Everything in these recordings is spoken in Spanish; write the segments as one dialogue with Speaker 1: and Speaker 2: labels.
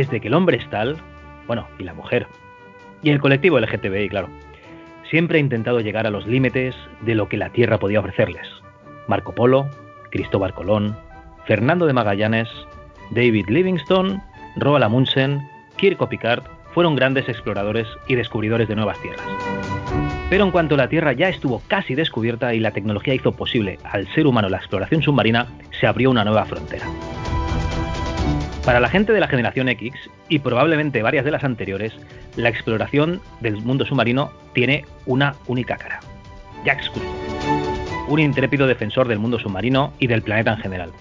Speaker 1: desde que el hombre es tal, bueno, y la mujer, y el colectivo LGTBI, claro, siempre ha intentado llegar a los límites de lo que la Tierra podía ofrecerles. Marco Polo, Cristóbal Colón, Fernando de Magallanes, David Livingstone, Roald Amundsen, Kirko Picard fueron grandes exploradores y descubridores de nuevas tierras. Pero en cuanto la Tierra ya estuvo casi descubierta y la tecnología hizo posible al ser humano la exploración submarina, se abrió una nueva frontera. Para la gente de la generación X, y probablemente varias de las anteriores, la exploración del mundo submarino tiene una única cara. Jack Cousteau, un intrépido defensor del mundo submarino y del planeta en general.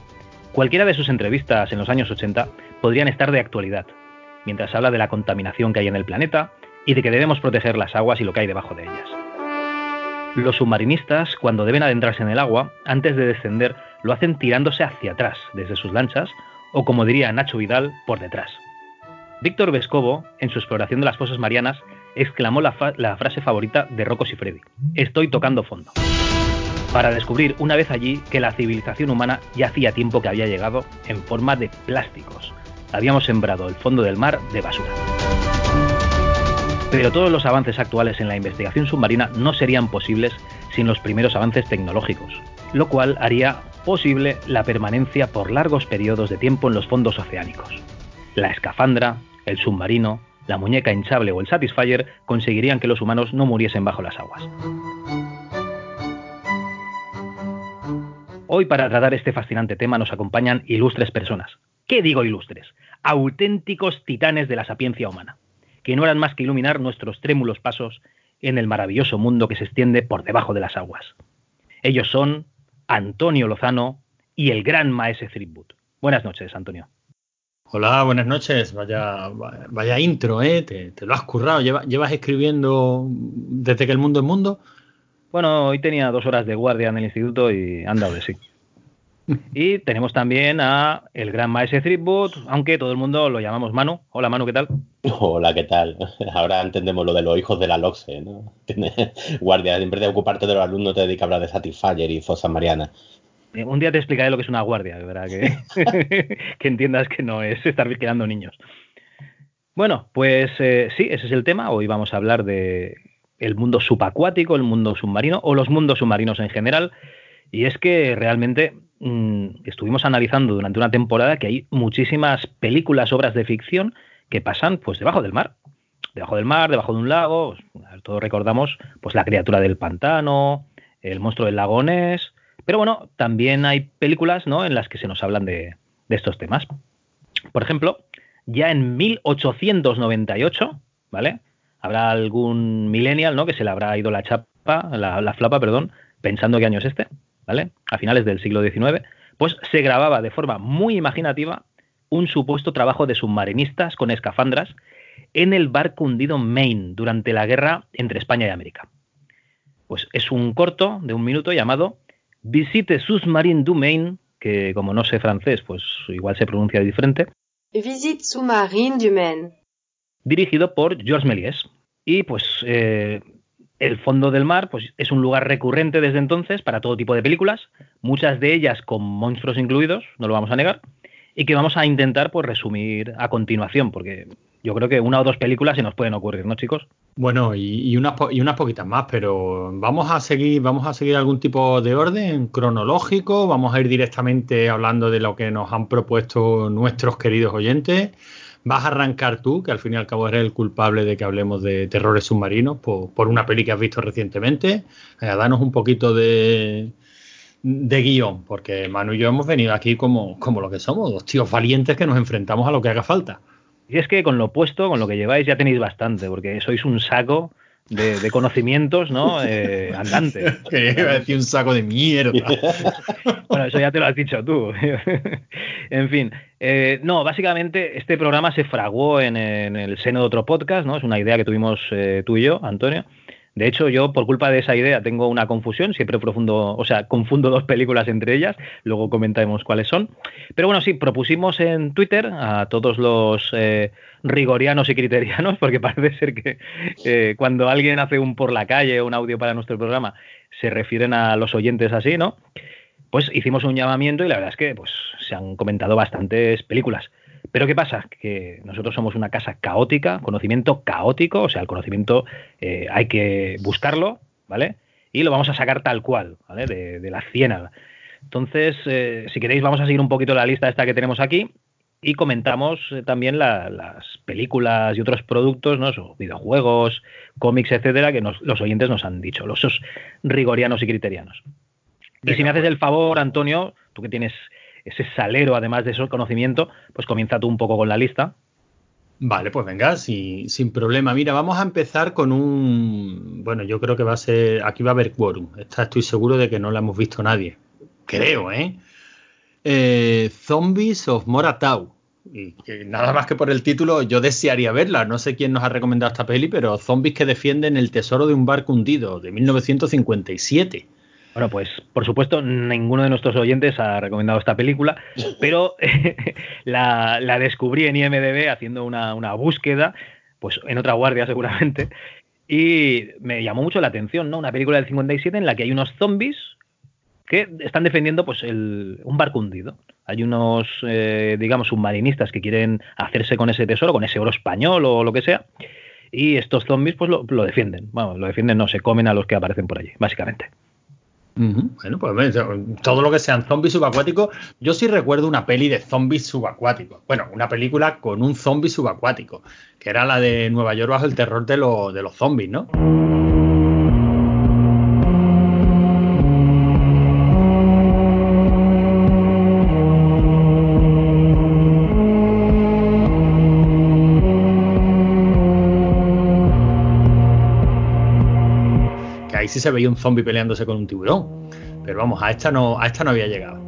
Speaker 1: Cualquiera de sus entrevistas en los años 80 podrían estar de actualidad, mientras habla de la contaminación que hay en el planeta y de que debemos proteger las aguas y lo que hay debajo de ellas. Los submarinistas, cuando deben adentrarse en el agua, antes de descender, lo hacen tirándose hacia atrás desde sus lanchas o como diría Nacho Vidal, por detrás. Víctor Vescovo, en su exploración de las fosas marianas, exclamó la, frase favorita de Rocco y Freddy, estoy tocando fondo, para descubrir una vez allí que la civilización humana ya hacía tiempo que había llegado en forma de plásticos. Habíamos sembrado el fondo del mar de basura. Pero todos los avances actuales en la investigación submarina no serían posibles sin los primeros avances tecnológicos, lo cual haría posible la permanencia por largos periodos de tiempo en los fondos oceánicos. La escafandra, el submarino, la muñeca hinchable o el Satisfyer conseguirían que los humanos no muriesen bajo las aguas. Hoy para tratar este fascinante tema nos acompañan ilustres personas. ¿Qué digo ilustres? Auténticos titanes de la sapiencia humana, que no eran más que iluminar nuestros trémulos pasos en el maravilloso mundo que se extiende por debajo de las aguas. Ellos son Antonio Lozano y el gran maese Threepwood. Buenas noches, Antonio.
Speaker 2: Hola, buenas noches. Vaya, vaya intro, ¿eh? Te, lo has currado. ¿Llevas, escribiendo desde que el mundo es mundo?
Speaker 1: Bueno, hoy tenía dos horas de guardia en el instituto y han dado de sí. Y tenemos también a el gran maese Threepwood, aunque todo el mundo lo llamamos Manu. Hola Manu, ¿qué tal?
Speaker 3: Hola, ¿qué tal? Ahora entendemos lo de los hijos de la LOXE, ¿no? Guardia, en vez de ocuparte de los alumnos te dedicas a hablar de Satisfyer y Fosas Marianas.
Speaker 1: Eh, un día te explicaré lo que es una guardia, ¿verdad? Que, que entiendas que no es estar vigilando niños. Bueno, pues eh, sí, ese es el tema. Hoy vamos a hablar de el mundo subacuático, el mundo submarino o los mundos submarinos en general. Y es que realmente mmm, estuvimos analizando durante una temporada que hay muchísimas películas, obras de ficción que pasan pues debajo del mar. Debajo del mar, debajo de un lago. Todos recordamos pues la criatura del pantano, el monstruo del lago Ness. Pero bueno, también hay películas ¿no? en las que se nos hablan de, de estos temas. Por ejemplo, ya en 1898, ¿vale? Habrá algún millennial, ¿no? Que se le habrá ido la chapa, la, la flapa, perdón, pensando qué año es este, ¿vale? A finales del siglo XIX, pues se grababa de forma muy imaginativa un supuesto trabajo de submarinistas con escafandras en el barco hundido Maine durante la guerra entre España y América. Pues es un corto de un minuto llamado Visite Submarine du Maine, que como no sé francés, pues igual se pronuncia diferente.
Speaker 4: Visite Submarine du Maine.
Speaker 1: Dirigido por Georges Méliès. Y pues eh, el fondo del mar pues, es un lugar recurrente desde entonces para todo tipo de películas, muchas de ellas con monstruos incluidos, no lo vamos a negar, y que vamos a intentar pues resumir a continuación, porque yo creo que una o dos películas se nos pueden ocurrir, ¿no, chicos?
Speaker 2: Bueno, y, unas, y unas poquitas más, pero vamos a seguir, vamos a seguir algún tipo de orden cronológico, vamos a ir directamente hablando de lo que nos han propuesto nuestros queridos oyentes. Vas a arrancar tú, que al fin y al cabo eres el culpable de que hablemos de terrores submarinos por, una peli que has visto recientemente. Eh, danos un poquito de, de guion, porque Manu y yo hemos venido aquí como, como lo que somos, dos tíos valientes que nos enfrentamos a lo que haga falta.
Speaker 1: Y es que con lo puesto, con lo que lleváis, ya tenéis bastante, porque sois un saco de, conocimientos, ¿no? Eh, andante.
Speaker 2: Que iba a decir un saco de mierda.
Speaker 1: bueno, eso ya te lo has dicho tú. en fin, eh, no, básicamente este programa se fraguó en, el seno de otro podcast, ¿no? Es una idea que tuvimos eh, tú y yo, Antonio, de hecho, yo por culpa de esa idea tengo una confusión, siempre profundo, o sea, confundo dos películas entre ellas, luego comentaremos cuáles son. Pero bueno, sí, propusimos en Twitter a todos los eh, rigorianos y criterianos, porque parece ser que eh, cuando alguien hace un por la calle o un audio para nuestro programa, se refieren a los oyentes así, ¿no? Pues hicimos un llamamiento y la verdad es que pues, se han comentado bastantes películas. Pero ¿qué pasa? Que nosotros somos una casa caótica, conocimiento caótico, o sea, el conocimiento eh, hay que buscarlo, ¿vale? Y lo vamos a sacar tal cual, ¿vale? De, de la ciénaga. Entonces, eh, si queréis, vamos a seguir un poquito la lista esta que tenemos aquí y comentamos eh, también la, las películas y otros productos, ¿no? So, videojuegos, cómics, etcétera, que nos, los oyentes nos han dicho, los rigorianos y criterianos. Y si me haces el favor, Antonio, tú que tienes ese salero, además de ese conocimiento, pues comienza tú un poco con la lista.
Speaker 2: Vale, pues venga, sí, sin problema. Mira, vamos a empezar con un. Bueno, yo creo que va a ser. Aquí va a haber quórum. Estoy seguro de que no la hemos visto nadie. Creo, ¿eh? eh Zombies of Moratau. Y que nada más que por el título, yo desearía verla. No sé quién nos ha recomendado esta peli, pero Zombies que defienden el tesoro de un barco hundido, de 1957.
Speaker 1: Bueno, pues por supuesto ninguno de nuestros oyentes ha recomendado esta película, pero la, la, descubrí en IMDB haciendo una, una, búsqueda, pues en otra guardia seguramente, y me llamó mucho la atención, ¿no? Una película del 57 en la que hay unos zombies que están defendiendo pues el, un barco hundido. Hay unos, eh, digamos, submarinistas que quieren hacerse con ese tesoro, con ese oro español o lo que sea, y estos zombies pues lo, lo defienden. Bueno, lo defienden, no, se comen a los que aparecen por allí, básicamente.
Speaker 2: Bueno, pues todo lo que sean zombies subacuáticos. Yo sí recuerdo una peli de zombies subacuáticos. Bueno, una película con un zombie subacuático, que era la de Nueva York bajo el terror de, de los zombies, ¿no? Sí se veía un zombie peleándose con un tiburón. Pero vamos, a esta no, a esta no había llegado.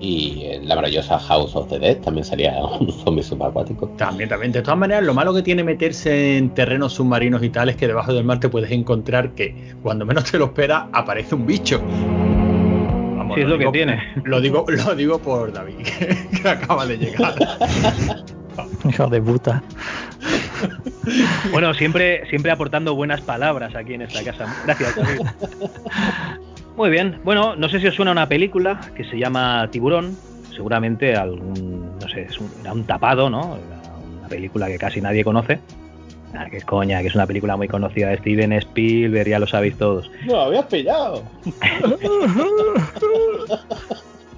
Speaker 3: Y en la maravillosa House of the Dead también salía un zombie subacuático.
Speaker 2: También, también. De todas maneras, lo malo que tiene meterse en terrenos submarinos y tal es que debajo del mar te puedes encontrar que cuando menos te lo esperas aparece un bicho.
Speaker 1: Vamos, sí, es lo, digo, que tiene.
Speaker 2: Lo digo, lo digo por David, que, que acaba de llegar.
Speaker 5: Hijo de puta.
Speaker 1: Bueno, siempre, siempre aportando buenas palabras aquí en esta casa. Gracias, David. Muy bien. Bueno, no sé si os suena una película que se llama Tiburón. Seguramente algún, no sé, es un, era un tapado, ¿no? Una película que casi nadie conoce. Ah, qué coña, que es una película muy conocida de Steven Spielberg, ya lo sabéis todos.
Speaker 3: No, habías pillado.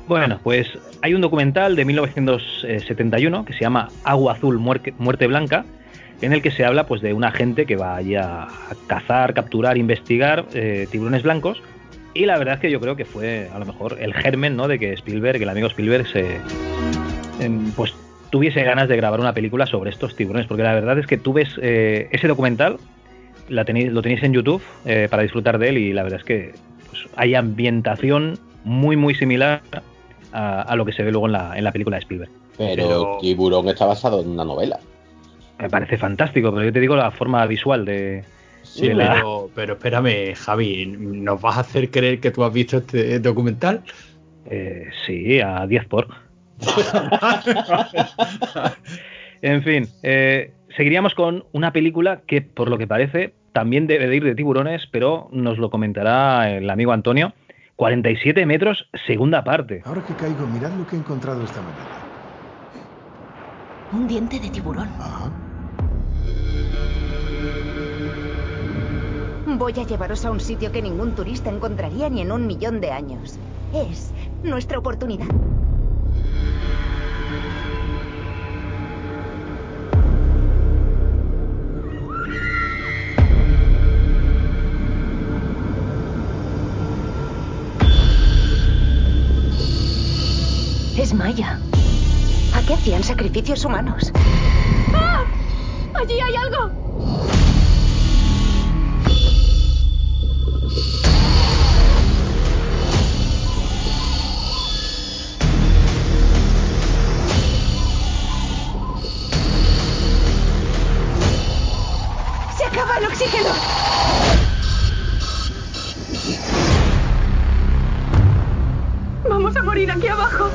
Speaker 1: bueno, pues hay un documental de 1971 que se llama Agua Azul, Muerte, Muerte Blanca, en el que se habla pues de un agente que va allí a, cazar, capturar, investigar eh, tiburones blancos. Y la verdad es que yo creo que fue a lo mejor el germen ¿no? de que Spielberg, el amigo Spielberg, se, em, pues tuviese ganas de grabar una película sobre estos tiburones, porque la verdad es que tú ves eh, ese documental, la tenéis, lo tenéis en YouTube eh, para disfrutar de él y la verdad es que pues, hay ambientación muy muy similar a, a, lo que se ve luego en la, en la película de Spielberg.
Speaker 3: Pero, Pero Tiburón está basado en una novela
Speaker 1: me parece fantástico, pero yo te digo la forma visual de.
Speaker 2: Sí, de la... pero, pero, espérame, Javi, ¿nos vas a hacer creer que tú has visto este documental?
Speaker 1: Eh, sí, a 10 por. en fin, eh, seguiríamos con una película que, por lo que parece, también debe de ir de tiburones, pero nos lo comentará el amigo Antonio. 47 metros, segunda parte.
Speaker 6: Ahora que caigo, mirad lo que he encontrado esta mañana.
Speaker 7: Un diente de tiburón.
Speaker 6: Ajá.
Speaker 7: Voy a llevaros a un sitio que ningún turista encontraría ni en un millón de años. Es nuestra oportunidad. Es Maya. ¿A qué hacían sacrificios humanos?
Speaker 8: ¡Ah! ¡Allí hay algo! A morir aquí abajo.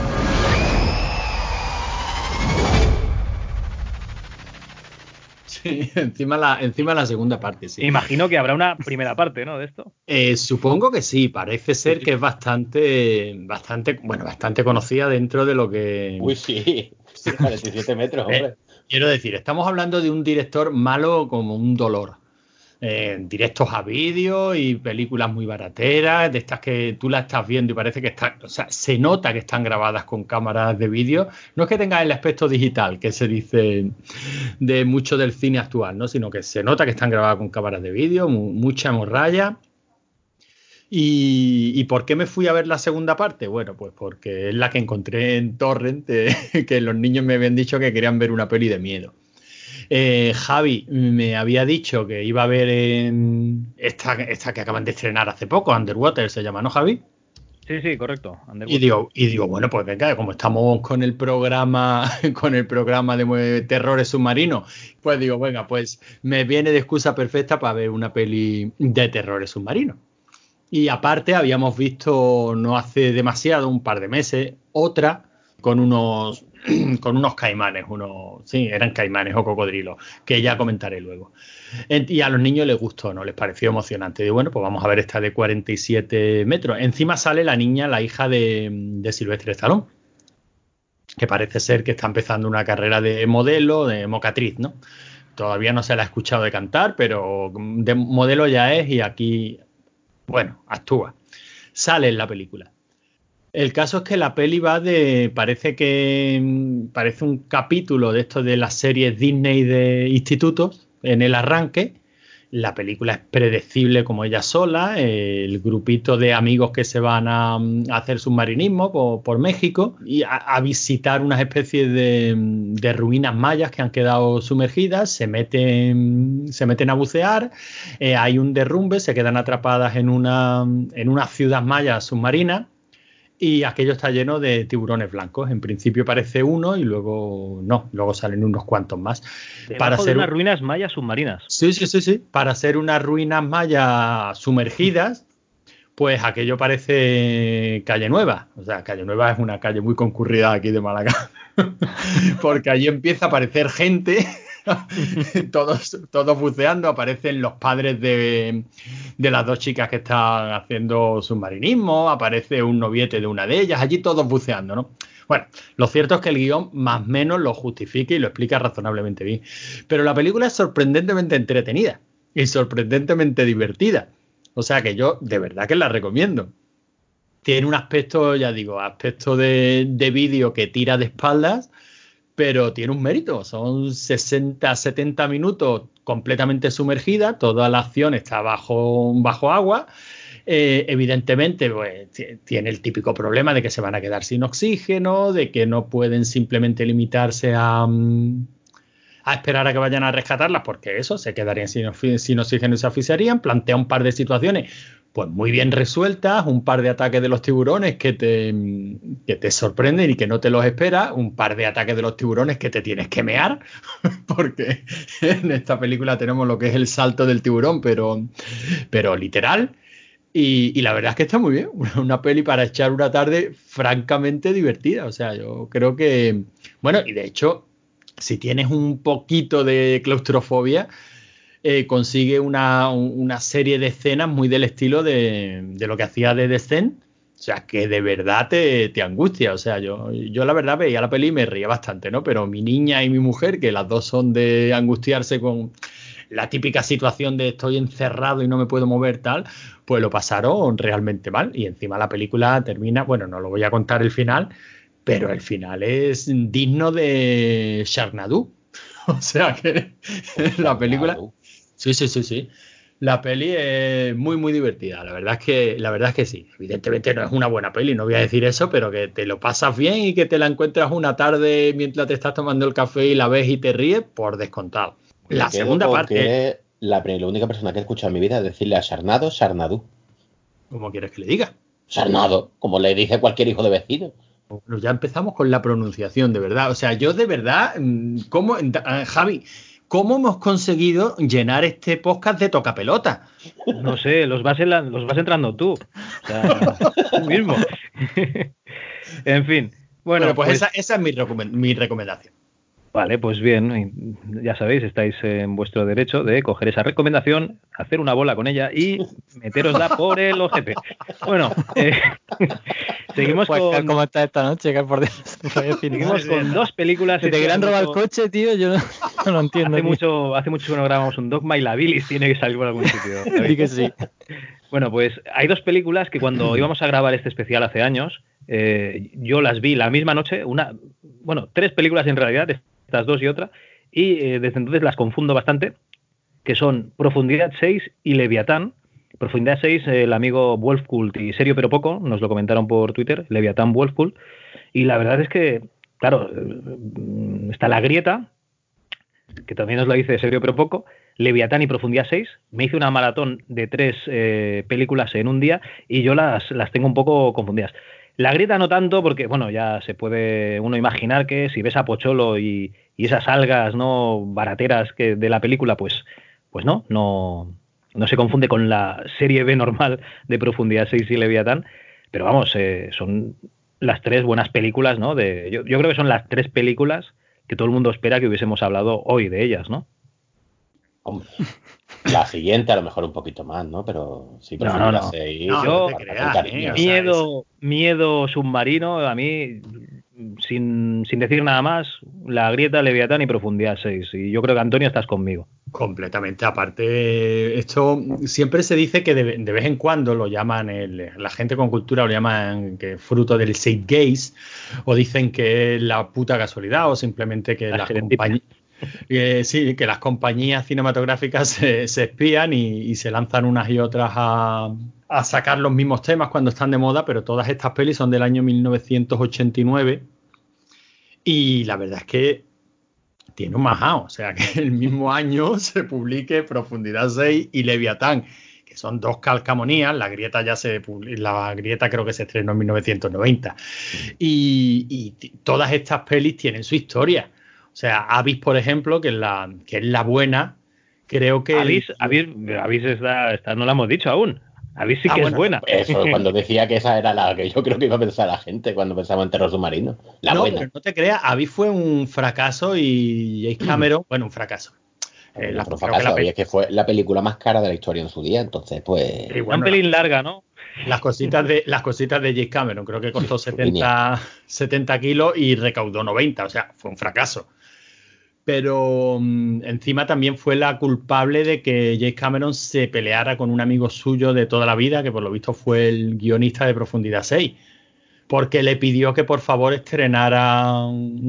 Speaker 2: encima, la, encima la segunda parte, sí.
Speaker 1: Imagino que habrá una primera parte, ¿no? De esto.
Speaker 2: Eh, supongo que sí, parece ser que es bastante, bastante, bueno, bastante conocida dentro de lo que.
Speaker 3: Uy, sí, sí 47 metros, hombre.
Speaker 2: Eh, quiero decir, estamos hablando de un director malo como un dolor. Eh, directos a vídeo y películas muy barateras, de estas que tú las estás viendo y parece que están, o sea, se nota que están grabadas con cámaras de vídeo. No es que tenga el aspecto digital que se dice de mucho del cine actual, ¿no? Sino que se nota que están grabadas con cámaras de vídeo, mu mucha morralla. ¿Y, ¿Y, por qué me fui a ver la segunda parte? Bueno, pues porque es la que encontré en Torrent, que los niños me habían dicho que querían ver una peli de miedo. Eh, Javi me había dicho que iba a ver en esta, esta que acaban de estrenar hace poco, Underwater se llama, ¿no, Javi?
Speaker 1: Sí, sí, correcto.
Speaker 2: Y digo, y digo, bueno, pues venga, como estamos con el programa, con el programa de terrores submarinos, pues digo, venga, pues me viene de excusa perfecta para ver una peli de terrores submarinos. Y aparte habíamos visto no hace demasiado, un par de meses, otra con unos con unos caimanes, unos, sí, eran caimanes o cocodrilos, que ya comentaré luego. Y a los niños les gustó, ¿no? Les pareció emocionante. Y bueno, pues vamos a ver esta de 47 metros. Encima sale la niña, la hija de, Silvestre Stallone, que parece ser que está empezando una carrera de modelo, de mocatriz, ¿no? Todavía no se la ha escuchado de cantar, pero de modelo ya es y aquí, bueno, actúa. Sale en la película. El caso es que la peli va de. Parece que. Mm, parece un capítulo de esto de las series Disney de institutos en el arranque. La película es predecible como ella sola. El grupito de amigos que se van a, mm, hacer submarinismo por, México y a, visitar unas especies de, mm, de, ruinas mayas que han quedado sumergidas. Se meten, se meten a bucear. Eh, hay un derrumbe, se quedan atrapadas en una, en una ciudad maya submarina y aquello está lleno de tiburones blancos. En principio parece uno y luego no, luego salen unos cuantos más.
Speaker 1: para ser unas ruinas mayas submarinas.
Speaker 2: Sí, sí, sí, sí. Para ser unas ruinas mayas sumergidas, pues aquello parece calle nueva. O sea, calle nueva es una calle muy concurrida aquí de Málaga. Porque allí empieza a aparecer gente todos, buceando, aparecen los padres de, las dos chicas que están haciendo submarinismo, aparece un noviete de una de ellas, allí todos buceando, ¿no? Bueno, lo cierto es que el guion más o menos lo justifica y lo explica razonablemente bien. Pero la película es sorprendentemente entretenida y sorprendentemente divertida. O sea que yo de verdad que la recomiendo. Tiene un aspecto, ya digo, aspecto de, de vídeo que tira de espaldas, pero tiene un mérito. Son 60, 70 minutos completamente sumergida, toda la acción está bajo, bajo agua. Eh, evidentemente, pues, tiene el típico problema de que se van a quedar sin oxígeno, de que no pueden simplemente limitarse a, mm, a esperar a que vayan a rescatarlas, porque eso, se quedarían sin, oxígeno y se asfixiarían. Plantea un par de situaciones pues muy bien resueltas, un par de ataques de los tiburones que te, que te sorprenden y que no te los esperas, un par de ataques de los tiburones que te tienes que mear, porque en esta película tenemos lo que es el salto del tiburón, pero, pero literal. Y, y, la verdad es que está muy bien, una peli para echar una tarde francamente divertida. O sea, yo creo que, bueno, y de hecho, si tienes un poquito de claustrofobia, eh, consigue una, serie de escenas muy del estilo de, lo que hacía de Descent. O sea, que de verdad te, angustia. O sea, yo, yo la verdad veía la peli y me reía bastante, ¿no? Pero mi niña y mi mujer, que las dos son de angustiarse con la típica situación de estoy encerrado y no me puedo mover tal, pues lo pasaron realmente mal. Y encima la película termina, bueno, no lo voy a contar el final, pero el final es digno de Sharnadu. O sea que la película Sí, sí, sí, sí. La peli es muy, muy divertida. La verdad es que, la verdad es que sí. Evidentemente no es una buena peli, no voy a decir eso, pero que te lo pasas bien y que te la encuentras una tarde mientras te estás tomando el café y la ves y te ríes, por descontado. La segunda parte.
Speaker 3: La, la, única persona que he escuchado en mi vida decirle a Sarnado, Sarnadú.
Speaker 2: ¿Cómo quieres que le diga?
Speaker 3: Sarnado, como le dice cualquier hijo de vecino.
Speaker 2: Bueno, ya empezamos con la pronunciación, de verdad. O sea, yo de verdad, mm, ¿cómo, Javi? ¿Cómo hemos conseguido llenar este podcast de toca pelota?
Speaker 1: No sé, los vas, los vas entrando tú. O sea, tú mismo. en fin. Bueno,
Speaker 2: pues, Esa, es mi, recomendación.
Speaker 1: Vale, pues bien, ya sabéis, estáis en vuestro derecho de coger esa recomendación, hacer una bola con ella y meterosla por el ojete. Bueno, eh, seguimos
Speaker 5: Pues,
Speaker 1: con,
Speaker 5: ¿Cómo está esta noche? Que por Dios,
Speaker 1: seguimos con dos películas.
Speaker 5: Si te
Speaker 1: Este
Speaker 5: quieran robar el coche, tío, yo no, no lo entiendo.
Speaker 1: Hace
Speaker 5: tío.
Speaker 1: mucho, hace mucho que no grabamos un Dogma y la bilis tiene que salir por algún sitio.
Speaker 5: Di que sí.
Speaker 1: Bueno, pues hay dos películas que cuando íbamos a grabar este especial hace años, eh, yo las vi la misma noche, una, bueno, tres películas en realidad, estas dos y otra, y eh, desde entonces las confundo bastante, que son Profundidad 6 y Leviatán. Profundidad 6, eh, el amigo Wolfkult y Serio pero poco, nos lo comentaron por Twitter, Leviatán Wolfkult, y la verdad es que, claro, eh, está la grieta, que también nos lo dice Serio pero poco, Leviatán y Profundidad 6. Me hice una maratón de tres eh, películas en un día y yo las, las tengo un poco confundidas. La grieta no tanto porque, bueno, ya se puede uno imaginar que si ves a Pocholo y, y esas algas no barateras que de la película, pues, pues no, no, no se confunde con la serie B normal de Profundidad 6 y Leviatán. Pero vamos, eh, son las tres buenas películas, ¿no? De, yo, yo creo que son las tres películas que todo el mundo espera que hubiésemos hablado hoy de ellas, ¿no?
Speaker 3: La siguiente a lo mejor un poquito más, ¿no? Pero sí,
Speaker 1: No, no, no.
Speaker 3: seis,
Speaker 2: No,
Speaker 1: no
Speaker 3: para
Speaker 2: te
Speaker 3: hacer
Speaker 2: creas,
Speaker 3: cariño.
Speaker 2: eh, o sea,
Speaker 1: miedo, miedo submarino, a mí, sin, sin decir nada más, la grieta, Leviatán y Profundidad 6. Y yo creo que Antonio estás conmigo.
Speaker 2: Completamente. Aparte, esto siempre se dice que de, de vez en cuando lo llaman, el- la gente con cultura lo llaman que fruto del gaze o dicen que es la puta casualidad, o simplemente que
Speaker 1: La
Speaker 2: las. Compañías. sí, que las compañías cinematográficas se, se espían y, y se lanzan unas y otras a, a sacar los mismos temas cuando están de moda, pero todas estas pelis son del año 1989 y la verdad es que tiene un majao, o sea que el mismo año se publique Profundidad 6 y Leviatán, que son dos calcamonías, la grieta ya se la grieta creo que se estrenó en 1990. Y, y todas estas pelis tienen su historia. O sea, Avis, por ejemplo, que es la, que es la buena, creo que.
Speaker 1: Avis, Avis, Avis está, está- no la hemos dicho aún. Avis sí
Speaker 2: Ah,
Speaker 1: que
Speaker 2: bueno,
Speaker 1: es buena.
Speaker 3: Eso, cuando decía que esa era la que yo creo que iba a pensar la gente cuando pensaba en terror submarino. La
Speaker 2: no,
Speaker 3: buena.
Speaker 2: pero no te creas, Avis fue un fracaso y James Cameron, bueno, un fracaso. Eh, la-
Speaker 3: Otro
Speaker 2: creo que
Speaker 3: fracaso,
Speaker 2: la
Speaker 3: y es que fue la película más cara de la historia en su día, entonces pues...
Speaker 2: Bueno,
Speaker 1: un pelín larga, ¿no?
Speaker 2: Las cositas de las cositas de James Cameron, creo que costó 70, 70 kilos y recaudó 90, o sea, fue un fracaso. Pero mm, encima también fue la culpable de que James Cameron se peleara con un amigo suyo de toda la vida, que por lo visto fue el guionista de Profundidad 6, porque le pidió que por favor estrenara,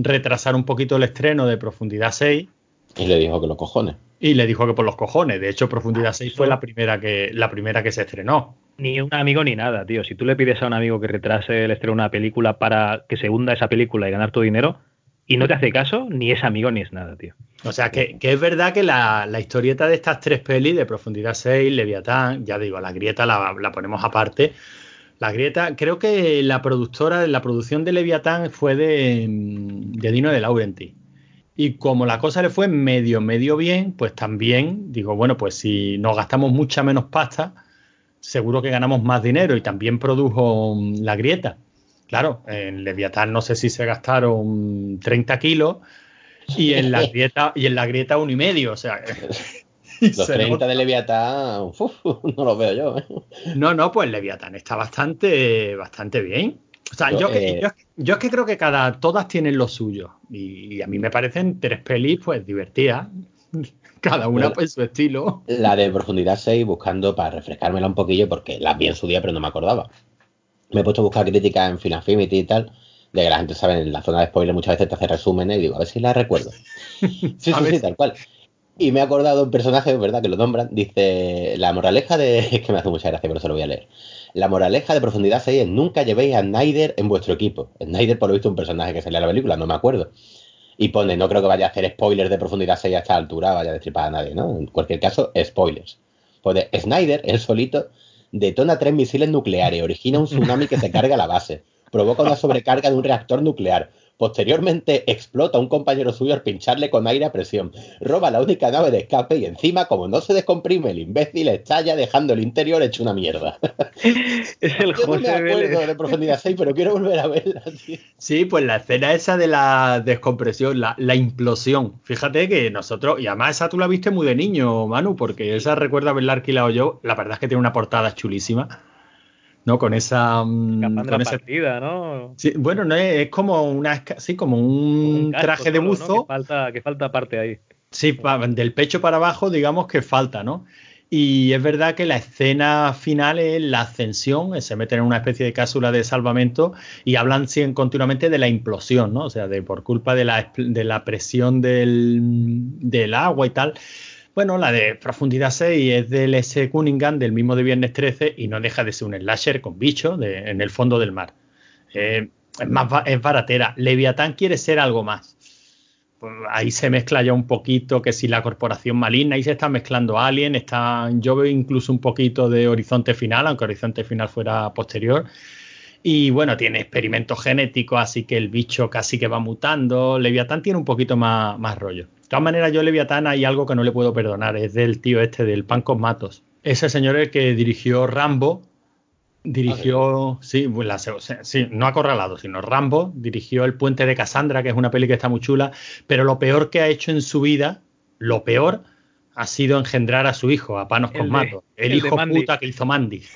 Speaker 2: retrasar un poquito el estreno de Profundidad 6
Speaker 3: Y le dijo que los cojones.
Speaker 2: y le dijo que por los cojones. De hecho, Profundidad 6 fue la primera que, la primera que se estrenó.
Speaker 1: Ni un amigo ni nada, tío. Si tú le pides a un amigo que retrase el estreno de una película para que se hunda esa película y ganar tu dinero, y no te hace caso, ni es amigo ni es nada, tío.
Speaker 2: O sea, que, que es verdad que la, la historieta de estas tres pelis, de Profundidad 6, Leviatán, ya digo, la grieta la, la ponemos aparte. La grieta, creo que la productora, la producción de Leviatán fue de, de Dino de Laurenti. Y como la cosa le fue medio, medio bien, pues también digo, bueno, pues si nos gastamos mucha menos pasta, seguro que ganamos más dinero. Y también produjo mm, la grieta. Claro, en Leviatán no sé si se gastaron 30 kilos y en la grieta y en la grieta uno y medio, o sea.
Speaker 3: Los
Speaker 2: se
Speaker 3: 30
Speaker 2: nota.
Speaker 3: de Leviatán, uf, no los veo yo. ¿eh?
Speaker 2: No, no, pues Leviatán está bastante, bastante bien. O sea,
Speaker 3: Yo,
Speaker 2: yo, que-
Speaker 3: eh,
Speaker 2: yo, yo es que creo que cada, todas tienen lo suyo. Y, y a mí me parecen tres pelis, pues divertidas. Cada una, pues su estilo.
Speaker 3: La de Profundidad 6, buscando para refrescármela un poquillo, porque la vi en su día, pero no me acordaba. Me he puesto a buscar críticas en Affinity y tal, de que la gente sabe, en la zona de spoiler muchas veces te hace resúmenes y digo, a ver si la recuerdo. Sí, sí,
Speaker 2: ver
Speaker 3: sí, tal cual. Y me he acordado de un personaje, ¿verdad? Que lo nombran. Dice, la moraleja de... Es que me hace mucha gracia, pero se lo voy a leer. La moraleja de Profundidad 6 es nunca llevéis a Snyder en vuestro equipo. Snyder, por lo visto, un personaje que sale a la película, no me acuerdo. Y pone, no creo que vaya a hacer spoilers de Profundidad 6 a esta altura, vaya a destripar a nadie, ¿no? En cualquier caso, spoilers. Pone, Snyder, él solito, detona tres misiles nucleares, origina un tsunami que se carga la base, provoca una sobrecarga de un reactor nuclear, Posteriormente explota a un compañero suyo al pincharle con aire a presión. Roba la única nave de escape y encima, como no se descomprime, el imbécil estalla dejando el interior hecho una mierda.
Speaker 1: Es el
Speaker 3: Yo no me acuerdo de Profundidad 6, pero quiero volver a verla, tío.
Speaker 2: Sí, pues la escena esa de la descompresión, la, la implosión. Fíjate que nosotros, y además esa tú la viste muy de niño, Manu, porque esa recuerda haberla alquilado yo. La verdad es que tiene una portada chulísima, ¿no? Con esa. mm, con ese-
Speaker 1: partida, ¿no?
Speaker 2: Sí, bueno, no es, es como una, sí, como un,
Speaker 1: Un casco
Speaker 2: traje de buzo.
Speaker 1: Que falta, que falta parte ahí.
Speaker 2: Sí, pa- del pecho para abajo, digamos que falta, ¿no? Y es verdad que la escena final es la ascensión, eh, se meten en una especie de cápsula de salvamento y hablan continuamente de la implosión, ¿no? O sea, de por culpa de la, de la presión del, del agua y tal. Bueno, la de Profundidad 6 es del S. Cunningham, del mismo de Viernes 13, y no deja de ser un slasher con bichos de- en el fondo del mar. Eh, es, más, es baratera. Leviatán quiere ser algo más pues ahí se mezcla ya un poquito que si la corporación maligna, ahí se está mezclando Alien, está, yo veo incluso un poquito de Horizonte Final, aunque Horizonte Final fuera posterior. Y bueno, tiene experimentos genéticos, así que el bicho casi que va mutando. Leviatán tiene un poquito más, más rollo. De todas maneras, yo Leviatán hay algo que no le puedo perdonar, es del tío este del Pan con Matos. Ese señor es el que dirigió Rambo, dirigió, sí, pues la- sí, no acorralado, sino Rambo, dirigió El Puente de Cassandra, que es una peli que está muy chula, pero lo peor que ha hecho en su vida, lo peor, ha sido engendrar a su hijo, a Panos
Speaker 1: El
Speaker 2: con Matos, el,
Speaker 1: el
Speaker 2: hijo puta que hizo Mandy.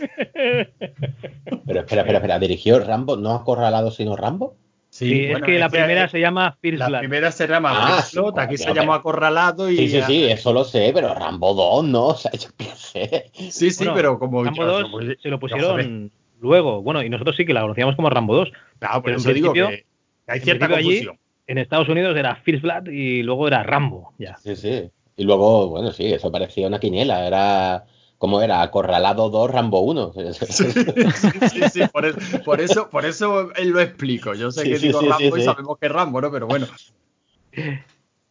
Speaker 3: Pero espera, espera, espera. ¿Dirigió Rambo? ¿No acorralado sino Rambo?
Speaker 1: Sí, es que la primera se llama First
Speaker 2: La
Speaker 1: Blood.
Speaker 2: primera se llama
Speaker 3: Ah,
Speaker 2: First Blood, aquí se llamó Acorralado y...
Speaker 3: Sí, sí, sí, eso lo sé, pero Rambo 2, ¿no? O sea, yo qué sé.
Speaker 2: Sí, sí,
Speaker 1: Bueno,
Speaker 2: pero como...
Speaker 1: Rambo
Speaker 2: yo-
Speaker 1: 2
Speaker 2: como-
Speaker 1: se lo pusieron luego. Bueno, y nosotros sí que la conocíamos como Rambo 2.
Speaker 2: Claro,
Speaker 1: pero en
Speaker 2: eso digo que hay cierta
Speaker 1: principio allí-
Speaker 2: confusión.
Speaker 1: En Estados Unidos era First Blood y luego era Rambo. Ya.
Speaker 3: Sí, sí. Y luego, bueno, sí, eso parecía una quiniela. Era. ¿Cómo era? Acorralado 2, Rambo 1.
Speaker 2: Sí, sí, sí, por eso, por eso, por eso él lo explico. Yo sé
Speaker 3: Sí,
Speaker 2: que
Speaker 3: sí,
Speaker 2: digo
Speaker 3: sí,
Speaker 2: Rambo
Speaker 3: sí,
Speaker 2: y
Speaker 3: sí.
Speaker 2: sabemos que es Rambo, ¿no? Pero bueno.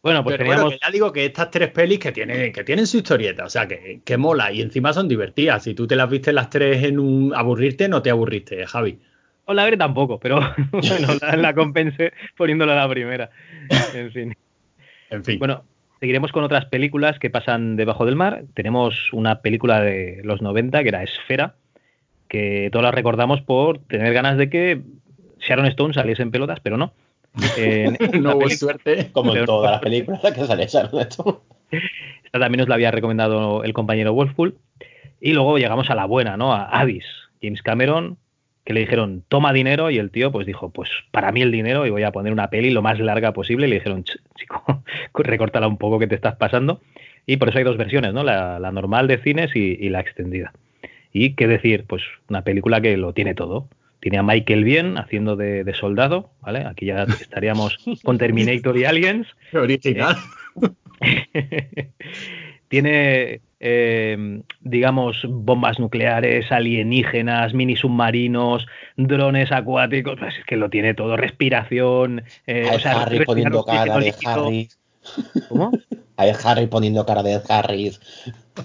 Speaker 1: Bueno, pues
Speaker 2: Pero
Speaker 1: teníamos.
Speaker 2: bueno, que ya digo que estas tres pelis que tienen, que tienen su historieta, o sea, que, que mola y encima son divertidas. Si tú te las viste las tres en un aburrirte, no te aburriste, Javi.
Speaker 1: O la tampoco, pero bueno, la, la compensé poniéndola a la primera. En fin.
Speaker 2: En fin.
Speaker 1: Bueno, seguiremos con otras películas que pasan debajo del mar. Tenemos una película de los 90 que era Esfera, que todos la recordamos por tener ganas de que Sharon Stone saliese en pelotas, pero no.
Speaker 2: No hubo suerte.
Speaker 3: Como en todas las películas que sale Sharon Stone.
Speaker 1: Esta también nos la había recomendado el compañero Wolfpool. Y luego llegamos a la buena, ¿no? A Abyss, James Cameron, que le dijeron, toma dinero, y el tío pues dijo, pues para mí el dinero, y voy a poner una peli lo más larga posible, y le dijeron, "Ch, chico, recórtala un poco que te estás pasando. Y por eso hay dos versiones, ¿no? La, la normal de cines y, y la extendida. Y qué decir, pues una película que lo tiene todo. Tiene a Michael Bien haciendo de, de soldado, ¿vale? Aquí ya estaríamos con Terminator y Aliens.
Speaker 2: Qué original.
Speaker 1: Tiene, eh, digamos, bombas nucleares, alienígenas, mini submarinos, drones acuáticos, pues es que lo tiene todo, respiración. eh,
Speaker 3: a
Speaker 1: o sea,
Speaker 3: Harry poniendo cara de. Harris.
Speaker 1: ¿Cómo?
Speaker 3: A Harry poniendo cara de Harris.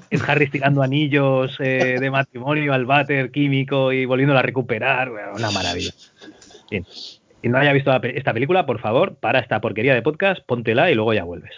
Speaker 1: Es Harry tirando anillos eh, de matrimonio al váter químico y volviéndola a recuperar. bueno, una maravilla. Bien. Quien no haya visto esta película, por favor, para esta porquería de podcast, póntela y luego ya vuelves.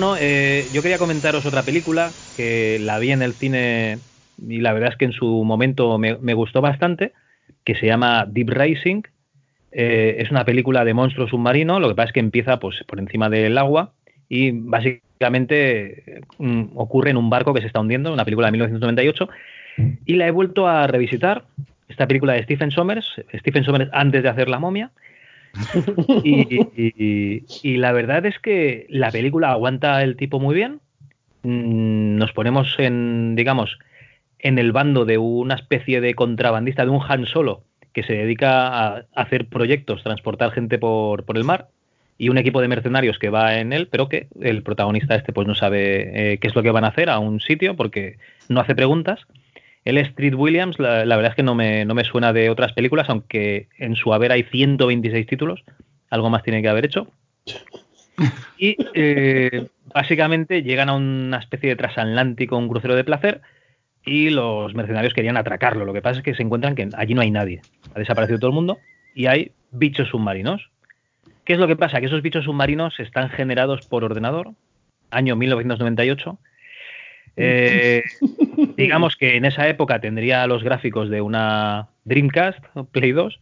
Speaker 1: Bueno, eh, yo quería comentaros otra película que la vi en el cine y la verdad es que en su momento me, gustó bastante, que se llama Deep Rising. Eh, es una película de monstruo submarino, lo que pasa es que empieza pues, por encima del agua y básicamente mm, ocurre en un barco que se está hundiendo, una película de 1998, y la he vuelto a revisitar, esta película de Stephen Sommers, Stephen Sommers antes de hacer La momia, y, la verdad es que la película aguanta el tipo muy bien. Mm, Nos ponemos en, digamos, en el bando de una especie de contrabandista, de un Han Solo, que se dedica a hacer proyectos, transportar gente por, por el mar, y un equipo de mercenarios que va en él, pero que el protagonista este pues no sabe eh, qué es lo que van a hacer a un sitio porque no hace preguntas. Es Street Williams, la, la verdad es que no me, no me suena de otras películas, aunque en su haber hay 126 títulos, algo más tiene que haber hecho. Y eh, básicamente llegan a una especie de transatlántico, un crucero de placer, y los mercenarios querían atracarlo. Lo que pasa es que se encuentran que allí no hay nadie. Ha desaparecido todo el mundo y hay bichos submarinos. ¿Qué es lo que pasa? Que esos bichos submarinos están generados por ordenador, año 1998. Eh, digamos que en esa época tendría los gráficos de una Dreamcast o Play 2,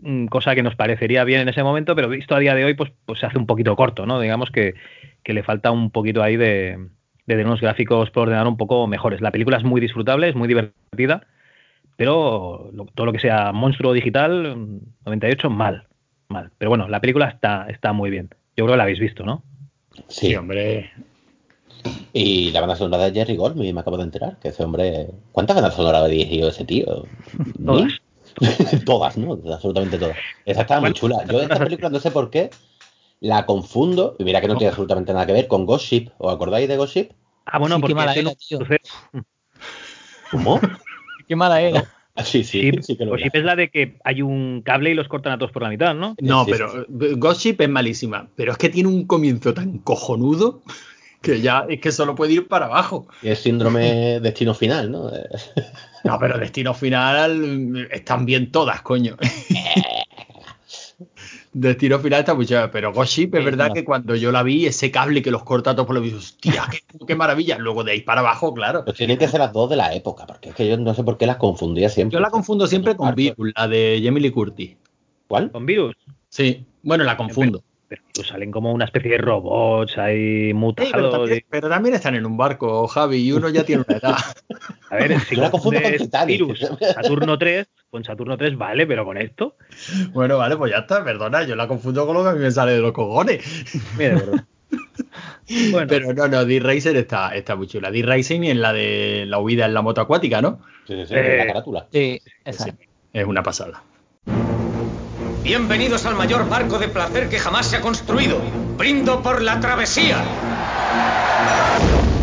Speaker 1: mm, cosa que nos parecería bien en ese momento, pero visto a día de hoy, pues, pues se hace un poquito corto, ¿no? Digamos que, que le falta un poquito ahí de, de tener unos gráficos por ordenador un poco mejores. La película es muy disfrutable, es muy divertida, pero lo- todo lo que sea monstruo digital, mm, 98, mal, mal. Pero bueno, la película está, está muy bien. Yo creo que la habéis visto, ¿no?
Speaker 3: Sí,
Speaker 2: Sí, hombre.
Speaker 3: Y la banda sonora de Jerry Goldsmith, me acabo de enterar, que ese hombre... ¿Cuántas bandas sonoras ha dirigido ese tío?
Speaker 1: Todas.
Speaker 3: Todas, ¿no? Absolutamente todas. Esa estaba muy chula. Yo esta película no sé por qué la confundo, y mira que no tiene absolutamente nada que ver, con Ghost Ship. ¿Os acordáis de Ghost Ship?
Speaker 1: Ah, bueno,
Speaker 5: Sí, qué
Speaker 1: porque
Speaker 5: mala era, tío.
Speaker 3: ¿Cómo?
Speaker 5: Qué mala era.
Speaker 3: Sí, sí,
Speaker 1: Sí,
Speaker 3: sí que lo era.
Speaker 1: sí es la de que hay un cable y los cortan a todos por la mitad, ¿no?
Speaker 2: No, pero Ghost Ship es malísima. Pero es que tiene un comienzo tan cojonudo que ya es que solo puede ir para abajo.
Speaker 3: Y es síndrome destino final, ¿no?
Speaker 2: No, pero Destino Final están bien todas, coño. Destino Final está muy chévere, pero Ghost Ship es verdad que cuando yo la vi, ese cable que los corta a todos por los vídeos, hostia, qué, qué maravilla. Luego de ahí para abajo, claro.
Speaker 3: Pues tienen que ser las dos de la época, porque es que yo no sé por qué las confundía siempre.
Speaker 2: Yo la confundo siempre con. Virus, la de Jamie Lee Curtis.
Speaker 3: ¿Cuál?
Speaker 1: Con virus.
Speaker 2: Sí, bueno, la confundo.
Speaker 1: Pero pues salen como una especie de robots ahí
Speaker 2: Sí,
Speaker 1: mutados.
Speaker 2: pero, también,
Speaker 1: y-
Speaker 2: pero también están en un barco, Javi, y uno ya tiene una edad.
Speaker 1: A ver, si
Speaker 3: la confundo con
Speaker 1: confundes
Speaker 3: Titanic.
Speaker 1: virus, Saturno 3, con Saturno 3 vale, pero con esto.
Speaker 2: Bueno, vale, pues ya está, perdona, yo la confundo con lo que a mí me sale de los cojones.
Speaker 1: Mira. Bueno,
Speaker 2: Pero no, no, D-Racer está, está muy chula. D-Racing es la de la huida en la moto acuática, ¿no?
Speaker 3: Sí, sí, sí,
Speaker 1: Eh,
Speaker 3: la carátula.
Speaker 5: Sí.
Speaker 2: Sí, es una pasada.
Speaker 9: Bienvenidos al mayor barco de placer que jamás se ha construido. Brindo por la travesía.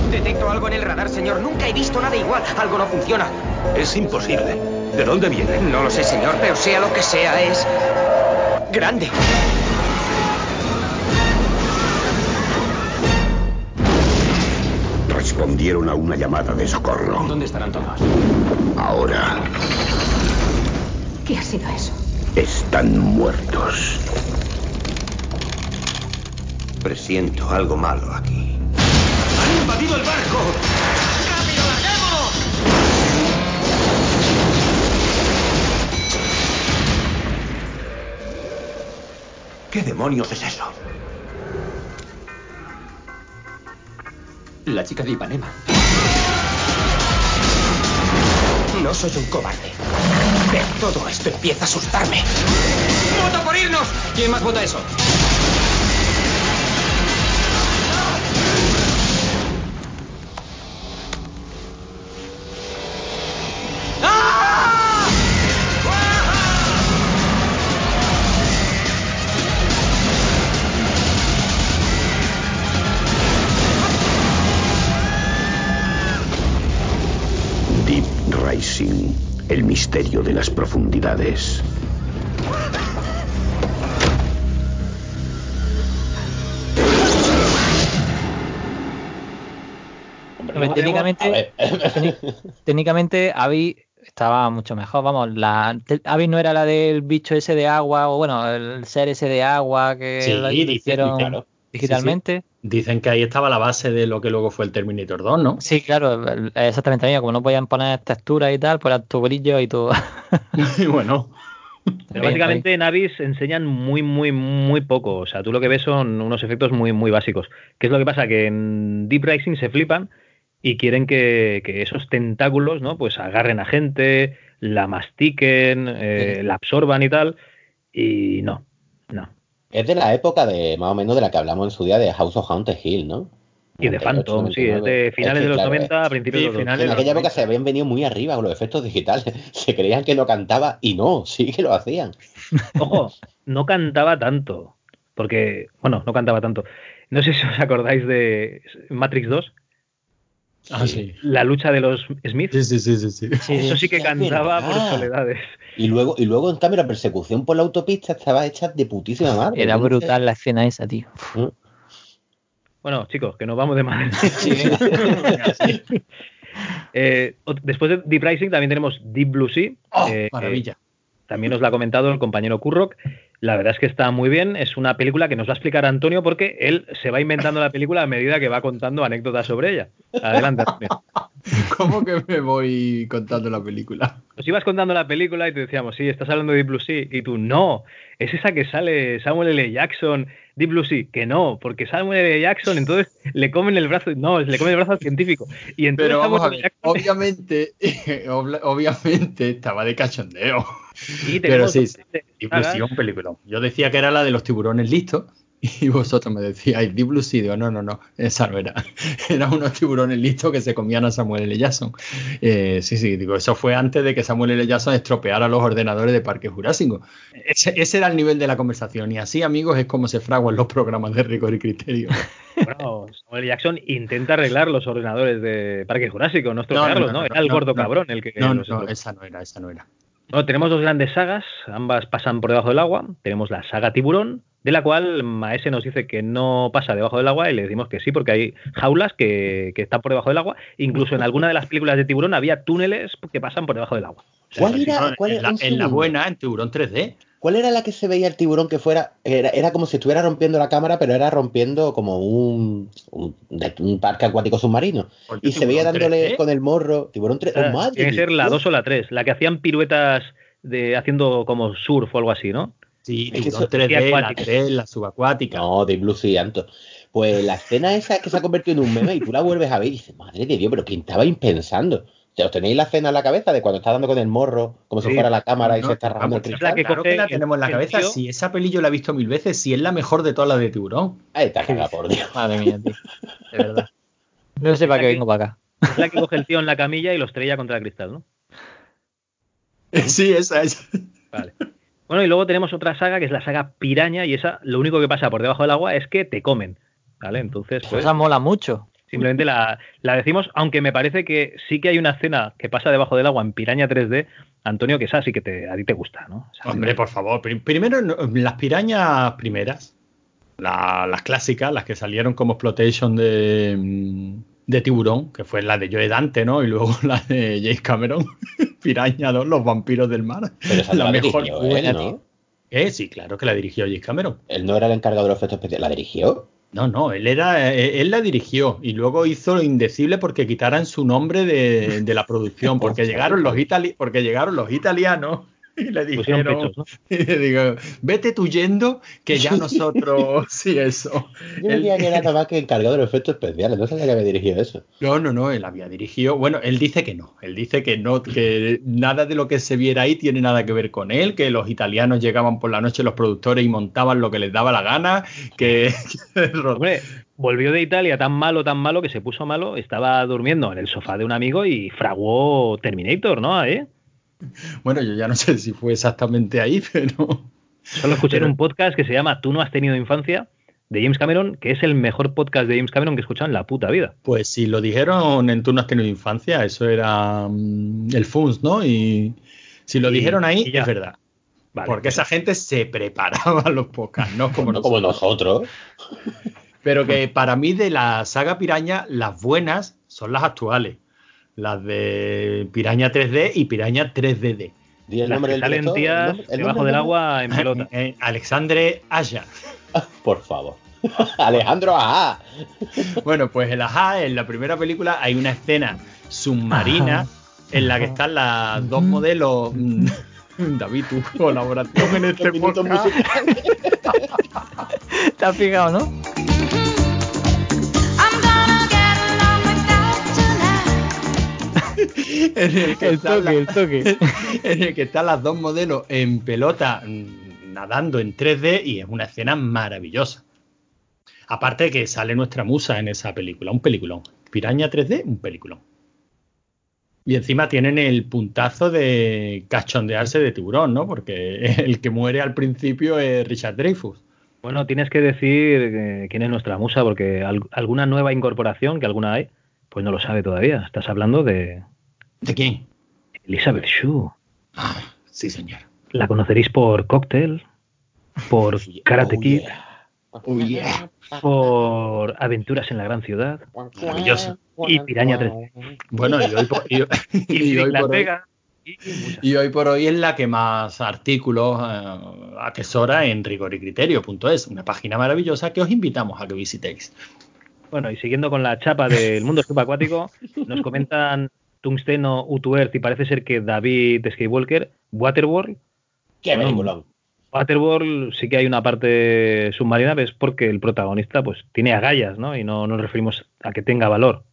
Speaker 10: Detecto algo en el radar, señor. Nunca he visto nada igual. Algo no funciona.
Speaker 11: Es imposible. ¿De dónde viene?
Speaker 10: No lo sé, señor, pero sea lo que sea, es... grande.
Speaker 11: Respondieron a una llamada de socorro.
Speaker 9: ¿Dónde estarán todos?
Speaker 11: Ahora,
Speaker 8: ¿Qué ha
Speaker 12: sido eso?
Speaker 11: Están muertos.
Speaker 9: Presiento algo malo aquí. ¡Han invadido el barco! ¡Rápido, larguemos! ¿Qué demonios es eso?
Speaker 13: La chica de Ipanema. No soy un cobarde. Todo esto empieza a asustarme.
Speaker 9: ¡Vota por irnos!
Speaker 13: ¿Quién más vota eso?
Speaker 11: De las profundidades.
Speaker 5: Hombre, técnicamente, técnicamente Abby estaba mucho mejor. Vamos, la Abby no era la del bicho ese de agua, o bueno, el ser ese de agua que
Speaker 2: Sí,
Speaker 5: hicieron
Speaker 2: claro.
Speaker 5: Digitalmente.
Speaker 2: Dicen que ahí estaba la base de lo que luego fue el Terminator 2, ¿no?
Speaker 5: Sí, claro, exactamente. Mira, como no podían poner texturas y tal, pues era tu brillo y tu.
Speaker 2: y bueno.
Speaker 1: Pero básicamente en Abyss enseñan muy, muy, muy poco. O sea, tú lo que ves son unos efectos muy, muy básicos. ¿Qué es lo que pasa? Que en Deep Rising se flipan y quieren que, que esos tentáculos, ¿no? Pues agarren a gente, la mastiquen, eh, la absorban y tal. Y no, no.
Speaker 3: Es de la época de más o menos de la que hablamos en su día de House of Haunted Hill, ¿no?
Speaker 1: Y de
Speaker 3: 98,
Speaker 1: Phantom, sí, es de
Speaker 3: 99.
Speaker 1: finales
Speaker 3: que,
Speaker 1: de los
Speaker 3: claro,
Speaker 1: 90
Speaker 3: eh,
Speaker 1: a principios
Speaker 2: sí,
Speaker 1: de los
Speaker 2: finales
Speaker 3: En aquella
Speaker 2: los
Speaker 3: época se habían venido muy arriba con los efectos digitales. Se creían que no cantaba y no, sí que lo hacían.
Speaker 1: Ojo, no cantaba tanto. Porque, bueno, no cantaba tanto. No sé si os acordáis de Matrix 2,
Speaker 2: Ah, sí.
Speaker 1: la lucha de los Smiths.
Speaker 2: Sí, sí, sí, sí. sí.
Speaker 1: Eso sí que cantaba por soledades.
Speaker 3: Y luego, y luego, en cambio, la persecución por la autopista estaba hecha de putísima madre.
Speaker 5: Era brutal la escena esa, tío.
Speaker 1: Bueno, chicos, que nos vamos de madre.
Speaker 3: Sí, venga.
Speaker 1: Eh, después de Deep Rising también tenemos Deep Blue Sea.
Speaker 2: Oh,
Speaker 1: eh,
Speaker 2: maravilla.
Speaker 1: también nos la ha comentado el compañero Kurrock. La verdad es que está muy bien. Es una película que nos va a explicar Antonio porque él se va inventando la película a medida que va contando anécdotas sobre ella. Adelante, Antonio.
Speaker 2: ¿Cómo que me voy contando la película?
Speaker 1: Nos ibas contando la película y te decíamos, sí, estás hablando de Deep Blue Sea. Y tú, no, es esa que sale Samuel L. Jackson, Deep Blue Sea. Que no, porque Samuel L. Jackson, entonces le comen el brazo. No, le comen el brazo al científico. Y entonces
Speaker 2: Pero vamos a ver,
Speaker 1: Jackson-
Speaker 2: obviamente, obviamente estaba de cachondeo. Pero sí, Deep Blue. Sea es un peliculón. Yo decía que era la de los tiburones listos y vosotros me decíais Deep Blue Sea. Digo, no, no, no, esa no era. Eran unos tiburones listos que se comían a Samuel L. Jackson. Eh, sí, sí, digo, eso fue antes de que Samuel L. Jackson estropeara los ordenadores de Parque Jurásico. Ese, ese era el nivel de la conversación. Y así, amigos, es como se fraguan los programas de rigor y criterio.
Speaker 1: Bueno, Samuel L. Jackson intenta arreglar los ordenadores de Parque Jurásico, no estropearlos, ¿no?
Speaker 2: no,
Speaker 1: Era el gordo cabrón el que
Speaker 2: No, no, esa no era, esa no era.
Speaker 1: Bueno, tenemos dos grandes sagas, ambas pasan por debajo del agua. Tenemos la saga Tiburón, de la cual Maese nos dice que no pasa debajo del agua y le decimos que sí, porque hay jaulas que, que están por debajo del agua. Incluso en alguna de las películas de Tiburón había túneles que pasan por debajo del agua.
Speaker 3: ¿Cuál era, cuál
Speaker 2: en,
Speaker 3: era-
Speaker 2: la,
Speaker 3: un
Speaker 2: en la buena, en Tiburón 3D.
Speaker 3: ¿Cuál era la que se veía el tiburón que fuera? Era, era como si estuviera rompiendo la cámara, pero era rompiendo como un, un, parque acuático submarino. Y se veía dándole
Speaker 2: 3D.
Speaker 3: con el morro. Tiburón 3
Speaker 1: O sea,
Speaker 3: ¡Oh, madre
Speaker 1: tiene que ser la
Speaker 3: Dios!
Speaker 1: 2 o la 3, la que hacían piruetas de haciendo como surf o algo así, ¿no?
Speaker 2: Sí,
Speaker 3: Es
Speaker 2: Tiburón
Speaker 3: eso-
Speaker 2: 3D, la
Speaker 1: acuática.
Speaker 2: 3, la subacuática.
Speaker 3: No, de Blue Sea, Anto. Pues la escena esa es que se ha convertido en un meme y tú la vuelves a ver y dices, madre de Dios, pero ¿quién estabais pensando? ¿Os tenéis la escena en la cabeza de cuando está dando con el morro, como si fuera la cámara y se está rajando el
Speaker 2: vamos,
Speaker 1: es la
Speaker 3: cristal?
Speaker 1: que
Speaker 2: claro que la tenemos en la cabeza.
Speaker 1: tío-
Speaker 2: Si esa peli yo la he visto mil veces, si es la mejor de todas las de Tiburón.
Speaker 3: Ahí está cagada, por Dios.
Speaker 5: Madre mía, tío. De verdad. No sé para qué vengo para acá.
Speaker 1: Es la que coge el tío en la camilla y lo estrella contra el cristal, ¿no?
Speaker 2: Sí, esa es.
Speaker 1: Vale. Bueno, y luego tenemos otra saga que es la saga Piraña y esa lo único que pasa por debajo del agua es que te comen. ¿Vale? Entonces, pues
Speaker 5: Esa mola mucho.
Speaker 1: Simplemente la, la decimos, aunque me parece que sí que hay una escena que pasa debajo del agua en Piraña 3D, Antonio, que esa sí que te, a ti te gusta, ¿no?
Speaker 2: Hombre, por favor. pri- Primero, las pirañas primeras, la- las clásicas, las que salieron como exploitation de, de tiburón, que fue la de Joe Dante, ¿no? Y luego la de James Cameron. Piraña 2, Los vampiros del mar.
Speaker 3: Pero esa la, mejor dirigió él, ¿no?
Speaker 2: Eh, sí, claro que la dirigió James Cameron.
Speaker 3: Él no era el encargado de los efectos especiales, ¿la dirigió?
Speaker 2: No, no, él era, eh, él la dirigió y luego hizo lo indecible porque quitaran su nombre de, de la producción, porque llegaron los itali porque llegaron los italianos y le dijeron, y le digo, vete tú yendo, que ya nosotros, sí, eso.
Speaker 3: Yo creía que era nada que encargado de los efectos especiales, no sabía que había dirigido eso.
Speaker 2: No, no, no, él había dirigido, bueno, él dice que no, él dice que no, que nada de lo que se viera ahí tiene nada que ver con él, que los italianos llegaban por la noche los productores y montaban lo que les daba la gana, que...
Speaker 1: Hombre, volvió de Italia tan malo, tan malo, que se puso malo, estaba durmiendo en el sofá de un amigo y fraguó Terminator, ¿no? ¿Eh?
Speaker 2: Bueno, yo ya no sé si fue exactamente ahí, pero.
Speaker 1: Solo escuché en un podcast que se llama Tú no has tenido infancia de James Cameron, que es el mejor podcast de James Cameron que he escuchado en la puta vida.
Speaker 2: Pues si lo dijeron en Tú no has tenido infancia, eso era mm, el FUNS, ¿no? Y si lo dijeron ahí, es verdad. Porque esa gente se preparaba los podcasts, no como
Speaker 3: no Como nosotros.
Speaker 2: Pero que para mí de la saga Piraña, las buenas son las actuales las de Piraña 3D y Piraña 3DD.
Speaker 1: El nombre del debajo del agua en pelota.
Speaker 2: Eh, Alexandre Aya.
Speaker 3: Por favor. Alejandro Ajá.
Speaker 2: bueno, pues el Ajá, en la primera película hay una escena submarina en la que están las dos modelos. David, tu colaboración en este podcast.
Speaker 5: Te has fijado, ¿no?
Speaker 2: en el que En el que están las dos modelos en pelota mm, nadando en 3D y es una escena maravillosa. Aparte que sale nuestra musa en esa película, un peliculón. Piraña 3D, un peliculón. Y encima tienen el puntazo de cachondearse de tiburón, ¿no? Porque el que muere al principio es Richard Dreyfus.
Speaker 1: Bueno, tienes que decir eh, quién es nuestra musa, porque alguna nueva incorporación, que alguna hay, pues no lo sabe todavía. Estás hablando de,
Speaker 2: ¿De quién?
Speaker 1: Elizabeth Shue.
Speaker 2: Ah, sí, señor.
Speaker 1: La conoceréis por Cocktail, por Karate Kid,
Speaker 2: oh, yeah.
Speaker 1: por Aventuras en la Gran Ciudad.
Speaker 2: Maravilloso.
Speaker 1: Y Piraña 3.
Speaker 2: Bueno, y hoy por, y, y, hoy por hoy, y hoy por hoy es la que más artículos eh, atesora en rigoricriterio.es, una página maravillosa que os invitamos a que visitéis.
Speaker 1: Bueno, y siguiendo con la chapa del mundo subacuático, nos comentan Tungsteno, Utuert y parece ser que David Skywalker, Waterworld.
Speaker 3: ¡Qué bueno,
Speaker 1: Waterworld sí que hay una parte submarina, es porque el protagonista pues tiene agallas, ¿no? Y no nos referimos a que tenga valor.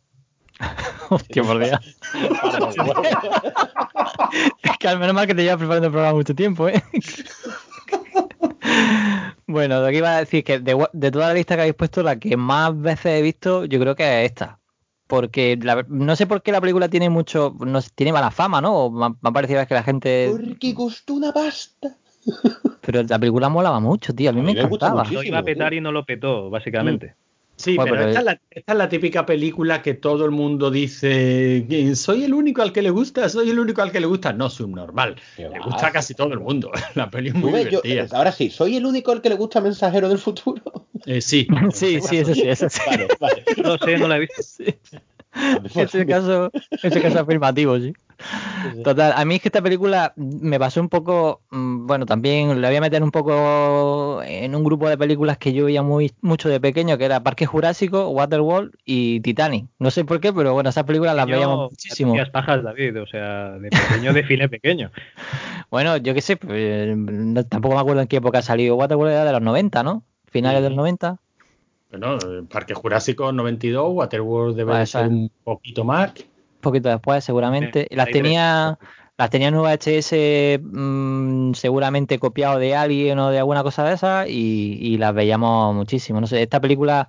Speaker 5: Hostia, por Dios. es que al menos mal que te llevas preparando el programa mucho tiempo, ¿eh? Bueno, lo que iba a decir que de, de, toda la lista que habéis puesto, la que más veces he visto, yo creo que es esta porque no sé por qué la película tiene mucho, no, tiene mala fama, ¿no? me, ha parecido que la gente...
Speaker 3: Porque costó una pasta.
Speaker 5: Pero la película molaba mucho, tío, a mí me, encantaba.
Speaker 1: Lo iba a petar y no lo petó, básicamente.
Speaker 2: Sí, pero, esta, es la, típica película que todo el mundo dice, soy el único al que le gusta, soy el único al que le gusta. No, subnormal. Le gusta a casi todo el mundo. La peli es muy divertida.
Speaker 3: ahora sí, ¿soy el único al que le gusta Mensajero del Futuro?
Speaker 2: Eh, sí.
Speaker 5: sí, sí, eso sí, eso sí. Vale,
Speaker 1: vale. No sé, no la he visto. Sí.
Speaker 5: ese caso, ese caso afirmativo, sí. Total, a mí es que esta película me pasó un poco, mm, bueno, también la voy a meter un poco en un grupo de películas que yo veía muy mucho de pequeño, que era Parque Jurásico, Waterworld y Titanic. No sé por qué, pero bueno, esas películas las veíamos muchísimo.
Speaker 1: pajas, David, o sea, de pequeño de pequeño.
Speaker 5: bueno, yo qué sé, pues, tampoco me acuerdo en qué época salió. Waterworld era de los 90, ¿no? Finales de los 90.
Speaker 2: Bueno, Parque Jurásico 92, Waterworld debe ser un poquito más.
Speaker 5: Un poquito después, seguramente. las tenía las tenía en VHS mmm, seguramente copiado de alguien o de alguna cosa de esa y, las veíamos muchísimo. No sé, esta película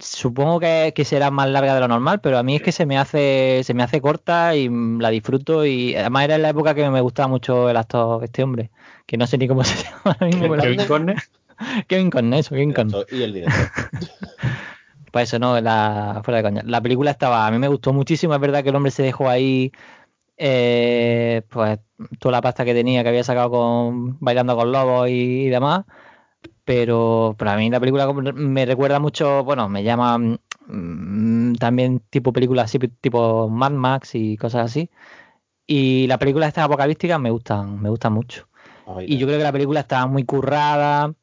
Speaker 5: supongo que, será más larga de lo normal, pero a mí es que se me hace se me hace corta y la disfruto y además era en la época que me gustaba mucho el actor este hombre, que no sé ni cómo se llama.
Speaker 2: Kevin Corner.
Speaker 5: Kevin con eso, Kevin con.
Speaker 3: Y el director.
Speaker 5: pues eso, no, la, fuera de coña. La película estaba, a mí me gustó muchísimo, es verdad que el hombre se dejó ahí, eh, pues, toda la pasta que tenía, que había sacado con Bailando con Lobos y, demás, pero para mí la película me recuerda mucho, bueno, me llama mm, también tipo películas así, tipo Mad Max y cosas así. Y las películas estas apocalípticas me gustan, me gustan mucho. Y yo creo que la película estaba muy currada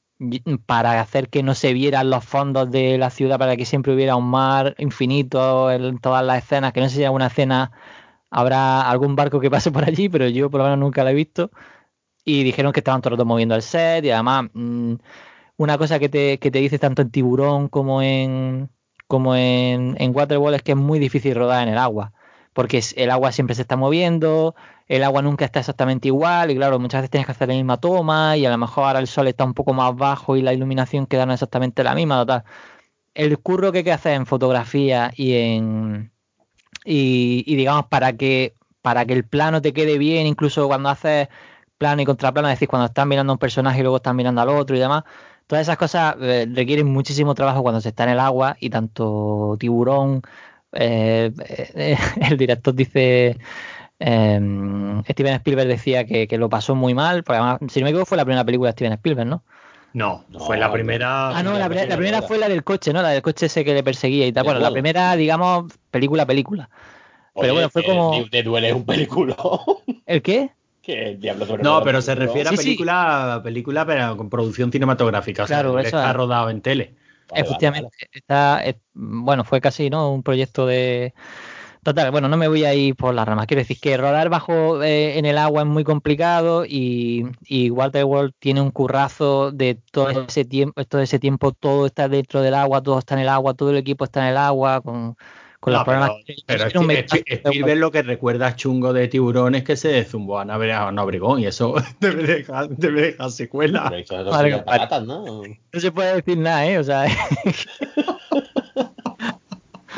Speaker 5: para hacer que no se vieran los fondos de la ciudad, para que siempre hubiera un mar infinito en todas las escenas, que no sé si alguna escena habrá algún barco que pase por allí, pero yo por lo menos nunca la he visto. Y dijeron que estaban todos moviendo el set y además mm, una cosa que te, que te dice tanto en Tiburón como en como en, en Waterwall es que es muy difícil rodar en el agua, porque el agua siempre se está moviendo, el agua nunca está exactamente igual y claro, muchas veces tienes que hacer la misma toma y a lo mejor ahora el sol está un poco más bajo y la iluminación queda no exactamente la misma. El curro que hay que hacer en fotografía y en y, digamos para que para que el plano te quede bien, incluso cuando haces plano y contraplano, es decir, cuando estás mirando a un personaje y luego estás mirando al otro y demás, todas esas cosas eh, requieren muchísimo trabajo cuando se está en el agua y tanto tiburón, eh, el director dice, em, Steven Spielberg decía que, lo pasó muy mal, porque además, si no me equivoco fue la primera película de Steven Spielberg, ¿no?
Speaker 2: No, fue la primera.
Speaker 5: Ah, no, la, primera fue la del coche, ¿no? La del coche ese que le perseguía y tal. Bueno, la primera, digamos, película, película.
Speaker 3: Pero bueno, fue como. Te duele un película.
Speaker 5: ¿El qué?
Speaker 3: Que el diablo
Speaker 2: No, pero se refiere a película, película pero con producción cinematográfica. Claro, o sea, está rodado en tele.
Speaker 5: Efectivamente. Está, bueno, fue casi, ¿no? Un proyecto de. Total, bueno, no me voy a ir por las ramas. Quiero decir que rodar bajo eh, en el agua es muy complicado y, y Walter World tiene un currazo de todo ese tiempo, todo ese tiempo todo está dentro del agua, todo está en el agua, todo el equipo está en el agua, con,
Speaker 2: con pero, Spielberg lo que recuerda chungo de tiburones que se zumbó a Navregón y eso debe dejar, debe dejar secuela.
Speaker 5: ¿no? no se puede decir nada, ¿eh? O sea,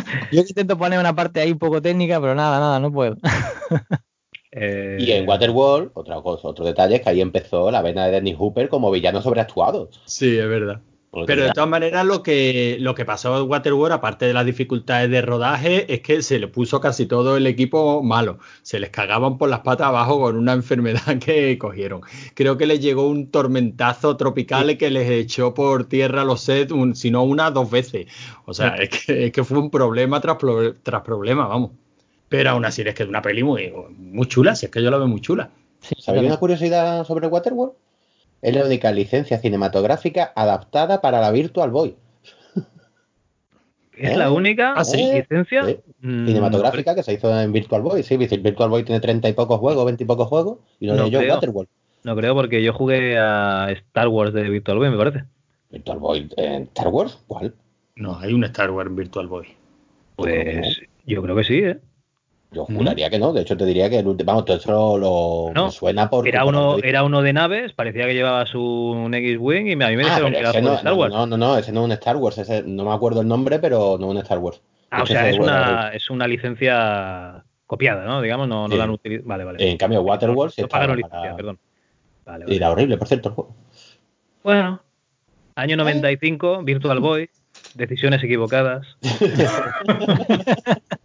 Speaker 5: yo intento poner una parte ahí un poco técnica, pero nada, nada, no puedo.
Speaker 3: Eh, y en Waterworld, otra otro detalle es que ahí empezó la vena de Dennis Hooper como villano sobreactuado.
Speaker 2: Sí, es verdad. Pero de todas maneras, lo que, lo que pasó en Waterworld, aparte de las dificultades de rodaje, es que se le puso casi todo el equipo malo. Se les cagaban por las patas abajo con una enfermedad que cogieron. Creo que les llegó un tormentazo tropical que les echó por tierra los sets, si no una, dos veces. O sea, es, que, fue un problema tras, tras problema, vamos. Pero aún así es que es una peli muy, muy chula, si es que yo la veo muy chula.
Speaker 3: ¿Sabéis una curiosidad sobre Waterworld? Es la única licencia cinematográfica adaptada para la Virtual Boy.
Speaker 1: ¿Es la única
Speaker 3: ¿Ah,
Speaker 1: licencia
Speaker 3: mm, cinematográfica que se hizo en Virtual Boy? Sí, Virtual Boy tiene treinta y pocos juegos, veinte y pocos juegos, y no, no yo Waterworld.
Speaker 1: No creo porque yo jugué a Star Wars de Virtual Boy, me parece.
Speaker 3: ¿Virtual Boy en Star Wars? ¿Cuál?
Speaker 2: No, hay un Star Wars en Virtual Boy.
Speaker 1: Pues yo creo que sí, ¿eh?
Speaker 3: Yo juraría que no, de hecho te diría que el último, vamos, todo eso lo, suena por...
Speaker 1: Era uno, era uno de naves, parecía que llevaba su X-Wing y a mí me ah, dijeron que era
Speaker 3: no,
Speaker 1: Star Wars.
Speaker 3: No, no, no, ese no es un Star Wars, ese, no me acuerdo el nombre, pero no es un Star Wars.
Speaker 1: Ah, o sea, es una, es una licencia copiada, ¿no? Digamos, no, no la han utilizado. Vale, vale.
Speaker 3: En cambio, Waterworld sí no pagaron licencia, perdón. Vale, era horrible, por cierto, el juego.
Speaker 1: Bueno, año 95, Virtual Boy, decisiones equivocadas.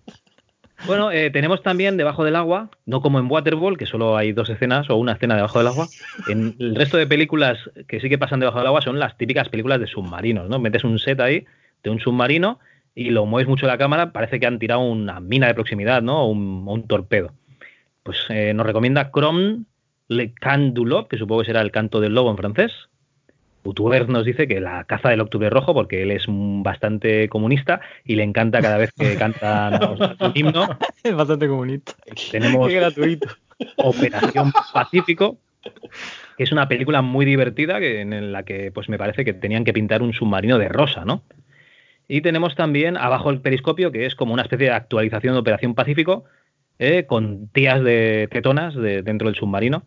Speaker 1: Bueno, eh, tenemos también debajo del agua, no como en Waterball, que solo hay dos escenas o una escena debajo del agua. En el resto de películas que sí que pasan debajo del agua son las típicas películas de submarinos, ¿no? Metes un set ahí de un submarino y lo mueves mucho la cámara, parece que han tirado una mina de proximidad, ¿no? O un, torpedo. Pues eh, nos recomienda Chrome Le Can du que supongo que será el canto del lobo en francés, Utuber nos dice que la caza del octubre rojo, porque él es bastante comunista y le encanta cada vez que canta un himno.
Speaker 5: Es bastante comunista.
Speaker 1: Tenemos gratuito. Operación Pacífico, que es una película muy divertida que, en la que pues me parece que tenían que pintar un submarino de rosa, ¿no? Y tenemos también abajo el periscopio, que es como una especie de actualización de Operación Pacífico, eh, con tías de tetonas de, dentro del submarino.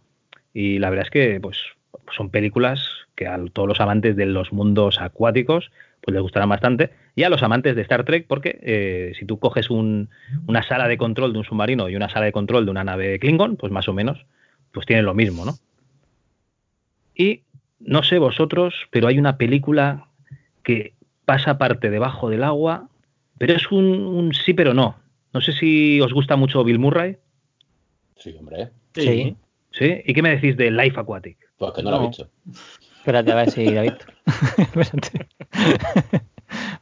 Speaker 1: Y la verdad es que pues son películas que a todos los amantes de los mundos acuáticos pues les gustarán bastante. Y a los amantes de Star Trek porque eh, si tú coges una sala de control de un submarino y una sala de control de una nave Klingon pues más o menos pues tienen lo mismo ¿no? y no sé vosotros pero hay una película que pasa parte debajo del agua pero es un, un sí pero no. No sé si os gusta mucho Bill Murray.
Speaker 3: Sí hombre.
Speaker 5: Sí.
Speaker 1: Sí y qué me decís de Life Aquatic
Speaker 3: pues que no, lo he visto
Speaker 5: Espérate a ver si la he visto.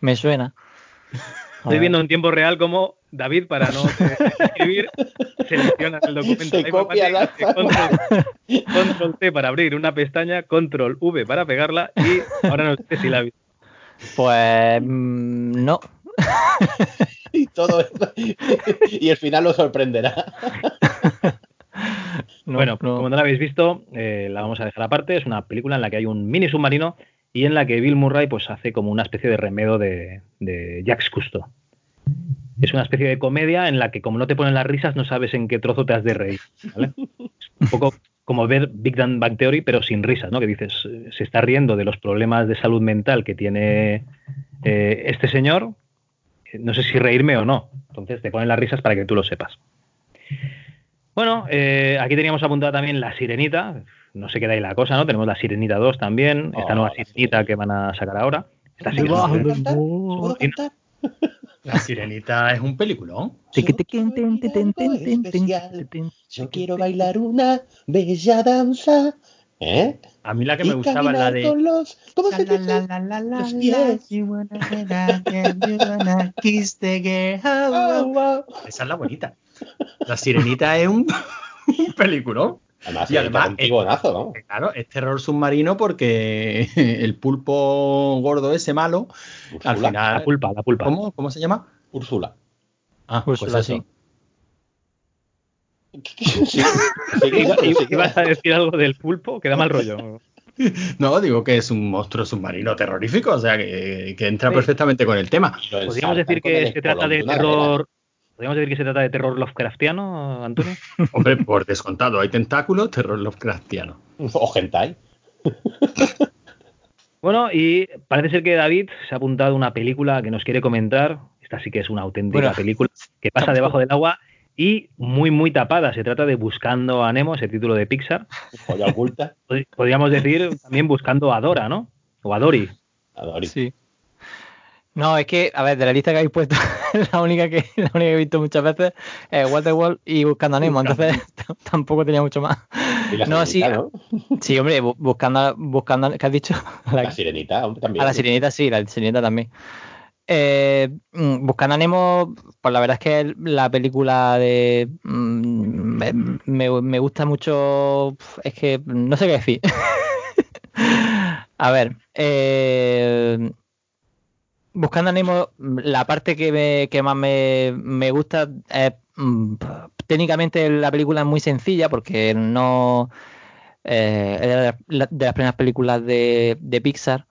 Speaker 5: Me suena.
Speaker 1: Estoy viendo en tiempo real cómo David, para no escribir, selecciona el documento.
Speaker 3: Se copia la
Speaker 1: control, control, T para abrir una pestaña, control V para pegarla y ahora no sé si la visto.
Speaker 5: Pues mm, no.
Speaker 3: y todo esto. y el final lo sorprenderá.
Speaker 1: bueno, como no la habéis visto, eh, la vamos a dejar aparte. Es una película en la que hay un mini submarino y en la que Bill Murray pues hace como una especie de remedo de, de Jacques Cousteau. Es una especie de comedia en la que como no te ponen las risas no sabes en qué trozo te has de reír. ¿vale? un poco como ver Big Bang Bang Theory pero sin risas, ¿no? Que dices, eh, se está riendo de los problemas de salud mental que tiene eh, este señor, no sé si reírme o no. Entonces te ponen las risas para que tú lo sepas. Bueno, eh, aquí teníamos apuntada también la sirenita. No se queda ahí la cosa, ¿no? Tenemos la sirenita 2 también, esta
Speaker 3: Oh,
Speaker 1: nueva
Speaker 3: la
Speaker 1: sirenita que van a sacar ahora. Esta sí que
Speaker 3: ¿Puedo cantar? ¿Puedo cantar?
Speaker 2: La sirenita es un peliculón.
Speaker 3: Yo quiero bailar una bella danza. ¿Eh?
Speaker 2: A mí la que
Speaker 3: Y
Speaker 2: me gustaba es la de.
Speaker 3: con los. ¿Cómo se dice? Los pies. Oh, wow.
Speaker 2: Esa es la bonita. La sirenita es un, un peliculón.
Speaker 3: Además,
Speaker 2: Y además,
Speaker 3: un ¿no?
Speaker 2: Claro, es terror submarino porque el pulpo gordo ese malo, al final.
Speaker 1: La pulpa, la pulpa.
Speaker 2: ¿Cómo, ¿Cómo se llama?
Speaker 3: Úrsula.
Speaker 2: Ah, pues
Speaker 5: Úrsula,
Speaker 2: eso.
Speaker 5: sí.
Speaker 3: Sí,
Speaker 1: Iba-
Speaker 3: sí,
Speaker 1: iba-
Speaker 3: sí.
Speaker 1: ¿Ibas a decir algo del pulpo? Que da mal rollo.
Speaker 2: No, digo que es un monstruo submarino terrorífico, o sea que, que entra
Speaker 1: Sí.
Speaker 2: perfectamente con el tema.
Speaker 1: ¿Podríamos decir que se trata de terror. ¿Podríamos decir que se trata de terror Lovecraftiano, Antonio?
Speaker 2: Hombre, por descontado, hay tentáculos, terror Lovecraftiano.
Speaker 3: O hentai.
Speaker 1: Bueno, y parece ser que David se ha apuntado a una película que nos quiere comentar. Esta sí que es una auténtica
Speaker 5: Bueno.
Speaker 1: película que pasa debajo del agua y muy, muy tapada. Se trata de Buscando a Nemo, ese título de Pixar.
Speaker 3: Joya oculta.
Speaker 1: Pod- Podríamos decir también Buscando a Dora, ¿no? O a Dory.
Speaker 3: Adori.
Speaker 5: Sí. No, es que, a ver, de la lista que habéis puesto, la única que, la única que he visto muchas veces es Waterworld y Buscando a Nemo, entonces tampoco tenía mucho más.
Speaker 3: Y la
Speaker 5: No, sí, sí, hombre, bu- buscando, buscando, ¿qué has dicho? La-
Speaker 3: La sirenita, hombre, también.
Speaker 5: a la sirenita sí, la sirenita también. Eh, mm, Buscando a Nemo, pues la verdad es que la película de mm, me- me gusta mucho, es que no sé qué decir. a ver, eh, Buscando a Nemo, la parte que, me- que más me, me gusta es mm, técnicamente la película es muy sencilla porque no eh, es de, la- de las primeras películas de, de Pixar.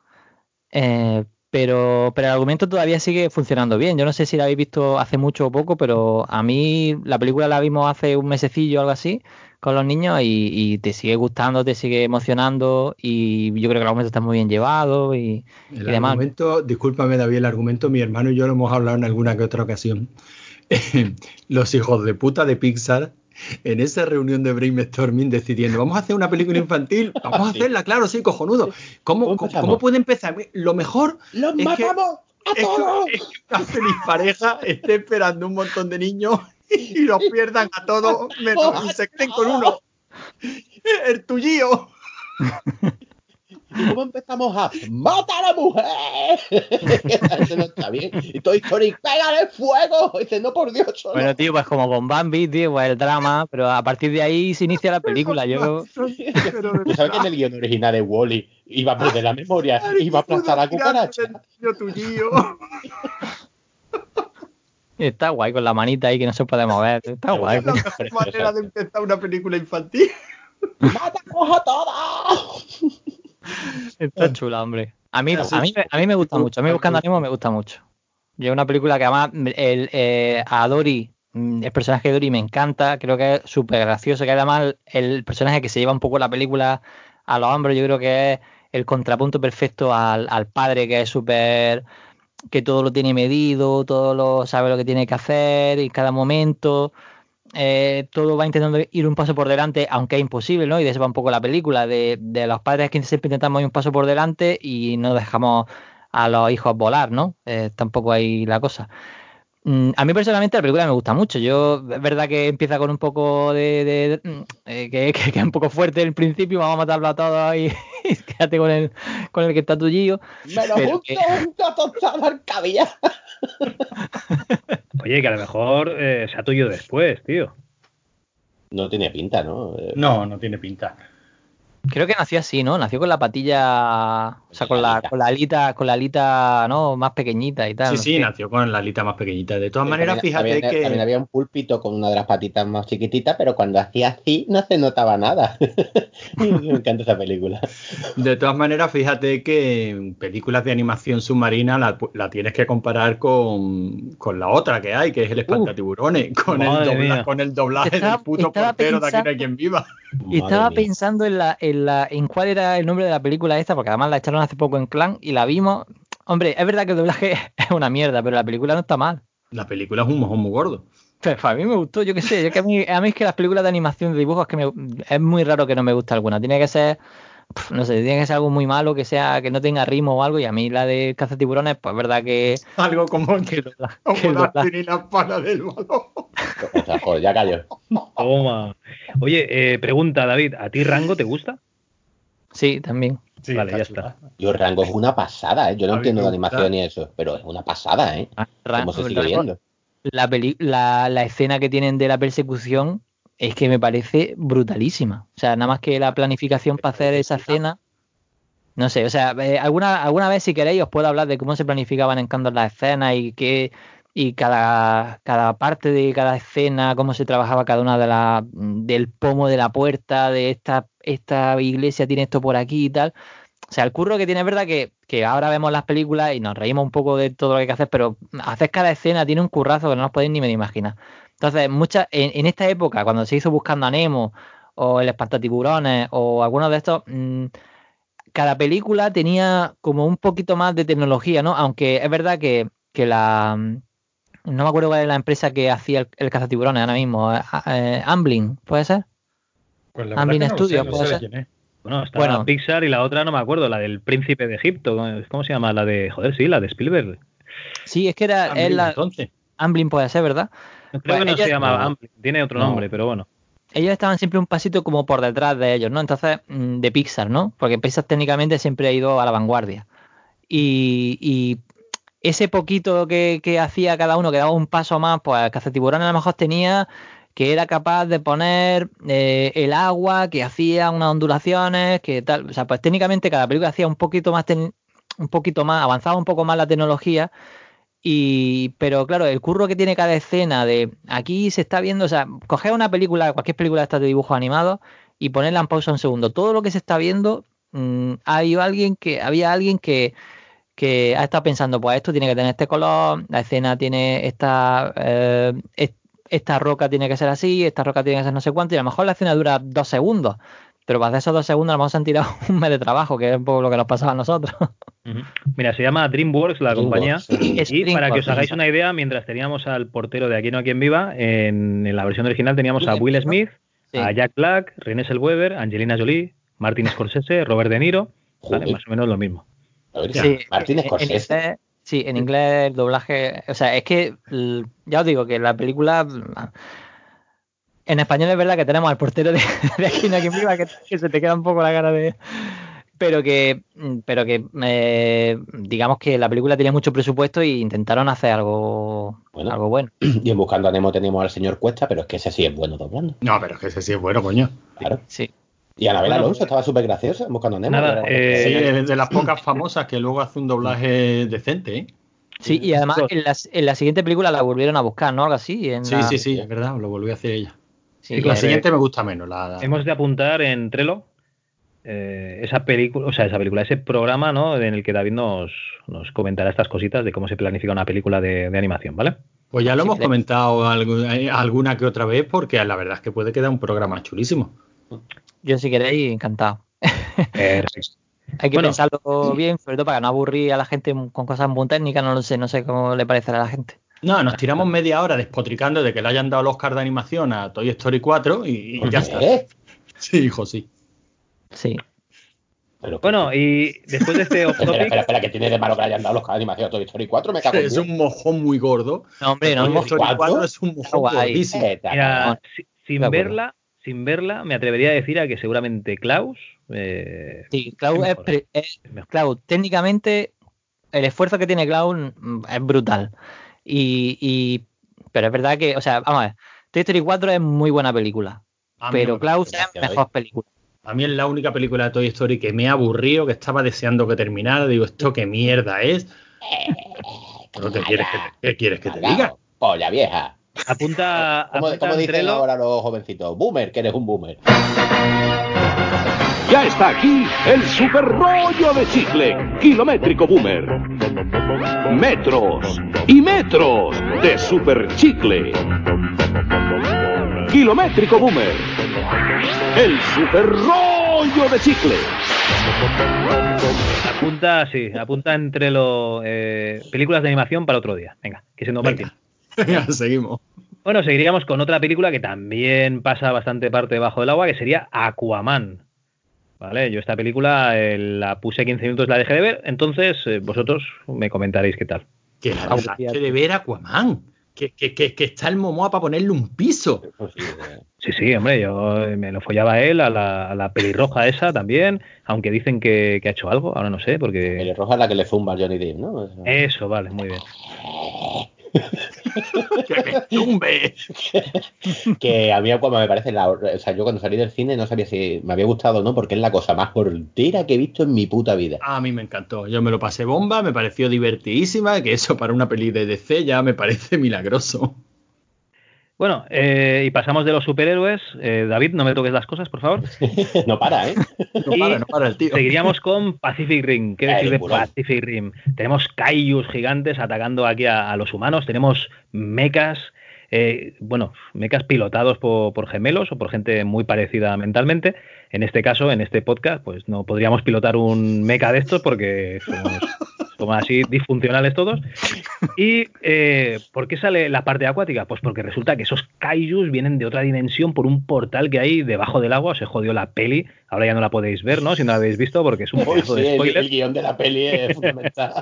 Speaker 5: Eh, pero, pero el argumento todavía sigue funcionando bien. Yo no sé si la habéis visto hace mucho o poco, pero a mí la película la vimos hace un mesecillo o algo así con los niños y, y te sigue gustando, te sigue emocionando y yo creo que el argumento está muy bien llevado y, y
Speaker 2: El
Speaker 5: demás.
Speaker 2: argumento, discúlpame David, el argumento, mi hermano y yo lo hemos hablado en alguna que otra ocasión. Los hijos de puta de Pixar, en esa reunión de brainstorming decidiendo, vamos a hacer una película infantil, vamos a hacerla, claro, sí, cojonudo. ¿Cómo,
Speaker 3: ¿Cómo
Speaker 2: puede empezar? Lo mejor
Speaker 3: ¡Los
Speaker 2: Es que-
Speaker 3: matamos a
Speaker 2: es
Speaker 3: todos!
Speaker 2: que, es que una feliz pareja esté esperando un montón de niños y los pierdan a todos, menos y se queden con uno. El tuyío.
Speaker 3: ¿Y cómo empezamos a ¡Mata a la mujer! Eso no está bien. Y Toy Story, ¡pégale fuego! Y dice, no, por Dios, solo.
Speaker 5: Bueno, tío, pues como con Bambi, tío, pues el drama, pero a partir de ahí se inicia la película. Yo,
Speaker 3: ¿Tú sabes que en el guion original de Wally iba a perder la memoria? Iba a aplastar a la cucaracha.
Speaker 2: Yo tuyío.
Speaker 5: Está guay con la manita ahí que no se puede mover. Está guay.
Speaker 2: La mejor manera de empezar una película infantil.
Speaker 3: ¡Matamos a todos!
Speaker 5: Está chula, hombre. A mí, a mí, a mí me gusta mucho. A mí Buscando a Nemo me gusta mucho. Y es una película que además el, eh, a Dory, mm, el personaje de Dory me encanta. Creo que es súper gracioso. Que además el personaje que se lleva un poco la película a los hombros, yo creo que es el contrapunto perfecto al, al padre que es súper que todo lo tiene medido, todo lo sabe lo que tiene que hacer en cada momento. eh, todo va intentando ir un paso por delante, aunque es imposible, ¿no? Y de eso va un poco la película, de, de los padres que siempre intentamos ir un paso por delante y no dejamos a los hijos volar, ¿no? Eh, tampoco hay la cosa. Mm, a mí personalmente la película me gusta mucho. Yo, es verdad que empieza con un poco de. de- de- mm, eh, que, que- que es un poco fuerte el principio, vamos a matarlo a todos y, y quédate con el, con el que está tuyo.
Speaker 3: Me lo junto
Speaker 5: que-
Speaker 3: tostada al caviar.
Speaker 1: Oye, que a lo mejor eh, sea tuyo después, tío.
Speaker 3: No tiene pinta, ¿no?
Speaker 2: No, no tiene pinta.
Speaker 5: Creo que nació así, ¿no? Nació con la patilla. O sea, con la, con la alita, con la alita, ¿no? Más pequeñita y tal.
Speaker 2: Sí,
Speaker 5: no
Speaker 2: sí,
Speaker 5: sé.
Speaker 2: nació con la alita más pequeñita. De todas
Speaker 3: Sí,
Speaker 2: maneras,
Speaker 3: también-
Speaker 2: fíjate
Speaker 3: también,
Speaker 2: que.
Speaker 3: También había un pulpito con una de las patitas más chiquititas, pero cuando hacía así no se notaba nada. Me encanta esa película.
Speaker 2: De todas maneras, fíjate que en películas de animación submarina la, la tienes que comparar con, con la otra que hay, que es el espantatiburones, con, el dobla- con el doblaje
Speaker 5: Estaba-
Speaker 2: del puto portero de aquí no hay
Speaker 5: pensando-
Speaker 2: quien viva.
Speaker 5: Estaba pensando en la, en la, en cuál era el nombre de la película esta, porque además la echaron hace poco en Clan y la vimos. Hombre, es verdad que el doblaje es una mierda, pero la película no está mal.
Speaker 2: La película es un mojón muy gordo.
Speaker 5: Pero a mí me gustó, yo qué sé, yo que a mí, a mí es que las películas de animación de dibujos que me, es muy raro que no me guste alguna. Tiene que ser, no sé, tiene que ser algo muy malo, que sea, que no tenga ritmo o algo. Y a mí la de cazatiburones, pues es verdad que,
Speaker 2: Algo como,
Speaker 5: que doblaje-
Speaker 2: como
Speaker 5: que
Speaker 2: la pala del balón.
Speaker 3: O sea, joder, ya cayó.
Speaker 1: Toma. Oye, eh, pregunta, David, ¿a ti Rango te gusta?
Speaker 5: Sí, también.
Speaker 2: Sí,
Speaker 1: vale, ya está.
Speaker 3: Yo Rango es una pasada, ¿eh? Yo no entiendo de animación ni eso, pero es una pasada, ¿eh?
Speaker 5: Ra-
Speaker 3: Cómo se sigue
Speaker 5: Rango-
Speaker 3: viendo.
Speaker 5: la, peli- la, la escena que tienen de la persecución es que me parece brutalísima. O sea, nada más que la planificación para hacer esa escena. No sé, o sea, eh, alguna, alguna vez si queréis os puedo hablar de cómo se planificaban en Candor las escenas y qué y cada, cada parte de cada escena, cómo se trabajaba cada una de las del pomo de la puerta, de esta, esta iglesia tiene esto por aquí y tal. O sea, el curro que tiene es verdad que, que ahora vemos las películas y nos reímos un poco de todo lo que hay que hacer, pero hacer cada escena tiene un currazo que no os podéis ni medio imaginar. Entonces, muchas, en, en esta época, cuando se hizo Buscando a Nemo, o el Espantatiburones, o algunos de estos, mm, cada película tenía como un poquito más de tecnología, ¿no? Aunque es verdad que, que la. mm, No me acuerdo cuál es la empresa que hacía el, el cazatiburones ahora mismo. eh, eh, Amblin, ¿puede ser?
Speaker 2: Pues la no sé,
Speaker 5: Studios,
Speaker 2: no
Speaker 5: puede ser.
Speaker 2: es.
Speaker 1: Bueno, está
Speaker 5: Bueno.
Speaker 1: Pixar y la otra no me acuerdo, la del príncipe de Egipto. ¿Cómo se llama? La de. Joder, sí, la de Spielberg.
Speaker 5: Sí, es que era.
Speaker 2: Amblin,
Speaker 5: es la-
Speaker 2: entonces.
Speaker 5: Amblin puede ser, ¿verdad?
Speaker 1: Creo que no se llama
Speaker 3: no.
Speaker 1: Amblin, tiene otro
Speaker 3: No.
Speaker 1: nombre, pero bueno.
Speaker 5: ellos estaban siempre un pasito como por detrás de ellos, ¿no? Entonces, mm, de Pixar, ¿no? Porque Pixar técnicamente siempre ha ido a la vanguardia. Y, y ese poquito que, que hacía cada uno, que daba un paso más, pues Cazatiburón a lo mejor tenía que era capaz de poner eh, el agua, que hacía unas ondulaciones, que tal. O sea, pues técnicamente cada película hacía un poquito más, un poquito más, avanzaba un poco más la tecnología. Y, pero claro, el curro que tiene cada escena de aquí se está viendo, o sea, coger una película, cualquier película de estas de dibujos animados y ponerla en pausa un segundo. Todo lo que se está viendo, mm, hay alguien que, había alguien que, que ha estado pensando, pues esto tiene que tener este color, la escena tiene esta, eh, es- esta roca tiene que ser así, esta roca tiene que ser no sé cuánto, y a lo mejor la escena dura dos segundos. Pero para hacer esos dos segundos a lo mejor se han tirado un mes de trabajo, que es un poco lo que nos pasaba a nosotros.
Speaker 1: Mira, se llama DreamWorks la compañía.
Speaker 5: Es
Speaker 1: Y para que os hagáis una idea, mientras teníamos al portero de Aquí no hay quien viva, en, en la versión original teníamos a Will Smith,
Speaker 5: Sí.
Speaker 1: a Jack Black, René Zellweger, Angelina Jolie, Martin Scorsese, Robert De Niro, ¿vale? Más o menos lo mismo.
Speaker 3: A ver,
Speaker 5: Sí, en- en
Speaker 3: Scorsese.
Speaker 5: sí, en inglés el doblaje, o sea, es que ya os digo que la película en español es verdad que tenemos al portero de, de aquí no hay quien viva que, que se te queda un poco la cara de pero que pero que eh, digamos que la película tenía mucho presupuesto y intentaron hacer algo
Speaker 3: Bueno.
Speaker 5: algo bueno.
Speaker 3: Y en Buscando a Nemo tenemos al señor Cuesta, pero es que ese sí es bueno doblando.
Speaker 2: No, pero es que ese sí es bueno, coño.
Speaker 3: Claro.
Speaker 5: Sí.
Speaker 3: Y Anabel
Speaker 1: Bueno,
Speaker 3: Alonso estaba súper graciosa en Buscando a Nemo.
Speaker 1: Nada, eh,
Speaker 2: Sí, es de las pocas famosas que luego hace un doblaje decente, ¿eh?
Speaker 5: Sí, y además en la, en la siguiente película la volvieron a buscar, ¿no? Algo así. En
Speaker 2: Sí,
Speaker 5: la-
Speaker 2: sí, sí, es verdad, lo volví a hacer ella.
Speaker 5: Sí,
Speaker 2: Y la siguiente me gusta menos. La, la-
Speaker 1: Hemos de apuntar en Trello eh, esa película, o sea, esa película, ese programa, ¿no? En el que David nos, nos comentará estas cositas de cómo se planifica una película de, de animación, ¿vale?
Speaker 2: Pues ya lo
Speaker 5: Sí,
Speaker 2: hemos
Speaker 5: creo.
Speaker 2: comentado eh, alguna que otra vez porque la verdad es que puede quedar un programa chulísimo.
Speaker 5: Yo si queréis, encantado.
Speaker 1: Perfecto.
Speaker 5: Hay que
Speaker 1: Bueno.
Speaker 5: pensarlo bien, sobre todo para no aburrir a la gente con cosas muy técnicas, no lo sé, no sé cómo le parecerá a la gente.
Speaker 2: No, nos tiramos media hora despotricando de que le hayan dado el Oscar de animación a Toy Story 4 y, y ya está.
Speaker 3: ¿Eh?
Speaker 2: Sí, hijo, sí.
Speaker 5: Sí.
Speaker 3: Pero,
Speaker 1: Bueno, y después de este off
Speaker 3: espera,
Speaker 1: topic,
Speaker 3: espera, espera, que tiene de malo que le hayan dado los animaciones a Toy Story 4, me cago en
Speaker 2: Es
Speaker 3: Dios.
Speaker 2: un mojón muy gordo.
Speaker 5: No, hombre, no,
Speaker 2: Toy
Speaker 5: no.
Speaker 2: Story
Speaker 3: ¿Cuatro?
Speaker 2: 4 es un mojón
Speaker 5: guay.
Speaker 2: gordísimo.
Speaker 3: Eh,
Speaker 1: mira, sin
Speaker 5: de
Speaker 1: verla, sin verla, me atrevería a decir a que seguramente Klaus eh,
Speaker 5: Sí, Cloud
Speaker 1: es
Speaker 5: es, es-. Cloud, técnicamente, el esfuerzo que tiene mm, es brutal. Y, y- pero es verdad que, o sea, vamos a ver, Toy Story 4 es muy buena película,
Speaker 2: A
Speaker 5: pero
Speaker 2: parece.
Speaker 5: es mejor película.
Speaker 2: A mí es la única película de Toy Story que me ha aburrido, que estaba deseando que terminara. Digo, ¿esto qué mierda es? ¿Pero qué quieres que te, qué quieres que te diga?
Speaker 3: Polla vieja.
Speaker 1: Apunta,
Speaker 3: ¿Cómo,
Speaker 1: apunta
Speaker 3: cómo dicen ahora los jovencitos? Boomer, que eres un boomer.
Speaker 12: Ya está aquí el super rollo de chicle, kilométrico boomer. Metros y metros de super chicle. Kilométrico boomer. El super rollo de chicle.
Speaker 1: Apunta, sí, apunta entre los eh, películas de animación para otro día. Venga, que se nos va el tiempo.
Speaker 2: Venga, seguimos.
Speaker 1: Bueno, seguiríamos con otra película que también pasa bastante parte debajo del agua, que sería Aquaman. ¿Vale? Yo esta película eh, la puse 15 minutos, la dejé de ver, entonces eh, vosotros me comentaréis qué tal.
Speaker 2: Que la dejaste de ver Aquaman. Que, que, que, que está el Momoa para ponerle un piso.
Speaker 3: Sí,
Speaker 1: Sí, hombre, yo eh, me lo follaba a él, a la, a la pelirroja esa también, aunque dicen que, que ha hecho algo, ahora no sé, porque...
Speaker 3: Pelirroja es la que le zumba a Johnny Depp, ¿no? Eso,
Speaker 1: vale, muy bien.
Speaker 2: ¡Que me tumbe!
Speaker 3: que a mí Aquaman me parece la, o sea, yo cuando salí del cine no sabía si me había gustado o no, porque es la cosa más hortera que he visto en mi puta vida.
Speaker 2: A mí me encantó. Yo me lo pasé bomba, me pareció divertidísima. Que eso para una peli de DC ya me parece milagroso.
Speaker 1: Bueno, eh, y pasamos de los superhéroes. Eh, David, no me toques las cosas, por favor.
Speaker 3: no para, ¿eh?
Speaker 2: No para, no para el tío.
Speaker 1: Seguiríamos con Pacific Rim. ¿Qué decir de. Pacific Rim? Tenemos kaijus gigantes atacando aquí a, a los humanos. Tenemos mechas, eh, bueno, mechas pilotados por, por gemelos o por gente muy parecida mentalmente. En este caso, en este podcast, pues no podríamos pilotar un mecha de estos porque somos, somos así disfuncionales todos. ¿Y eh, por qué sale la parte acuática? Pues porque resulta que esos kaijus vienen de otra dimensión por un portal que hay debajo del agua. Se jodió la peli. Ahora ya no la podéis ver, ¿no? Si no la habéis visto, porque es un
Speaker 3: Uy, sí,
Speaker 1: de
Speaker 3: el,
Speaker 1: spoiler.
Speaker 3: el guion de la peli es fundamental.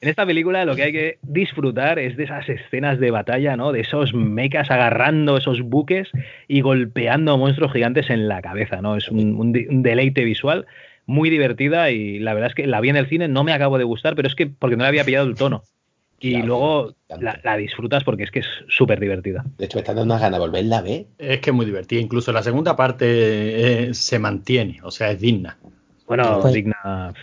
Speaker 1: En esta película lo que hay que disfrutar es de esas escenas de batalla, ¿no? De esos mechas agarrando esos buques y golpeando monstruos gigantes en la cabeza, ¿no? Es un, un di- un deleite visual muy divertida y la verdad es que la vi en el cine, no me acabo de gustar, pero es que porque no le había pillado el tono. Y
Speaker 3: Claro,
Speaker 1: luego la, la disfrutas porque es que es súper divertida.
Speaker 3: De hecho, me están dando unas ganas de volverla a ver.
Speaker 2: Es que es muy divertida. Incluso la segunda parte eh, se mantiene, o sea, es digna.
Speaker 1: Bueno,
Speaker 5: Pues-
Speaker 1: digna.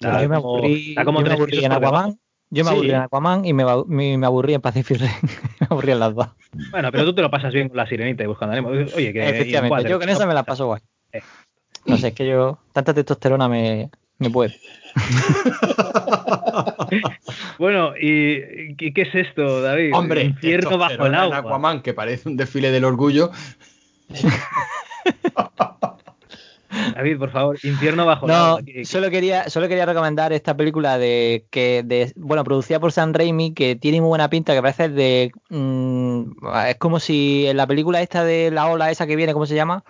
Speaker 5: Yo me aburrí,
Speaker 1: está como
Speaker 5: yo me
Speaker 1: tres
Speaker 5: aburrí
Speaker 1: pisos
Speaker 5: en. Aquaman. Yo me
Speaker 2: Sí.
Speaker 5: aburrí en Aquaman y me, me, me aburrí en Pacific Rim. me aburrí en las dos.
Speaker 1: Bueno, pero tú te lo pasas bien con la sirenita y buscando. Oye, que
Speaker 5: Efectivamente, yo con esa me la paso guay. No sé, es que yo, tanta testosterona me, me puede.
Speaker 1: Bueno, ¿y, y qué es esto, David?
Speaker 2: Hombre,
Speaker 1: infierno bajo el
Speaker 2: testosterona en
Speaker 1: agua.
Speaker 2: Aquaman, que parece un desfile del orgullo.
Speaker 1: David, por favor, infierno bajo el
Speaker 5: No,
Speaker 1: agua. ¿Qué- qué-
Speaker 5: solo quería, solo quería recomendar esta película de que de, bueno, producida por Sam Raimi, que tiene muy buena pinta, que parece de mm, es como si en la película esta de la ola esa que viene, ¿cómo se llama?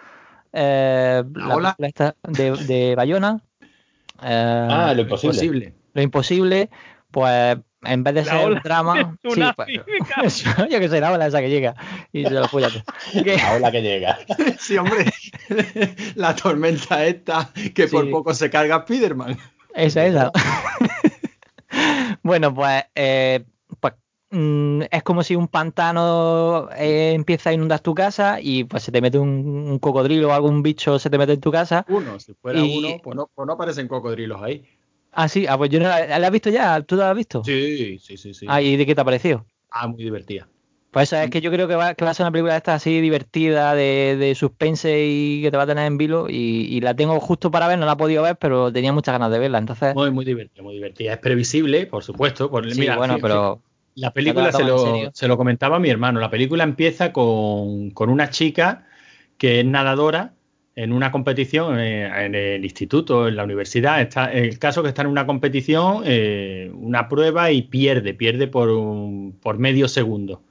Speaker 5: Eh,
Speaker 2: ¿La ola?
Speaker 5: película esta de, de Bayona. Eh,
Speaker 3: Ah, lo imposible.
Speaker 2: Posible.
Speaker 5: lo imposible, pues en vez de
Speaker 1: La
Speaker 5: ser
Speaker 1: ola
Speaker 5: drama, sí, pues, yo que sé, la ola esa que llega y se lo. Que-
Speaker 3: La ola que llega.
Speaker 2: Sí, hombre. la tormenta esta que por poco se carga Spiderman.
Speaker 5: Esa, esa. bueno, pues, eh, mm, es como si un pantano eh, empieza a inundar tu casa y pues se te mete un, un cocodrilo o algún bicho se te mete en tu casa.
Speaker 2: Uno, si fuera
Speaker 5: Y-
Speaker 2: uno, pues no, pues no aparecen cocodrilos ahí.
Speaker 5: Ah, sí, ah, pues yo no la, ¿la has visto ya, ¿tú la has visto?
Speaker 2: Sí, sí, sí, sí.
Speaker 5: Ah, ¿y de qué te ha parecido?
Speaker 2: Ah, muy divertida.
Speaker 5: Pues eso es que yo creo que va, que va a ser una película de esta así divertida, de, de suspense y que te va a tener en vilo. Y, y la tengo justo para ver, no la he podido ver, pero tenía muchas ganas de verla. Entonces,
Speaker 2: Muy, muy divertida, muy divertida. Es previsible, por supuesto. Por,
Speaker 5: sí,
Speaker 2: mira,
Speaker 5: bueno, pero
Speaker 2: La película
Speaker 5: ¿No te
Speaker 2: se lo, se lo comentaba a mi hermano. La película empieza con, con una chica que es nadadora en una competición eh, en el instituto, en la universidad. Está, el caso que está en una competición, eh, una prueba y pierde, pierde por, un- por medio segundo.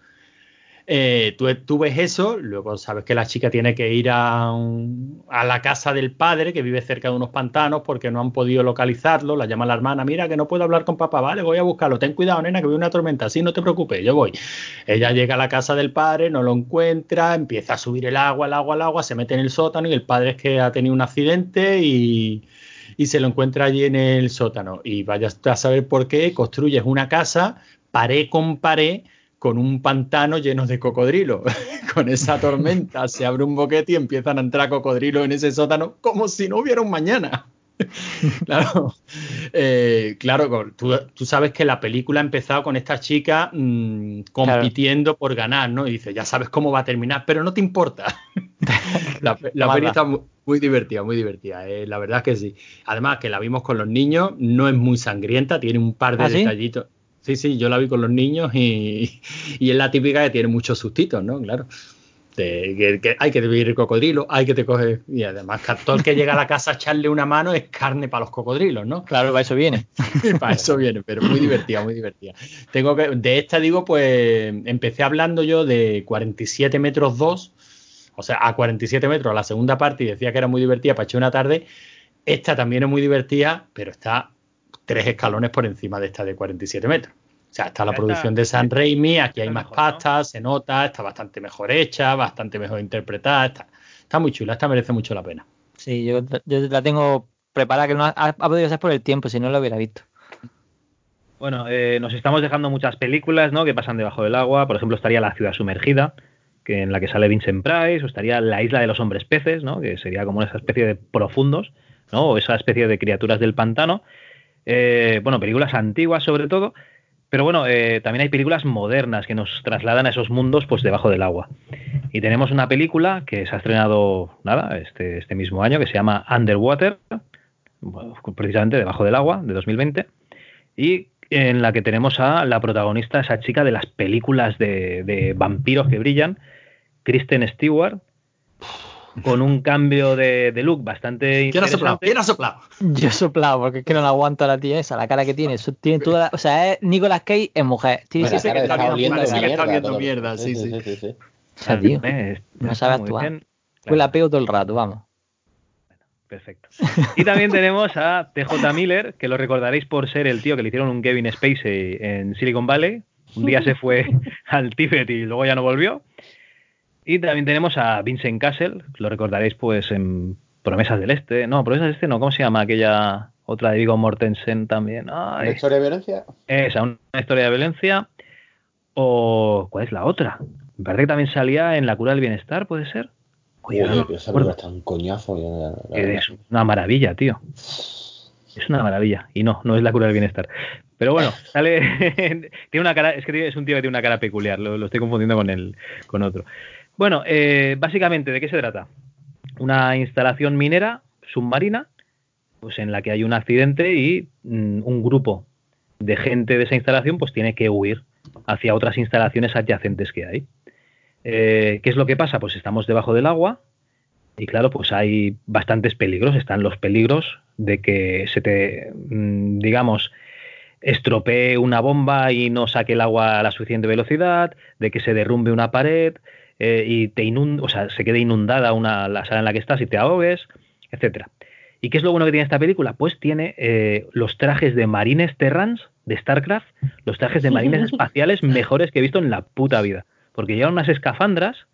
Speaker 2: Eh, tú, ves eso, luego sabes que la chica tiene que ir a, a, la casa del padre que vive cerca de unos pantanos porque no han podido localizarlo. La llama la hermana, mira que no puedo hablar con papá, vale, voy a buscarlo. Ten cuidado, nena, que viene una tormenta, sí, no te preocupes, yo voy. Ella llega a la casa del padre, no lo encuentra, empieza a subir el agua, el agua, el agua, se mete en el sótano y el padre es que ha tenido un accidente y, y se lo encuentra allí en el sótano. Y vaya a saber por qué, construyes una casa pared con pared con un pantano lleno de cocodrilos. con esa tormenta se abre un boquete y empiezan a entrar cocodrilos en ese sótano como si no hubiera un mañana. claro, eh, claro tú, tú, sabes que la película ha empezado con esta chica mmm, compitiendo claro. por ganar, ¿no? Y dices, ya sabes cómo va a terminar, pero no te importa. la la peli está muy, muy, divertida, muy divertida. Eh, la verdad es que sí. Además, que la vimos con los niños, no es muy sangrienta, tiene un par de
Speaker 5: ¿Ah,
Speaker 2: detallitos. Sí, sí, yo la vi con los niños y, y es la típica que tiene muchos sustitos, ¿no? Claro. Que, que hay que vivir el cocodrilo, hay que te coge. Y además, todo el que llega a la casa a echarle una mano es carne para los cocodrilos, ¿no?
Speaker 5: Claro, para eso viene.
Speaker 2: para eso viene, pero muy divertida, muy divertida. Tengo que, de esta digo, pues empecé hablando yo de 47 metros 2, o sea, a 47 metros la segunda parte y decía que era muy divertida para echar una tarde. Esta también es muy divertida, pero está tres escalones por encima de esta de 47 metros. O sea, está la producción de San Raimi, aquí hay más pastas, se nota, está bastante mejor hecha, bastante mejor interpretada, está, está muy chula, esta merece mucho la pena.
Speaker 5: Sí, yo, yo la tengo preparada, que no ha, ha, podido ser por el tiempo, si no lo hubiera visto.
Speaker 1: Bueno, eh, nos estamos dejando muchas películas, ¿no? Que pasan debajo del agua. Por ejemplo, estaría La ciudad sumergida, que en la que sale Vincent Price, o estaría La isla de los hombres peces, ¿no? Que sería como esa especie de profundos, ¿no? O esa especie de criaturas del pantano. Eh, bueno, películas antiguas sobre todo, pero bueno, eh, también hay películas modernas que nos trasladan a esos mundos pues debajo del agua. Y tenemos una película que se ha estrenado, nada, este, este mismo año, que se llama Underwater, precisamente debajo del agua, de 2020, y en la que tenemos a la protagonista, esa chica de las películas de vampiros que brillan, Kristen Stewart, con un cambio de, de look bastante
Speaker 2: ¿Quién ha soplado? ¿Quién ha soplado?
Speaker 5: Yo he soplado, porque es que no la aguanto a la tía esa, la cara que tiene. Tiene toda la, o sea, es Nicolas Cage en mujer.
Speaker 2: Tiene sí, sí, que está que viendo mierda, sí, sí. sí, sí,
Speaker 5: O sea, tío, no sabe actuar. Bien, claro. Pues la pego todo el rato, vamos.
Speaker 1: Perfecto. Y también tenemos a TJ Miller, que lo recordaréis por ser el tío que le hicieron un Kevin Spacey en Silicon Valley. Un día se fue al Tíbet y luego ya no volvió. Y también tenemos a Vincent Castle, lo recordaréis pues en Promesas del Este. No, Promesas del Este no, ¿cómo se llama aquella otra de Viggo Mortensen también?
Speaker 3: Ay. ¿Una historia de violencia?
Speaker 1: Esa, una historia de violencia. O, ¿cuál es la otra? Me parece que también salía en La cura del bienestar, ¿puede ser?
Speaker 3: Oye, Oye no esa película está un coñazo.
Speaker 1: Es una maravilla, tío. Es una maravilla. Y no, no es La cura del bienestar. Pero bueno, sale. tiene una cara. Es que es un tío que tiene una cara peculiar. Lo, lo estoy confundiendo con el, con otro. Bueno, eh, básicamente, ¿de qué se trata? Una instalación minera submarina, pues en la que hay un accidente y mm, un grupo de gente de esa instalación pues tiene que huir hacia otras instalaciones adyacentes que hay. Eh, ¿Qué es lo que pasa? Pues estamos debajo del agua y claro, pues hay bastantes peligros. Están los peligros de que se te, mm, digamos, estropee una bomba y no saque el agua a la suficiente velocidad, de que se derrumbe una pared, eh, y te inunda, o sea, se quede inundada una, la sala en la que estás y te ahogues, etcétera. ¿Y qué es lo bueno que tiene esta película? Pues tiene eh, los trajes de marines Terrans de StarCraft, los trajes de marines espaciales mejores que he visto en la puta vida. Porque llevan unas escafandras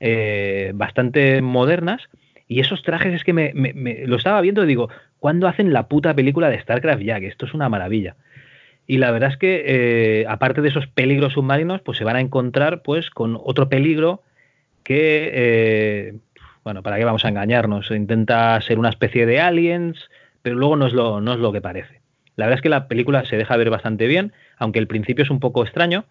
Speaker 1: eh, bastante modernas y esos trajes es que me, me, me, lo estaba viendo y digo, ¿cuándo hacen la puta película de StarCraft ya? Que esto es una maravilla. Y la verdad es que, eh, aparte de esos peligros submarinos, pues se van a encontrar pues con otro peligro que, eh, bueno, ¿para qué vamos a engañarnos? Intenta ser una especie de aliens, pero luego no es, lo, no es lo que parece. La verdad es que la película se deja ver bastante bien, aunque el principio es un poco extraño,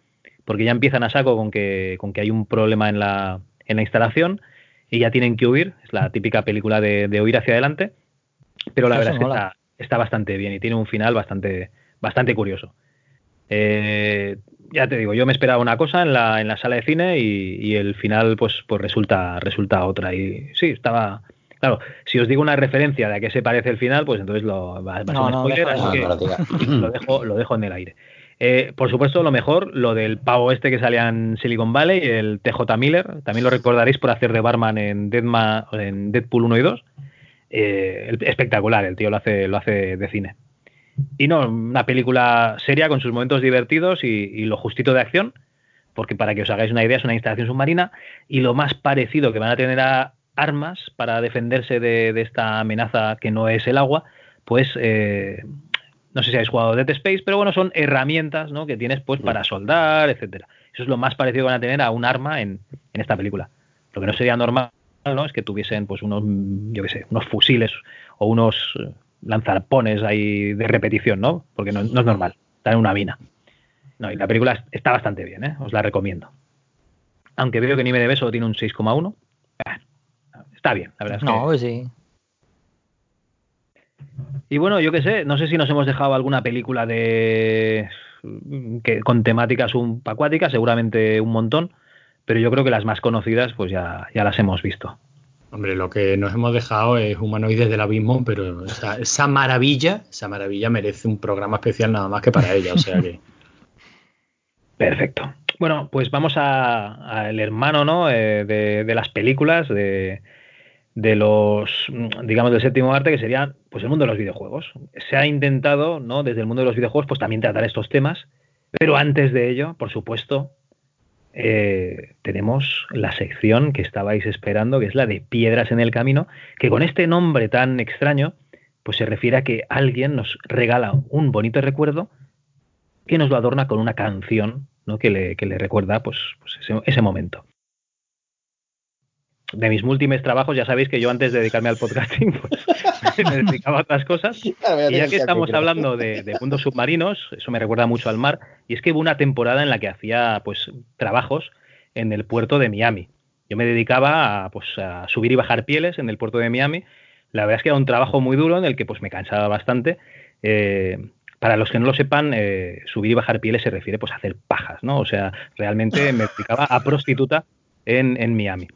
Speaker 1: porque ya empiezan a saco con que, con que hay un problema en la, en la instalación y ya tienen que huir, es la típica película de, de huir hacia adelante, pero la Eso verdad es que está, está, bastante bien y tiene un final bastante, bastante curioso. Eh, ya te digo, yo me esperaba una cosa en la, en la sala de cine y, y, el final pues, pues resulta, resulta otra. Y sí, estaba. Claro, si os digo una referencia de a qué se parece el final, pues entonces lo va, no, un spoiler, no, así que lo, dejo, lo dejo en el aire. Eh, por supuesto, lo mejor, lo del pavo este que salía en Silicon Valley, el TJ Miller, también lo recordaréis por hacer de barman en, Deadma, en Deadpool 1 y 2. Eh, espectacular, el tío lo hace, lo hace de cine. Y no, una película seria con sus momentos divertidos y, lo justito de acción, porque para que os hagáis una idea es una instalación submarina y lo más parecido que van a tener a armas para defenderse de, esta amenaza que no es el agua, pues eh, no sé si habéis jugado Dead Space, pero bueno, son herramientas ¿no? que tienes pues para soldar, etcétera. Eso es lo más parecido que van a tener a un arma en, en esta película. Lo que no sería normal ¿no? es que tuviesen pues unos, yo qué sé, unos fusiles o unos lanzarpones ahí de repetición, ¿no? Porque no, es normal, está en una mina. No, y la película está bastante bien, ¿eh? Os la recomiendo. Aunque veo que Anime de Beso tiene un 6,1. está bien, la verdad es
Speaker 5: no, pues sí.
Speaker 1: Y bueno, yo qué sé, no sé si nos hemos dejado alguna película de que con temáticas un acuáticas, seguramente un montón, pero yo creo que las más conocidas pues ya, ya las hemos visto.
Speaker 2: Hombre, lo que nos hemos dejado es Humanoides del Abismo, pero esa, maravilla, esa maravilla merece un programa especial nada más que para ella, o sea que...
Speaker 1: Perfecto. Bueno, pues vamos al hermano, ¿no? Eh, de, las películas, de, de, los, digamos, del séptimo arte, que sería, pues, el mundo de los videojuegos. Se ha intentado, ¿no? Desde el mundo de los videojuegos, pues también tratar estos temas, pero antes de ello, por supuesto, eh, tenemos la sección que estabais esperando, que es la de Piedras en el Camino, que con este nombre tan extraño, pues se refiere a que alguien nos regala un bonito recuerdo que nos lo adorna con una canción ¿no? que, le, que, le, recuerda pues, pues ese, momento de mis múltiples trabajos, ya sabéis que yo antes de dedicarme al podcasting, pues me dedicaba a otras cosas. y ya que estamos hablando de, mundos submarinos, eso me recuerda mucho al mar, y es que hubo una temporada en la que hacía pues trabajos en el puerto de Miami. Yo me dedicaba a, pues, a subir y bajar pieles en el puerto de Miami. La verdad es que era un trabajo muy duro en el que pues me cansaba bastante. Eh, para los que no lo sepan, eh, subir y bajar pieles se refiere pues a hacer pajas, ¿no? O sea, realmente me dedicaba a prostituta en, en Miami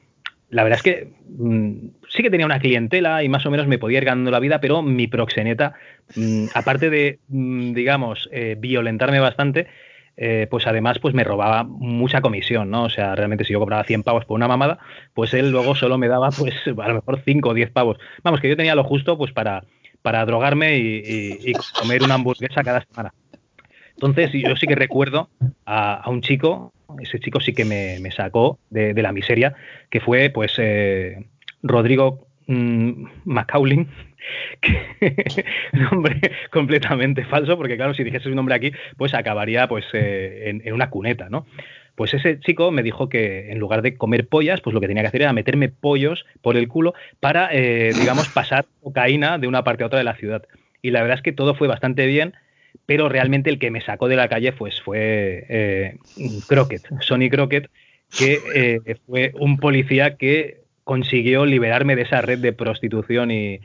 Speaker 1: la verdad es que mm, sí que tenía una clientela y más o menos me podía ir ganando la vida, pero mi proxeneta, mm, aparte de, mm, digamos, eh, violentarme bastante, eh, pues además pues me robaba mucha comisión, ¿no? O sea, realmente si yo cobraba 100 pavos por una mamada, pues él luego solo me daba pues a lo mejor 5 o 10 pavos. Vamos, que yo tenía lo justo pues para, para drogarme y, comer una hamburguesa cada semana. Entonces yo sí que recuerdo a un chico ese chico sí que me, sacó de, la miseria, que fue pues eh, Rodrigo mmm, Macaulin, nombre completamente falso, porque claro, si dijese su nombre aquí, pues acabaría pues eh, en, una cuneta, ¿no? Pues ese chico me dijo que en lugar de comer pollas, pues lo que tenía que hacer era meterme pollos por el culo para, eh, digamos, pasar cocaína de una parte a otra de la ciudad. Y la verdad es que todo fue bastante bien pero realmente el que me sacó de la calle pues, fue eh, Crockett, Sonny Crockett, que eh, fue un policía que consiguió liberarme de esa red de prostitución y,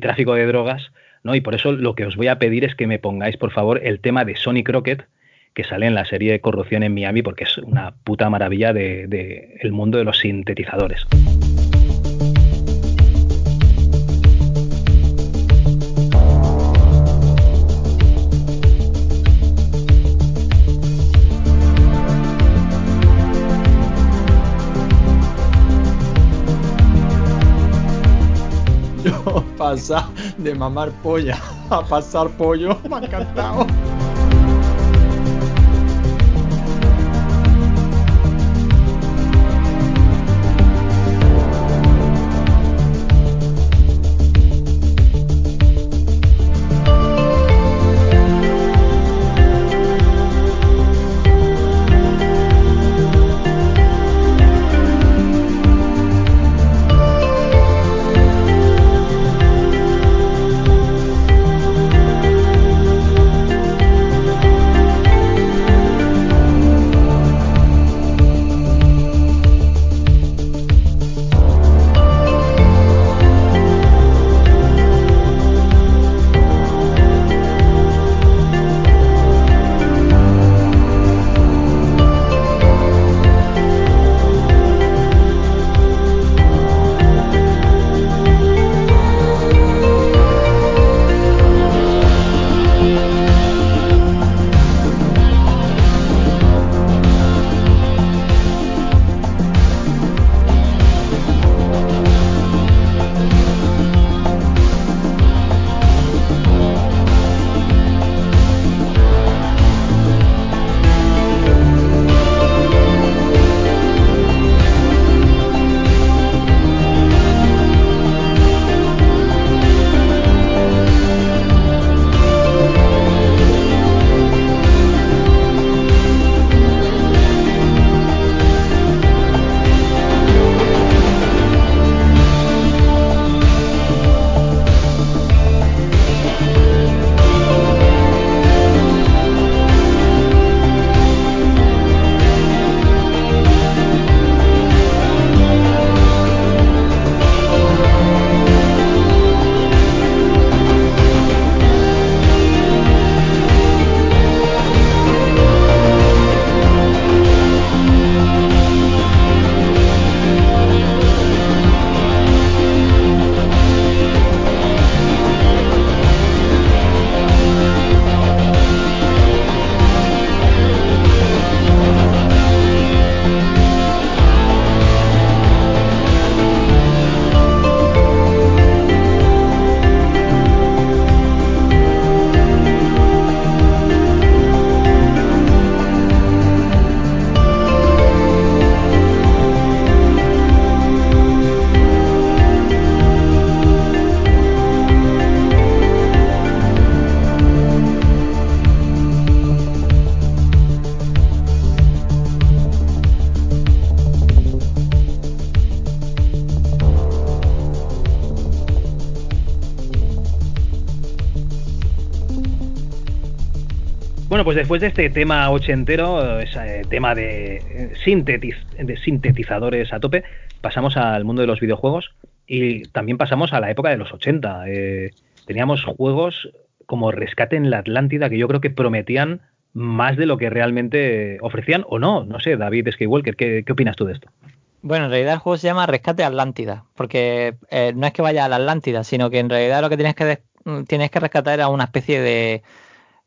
Speaker 1: tráfico de drogas, ¿no? Y por eso lo que os voy a pedir es que me pongáis, por favor, el tema de Sonny Crockett, que sale en la serie de Corrupción en Miami, porque es una puta maravilla del de, el mundo de los sintetizadores.
Speaker 2: Pasar de mamar polla a pasar pollo. Me ha encantado.
Speaker 1: Pues después de este tema ochentero, ese tema de, eh, sintetiz de sintetizadores a tope, pasamos al mundo de los videojuegos y también pasamos a la época de los 80. Eh, teníamos juegos como Rescate en la Atlántida que yo creo que prometían más de lo que realmente ofrecían o no. No sé, David Skywalker, ¿qué, qué opinas tú de esto?
Speaker 5: Bueno, en realidad el juego se llama Rescate Atlántida, porque eh, no es que vaya a la Atlántida, sino que en realidad lo que tienes que, tienes que rescatar era una especie de...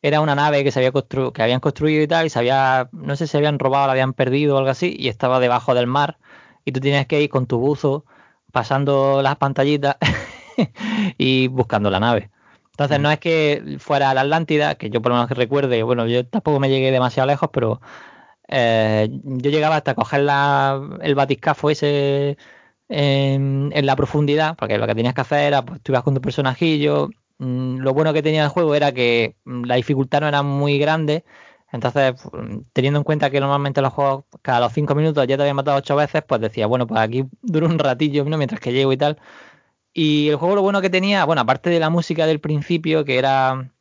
Speaker 5: Era una nave que se había constru que habían construido y tal, y se había, no sé si habían robado, la habían perdido o algo así, y estaba debajo del mar, y tú tienes que ir con tu buzo pasando las pantallitas y buscando la nave. Entonces no es que fuera a la Atlántida, que yo por lo menos recuerde, bueno, yo tampoco me llegué demasiado lejos, pero eh, yo llegaba hasta coger la, el batiscafo ese en, en, la profundidad, porque lo que tenías que hacer era, pues tú ibas con tu personajillo. Mm, lo bueno que tenía el juego era que mm, la dificultad no era muy grande. Entonces, mm, teniendo en cuenta que normalmente los juegos cada los 5 minutos ya te habían matado 8 veces, pues decía, bueno, pues aquí dura un ratillo ¿no? mientras que llego y tal. Y el juego lo bueno que tenía, bueno, aparte de la música del principio, que era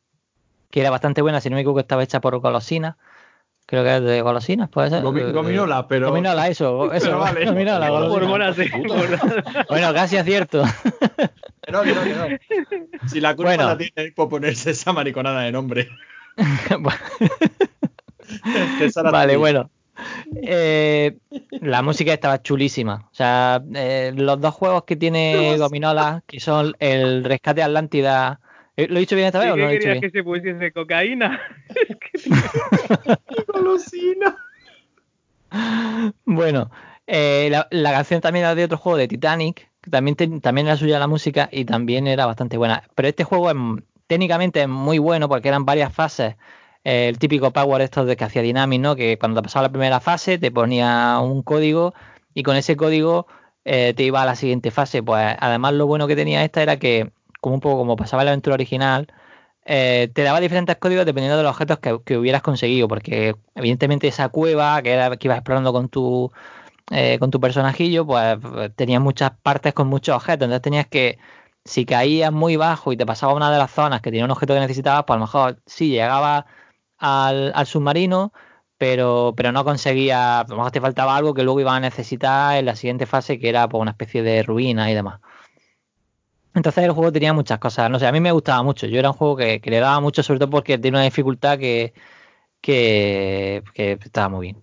Speaker 5: que era bastante buena, si no me equivoco, estaba hecha por Golosina. Creo que es de golosinas, puede ser.
Speaker 2: Gomi, gominola, pero.
Speaker 5: Gominola, eso. eso
Speaker 2: pero vale.
Speaker 5: Gominola,
Speaker 1: Hormonas, sí.
Speaker 5: bueno, casi acierto.
Speaker 2: No, no, no. Si la culpa bueno. la tiene por ponerse esa mariconada de nombre.
Speaker 5: vale, bueno. Eh, la música estaba chulísima. O sea, eh, los dos juegos que tiene Gominola, que son el Rescate Atlántida. ¿Lo he dicho bien esta vez o no lo he dicho bien?
Speaker 1: que se pusiese cocaína?
Speaker 2: Golosina.
Speaker 5: Bueno, eh, la, la, canción también era de otro juego de Titanic, que también, te, también era suya la música y también era bastante buena. Pero este juego es, técnicamente es muy bueno porque eran varias fases el típico power esto de que hacía Dynamic, ¿no? Que cuando pasaba la primera fase te ponía un código y con ese código eh, te iba a la siguiente fase. Pues además lo bueno que tenía esta era que, como un poco como pasaba la aventura original, eh, te daba diferentes códigos dependiendo de los objetos que, que, hubieras conseguido, porque evidentemente esa cueva que era que ibas explorando con tu eh, con tu personajillo, pues tenía muchas partes con muchos objetos, entonces tenías que si caías muy bajo y te pasaba una de las zonas que tenía un objeto que necesitabas, pues a lo mejor sí llegaba al, al submarino, pero, pero no conseguía, a lo mejor te faltaba algo que luego iban a necesitar en la siguiente fase, que era pues, una especie de ruina y demás. Entonces el juego tenía muchas cosas, no sé, a mí me gustaba mucho, yo era un juego que, que le daba mucho, sobre todo porque tiene una dificultad que, que, que estaba muy bien.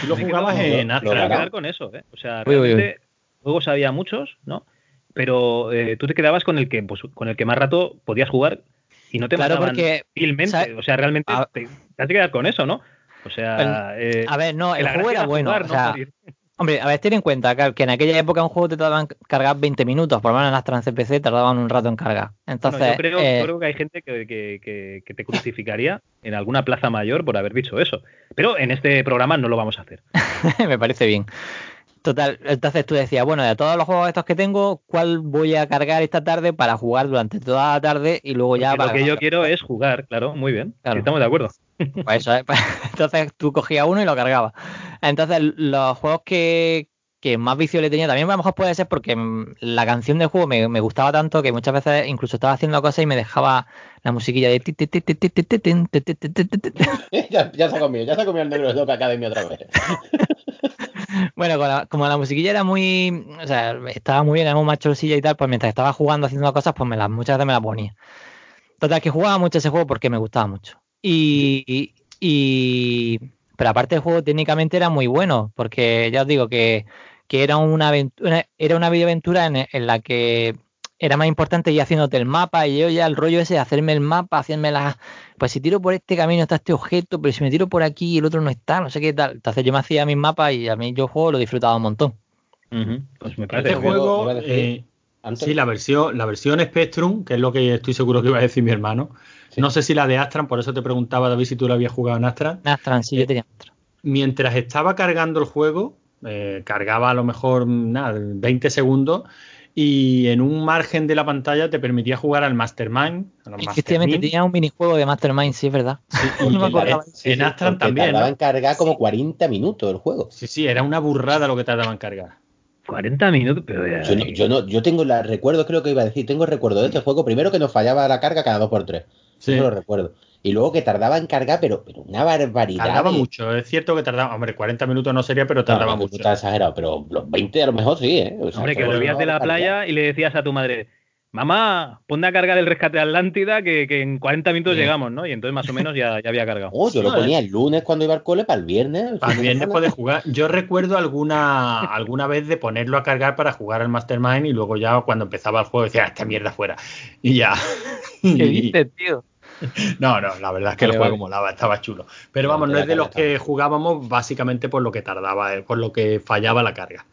Speaker 1: Tú lo jugabas en Astra, con eso, ¿eh? O sea, realmente uy, uy, uy. juegos había muchos, ¿no? Pero eh, tú te quedabas con el que pues, con el que más rato podías jugar y no te
Speaker 5: claro,
Speaker 1: mataban
Speaker 5: porque,
Speaker 1: fácilmente. O sea, realmente a, te, te has que quedar con eso, ¿no? O sea,
Speaker 5: el, eh, a ver, no, el juego era bueno. Jugar, o sea, ¿no? Hombre, a ver, ten en cuenta que en aquella época un juego te tardaban cargar 20 minutos, por lo menos en las trans CPC tardaban un rato en cargar. Entonces,
Speaker 1: bueno, yo, creo, eh, yo, creo, que hay gente que, que, que, que, te crucificaría en alguna plaza mayor por haber dicho eso. Pero en este programa no lo vamos a hacer.
Speaker 5: Me parece bien. Total, entonces tú decías, bueno, de todos los juegos estos que tengo, ¿cuál voy a cargar esta tarde para jugar durante toda la tarde y luego ya...
Speaker 1: Porque lo que yo quiero es jugar, claro, muy bien, claro. estamos de acuerdo.
Speaker 5: Pues eso, ¿eh? entonces tú cogías uno y lo cargabas. Entonces los juegos que, que más vicio le tenía también a lo mejor puede ser porque la canción del juego me, me, gustaba tanto que muchas veces incluso estaba haciendo cosas y me dejaba la musiquilla de
Speaker 3: ya, ya se ha comido, ya se ha comido el negro de Academia otra vez.
Speaker 5: bueno, con la, como la musiquilla era muy, o sea, estaba muy bien, era muy machosilla y tal, pues mientras estaba jugando haciendo cosas, pues me la, muchas veces me la ponía. Total, que jugaba mucho ese juego porque me gustaba mucho. Y, y, y pero aparte el juego técnicamente era muy bueno, porque ya os digo que que era una aventura, era una videoaventura en, en, la que era más importante ir haciéndote el mapa y yo ya el rollo ese de hacerme el mapa, hacerme la pues si tiro por este camino está este objeto, pero si me tiro por aquí y el otro no está, no sé qué tal. Entonces yo me hacía mis mapas y a mí yo juego lo disfrutaba un montón.
Speaker 2: Uh -huh. Pues me parece este juego, eh, sí, la versión, la versión Spectrum, que es lo que estoy seguro que iba a decir mi hermano. Sí. No sé si la de Astran, por eso te preguntaba David si tú la habías jugado en Astran.
Speaker 5: Astran, sí, eh, yo tenía Astran.
Speaker 2: Mientras estaba cargando el juego, eh, cargaba a lo mejor nada, 20 segundos y en un margen de la pantalla te permitía jugar al Mastermind.
Speaker 5: Efectivamente, tenía un minijuego de Mastermind, sí, es verdad.
Speaker 3: Sí, no me acordaba. En Astran también. Tardaba en cargar como 40 minutos el juego.
Speaker 2: Sí, sí, era una burrada lo que tardaba en cargar.
Speaker 1: 40 minutos, pero ya...
Speaker 3: yo, no, yo, no, yo tengo la recuerdo, creo que iba a decir, tengo recuerdo de este juego, primero que nos fallaba la carga cada 2x3. Sí. Eso lo recuerdo. Y luego que tardaba en cargar, pero, pero una barbaridad.
Speaker 2: Tardaba mucho, es cierto que tardaba, hombre, 40 minutos no sería, pero tardaba
Speaker 3: No, no,
Speaker 2: mucho.
Speaker 3: Está exagerado, pero los 20 a lo mejor sí, ¿eh? O sea,
Speaker 1: Hombre, que volvías
Speaker 3: no
Speaker 1: de la
Speaker 3: cargar.
Speaker 1: playa y le decías a tu madre, mamá, ponte a cargar el rescate de Atlántida que, que en 40 minutos llegamos, ¿no? Y entonces más o menos ya, ya había cargado.
Speaker 3: Oh, yo lo ponía el lunes cuando iba al cole para el viernes. el
Speaker 2: Para el viernes puedes jugar. Yo recuerdo alguna alguna vez de ponerlo a cargar para jugar al Mastermind y luego ya cuando empezaba el juego decía, "Ah, esta mierda fuera. Y ya.
Speaker 5: ¿Qué dices, tío?
Speaker 2: No, no, la verdad es que
Speaker 5: Vale,
Speaker 2: el juego
Speaker 5: vale.
Speaker 2: molaba, estaba chulo. Pero vamos, no es de los que jugábamos básicamente por lo que tardaba, eh, por lo que fallaba la carga.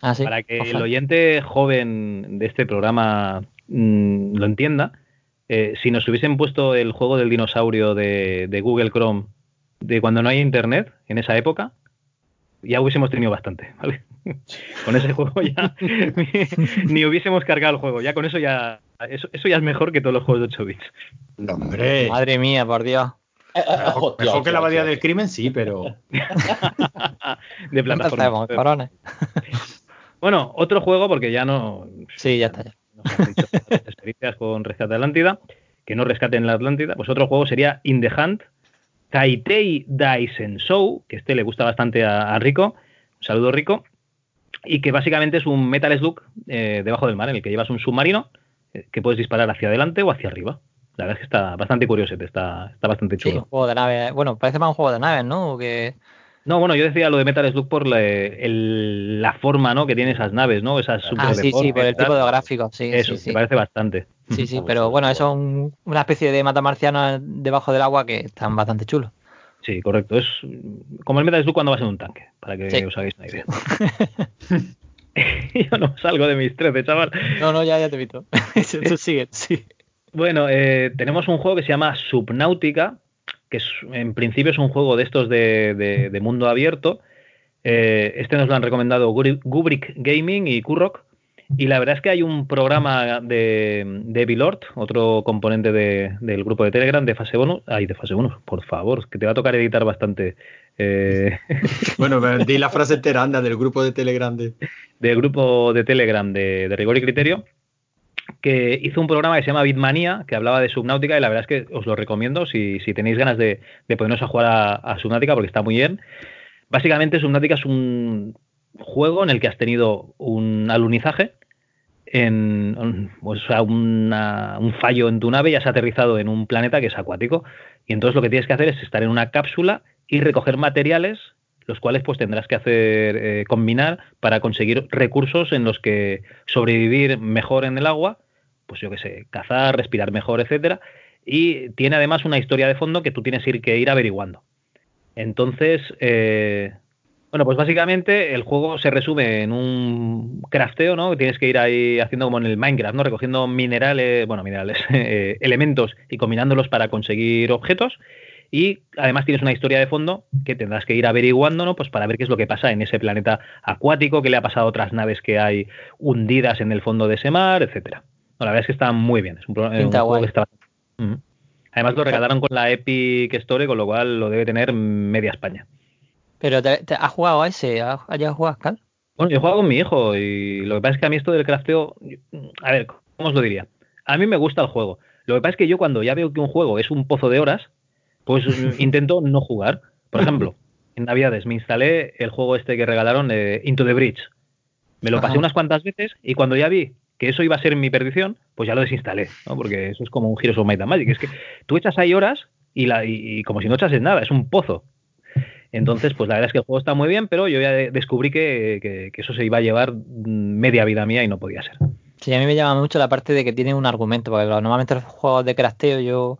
Speaker 5: Ah, sí.
Speaker 1: Para que el oyente joven de este programa mm, lo entienda, eh, si nos hubiesen puesto el juego del dinosaurio de, de Google Chrome de cuando no hay internet, en esa época, ya hubiésemos tenido bastante, ¿vale? Con ese juego ya ni, ni hubiésemos cargado el juego, ya con eso ya eso, eso ya es mejor que todos los juegos de 8 bits.
Speaker 2: No, hombre.
Speaker 5: Madre mía, por Dios.
Speaker 3: Eh, eh,
Speaker 2: Mejor,
Speaker 3: hostia,
Speaker 2: que la abadía del crimen, sí, pero.
Speaker 1: de plataforma. Bueno, otro juego, porque ya no,
Speaker 5: Sí, ya está. Ya.
Speaker 1: nos han dicho las experiencias con Rescate Atlántida, que no rescaten la Atlántida, pues otro juego sería In the Hunt, Kaitei Daisen Show, que este le gusta bastante a, a Rico, un saludo Rico, y que básicamente es un Metal Slug eh, debajo del mar, en el que llevas un submarino que puedes disparar hacia adelante o hacia arriba. La verdad es que está bastante curioso, está, está bastante
Speaker 5: Sí, un
Speaker 1: chulo.
Speaker 5: juego de naves. Bueno, parece más un juego de naves, ¿no? Que...
Speaker 1: No, bueno, yo decía lo de Metal Slug por la, el- la forma ¿no? que tienen esas naves, ¿no? Esas
Speaker 5: Ah, sí, sí, por el tipo de gráficos, sí.
Speaker 1: Eso,
Speaker 5: sí, sí.
Speaker 1: me parece bastante.
Speaker 5: Sí, sí, pero
Speaker 3: chulo,
Speaker 5: bueno, eso es un- una especie de matamarcianos debajo del agua que están bastante chulos.
Speaker 1: Sí, correcto. Es como el Metal Slug cuando vas en un tanque, para que
Speaker 5: Sí.
Speaker 1: os hagáis una idea. Yo no salgo de mis 13, chaval.
Speaker 5: No, no, ya, ya te he visto. Tú sigue, sí.
Speaker 1: Bueno, eh, tenemos un juego que se llama Subnautica, que es, en principio es un juego de estos de, de- de mundo abierto. Eh, este nos lo han recomendado Gubrick Gaming y Kurrock. Y la verdad es que hay un programa de, de otro componente de- del grupo de Telegram de fase bonus. Ay, de fase bonus, por favor, que te va a tocar editar bastante. Eh,
Speaker 2: Bueno, di la frase entera, anda, del grupo de Telegram. De...
Speaker 1: del grupo de Telegram de, de Rigor y Criterio, que hizo un programa que se llama Bitmania, que hablaba de Subnautica, y la verdad es que os lo recomiendo si, si tenéis ganas de, de ponernos a jugar a, a Subnautica, porque está muy bien. Básicamente, Subnautica es un juego en el que has tenido un alunizaje, en, un- o sea, una- un fallo en tu nave y has aterrizado en un planeta que es acuático. Y entonces lo que tienes que hacer es estar en una cápsula y recoger materiales, los cuales pues tendrás que hacer eh, combinar para conseguir recursos en los que sobrevivir mejor en el agua, pues yo qué sé, cazar, respirar mejor, etcétera. Y tiene además una historia de fondo que tú tienes que ir averiguando. Entonces, eh, bueno, pues básicamente el juego se resume en un crafteo, ¿no? Tienes que ir ahí haciendo como en el Minecraft, ¿no? Recogiendo minerales, bueno, minerales, eh, elementos y combinándolos para conseguir objetos. Y además tienes una historia de fondo que tendrás que ir averiguando, ¿no? Pues para ver qué es lo que pasa en ese planeta acuático, qué le ha pasado a otras naves que hay hundidas en el fondo de ese mar, etcétera. No, la verdad es que está muy bien. Es un,
Speaker 5: Pinta
Speaker 1: juego que está. Además lo regalaron con la Epic Store, con lo cual lo debe tener media España.
Speaker 5: Pero te, te- ¿has jugado a ese? ¿Has, has a jugar, Cal?
Speaker 1: Bueno, yo he jugado con mi hijo y lo que pasa es que a mí esto del crafteo, a ver, ¿cómo os lo diría? A mí me gusta el juego. Lo que pasa es que yo cuando ya veo que un juego es un pozo de horas, pues intento no jugar. Por ejemplo, en Navidades me instalé el juego este que regalaron, eh, Into the Bridge. Me lo pasé unas cuantas veces y cuando ya vi que eso iba a ser mi perdición, pues ya lo desinstalé, ¿no? Porque eso es como un Heroes of Might and Magic. Es que tú echas ahí horas y, la, y, y como si no echases nada, es un pozo. Entonces, pues la verdad es que el juego está muy bien, pero yo ya de- descubrí que, que- que eso se iba a llevar mm, media vida mía y no podía ser.
Speaker 5: Sí, a mí me llama mucho la parte de que tiene un argumento, porque normalmente los juegos de crafteo yo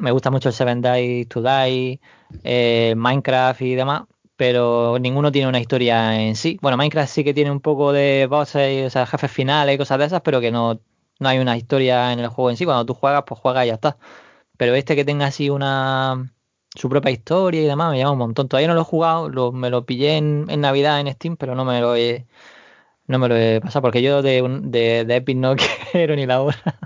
Speaker 5: me gusta mucho el Seven Days to Die, eh, Minecraft y demás, pero ninguno tiene una historia en sí. Bueno, Minecraft sí que tiene un poco de bosses, o sea, jefes finales y cosas de esas, pero que no, no hay una historia en el juego en sí. Cuando tú juegas, pues juegas y ya está. Pero este que tenga así una su propia historia y demás me llama un montón. Todavía no lo he jugado, me lo pillé en, Navidad en Steam, pero no me lo he no me lo he pasado porque yo de, de, de Epic no quiero ni la hora.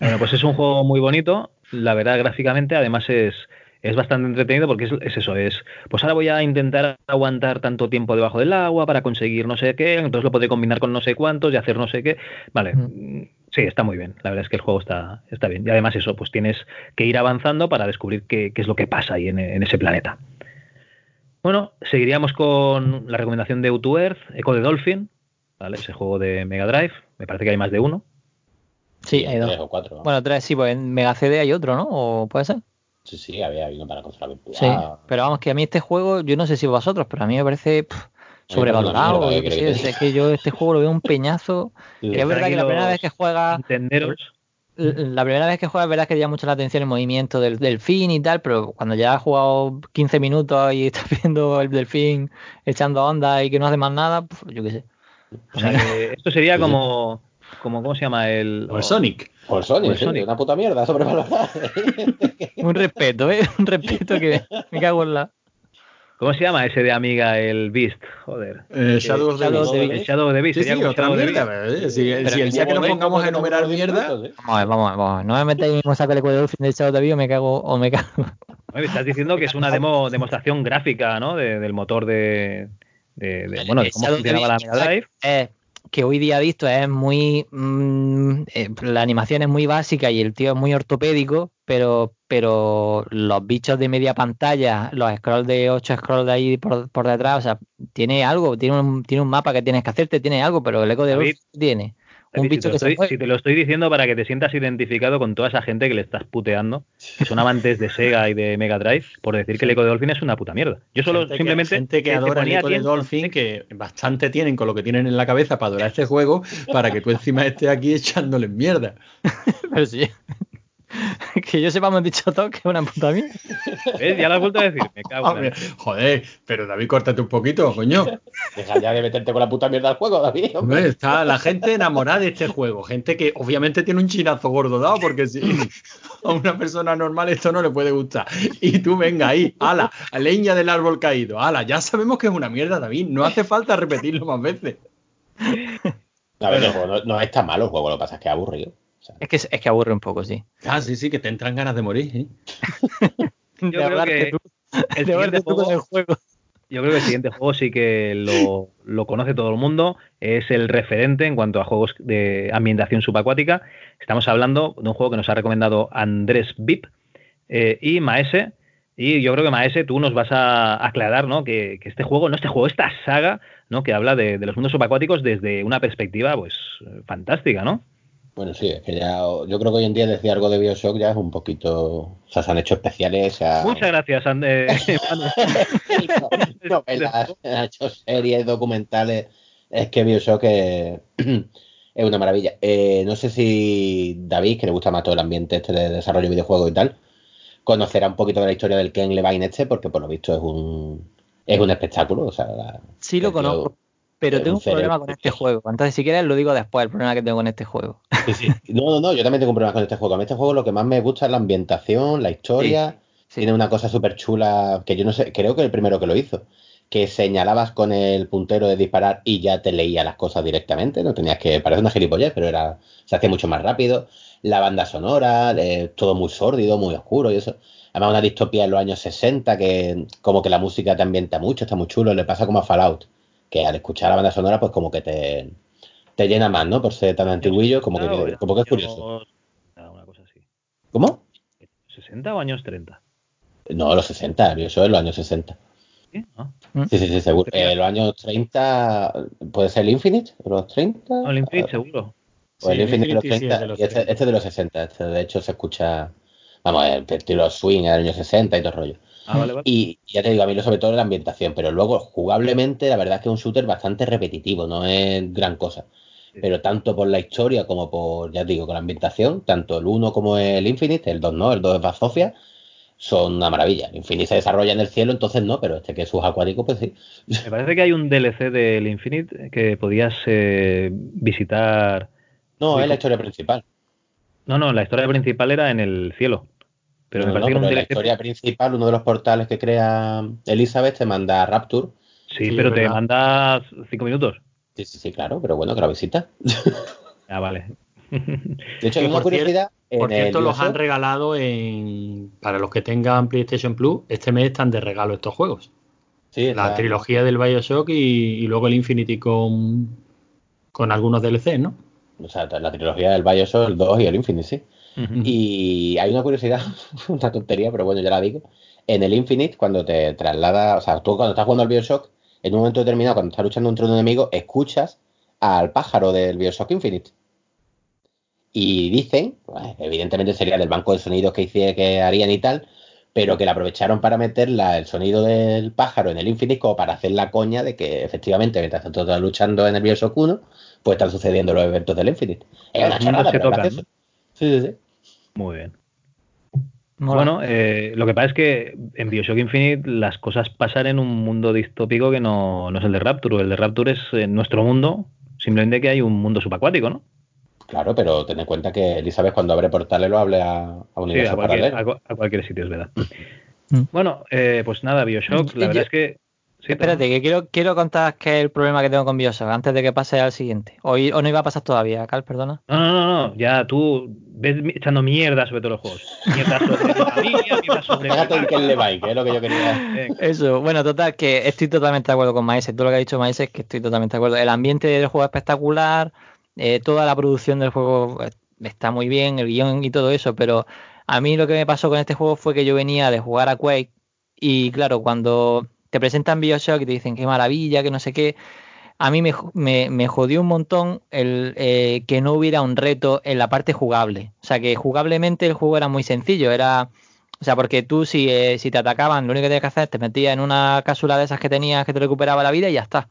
Speaker 1: Bueno, pues es un juego muy bonito, la verdad, gráficamente, además es, es bastante entretenido porque es, es eso, es, pues ahora voy a intentar aguantar tanto tiempo debajo del agua para conseguir no sé qué, entonces lo podré combinar con no sé cuántos y hacer no sé qué. Vale, Sí, está muy bien. La verdad es que el juego está, está bien. Y además eso, pues tienes que ir avanzando para descubrir qué, qué es lo que pasa ahí en, en, ese planeta. Bueno, seguiríamos con la recomendación de U2 Earth, Echo de Dolphin, ¿vale? Ese juego de Mega Drive. Me parece que hay más de uno.
Speaker 5: Sí, hay dos.
Speaker 3: Tres o cuatro. ¿no?
Speaker 5: Bueno, tres sí, pues en Mega CD hay otro, ¿no? ¿O puede ser?
Speaker 3: Sí, sí, había uno para consola virtual.
Speaker 5: Sí, pero vamos, que a mí este juego, yo no sé si vosotros, pero a mí me parece pff, sobrevalorado.
Speaker 3: mierda,
Speaker 5: yo
Speaker 3: que
Speaker 5: es que yo este juego lo veo un peñazo.
Speaker 3: Sí.
Speaker 5: es verdad que la primera vez que juega,
Speaker 1: Entenderos.
Speaker 5: la primera vez que juega es verdad que llama mucho la atención el movimiento del delfín y tal, pero cuando ya has jugado 15 minutos y estás viendo el delfín echando onda y que no hace más nada, pff, yo qué sé.
Speaker 1: O sea, que esto sería como, como, ¿cómo se llama? El,
Speaker 2: O el Sonic.
Speaker 3: O el Sonic,
Speaker 1: O el
Speaker 3: sí,
Speaker 1: Sonic.
Speaker 3: una puta mierda sobrevalorada.
Speaker 5: Un respeto, ¿eh? Un respeto que me cago en la...
Speaker 1: ¿Cómo se llama ese de Amiga, el Beast? Joder.
Speaker 2: Eh, Shadow of the
Speaker 5: Shadow of
Speaker 2: Beast.
Speaker 5: the
Speaker 1: El
Speaker 5: Beast.
Speaker 1: Shadow of the Beast.
Speaker 2: Sí,
Speaker 1: sería
Speaker 2: sí, otra
Speaker 1: of
Speaker 2: mierda.
Speaker 1: Beast.
Speaker 2: ¿eh? Si, si el día que nos pongamos a enumerar mierda,
Speaker 3: ¿eh?
Speaker 5: Vamos a ver, vamos a ver, vamos a ver. No me metáis en el mismo saco de Dolphin del Shadow de Bio, me cago o me cago.
Speaker 1: Estás diciendo que es una demo, demostración gráfica, ¿no? De- del motor de, de- de- bueno, de cómo
Speaker 5: of
Speaker 1: funcionaba la
Speaker 5: Beast,
Speaker 1: Mega Drive.
Speaker 5: eh, que hoy día visto es muy mm, eh, la animación es muy básica y el tío es muy ortopédico pero pero los bichos de media pantalla los scrolls de 8 scrolls de ahí por, por detrás o sea tiene algo tiene un, tiene un mapa que tienes que hacerte tiene algo pero el eco de
Speaker 1: David,
Speaker 5: luz tiene un
Speaker 1: si, te
Speaker 5: que
Speaker 1: lo
Speaker 5: se
Speaker 1: estoy,
Speaker 5: mueve.
Speaker 1: si te lo estoy diciendo para que te sientas identificado con toda esa gente que le estás puteando, que son amantes de Sega y de Mega Drive, por decir que el Eco de Dolphin es una puta mierda. Yo solo
Speaker 2: gente
Speaker 1: simplemente
Speaker 2: que, gente que adora el eco de Dolphin, que bastante tienen con lo que tienen en la cabeza para adorar este juego, para que tú encima estés aquí echándoles mierda.
Speaker 5: pero sí que yo sepa me han dicho todo que es una puta mierda
Speaker 1: ¿Ves? Ya lo has vuelto a decir. Me cago en la
Speaker 2: Hombre,
Speaker 1: leche.
Speaker 2: joder, pero David, córtate un poquito, coño.
Speaker 3: Deja ya de meterte con la puta mierda al juego, David. hombre.
Speaker 2: Hombre, está la gente enamorada de este juego. Gente que obviamente tiene un chinazo gordo dado, porque si a una persona normal esto no le puede gustar. Y tú venga ahí, ala, leña del árbol caído, ala, ya sabemos que es una mierda, David. No hace falta repetirlo más veces.
Speaker 3: A ver, el juego no, no está malo el juego, lo que pasa es que es aburrido. Sea,
Speaker 5: es que es que aburre un poco sí
Speaker 2: Ah, sí, sí, que te entran ganas de morir. ¿eh?
Speaker 1: Yo
Speaker 5: De
Speaker 1: creo que
Speaker 5: tú-
Speaker 1: el siguiente
Speaker 5: con
Speaker 1: juego-
Speaker 5: el juego
Speaker 1: Yo creo que el siguiente juego sí que lo, lo conoce todo el mundo. Es el referente en cuanto a juegos de ambientación subacuática. Estamos hablando de un juego que nos ha recomendado Andrés Vip eh, y Maese. Y yo creo que Maese, tú nos vas a aclarar, ¿no? Que, que este juego, no este juego, esta saga, ¿no? Que habla de, de los mundos subacuáticos desde una perspectiva, pues, fantástica, ¿no?
Speaker 3: Bueno, sí, es que ya. Yo creo que hoy en día decir algo de Bioshock ya es un poquito. O sea, se han hecho especiales. Se ha...
Speaker 1: Muchas gracias, And- eh, Manu.
Speaker 3: novelas, han hecho series, documentales. Es que Bioshock es, es una maravilla. Eh, no sé si David, que le gusta más todo el ambiente este de desarrollo de videojuegos y tal, conocerá un poquito de la historia del Ken Levine este, porque por lo visto es un es un espectáculo. O sea, la-
Speaker 5: Sí lo conozco, pero
Speaker 3: es
Speaker 5: tengo
Speaker 3: un
Speaker 5: problema con este juego. Entonces, si quieres, lo digo después, el problema que tengo con este juego.
Speaker 3: Sí, sí. No, no, no, yo también tengo un problema con este juego. A mí este juego lo que más me gusta es la ambientación, la historia.
Speaker 5: Sí.
Speaker 3: Tiene una cosa súper chula que yo no sé, creo que el primero que lo hizo, que señalabas con el puntero de disparar y ya te leía las cosas directamente, no tenías que, parece una gilipollez, pero era, se hacía mucho más rápido. La banda sonora, eh, todo muy sórdido, muy oscuro y eso. Además una distopía en los años 60 que como que la música te ambienta mucho, está muy chulo, le pasa como a Fallout, que al escuchar la banda sonora pues como que te, te llena más, ¿no? Por ser tan antiguillo, como que, como que es curioso.
Speaker 1: Una cosa así.
Speaker 3: ¿Cómo?
Speaker 1: ¿60 o años 30?
Speaker 3: No, los 60, eso es los años 60.
Speaker 1: ¿Sí? Ah.
Speaker 3: Sí, sí, sí, seguro. Eh, los años 30, ¿puede ser el Infinite? ¿Los 30?
Speaker 1: No, el Infinite seguro.
Speaker 3: O el
Speaker 2: Sí, el
Speaker 3: Infinite de los
Speaker 2: Infinity sí
Speaker 3: 30.
Speaker 2: es de los
Speaker 3: y este,
Speaker 2: 30.
Speaker 3: este es de los 60. Este de hecho se escucha, vamos, el estilo swing del año 60 y todo el rollo.
Speaker 1: Ah, vale, vale.
Speaker 3: Y ya te digo, a mí lo sobre todo es la ambientación, pero luego jugablemente la verdad es que es un shooter bastante repetitivo, no es gran cosa. Pero tanto por la historia como por, ya te digo, con la ambientación, tanto el 1 como el Infinite, el 2 no, el 2 es Bazofia, son una maravilla. El Infinite se desarrolla en el cielo, entonces no, pero este que es subacuático, pues sí.
Speaker 1: Me parece que hay un DLC del Infinite que podías eh, visitar.
Speaker 3: No, es la historia principal.
Speaker 1: No, no, la historia principal era en el cielo. Pero me
Speaker 3: No, no,
Speaker 1: parece que era un
Speaker 3: pero la historia principal, uno de los portales que crea Elizabeth, te manda a Rapture.
Speaker 1: Sí,
Speaker 2: Sí,
Speaker 1: pero te mandas cinco minutos.
Speaker 3: Sí, sí, sí, claro, pero bueno, que la visita.
Speaker 1: Ah, vale.
Speaker 3: De hecho, hay una curiosidad.
Speaker 2: Por
Speaker 3: en el
Speaker 2: cierto, los han regalado en. Para los que tengan PlayStation Plus, este mes están de regalo estos juegos.
Speaker 3: Sí,
Speaker 2: La trilogía del Bioshock y, y luego el Infinity con, con algunos DLC, ¿no?
Speaker 3: O sea, la trilogía del Bioshock, el 2 y el Infinite, sí. Y hay una curiosidad, una tontería, pero bueno, ya la digo. En el Infinite, cuando te traslada, o sea, tú cuando estás jugando al Bioshock, en un momento determinado, cuando estás luchando contra un enemigo, escuchas al pájaro del Bioshock Infinite. Y dicen, pues, evidentemente sería del banco de sonidos que, hice, que harían y tal, pero que la aprovecharon para meter el sonido del pájaro en el Infinite como para hacer la coña de que efectivamente mientras están luchando en el Bioshock 1, pues están sucediendo los eventos del Infinite. Es una charrada, pero Sí, sí, sí.
Speaker 1: Muy bien. Bueno, eh, lo que pasa es que en Bioshock Infinite las cosas pasan en un mundo distópico que no, no es el de Rapture. El de Rapture es en nuestro mundo, simplemente que hay un mundo subacuático, ¿no?
Speaker 3: Claro, pero ten en cuenta que Elizabeth cuando abre portales lo hable a, a universo
Speaker 1: sí, a cualquier, a, cualquier, sitio, es verdad. Mm. Bueno, eh, pues nada, Bioshock, la verdad es que...
Speaker 5: Espérate, que quiero, quiero contar qué es el problema que tengo con Bioshock antes de que pase al siguiente. O, o no iba a pasar todavía, Cal, perdona.
Speaker 1: No, no, no, no, ya tú ves echando mierda sobre todos los juegos. Mierda sobre tu familia, mierda sobre...
Speaker 3: Qué le va, que es lo que yo quería...
Speaker 5: Eso, bueno, total, que estoy totalmente de acuerdo con Maese. Todo lo que ha dicho Maese es que estoy totalmente de acuerdo. El ambiente del juego es espectacular, eh, toda la producción del juego eh, está muy bien, el guion y todo eso, pero a mí lo que me pasó con este juego fue que yo venía de jugar a Quake y claro, cuando te presentan Bioshock y te dicen qué maravilla, que no sé qué, a mí me, me, jodió un montón el eh, que no hubiera un reto en la parte jugable. O sea, que jugablemente el juego era muy sencillo, era... O sea, porque tú si, si te atacaban, lo único que tenías que hacer es te metías en una cápsula de esas que tenías que te recuperaba la vida y ya está.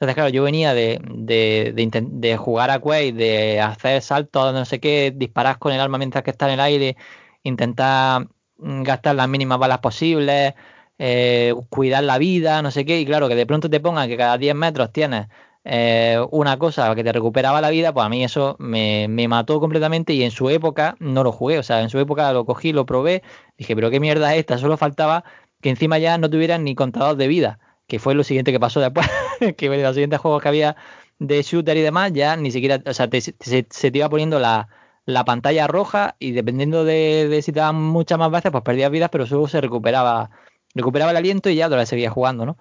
Speaker 5: Entonces, claro, yo venía de, de, de, de jugar a Quake, de hacer saltos, no sé qué, disparar con el arma mientras que está en el aire, intentar mm, gastar las mínimas balas posibles, eh, cuidar la vida, no sé qué, y claro, que de pronto te pongan que cada 10 metros tienes eh, una cosa que te recuperaba la vida, pues a mí eso me, me, mató completamente y en su época no lo jugué, o sea, en su época lo cogí, lo probé, dije, pero qué mierda es esta, solo faltaba que encima ya no tuvieran ni contador de vida que fue lo siguiente que pasó después, que los siguientes juegos que había de shooter y demás, ya ni siquiera, o sea, se, te iba poniendo la, pantalla roja y dependiendo de, si te daban muchas más veces, pues perdías vidas, pero luego se recuperaba, recuperaba el aliento y ya te seguía jugando, ¿no?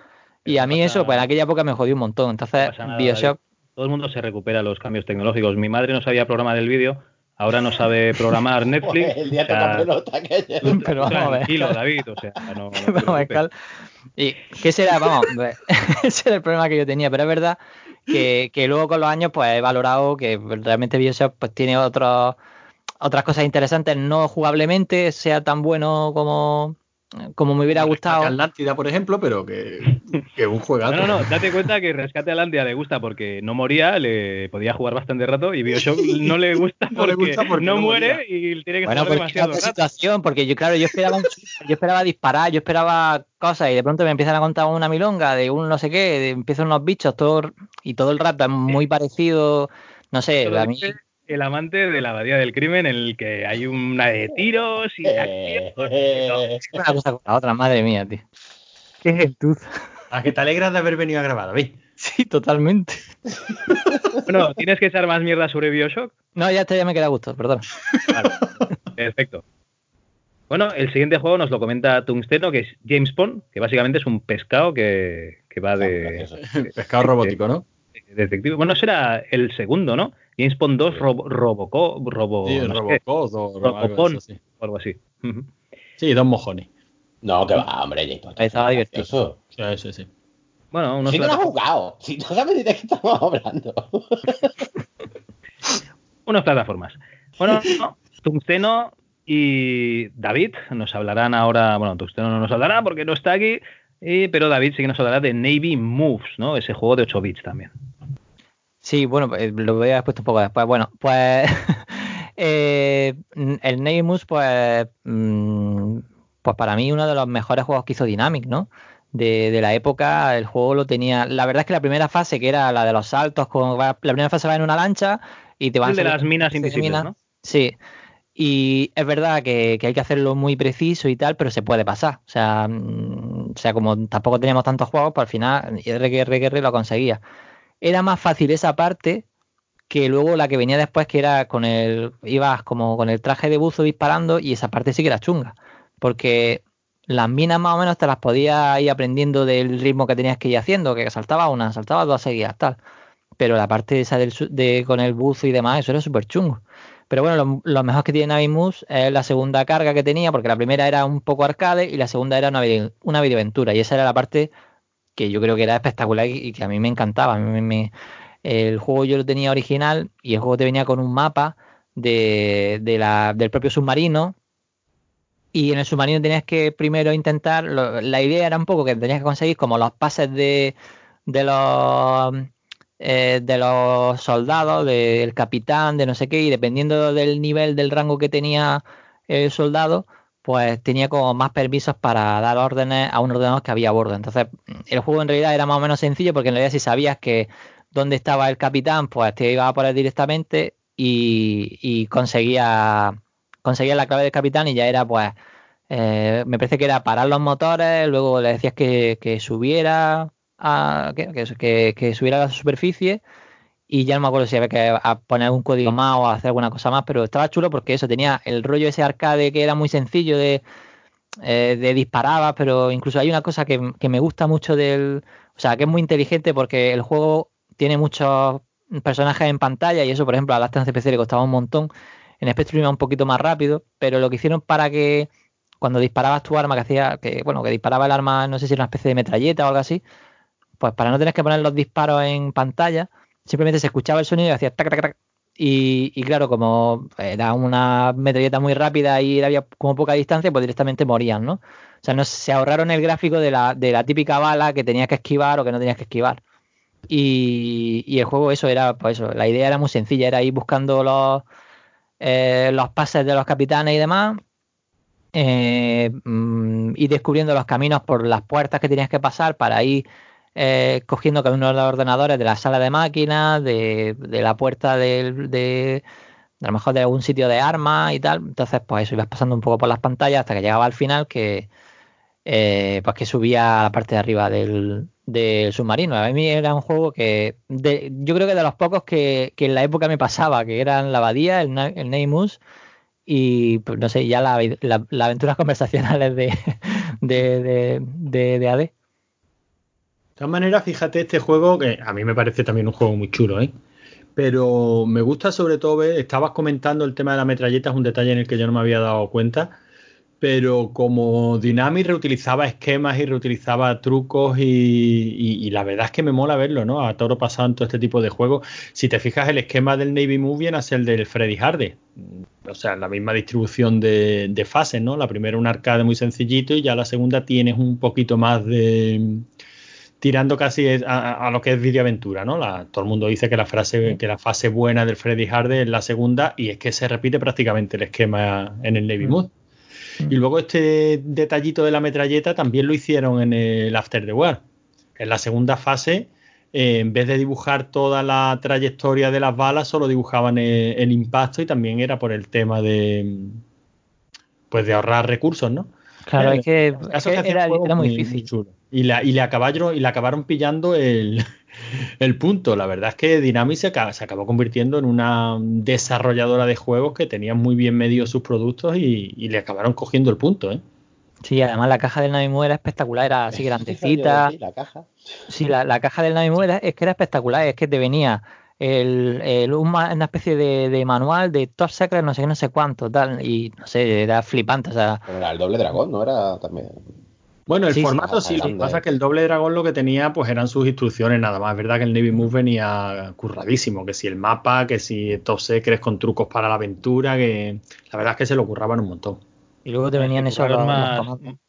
Speaker 5: Y a mí eso, pues en aquella época me jodió un montón. Entonces, Bioshock...
Speaker 1: Todo el mundo se recupera los cambios tecnológicos. Mi madre no sabía programar el vídeo ahora no sabe programar Netflix.
Speaker 3: el día o sea, pelota que
Speaker 5: Pero vamos a ver.
Speaker 1: Tranquilo, David, o sea, no, no
Speaker 5: vamos a ver, ¿Y qué será? Vamos, ese era el problema que yo tenía, pero es verdad que, que luego con los años pues he valorado que realmente Bioshock pues tiene otros otras cosas interesantes, no jugablemente sea tan bueno como como me hubiera gustado.
Speaker 2: Atlántida, por ejemplo, pero que, que un juegazo.
Speaker 1: No, no, no, date cuenta que Rescate Atlántida le gusta porque no moría, le podía jugar bastante rato y Bioshock no le gusta porque no, le gusta porque no, muere y tiene que
Speaker 5: bueno,
Speaker 1: jugar demasiado
Speaker 5: rato. situación, porque yo, claro, yo esperaba, yo esperaba disparar, yo esperaba cosas y de pronto me empiezan a contar una milonga de un no sé qué, de, empiezan unos bichos todo, y todo el rato es muy parecido, no sé, a mí
Speaker 1: el amante de la abadía del crimen en el que hay una de tiros y
Speaker 5: de Una cosa con la otra, madre mía, tío. Qué gentuza.
Speaker 2: ¿A que te alegras de haber venido a grabar, David?
Speaker 5: Sí, totalmente.
Speaker 1: bueno, ¿tienes que echar más mierda sobre Bioshock?
Speaker 5: No, ya, ya me queda gusto, perdón.
Speaker 1: Vale, perfecto. Bueno, el siguiente juego nos lo comenta Tungsteno, que es James Pond, que básicamente es un pescado que, que va de...
Speaker 2: pescado robótico, ¿no?
Speaker 1: Detective. Bueno, será el segundo, ¿no? James Bond 2 robo, Robocop, robo,
Speaker 2: sí, no Robocop o
Speaker 1: Robopon, así. o algo así.
Speaker 2: Sí, dos mojones.
Speaker 3: No, que va, hombre, James Bond.
Speaker 5: Estaba divertido.
Speaker 2: Sí, sí, sí.
Speaker 1: Bueno,
Speaker 3: unos si no lo has jugado, si no sabes de qué estamos hablando.
Speaker 1: Unas plataformas. Bueno, Tungsteno y David nos hablarán ahora, bueno, Tungsteno no nos hablará porque no está aquí, pero David sí que nos hablará de Navy Moves, ¿no? Ese juego de 8 bits también.
Speaker 5: Sí, bueno, pues, lo voy a puesto un poco después. Bueno, pues eh, el Neymus, pues, mm, pues para mí uno de los mejores juegos que hizo Dynamic, ¿no? De, de, la época, el juego lo tenía. La verdad es que la primera fase, que era la de los saltos, con, la primera fase va en una lancha y te van.
Speaker 1: El de las minas invisibles, ¿no?
Speaker 5: Sí. Y es verdad que, que, hay que hacerlo muy preciso y tal, pero se puede pasar. O sea, mm, o sea como tampoco teníamos tantos juegos, pues al final RQR lo conseguía era más fácil esa parte que luego la que venía después, que era con el. ibas como con el traje de buzo disparando, y esa parte sí que era chunga. Porque las minas más o menos te las podías ir aprendiendo del ritmo que tenías que ir haciendo, que saltaba una, saltaba dos seguidas, tal. pero la parte esa del, de, con el buzo y demás, eso era súper chungo. Pero bueno, lo, mejor que tiene Navimus es la segunda carga que tenía, porque la primera era un poco arcade y la segunda era una, una. Y esa era la parte que yo creo que era espectacular y, que a mí me encantaba. el juego yo lo tenía original y el juego te venía con un mapa de, del propio submarino. Y en el submarino tenías que primero intentar, la idea era un poco que tenías que conseguir como los pases de, de los eh, de los soldados, del capitán, de no sé qué, y dependiendo del nivel del rango que tenía el soldado, pues tenía como más permisos para dar órdenes a un ordenador que había a bordo. Entonces, el juego en realidad era más o menos sencillo porque en realidad si sabías que dónde estaba el capitán, pues te iba a poner directamente y, conseguía, conseguía la clave del capitán y ya era pues eh, me parece que era parar los motores, luego le decías que, que subiera, a, que, que, subiera a la superficie y ya no me acuerdo si había que poner algún código más o hacer alguna cosa más, pero estaba chulo porque eso tenía el rollo ese arcade que era muy sencillo de, eh, de pero incluso hay una cosa que, me gusta mucho del, o sea, que es muy inteligente porque el juego tiene muchos personajes en pantalla y eso, por ejemplo, a las CPC le costaba un montón. En Spectrum iba un poquito más rápido, pero lo que hicieron para que cuando disparabas tu arma, que hacía, que bueno, que disparaba el arma, no sé si era una especie de metralleta o algo así, pues para no tener que poner los disparos en pantalla, simplemente se escuchaba el sonido y hacía tac, tac, tac. Y, claro, como era una metralleta muy rápida y había como poca distancia, pues directamente morían, ¿no? O sea, no, se ahorraron el gráfico de la, de la típica bala que tenías que esquivar o que no tenías que esquivar. Y, y el juego, eso era, pues eso, la idea era muy sencilla, era ir buscando los, eh, los pases de los capitanes y demás, eh, mm, y descubriendo los caminos por las puertas que tenías que pasar para ir eh, cogiendo cada uno de los ordenadores de la sala de máquinas, de, la puerta de, de, a lo mejor de algún sitio de armas y tal. Entonces, pues eso, ibas pasando un poco por las pantallas hasta que llegaba al final que eh, pues que subía a la parte de arriba del, submarino. A mí era un juego que yo creo que de los pocos que, en la época me pasaba, que eran la abadía, el, Neymus y pues, no sé, ya las aventuras conversacionales de, de, de, de AD.
Speaker 2: De todas maneras, fíjate este juego que a mí me parece también un juego muy chulo, ¿eh? Pero me gusta sobre todo ver, estabas comentando el tema de la metralleta, es un detalle en el que yo no me había dado cuenta, pero como Dynamic reutilizaba esquemas y reutilizaba trucos y, la verdad es que me mola verlo, ¿no? A toro pasado en todo este tipo de juegos. Si te fijas, el esquema del Navy Movie es el del Freddy Hardy. O sea, la misma distribución de, de fases, ¿no? La primera un arcade muy sencillito y ya la segunda tienes un poquito más de tirando casi a, lo que es videoaventura, ¿no? todo el mundo dice que la frase, que la fase buena del Freddy Hardy es la segunda y es que se repite prácticamente el esquema en el Navy Mood. Y luego este detallito de la metralleta también lo hicieron en el After the War. En la segunda fase, eh, en vez de dibujar toda la trayectoria de las balas, solo dibujaban el, impacto y también era por el tema de pues de ahorrar recursos, ¿no?
Speaker 5: Claro, es que, era, muy, difícil.
Speaker 2: Y, la, y, le acabaron, y le acabaron pillando el, punto. La verdad es que Dynamic se, acabó convirtiendo en una desarrolladora de juegos que tenía muy bien medidos sus productos y, le acabaron cogiendo el punto. ¿eh?
Speaker 5: Sí, además la caja del Navimu era espectacular, era así grandecita. Sí, la caja. Sí, la, caja del Navimu es que era espectacular, es que te venía el, una especie de, manual de Top Secret, no sé qué, no sé cuánto, tal, y no sé, era flipante. O sea,
Speaker 3: era el doble dragón, ¿no? Era también.
Speaker 2: Bueno, el formato sí, lo que pasa es que el doble dragón lo que tenía pues eran sus instrucciones nada más. Es verdad que el Navy Move venía curradísimo, que si el mapa, que si Top Secrets con trucos para la aventura, que la verdad es que se lo curraban un montón.
Speaker 5: Y luego te venían esos
Speaker 1: más,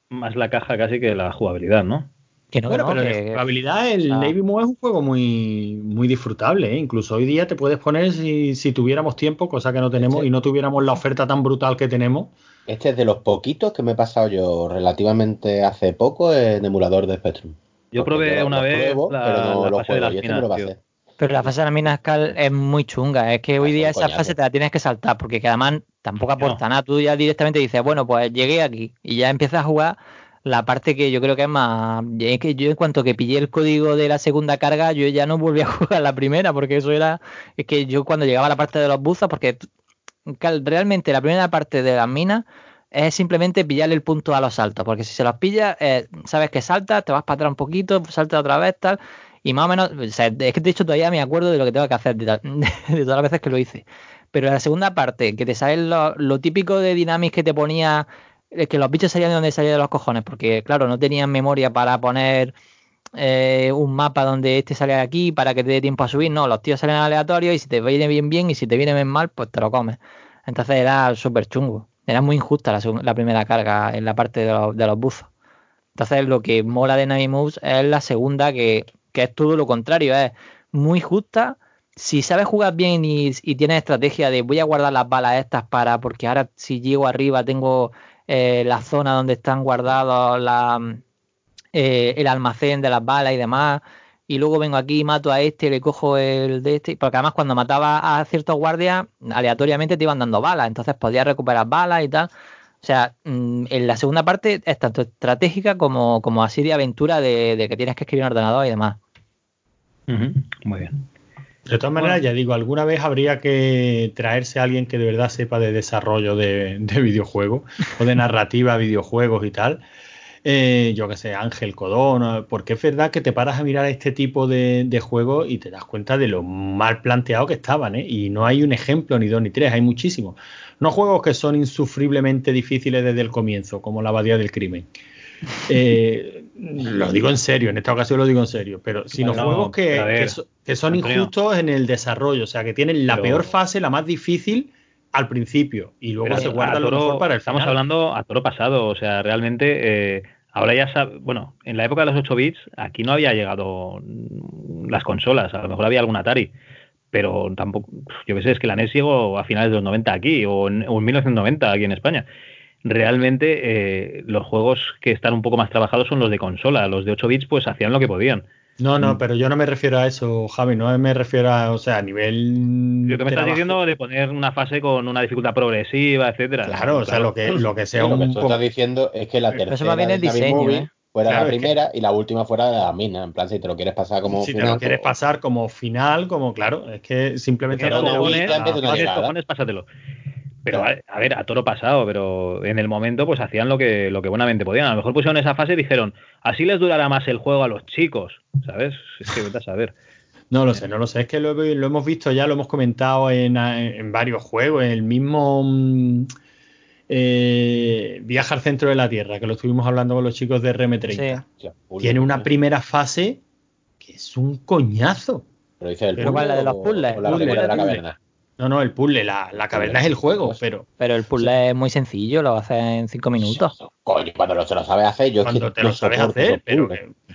Speaker 1: más la caja casi que la jugabilidad, ¿no?
Speaker 2: bueno, pero la jugabilidad, el Navy Move es un juego muy, muy disfrutable. ¿eh? Incluso hoy día te puedes poner si, si tuviéramos tiempo, cosa que no tenemos, y no tuviéramos la oferta tan brutal que tenemos.
Speaker 3: Este es de los poquitos que me he pasado yo relativamente hace poco en emulador de Spectrum.
Speaker 1: Yo probé una vez la, pero no lo juego, y este me lo
Speaker 5: Pero la fase de la mina es muy chunga. Es que hoy día esa fase te la tienes que saltar, porque además tampoco aporta nada. Tú ya directamente dices, bueno, pues llegué aquí y ya empiezas a jugar la parte que yo creo que es más es que yo en cuanto que pillé el código de la segunda carga yo ya no volví a jugar la primera porque eso era es que yo cuando llegaba a la parte de los buzos porque realmente la primera parte de las minas es simplemente pillarle el punto a los saltos porque si se los pillas eh, sabes que salta te vas para atrás un poquito salta otra vez tal Y más o menos, o sea, es que de hecho todavía me acuerdo de lo que tengo que hacer, de, todas las veces que lo hice. Pero la segunda parte, que te sale lo, típico de Dynamics que te ponía que los bichos salían de donde salían de los cojones, porque claro, no tenían memoria para poner eh, un mapa donde este sale aquí para que te dé tiempo a subir, no, los tíos salen aleatorios y si te viene bien bien y si te viene mal, pues te lo comes. Entonces era súper chungo, era muy injusta la, primera carga en la parte de los, de los buzos. Entonces lo que mola de Nami Moves es la segunda que, que es todo lo contrario, es muy justa, si sabes jugar bien y, tienes estrategia de voy a guardar las balas estas para, porque ahora si llego arriba tengo eh, la zona donde están guardados la, eh, el almacén de las balas y demás, y luego vengo aquí y mato a este, le cojo el de este, porque además cuando mataba a ciertos guardias, aleatoriamente te iban dando balas, entonces podías recuperar balas y tal. O sea, mm, en la segunda parte es tanto estratégica como, como así de aventura de, de que tienes que escribir en ordenador y demás.
Speaker 1: Uh -huh. Muy bien.
Speaker 2: De todas maneras, bueno. ya digo, alguna vez habría que traerse a alguien que de verdad sepa de desarrollo de, de videojuegos o de narrativa de videojuegos y tal. Eh, yo que sé, Ángel Codón, porque es verdad que te paras a mirar este tipo de, de juegos y te das cuenta de lo mal planteado que estaban, ¿eh? y no hay un ejemplo, ni dos ni tres, hay muchísimos. No juegos que son insufriblemente difíciles desde el comienzo, como la abadía del crimen. Eh, lo digo en serio, en esta ocasión lo digo en serio, pero sino no, juegos que, ver, que, so, que, son Antonio. injustos en el desarrollo, o sea, que tienen la pero, peor fase, la más difícil al principio y luego se guardan lo mejor para el
Speaker 1: Estamos
Speaker 2: final.
Speaker 1: hablando a toro pasado, o sea, realmente eh, ahora ya sabe, bueno, en la época de los 8 bits aquí no había llegado las consolas, a lo mejor había algún Atari, pero tampoco, yo qué sé, es que la NES llegó a finales de los 90 aquí o en, o en 1990 aquí en España realmente eh, los juegos que están un poco más trabajados son los de consola. Los de 8 bits pues hacían lo que podían.
Speaker 2: No, no, pero yo no me refiero a eso, Javi, no me refiero a, o sea, a nivel...
Speaker 1: Lo que me estás diciendo de poner una fase con una dificultad progresiva, etcétera.
Speaker 2: Claro, o sea, lo que, lo que sea
Speaker 3: sí,
Speaker 2: un...
Speaker 3: Lo que tú estás diciendo es que la tercera
Speaker 5: eso bien el diseño, movie ¿eh?
Speaker 3: fuera claro, la primera que... y la última fuera la mina. En plan, si te lo quieres pasar como
Speaker 2: si
Speaker 3: final...
Speaker 2: te lo quieres pasar como final, como claro, es que simplemente...
Speaker 1: No, no, no, cojones, pásatelo. Pero a, a, ver, a toro pasado, pero en el momento pues hacían lo que, lo que buenamente podían. A lo mejor pusieron esa fase y dijeron, así les durará más el juego a los chicos, ¿sabes? Es que vete a saber.
Speaker 2: No lo sé, no lo sé. Es que lo, lo hemos visto ya, lo hemos comentado en, en varios juegos, en el mismo eh, Viaje al centro de la Tierra, que lo estuvimos hablando con los chicos de RM30. Sí. Tiene una primera fase que es un coñazo.
Speaker 3: Pero dice el
Speaker 5: Pero ¿cuál, la de los puzzles?
Speaker 3: O la
Speaker 5: puzzle,
Speaker 3: de la caverna.
Speaker 2: No, no, el puzzle, la, la caverna es el juego, pero.
Speaker 5: Pero el puzzle es muy sencillo, lo haces en cinco minutos.
Speaker 3: Coño, cuando lo, se lo sabes hacer, yo
Speaker 2: Cuando te lo sabes hacer, pero,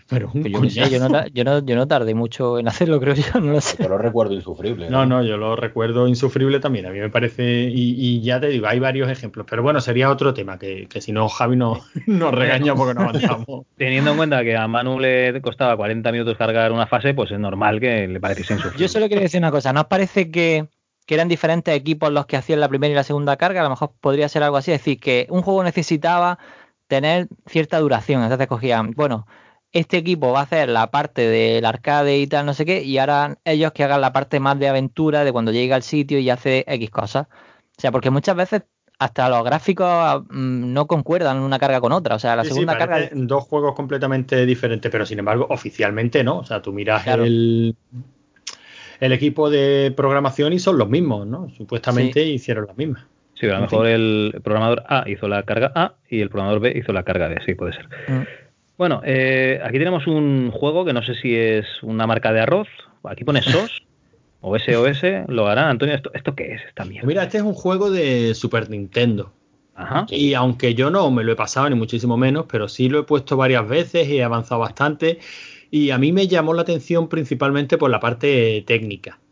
Speaker 2: pero un
Speaker 5: yo, yo, no, yo, no, yo no tardé mucho en hacerlo, creo yo, no lo sé.
Speaker 3: Yo lo recuerdo insufrible.
Speaker 2: No, no, yo lo recuerdo insufrible también. A mí me parece, y, y ya te digo, hay varios ejemplos. Pero bueno, sería otro tema, que, que si no, Javi no, nos regaña porque no avanzamos.
Speaker 1: Teniendo en cuenta que a Manu le costaba 40 minutos cargar una fase, pues es normal que le pareciese insufrible.
Speaker 5: Yo solo quiero decir una cosa, ¿no os parece que que eran diferentes equipos los que hacían la primera y la segunda carga, a lo mejor podría ser algo así, es decir, que un juego necesitaba tener cierta duración, entonces cogían, bueno, este equipo va a hacer la parte del arcade y tal, no sé qué, y ahora ellos que hagan la parte más de aventura, de cuando llega al sitio y hace X cosas. O sea, porque muchas veces hasta los gráficos mmm, no concuerdan una carga con otra. O sea, la
Speaker 2: sí,
Speaker 5: segunda
Speaker 2: sí,
Speaker 5: carga.
Speaker 2: Dos juegos completamente diferentes, pero sin embargo, oficialmente no. O sea, tú miras claro. el, el equipo de programación y son los mismos, ¿no? Supuestamente sí. hicieron las mismas.
Speaker 1: Sí, a lo mejor el programador A hizo la carga A y el programador B hizo la carga B, sí, puede ser. Mm. Bueno, eh, aquí tenemos un juego que no sé si es una marca de arroz, aquí pone SOS o SOS, lo harán. Antonio, ¿esto, ¿esto qué es esta mierda?
Speaker 2: Mira, este es un juego de Super Nintendo. Ajá. Y aunque yo no me lo he pasado ni muchísimo menos, pero sí lo he puesto varias veces y he avanzado bastante. Y a mí me llamó la atención principalmente por la parte técnica.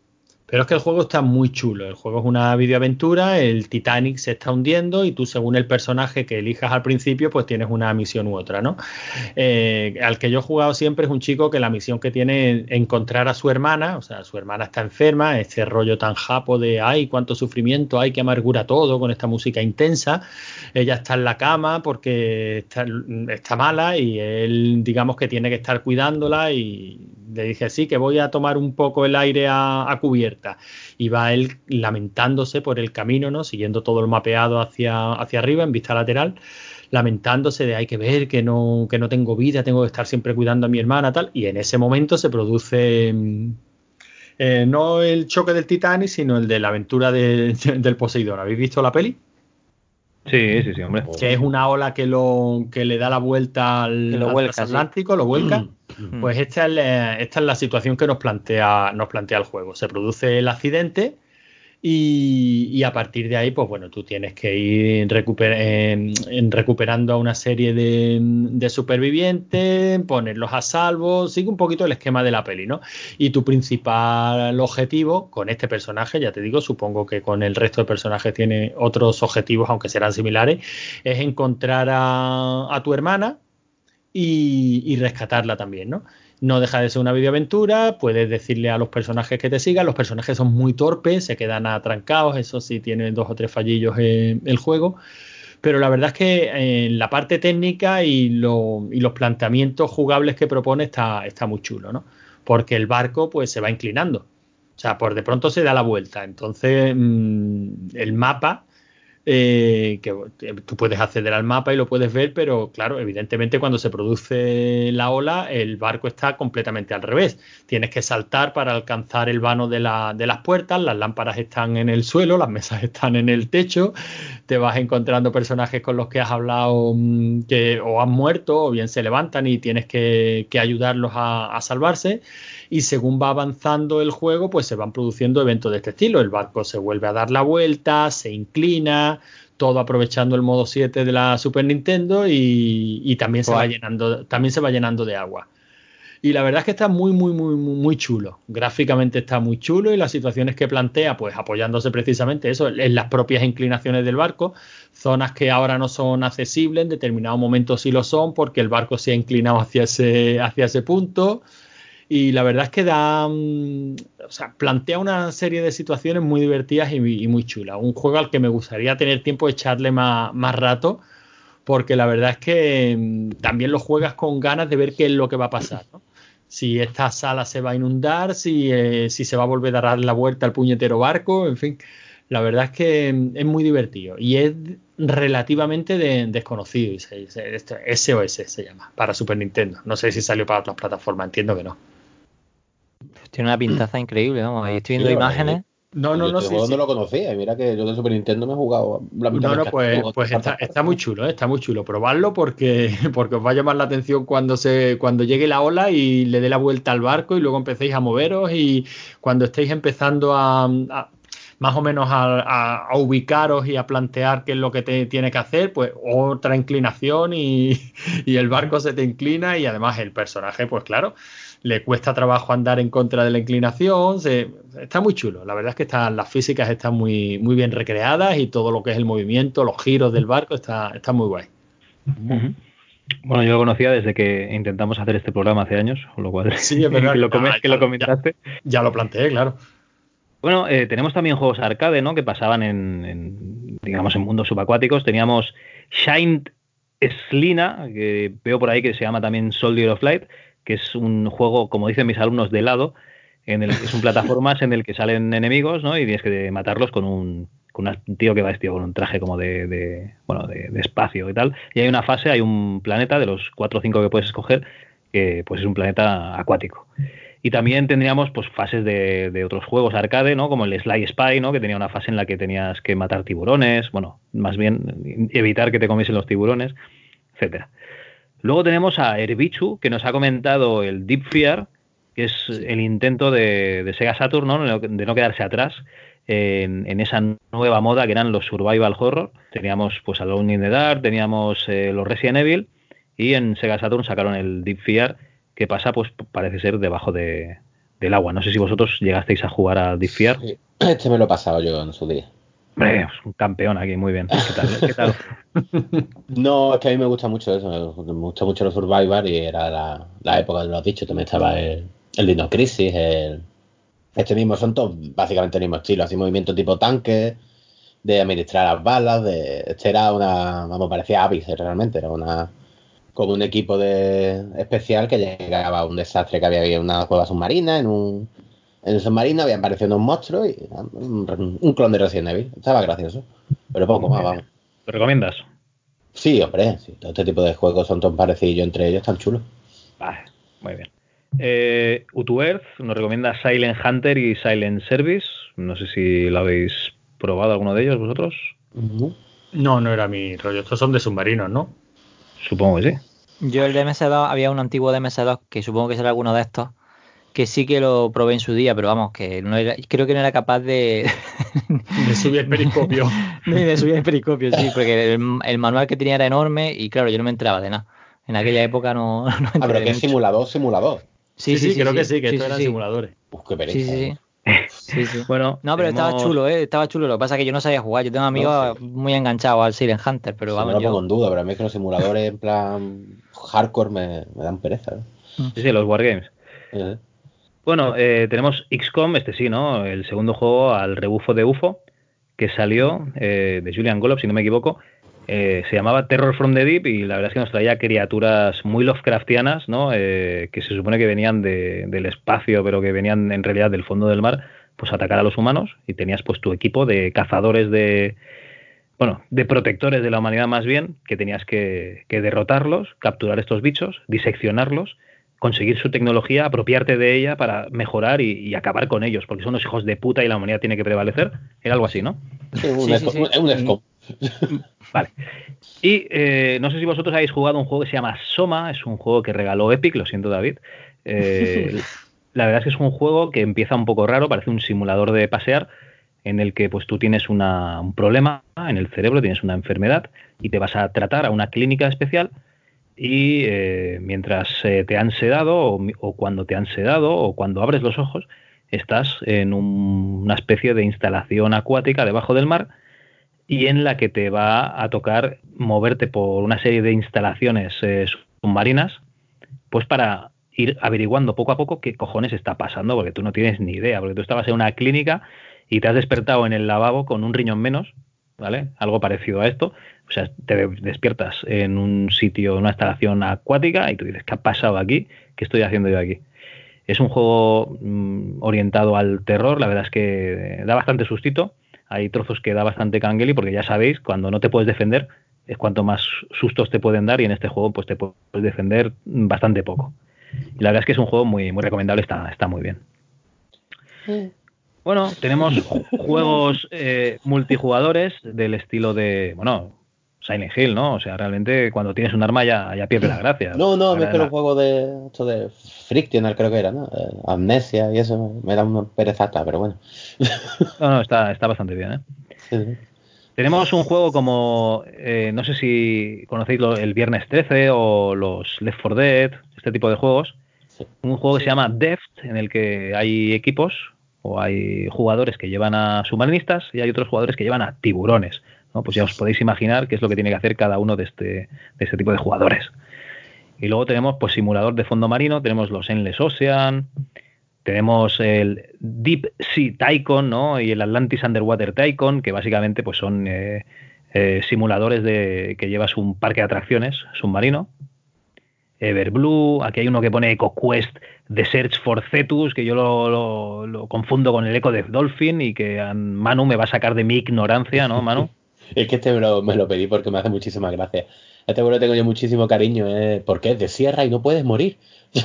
Speaker 2: Pero es que el juego está muy chulo. El juego es una videoaventura, el Titanic se está hundiendo y tú según el personaje que elijas al principio pues tienes una misión u otra, ¿no? Eh, al que yo he jugado siempre es un chico que la misión que tiene es encontrar a su hermana, o sea, su hermana está enferma, este rollo tan japo de ay, cuánto sufrimiento, ay, qué amargura todo con esta música intensa. Ella está en la cama porque está, está mala y él digamos que tiene que estar cuidándola y le dije sí, que voy a tomar un poco el aire a, a cubierto correcta. Y va él lamentándose por el camino, ¿no? Siguiendo todo el mapeado hacia, hacia arriba en vista lateral lamentándose de hay que ver que no, que no tengo vida, tengo que estar siempre cuidando a mi hermana, tal, y en ese momento se produce mm, eh, no el choque del Titanic, sino el de la aventura de, del Poseidón. ¿Habéis visto la peli?
Speaker 1: Sí, sí, sí, hombre.
Speaker 2: Que es una ola que lo que le da la vuelta al,
Speaker 5: lo
Speaker 2: al
Speaker 5: vuelca,
Speaker 2: transatlántico, lo vuelca.
Speaker 5: Mm.
Speaker 2: Pues esta es, la, situación que nos plantea, nos plantea el juego. Se produce el accidente y, a partir de ahí, pues bueno, tú tienes que ir recuperando a una serie de, de supervivientes, ponerlos a salvo, sigue un poquito el esquema de la peli, ¿no? Y tu principal objetivo con este personaje, ya te digo, supongo que con el resto de personajes tiene otros objetivos, aunque serán similares, es encontrar a tu hermana y, y rescatarla también, ¿no? No deja de ser una videoaventura, puedes decirle a los personajes que te sigan, los personajes son muy torpes, se quedan atrancados, eso sí tiene dos o tres fallillos en el juego, pero la verdad es que en la parte técnica y, lo- y los planteamientos jugables que propone está, está muy chulo, ¿no? Porque el barco pues se va inclinando, o sea, por de pronto se da la vuelta, entonces mm, el mapa eh, que tú puedes acceder al mapa y lo puedes ver, pero claro, evidentemente cuando se produce la ola, el barco está completamente al revés. Tienes que saltar para alcanzar el vano de, la- de las puertas, las lámparas están en el suelo, las mesas están en el techo, te vas encontrando personajes con los que has hablado mm, que o han muerto o bien se levantan y tienes que, que ayudarlos a, a salvarse. Y según va avanzando el juego, pues se van produciendo eventos de este estilo. El barco se vuelve a dar la vuelta, se inclina, todo aprovechando el modo 7 de la Super Nintendo y, y también, se va llenando, también se va llenando de agua. Y la verdad es que está muy, muy, muy, muy, muy chulo. Gráficamente está muy chulo y las situaciones que plantea, pues apoyándose precisamente eso, en las propias inclinaciones del barco, zonas que ahora no son accesibles, en determinados momentos sí lo son, porque el barco se ha inclinado hacia ese, hacia ese punto. Y la verdad es que da, mm, o sea, plantea una serie de situaciones muy divertidas y, muy chulas. Un juego al que me gustaría tener tiempo de echarle más, más rato, porque la verdad es que mm, también lo juegas con ganas de ver qué es lo que va a pasar, ¿no? Si esta sala se va a inundar, si, eh, si se va a volver a dar la vuelta al puñetero barco, en fin. La verdad es que mm, es muy divertido y es relativamente de- desconocido. SOS se llama, para Super Nintendo. No sé si salió para otras plataformas, entiendo que no.
Speaker 5: Tiene una pintaza increíble, vamos. Ahí estoy viendo
Speaker 3: Sí,
Speaker 5: imágenes.
Speaker 2: No, no,
Speaker 3: Yo
Speaker 2: no,
Speaker 3: este
Speaker 2: sí,
Speaker 3: no lo conocía. Mira que yo de Super Nintendo me he jugado la mitad
Speaker 2: No, no, pues, pues está, está muy chulo, ¿eh? está muy chulo. Probarlo porque, porque os va a llamar la atención cuando se, cuando llegue la ola y le dé la vuelta al barco y luego empecéis a moveros y cuando estéis empezando a, a- más o menos a, a- a ubicaros y a plantear qué es lo que te tiene que hacer, pues otra inclinación y, y el barco se te inclina y además el personaje, pues claro, le cuesta trabajo andar en contra de la inclinación, se- está muy chulo, la verdad es que están, las físicas están muy, muy bien recreadas y todo lo que es el movimiento, los giros del barco está, está muy guay.
Speaker 1: Bueno, yo lo conocía desde que intentamos hacer este programa hace años, con lo cual
Speaker 2: Sí, es verdad
Speaker 1: que, lo,
Speaker 2: que- ah,
Speaker 1: lo comentaste.
Speaker 2: Ya lo planteé, claro.
Speaker 1: Bueno, eh, tenemos también juegos arcade, ¿no? Que pasaban en, en, digamos, en mundos subacuáticos. Teníamos Shine Slina, que veo por ahí que se llama también Soldier of Light, que es un juego, como dicen mis alumnos, de helado, en el que es un plataformas en el que salen enemigos, ¿no? Y tienes que matarlos con un, con un tío que va vestido con un traje como de, de bueno, de, de espacio y tal. Y hay una fase, hay un planeta de los cuatro o cinco que puedes escoger, que pues es un planeta acuático. Y también tendríamos pues fases de, de otros juegos arcade, ¿no? Como el Sly Spy, ¿no? Que tenía una fase en la que tenías que matar tiburones, bueno, más bien evitar que te comiesen los tiburones, etcétera. Luego tenemos a Herbichu, que nos ha comentado el Deep Fear, que es el intento de, de Sega Saturn, ¿no? De no quedarse atrás en, en, esa nueva moda que eran los survival horror. Teníamos pues Alone in the Dark, teníamos eh, los Resident Evil y en Sega Saturn sacaron el Deep Fear que pasa pues parece ser debajo de, del agua. No sé si vosotros llegasteis a jugar a Deep Fear.
Speaker 3: Este me lo he pasado yo en su día.
Speaker 1: Es un campeón aquí, muy bien.
Speaker 3: No, es que a mí me gusta mucho eso, me gusta mucho los Survivor y era la, la época, lo has dicho, también estaba el, el Dino Crisis, el, este mismo, son todos básicamente el mismo estilo, así movimiento tipo tanque, de administrar las balas, de, este era una, vamos, parecía Abyss realmente, era una como un equipo de especial que llegaba a un desastre que había en una cueva submarina, en un En el submarino habían aparecido unos monstruos y un, un clon de Resident Evil. Estaba gracioso. Pero poco más, vamos.
Speaker 1: ¿Lo recomiendas?
Speaker 3: Sí, hombre, sí, todo este tipo de juegos son tan parecidos entre ellos, tan chulos.
Speaker 1: Vale, muy bien. Eh, Utu Earth nos recomienda Silent Hunter y Silent Service. No sé si lo habéis probado alguno de ellos vosotros.
Speaker 2: No, no era mi rollo. Estos son de submarinos, ¿no?
Speaker 1: Supongo que sí.
Speaker 5: Yo el de MS2, había un antiguo de MS2 que supongo que será alguno de estos, que sí que lo probé en su día, pero vamos, que no era, creo que no era capaz de...
Speaker 2: de subir el periscopio.
Speaker 5: de subir el periscopio, sí, porque el, el, manual que tenía era enorme y claro, yo no me enteraba de nada. En aquella época no... no
Speaker 3: ah, pero que es simulador, simulador.
Speaker 2: Sí, sí, sí, sí creo que sí, que estos eran simuladores.
Speaker 3: Uf, qué pereza.
Speaker 5: Sí, sí.
Speaker 1: Sí, sí. Bueno,
Speaker 5: no, pero
Speaker 1: tenemos...
Speaker 5: estaba chulo, ¿eh? Estaba chulo. Lo que pasa es que yo no sabía jugar. Yo tengo amigos no, sí. muy enganchados al Silent Hunter, pero
Speaker 3: sí,
Speaker 5: vamos.
Speaker 3: No lo
Speaker 5: yo...
Speaker 3: pongo en duda, pero a mí es que los simuladores en plan hardcore me, me dan pereza. ¿eh?
Speaker 1: Sí, sí, los Wargames.
Speaker 3: ¿Eh?
Speaker 1: Bueno, eh, tenemos XCOM, este sí, ¿no? El segundo juego al rebufo de UFO, que salió eh, de Julian Golob, si no me equivoco. Eh, se llamaba Terror from the Deep y la verdad es que nos traía criaturas muy Lovecraftianas, ¿no? Eh, que se supone que venían de, del espacio, pero que venían en realidad del fondo del mar, pues atacar a los humanos y tenías pues tu equipo de cazadores de, bueno, de protectores de la humanidad más bien, que tenías que, que derrotarlos, capturar estos bichos, diseccionarlos, conseguir su tecnología, apropiarte de ella para mejorar y, y, acabar con ellos, porque son los hijos de puta y la humanidad tiene que prevalecer. Era algo así, ¿no?
Speaker 3: Sí, un, sí, sí, un, un
Speaker 1: Vale. Y eh, no sé si vosotros habéis jugado un juego que se llama Soma, es un juego que regaló Epic, lo siento David. Eh, la verdad es que es un juego que empieza un poco raro, parece un simulador de pasear, en el que pues tú tienes una, un problema en el cerebro, tienes una enfermedad y te vas a tratar a una clínica especial y eh, mientras te han sedado o, cuando te han sedado o cuando abres los ojos estás en un, una especie de instalación acuática debajo del mar y en la que te va a tocar moverte por una serie de instalaciones eh, submarinas pues para ir averiguando poco a poco qué cojones está pasando porque tú no tienes ni idea porque tú estabas en una clínica y te has despertado en el lavabo con un riñón menos ¿vale? Algo parecido a esto. O sea, te despiertas en un sitio, en una instalación acuática y tú dices, ¿qué ha pasado aquí? ¿Qué estoy haciendo yo aquí? Es un juego mmm, orientado al terror, la verdad es que da bastante sustito. Hay trozos que da bastante cangueli porque ya sabéis, cuando no te puedes defender es cuanto más sustos te pueden dar y en este juego pues te puedes defender bastante poco. Y la verdad es que es un juego muy, muy recomendable, está, está muy bien. Sí. Bueno, tenemos juegos eh, multijugadores del estilo de, bueno, Silent Hill, ¿no? O sea, realmente cuando tienes un arma ya, ya pierde la gracia.
Speaker 3: No, no, me espero un juego de esto de Frictional creo que era, ¿no? Eh, Amnesia y eso, me da una perezata, pero bueno.
Speaker 1: No, no, está, está bastante bien, ¿eh?
Speaker 3: Sí.
Speaker 1: Tenemos un juego como, eh, no sé si conocéis lo, el Viernes 13 o los Left 4 Dead, este tipo de juegos.
Speaker 3: Sí.
Speaker 1: Un juego que se llama Deft, en el que hay equipos o hay jugadores que llevan a submarinistas y hay otros jugadores que llevan a tiburones. ¿No? Pues ya os podéis imaginar qué es lo que tiene que hacer cada uno de este, de este tipo de jugadores. Y luego tenemos pues simulador de fondo marino, tenemos los Endless Ocean, tenemos el Deep Sea Tycoon ¿no? y el Atlantis Underwater Tycoon, que básicamente pues son eh, eh, simuladores de que llevas un parque de atracciones submarino. Everblue, aquí hay uno que pone EcoQuest The Search for Cetus, que yo lo, lo, lo, confundo con el Eco de Dolphin y que Manu me va a sacar de mi ignorancia, ¿no, Manu?
Speaker 3: es que este me lo, me lo, pedí porque me hace muchísima gracia. Este vuelo tengo yo muchísimo cariño, ¿eh? porque es de sierra y no puedes morir.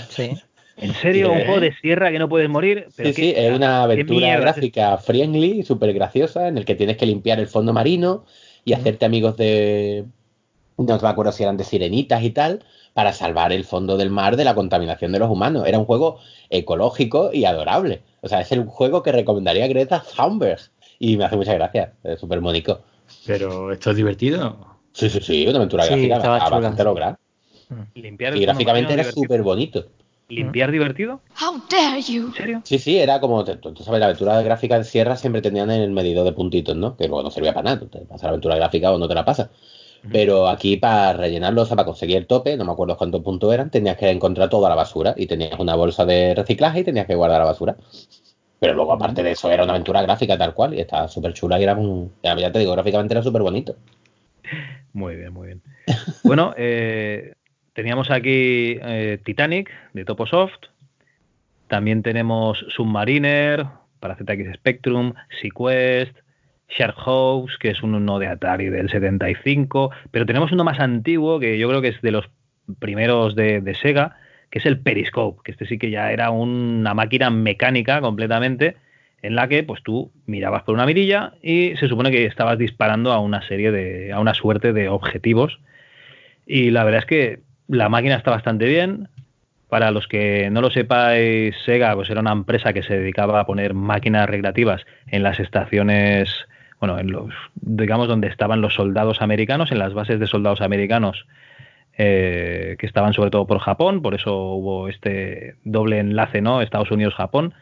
Speaker 5: Sí.
Speaker 1: ¿En serio? ¿Un juego de sierra que no puedes morir?
Speaker 3: ¿Pero sí, sí, es una aventura gráfica friendly, súper graciosa, en el que tienes que limpiar el fondo marino y hacerte amigos de... No me acuerdo si eran de sirenitas y tal, para salvar el fondo del mar de la contaminación de los humanos. Era un juego ecológico y adorable. O sea, es el juego que recomendaría a Greta Thunberg. Y me hace mucha gracia, es súper mónico.
Speaker 2: Pero, ¿esto es divertido?
Speaker 3: Sí, sí, sí, una aventura
Speaker 5: Sí,
Speaker 3: gráfica
Speaker 5: estaba
Speaker 3: a-
Speaker 5: chula.
Speaker 3: bastante lograr.
Speaker 1: Limpiar el
Speaker 3: Y gráficamente era súper bonito.
Speaker 1: ¿Limpiar divertido?
Speaker 8: How dare you?
Speaker 1: ¿En serio?
Speaker 3: Sí, sí, era como, tú, tú sabes, la aventura gráfica de sierra siempre tenían el medidor de puntitos, ¿no? Que luego no servía para nada, te pasas la aventura gráfica o no te la pasas. Pero aquí para rellenarlo, o sea, para conseguir el tope, no me acuerdo cuántos puntos eran, tenías que encontrar toda la basura y tenías una bolsa de reciclaje y tenías que guardar la basura. Pero luego, aparte de eso, era una aventura gráfica tal cual y estaba súper chula y era un... Ya, te digo, gráficamente era súper bonito.
Speaker 1: Muy bien, muy bien. Bueno, eh, teníamos aquí eh, Titanic de Toposoft, También tenemos Submariner para ZX Spectrum, Sequest, Shark House, que es uno de Atari del 75, pero tenemos uno más antiguo que yo creo que es de los primeros de, de Sega, es el Periscope, que este sí que ya era una máquina mecánica completamente, en la que pues tú mirabas por una mirilla y se supone que estabas disparando a una serie de, a una suerte de objetivos. Y la verdad es que la máquina está bastante bien. Para los que no lo sepáis, Sega pues era una empresa que se dedicaba a poner máquinas recreativas en las estaciones, bueno, en los, digamos, donde estaban los soldados americanos, en las bases de soldados americanos eh, que estaban sobre todo por Japón, por eso hubo este doble enlace, ¿no? Estados Unidos-Japón.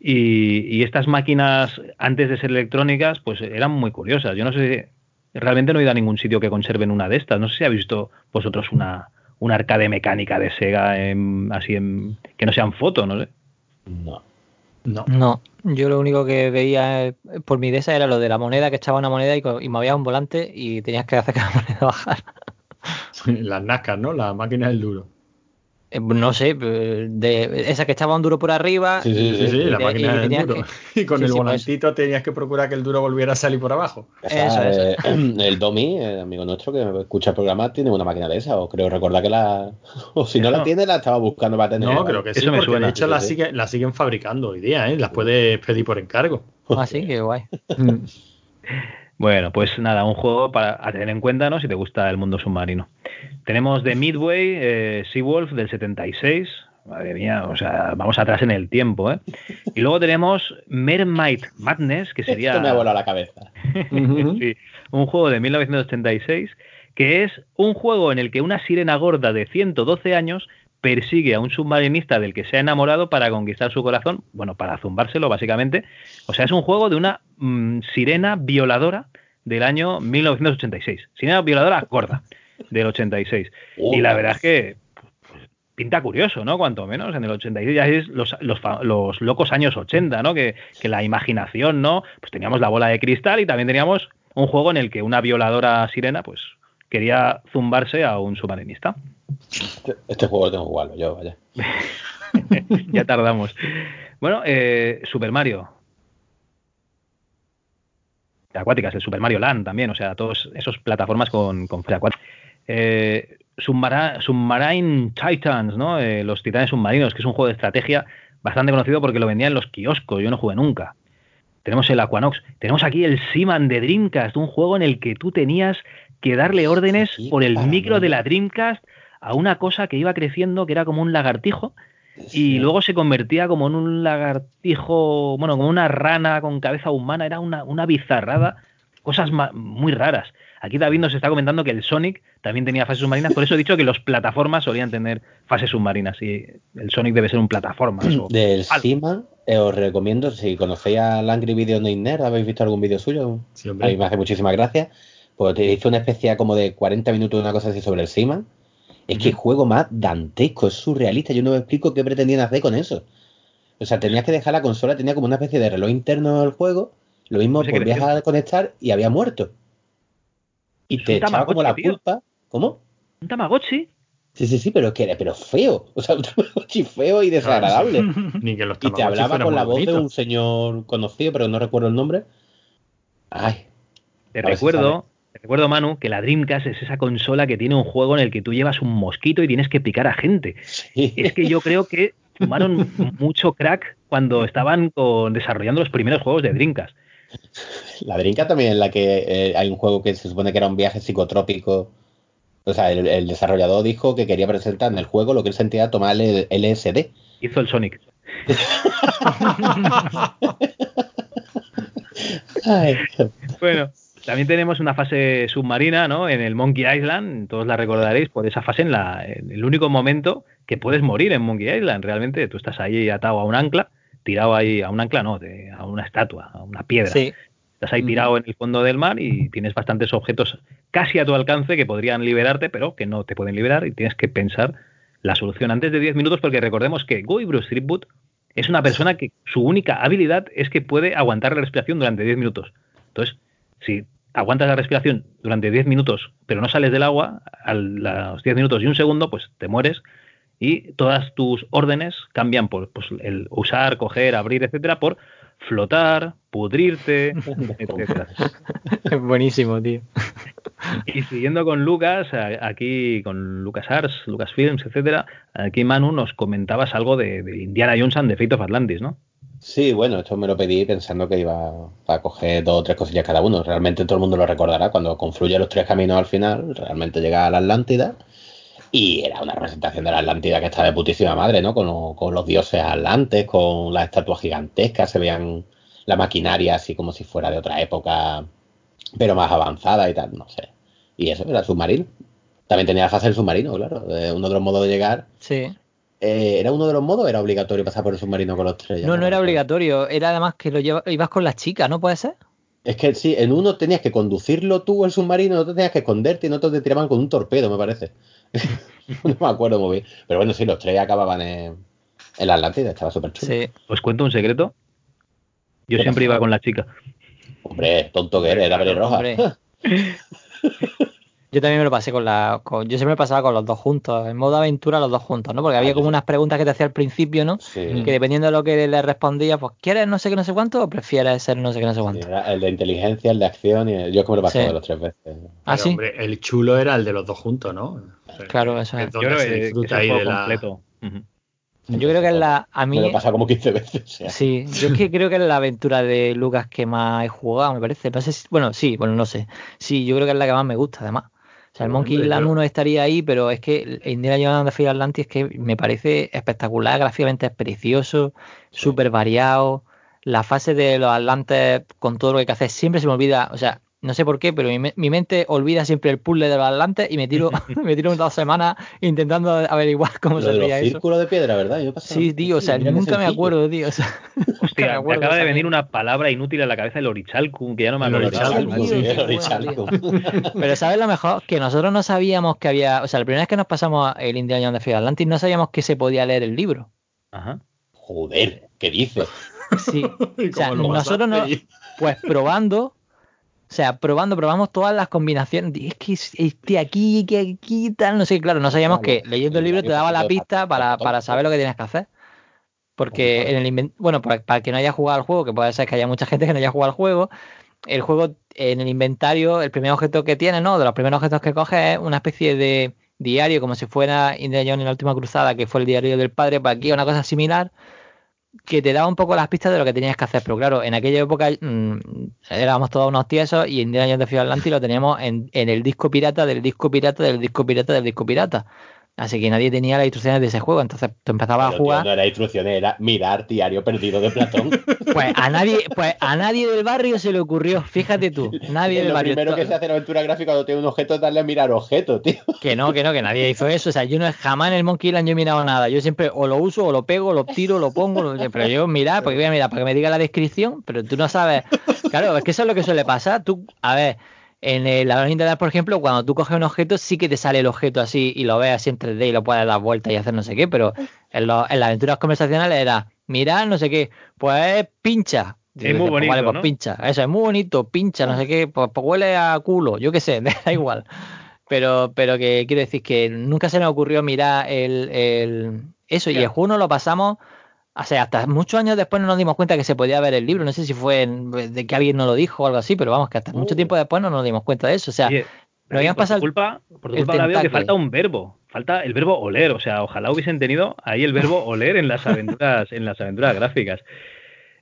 Speaker 1: Y, y, estas máquinas, antes de ser electrónicas, pues eran muy curiosas. Yo no sé, realmente no he ido a ningún sitio que conserven una de estas. No sé si habéis visto vosotros una, una arcade mecánica de Sega en, así en, que no sean fotos, no sé.
Speaker 3: No.
Speaker 5: No. No, yo lo único que veía eh, por mi de esa era lo de la moneda, que echaba una moneda y, y movía un volante y tenías que hacer que la moneda bajara.
Speaker 2: Las NASCAR, ¿no? La máquina del duro.
Speaker 5: Eh, no sé, de esa que echaba un duro por arriba.
Speaker 2: Sí, sí, sí, sí la máquina del duro. Que... Y con sí, el sí, volantito pues... tenías que procurar que el duro volviera a salir por abajo.
Speaker 3: Eso, eso. Eh, el Domi, el amigo nuestro que escucha el programa, tiene una máquina de esa. O creo recordar que la. O si no la tiene, la estaba buscando para tener.
Speaker 2: No, creo que sí, eso me suena. De hecho, la, sigue, la siguen fabricando hoy día, ¿eh? Las puedes pedir por encargo.
Speaker 5: Ah, sí, qué guay.
Speaker 1: Bueno, pues nada, un juego para a tener en cuenta, ¿no? Si te gusta el mundo submarino. Tenemos de Midway, eh, Seawolf del 76. Madre mía, o sea, vamos atrás en el tiempo, ¿eh? Y luego tenemos Mermaid Madness, que sería.
Speaker 3: Esto me ha volado la cabeza.
Speaker 1: sí, un juego de 1986, que es un juego en el que una sirena gorda de 112 años persigue a un submarinista del que se ha enamorado para conquistar su corazón, bueno, para zumbárselo básicamente. O sea, es un juego de una mmm, sirena violadora del año 1986. Sirena violadora gorda del 86. Oh. Y la verdad es que pinta curioso, ¿no? Cuanto menos en el 86 ya es los, los, los locos años 80, ¿no? Que, que, la imaginación, ¿no? Pues teníamos la bola de cristal y también teníamos un juego en el que una violadora sirena, pues quería zumbarse a un submarinista.
Speaker 3: Este, este, juego lo tengo que jugarlo yo, vaya.
Speaker 1: ya tardamos. Bueno, eh, Super Mario. Acuáticas, el Super Mario Land también, o sea, todos esos plataformas con, con. Eh, Submara, Submarine Titans, ¿no? Eh, los titanes submarinos, que es un juego de estrategia bastante conocido porque lo vendían en los kioscos, yo no jugué nunca. Tenemos el Aquanox, tenemos aquí el Seaman de Dreamcast, un juego en el que tú tenías que darle órdenes sí, por el micro de la Dreamcast a una cosa que iba creciendo, que era como un lagartijo, sí. y luego se convertía como en un lagartijo, bueno, como una rana con cabeza humana, era una, una bizarrada, cosas muy raras. Aquí David nos está comentando que el Sonic también tenía fases submarinas, por eso he dicho que los plataformas solían tener fases submarinas, y el Sonic debe ser un plataforma.
Speaker 3: Del Seaman, eh, os recomiendo, si conocéis al Angry Video Nerd, ¿habéis visto algún vídeo suyo?
Speaker 2: Sí,
Speaker 3: a mí me hace muchísimas gracias. Pues te hizo una especie como de 40 minutos de una cosa así sobre el Seaman. Es que el juego más dantesco, es surrealista. Yo no me explico qué pretendían hacer con eso. O sea, tenías que dejar la consola, tenía como una especie de reloj interno del juego. Lo mismo
Speaker 1: Pues
Speaker 3: volvías a conectar y había muerto. Y te echaba como la
Speaker 1: tío.
Speaker 3: culpa. ¿Cómo?
Speaker 1: Un Tamagotchi.
Speaker 3: Sí, sí, sí, pero que era, pero feo. O sea, un Tamagotchi feo y desagradable.
Speaker 2: Ni que los
Speaker 3: y te hablaba con la voz de un señor conocido, pero no recuerdo el nombre. Ay.
Speaker 1: Te recuerdo, te recuerdo, Manu, que la Dreamcast es esa consola que tiene un juego en el que tú llevas un mosquito y tienes que picar a gente. Es que yo creo que fumaron mucho crack cuando estaban con- desarrollando los primeros juegos de Dreamcast.
Speaker 3: La Drinka también en la que eh, hay un juego que se supone que era un viaje psicotrópico. O sea, el, el desarrollador dijo que quería presentar en el juego lo que él sentía tomar el LSD.
Speaker 1: Hizo el Sonic.
Speaker 3: Ay,
Speaker 1: Bueno, también tenemos una fase submarina, ¿no? En el Monkey Island, todos la recordaréis por esa fase en, la, en el único momento que puedes morir en Monkey Island. Realmente tú estás ahí atado a un ancla, tirado ahí a un ancla, no, de- a una estatua, a una piedra.
Speaker 5: Sí.
Speaker 1: Estás ahí tirado en el fondo del mar y tienes bastantes objetos casi a tu alcance que podrían liberarte, pero que no te pueden liberar y tienes que pensar la solución antes de 10 minutos porque recordemos que Guy Bruce es una persona que su única habilidad es que puede aguantar la respiración durante 10 minutos. Entonces, si aguantas la respiración durante 10 minutos pero no sales del agua, a los 10 minutos y un segundo, pues te mueres y todas tus órdenes cambian por pues, el usar, coger, abrir, etcétera, por flotar, pudrirte, etcétera.
Speaker 5: Es buenísimo, tío.
Speaker 1: Y siguiendo con Lucas, aquí con Lucas Arts, Lucas Films, etcétera, aquí Manu nos comentabas algo de, de Indiana Jones and the Fate of Atlantis, ¿no?
Speaker 3: Sí, bueno, esto me lo pedí pensando que iba a coger dos o tres cosillas cada uno. Realmente todo el mundo lo recordará cuando confluye los tres caminos al final, realmente llega a la Atlántida y era una representación de la Atlántida que está de putísima madre, ¿no? Con, con los dioses atlantes, con las estatuas gigantescas, se veían la maquinaria así como si fuera de otra época, pero más avanzada y tal, no sé. Y eso, era el submarino. También tenía la fase del submarino, claro, uno de los modos de llegar.
Speaker 5: Sí.
Speaker 3: Eh, ¿Era uno de los modos o era obligatorio pasar por el submarino con los tres?
Speaker 5: No, no era obligatorio. Era además que lo lleva, ibas con las chicas, ¿no puede ser?
Speaker 3: Es que sí, en uno tenías que conducirlo tú el submarino, en otro tenías que esconderte y en otro te tiraban con un torpedo, me parece. no me acuerdo muy bien. Pero bueno, sí, los tres acababan en, en la Atlántida, estaba súper chulo.
Speaker 5: Sí.
Speaker 1: ¿Os cuento un secreto? Yo siempre iba con la chica.
Speaker 3: Hombre, tonto que eres, era pelirroja.
Speaker 5: Yo también me lo pasé con la. Con, yo siempre me pasaba con los dos juntos, en modo aventura los dos juntos, ¿no? Porque había como unas preguntas que te hacía al principio, ¿no?
Speaker 3: Sí.
Speaker 5: Que dependiendo de lo que le respondías, pues ¿quieres no sé qué no sé cuánto o prefieres ser no sé qué no sé cuánto?
Speaker 3: Sí, el de inteligencia, el de acción y el- yo es que me lo pasaba
Speaker 5: Sí.
Speaker 3: de los tres veces.
Speaker 5: Ah,
Speaker 2: Pero,
Speaker 5: sí.
Speaker 2: hombre, el chulo era el de los dos juntos, ¿no?
Speaker 5: Claro, eso es.
Speaker 2: Es donde se disfruta ahí de la...
Speaker 5: Yo creo que es la. A mí.
Speaker 3: Me lo he pasado como 15 veces. o sea.
Speaker 5: Sí, yo es que creo que es la aventura de Lucas que más he jugado, me parece. No sé si, bueno, sí, bueno, no sé. Sí, yo creo que es la que más me gusta, además. Sea, el Monkey Island
Speaker 2: yo-
Speaker 5: 1 estaría ahí, pero es que Indiana Jones Fate of Atlantis es que me parece espectacular, gráficamente es precioso, súper variado. La fase de los Atlantes con todo lo que hay que hacer siempre se me olvida, o sea, no sé por qué, pero mi, mi mente olvida siempre el puzzle de los Atlantes y me tiro, me tiro dos semanas intentando averiguar cómo
Speaker 3: Lo
Speaker 5: se hacía eso.
Speaker 3: círculos de piedra, ¿verdad? Yo
Speaker 5: Sí, tío, o sea, nunca me acuerdo, tío. O sea,
Speaker 1: Hostia, me
Speaker 5: acuerdo
Speaker 1: acaba de venir una palabra inútil a la cabeza, el orichalcum, que ya no me acuerdo.
Speaker 5: Pero ¿sabes lo mejor? Que nosotros no sabíamos que había... O sea, la primera vez que nos pasamos el Indiana Jones de of Atlantis no sabíamos que se podía leer el libro.
Speaker 1: Ajá.
Speaker 3: Joder, ¿qué dices?
Speaker 5: Sí. O sea,
Speaker 2: ¿Cómo lo
Speaker 5: nosotros no... Pues probando... O sea, probando, probamos todas las combinaciones. Es que este aquí, que aquí, tal, no sé, claro, no sabíamos que leyendo el libro te daba la pista para, para saber lo que tienes que hacer. Porque en el bueno, para, para el que no haya jugado al juego, que puede ser que haya mucha gente que no haya jugado al juego, el juego en el inventario, el primer objeto que tiene, ¿no? De los primeros objetos que coge es una especie de diario, como si fuera Indiana Jones en la última cruzada, que fue el diario del padre, pues aquí una cosa similar, que te daba un poco las pistas de lo que tenías que hacer. Pero claro, en aquella época mm, éramos todos unos tiesos y Indiana Jones de of Atlantis lo teníamos en, en el disco pirata del disco pirata del disco pirata del disco pirata. Así que nadie tenía las instrucciones de ese juego. Entonces tú empezabas a
Speaker 3: Pero, tío,
Speaker 5: jugar.
Speaker 3: no era instrucciones, era mirar diario perdido de Platón.
Speaker 5: Pues a nadie, pues a nadie del barrio se le ocurrió, fíjate tú, nadie del
Speaker 3: lo
Speaker 5: barrio.
Speaker 3: primero que se hace en aventura gráfica cuando tiene un objeto es darle a mirar objeto, tío.
Speaker 5: Que no, que no, que nadie hizo eso. O sea, yo no jamás en el Monkey Island yo he mirado nada. Yo siempre o lo uso, o lo pego, lo tiro, lo pongo. lo- pero yo mirar, porque voy a mirar para que me diga la descripción, pero tú no sabes. Claro, es que eso es lo que suele pasar. Tú, a ver, en el laberinto de por ejemplo, cuando tú coges un objeto, sí que te sale el objeto así y lo ves así en 3D y lo puedes dar vueltas y hacer no sé qué, pero en, los- en las aventuras conversacionales era mirar no sé qué, pues pincha.
Speaker 1: Es
Speaker 5: Dices,
Speaker 1: muy
Speaker 5: pues
Speaker 1: bonito,
Speaker 5: Vale, pues
Speaker 1: ¿no?
Speaker 5: pincha. Eso es muy bonito, pincha, no sé qué, pues, pues huele a culo, yo qué sé, da igual. Pero, pero que quiero decir que nunca se me ocurrió mirar el, el eso y el juego no lo pasamos. O sea, hasta muchos años después no nos dimos cuenta que se podía ver el libro. No sé si fue en- de que alguien nos lo dijo o algo así, pero vamos, que hasta mucho tiempo después no nos dimos cuenta de eso. O sea, habían
Speaker 1: por tu culpa, por tu culpa ahora veo que falta un verbo. Falta el verbo oler. O sea, ojalá hubiesen tenido ahí el verbo oler en las aventuras, en las aventuras gráficas.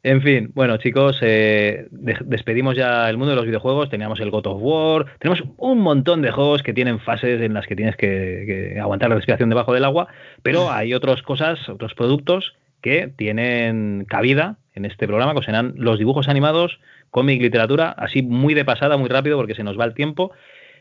Speaker 1: En fin, bueno chicos, eh, de- despedimos ya el mundo de los videojuegos, teníamos el God of War, tenemos un montón de juegos que tienen fases en las que tienes que, que aguantar la respiración debajo del agua, pero hay otras cosas, otros productos que tienen cabida en este programa, que serán los dibujos animados, cómic, literatura, así muy de pasada, muy rápido porque se nos va el tiempo.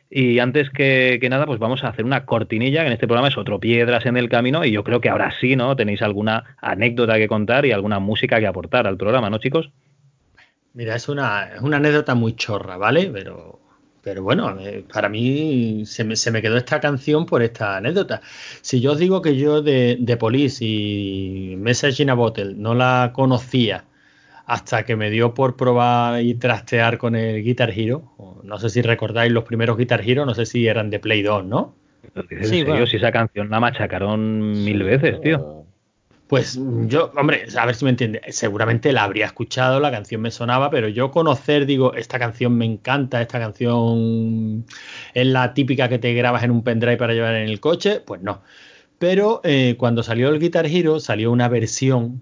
Speaker 1: Y antes que, nada, pues vamos a hacer una cortinilla, que en este programa es otro Piedras en el Camino, y yo creo que ahora sí, ¿no? Tenéis alguna anécdota que contar y alguna música que aportar al programa, ¿no, chicos?
Speaker 2: Mira, es una, es una anécdota muy chorra, ¿vale? Pero, pero bueno, eh, para mí se me, se me quedó esta canción por esta anécdota. Si yo os digo que yo de, de Police y Message in a Bottle no la conocía hasta que me dio por probar y trastear con el Guitar Hero, no sé si recordáis los primeros Guitar Hero, no sé si eran de Play 2, ¿no?
Speaker 1: en serio, si esa canción la machacaron mil veces, tío.
Speaker 2: Pues yo, hombre, a ver si me entiende. Seguramente la habría escuchado, la canción me sonaba, pero yo conocer, digo, esta canción me encanta, esta canción es la típica que te grabas en un pendrive para llevar en el coche, pues no. Pero eh, cuando salió el Guitar Hero, salió una versión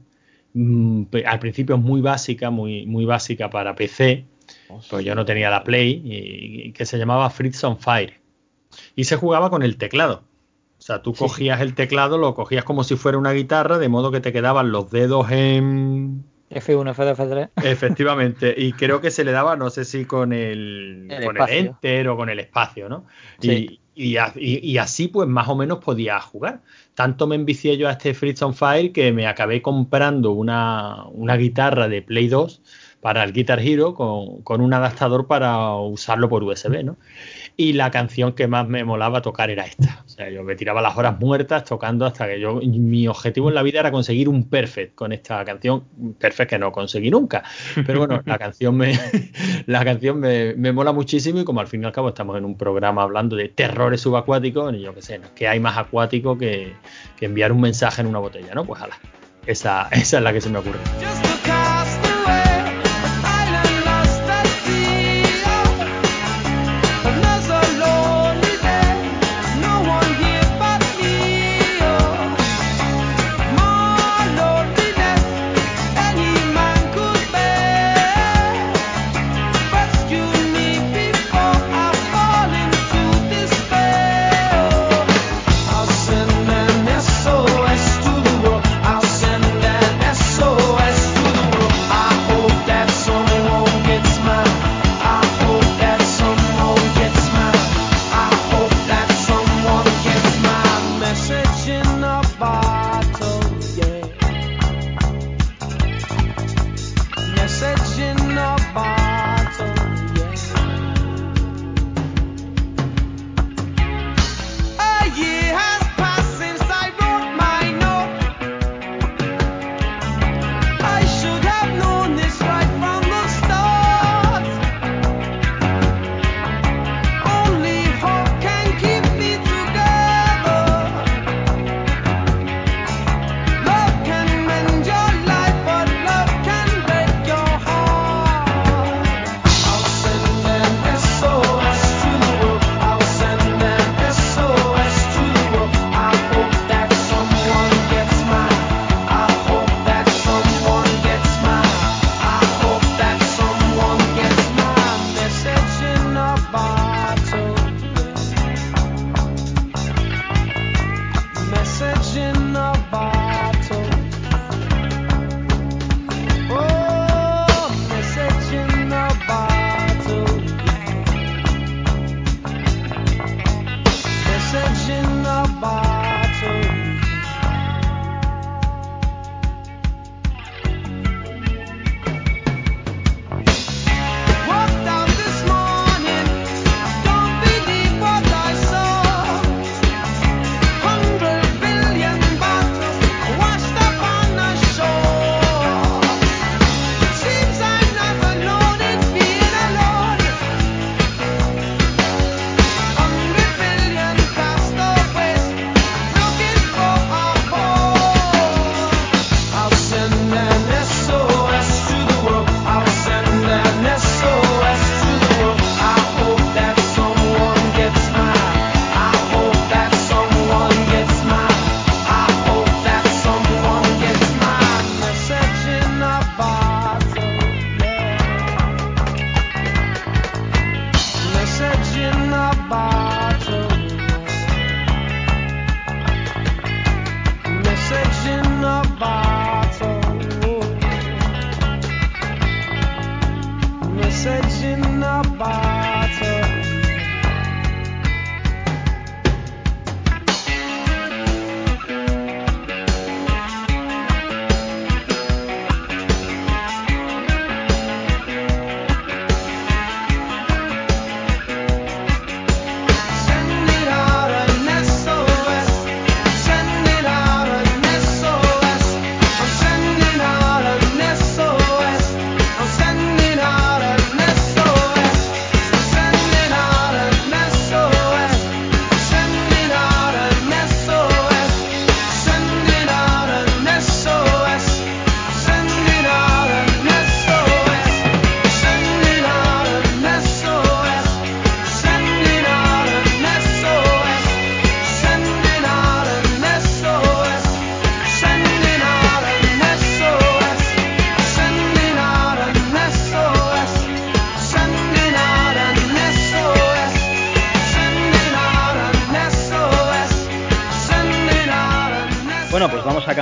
Speaker 2: mm, al principio muy básica, muy, muy básica para PC, pues yo no tenía la Play, que se llamaba Fritz on Fire. Y se jugaba con el teclado. O sea, tú cogías el teclado, lo cogías como si fuera una guitarra, de modo que te quedaban los dedos en...
Speaker 5: F1, F2, F3.
Speaker 2: Efectivamente, y creo que se le daba, no sé si con el, con el enter o con el espacio, ¿no? Y, y, así pues más o menos podía jugar. Tanto me envicié yo a este on Fire que me acabé comprando una, una guitarra de Play 2 para el Guitar Hero con, con, un adaptador para usarlo por USB, ¿no? Y la canción que más me molaba tocar era esta. O sea, yo me tiraba las horas muertas tocando hasta que yo. Mi objetivo en la vida era conseguir un perfect con esta canción. Perfect que no conseguí nunca. Pero bueno, la canción me, la canción me, me, mola muchísimo y como al fin y al cabo estamos en un programa hablando de terrores subacuáticos, y yo qué sé, que hay más acuático que, que, enviar un mensaje en una botella, ¿no? Pues hala. Esa, esa es la que se me ocurre.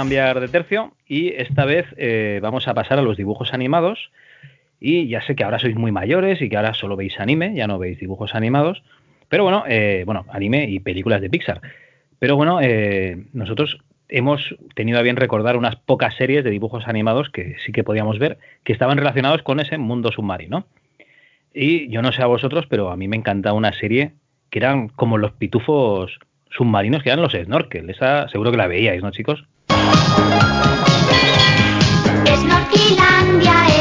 Speaker 1: Cambiar de tercio y esta vez eh, vamos a pasar a los dibujos animados. Y ya sé que ahora sois muy mayores y que ahora solo veis anime, ya no veis dibujos animados. Pero bueno, eh, bueno, anime y películas de Pixar. Pero bueno, eh, nosotros hemos tenido a bien recordar unas pocas series de dibujos animados que sí que podíamos ver, que estaban relacionados con ese mundo submarino. Y yo no sé a vosotros, pero a mí me encantaba una serie que eran como los pitufos submarinos, que eran los snorkel. Esa seguro que la veíais, ¿no, chicos?
Speaker 14: Es todo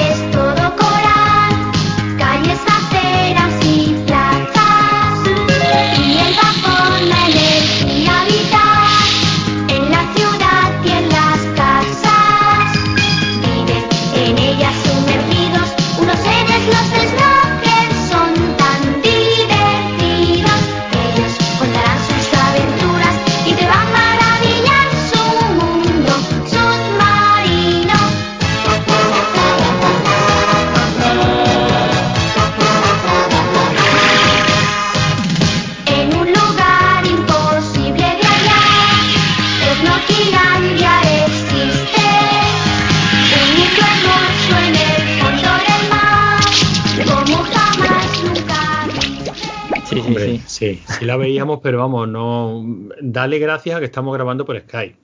Speaker 5: Sí, sí,
Speaker 2: Hombre,
Speaker 5: sí.
Speaker 2: sí, sí la veíamos, pero vamos, no. Dale gracias a que estamos grabando por Skype.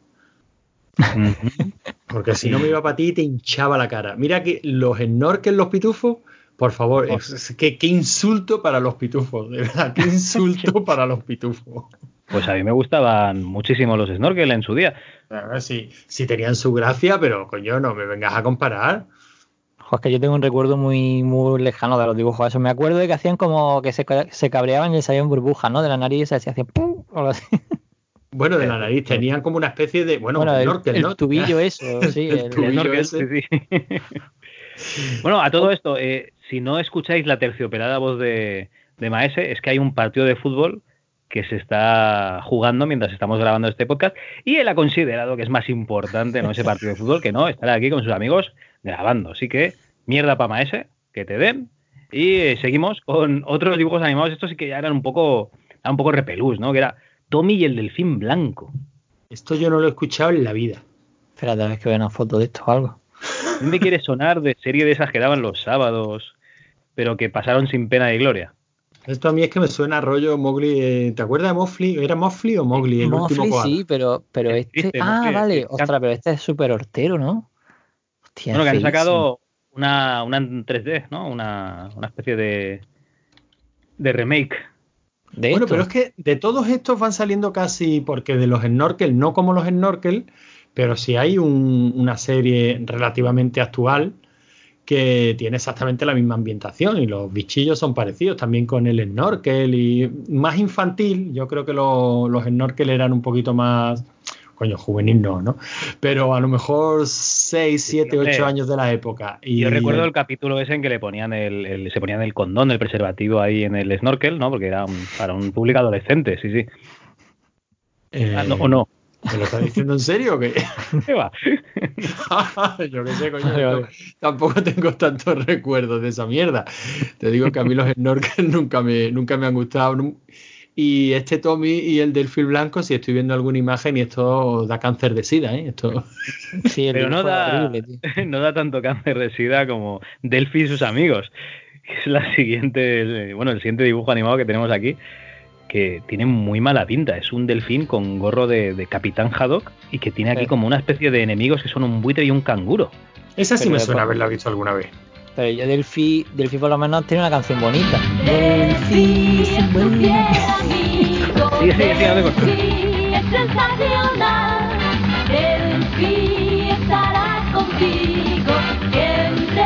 Speaker 2: Porque si no me iba para ti te hinchaba la cara. Mira que los snorkel, los pitufos, por favor, es- qué insulto para los pitufos, de verdad, qué insulto para los pitufos.
Speaker 1: Pues a mí me gustaban muchísimo los snorkel en su día.
Speaker 2: Ver si, si tenían su gracia, pero coño, no me vengas a comparar.
Speaker 5: Jo, es que yo tengo un recuerdo muy muy lejano de los dibujos esos. Me acuerdo de que hacían como que se, se cabreaban y les salían burbujas, ¿no? De la nariz y se hacían ¡pum! o algo así.
Speaker 2: Bueno, de la nariz tenían como una especie de. Bueno,
Speaker 5: Bueno, el- el
Speaker 2: ¿no?
Speaker 5: tubillo eso, sí, el- el
Speaker 2: tubillo ese.
Speaker 1: sí, bueno, a todo esto, eh, si no escucháis la tercioperada voz de, de Maese, es que hay un partido de fútbol que se está jugando mientras estamos grabando este podcast y él ha considerado que es más importante no ese partido de fútbol que no estar aquí con sus amigos grabando. Así que mierda para Maese, que te den. Y eh, seguimos con otros dibujos animados. Estos sí que ya eran un poco, eran un poco repelús, ¿no? Que era Tommy y el delfín blanco.
Speaker 2: Esto yo no lo he escuchado en la vida.
Speaker 5: Espérate, a ver que veo una foto de esto o algo.
Speaker 1: A mí me quiere sonar de serie de esas que daban los sábados, pero que pasaron sin pena y gloria.
Speaker 2: Esto a mí es que me suena a rollo Mowgli. eh, ¿Te acuerdas de Mowgli? ¿Era Mowgli o Mowgli? El
Speaker 5: Mowgli sí, pero, pero este...
Speaker 1: triste,
Speaker 5: Ah,
Speaker 1: Mowgli,
Speaker 5: vale.
Speaker 1: es-
Speaker 5: Ostras, pero este es súper hortero, ¿no? Hostia,
Speaker 1: bueno, que han sacado una, una en 3D, ¿no? Una, una especie de, de remake.
Speaker 5: De
Speaker 2: Bueno,
Speaker 5: esto.
Speaker 2: pero es que de todos estos van saliendo casi, porque de los snorkel, no como los snorkel, pero sí hay un- una serie relativamente actual que tiene exactamente la misma ambientación y los bichillos son parecidos también con el snorkel y más infantil. Yo creo que lo- los snorkel eran un poquito más, coño, juvenil no, ¿no? Pero a lo mejor 6, 7,
Speaker 1: hombre.
Speaker 2: 8 años de la época. Y
Speaker 1: Yo recuerdo el capítulo ese en que le ponían el, el- se ponían el condón, el preservativo ahí en el snorkel, ¿no? Porque era un- para un público adolescente, sí, sí.
Speaker 2: eh,
Speaker 1: Ah, no, ¿O no?
Speaker 2: ¿Me lo estás diciendo en serio o qué?
Speaker 1: ¿Qué va?
Speaker 2: Yo qué sé, coño. Yo. Tampoco tengo tantos recuerdos de esa mierda. Te digo que a mí los snorkel nunca me, nunca me han gustado. Y este Tommy y el delfín blanco, si estoy viendo alguna imagen y esto da cáncer de sida, ¿eh? Esto...
Speaker 5: Sí, el
Speaker 1: Pero no
Speaker 5: dibujo es
Speaker 1: da,
Speaker 5: horrible, tío.
Speaker 1: no da tanto cáncer de sida como Delphi y sus amigos. que Es la siguiente, bueno, el siguiente dibujo animado que tenemos aquí, que tiene muy mala pinta. Es un delfín con gorro de, de Capitán Haddock y que tiene aquí
Speaker 5: Sí.
Speaker 1: como una especie de enemigos que son un buitre y un canguro.
Speaker 2: Esa sí
Speaker 5: Pero
Speaker 2: me suena haberla visto alguna vez.
Speaker 5: Pero yo Delphi, Delphi por lo menos tiene una canción bonita. Delphi es muy
Speaker 1: Sí, sí, sí, no te corto.
Speaker 14: es sensacional. Delphi estará contigo, siempre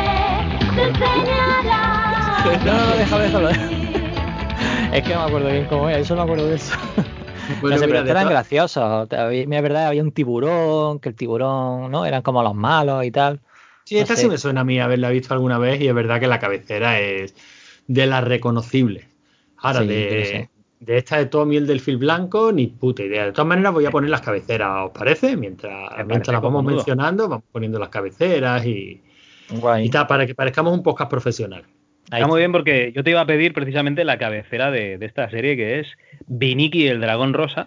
Speaker 14: te enseñará.
Speaker 5: No, no, no, déjalo, déjalo. Es que no me acuerdo bien cómo era, yo solo me acuerdo de eso.
Speaker 2: Bueno,
Speaker 5: no sé,
Speaker 2: mira,
Speaker 5: pero eran graciosos. Es verdad, había un tiburón, que el tiburón, ¿no? Eran como los malos y tal.
Speaker 2: Sí,
Speaker 5: No
Speaker 2: esta
Speaker 5: sé.
Speaker 2: sí me suena a mí haberla visto alguna vez y es verdad que la cabecera es de las reconocibles. Ahora,
Speaker 5: Sí,
Speaker 2: de, esta de Tommy el delfín blanco, ni puta idea. De todas maneras, voy a poner las cabeceras, ¿os parece? Mientras,
Speaker 1: parece
Speaker 2: mientras las vamos mencionando, vamos poniendo las cabeceras y,
Speaker 5: Guay.
Speaker 2: y tal, para que parezcamos un podcast profesional.
Speaker 5: Ahí
Speaker 1: Está muy bien porque yo te iba a pedir precisamente la cabecera de, de esta serie que es Viniki el dragón rosa.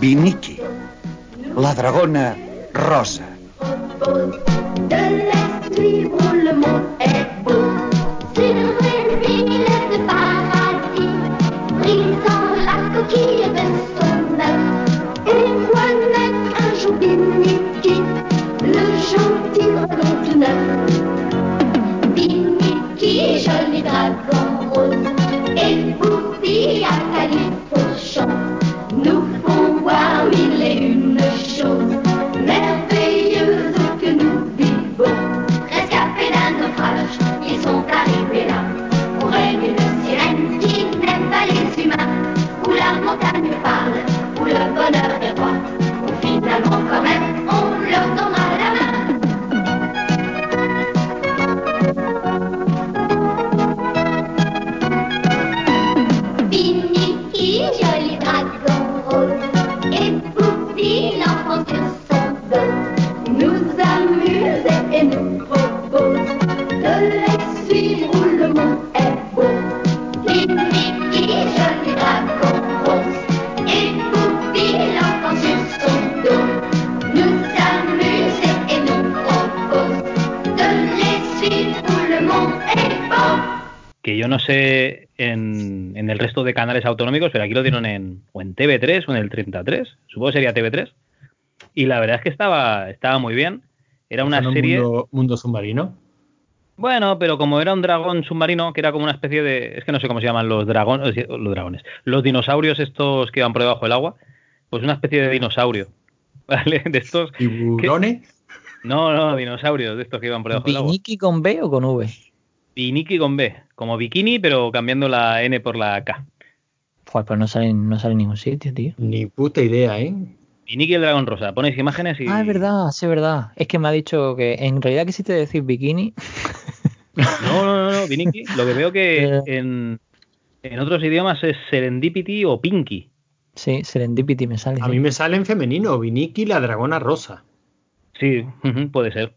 Speaker 11: Viniki,
Speaker 10: La dragona rosa.
Speaker 14: De l'esprit où le que
Speaker 1: yo no sé en, en el resto de canales autonómicos, pero aquí lo dieron en o en TV3 o en el 33, supongo que sería TV3. Y la verdad es que estaba, estaba muy bien. Era una
Speaker 2: ¿Está en un
Speaker 1: serie.
Speaker 2: Mundo, mundo submarino.
Speaker 1: Bueno, pero como era un dragón submarino, que era como una especie de. Es que no sé cómo se llaman los dragones. Los dragones. Los dinosaurios estos que van por debajo del agua. Pues una especie de dinosaurio. ¿Vale? De estos.
Speaker 2: ¿Tiburones?
Speaker 1: No, no, dinosaurios de estos que iban por debajo del agua.
Speaker 5: ¿Biniki con B o con V?
Speaker 1: Biniki con B. Como bikini, pero cambiando la N por la K.
Speaker 5: Joder, pues no sale, no sale en ningún sitio, tío.
Speaker 2: Ni puta idea, ¿eh?
Speaker 1: Biniki el dragón rosa. Ponéis imágenes y.
Speaker 5: Ah, es verdad, sí, es verdad. Es que me ha dicho que en realidad quisiste decir bikini.
Speaker 1: No, no, no, no, Biniki. Lo que veo que en, en otros idiomas es Serendipity o Pinky.
Speaker 5: Sí, Serendipity me sale.
Speaker 2: A
Speaker 5: sí.
Speaker 2: mí me sale en femenino, Viniki la dragona rosa.
Speaker 1: Sí, puede ser.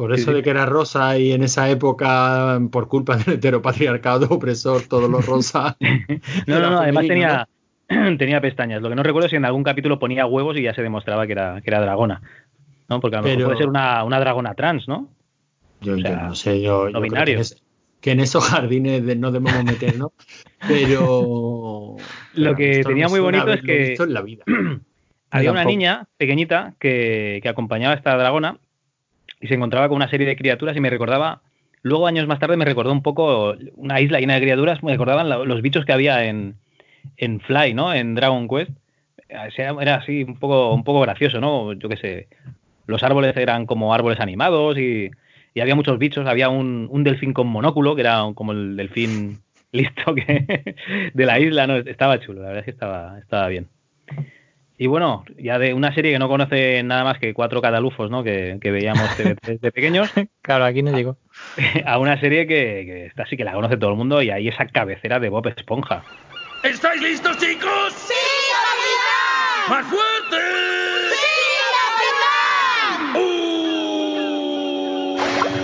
Speaker 2: Por eso de que era rosa y en esa época, por culpa del heteropatriarcado opresor, todos los rosas.
Speaker 1: No, no, no, además tenía, tenía pestañas. Lo que no recuerdo es si en algún capítulo ponía huevos y ya se demostraba que era, que era dragona. ¿no? Porque a lo mejor puede ser una, una dragona trans, ¿no?
Speaker 2: Yo,
Speaker 1: O
Speaker 2: yo
Speaker 1: sea,
Speaker 2: no sé, yo,
Speaker 1: no
Speaker 2: que
Speaker 1: binario.
Speaker 2: en, es- que en esos jardines de- no debemos meternos, pero...
Speaker 1: Lo que tenía muy bonito es que
Speaker 2: visto en la vida.
Speaker 1: había una niña pequeñita que, que acompañaba a esta dragona y se encontraba con una serie de criaturas y me recordaba, luego años más tarde me recordó un poco una isla llena de criaturas, me recordaban los bichos que había en, en Fly, ¿no? En Dragon Quest. Sea, Era así un poco, un poco gracioso, ¿no? Yo qué sé. Los árboles eran como árboles animados y, y había muchos bichos. Había un, un delfín con monóculo, que era como el delfín listo que de la isla, ¿no? Estaba chulo, la verdad es que estaba, estaba bien. Y bueno, ya de una serie que no conoce nada más que cuatro cadalufos, ¿no? Que, que veíamos TV3 de pequeños,
Speaker 5: Claro, aquí no llegó.
Speaker 1: a una serie que, que esta sí que la conoce todo el mundo y ahí esa cabecera de Bob Esponja.
Speaker 12: ¿Estáis listos, chicos? ¡Sí, ¡Más fuerte!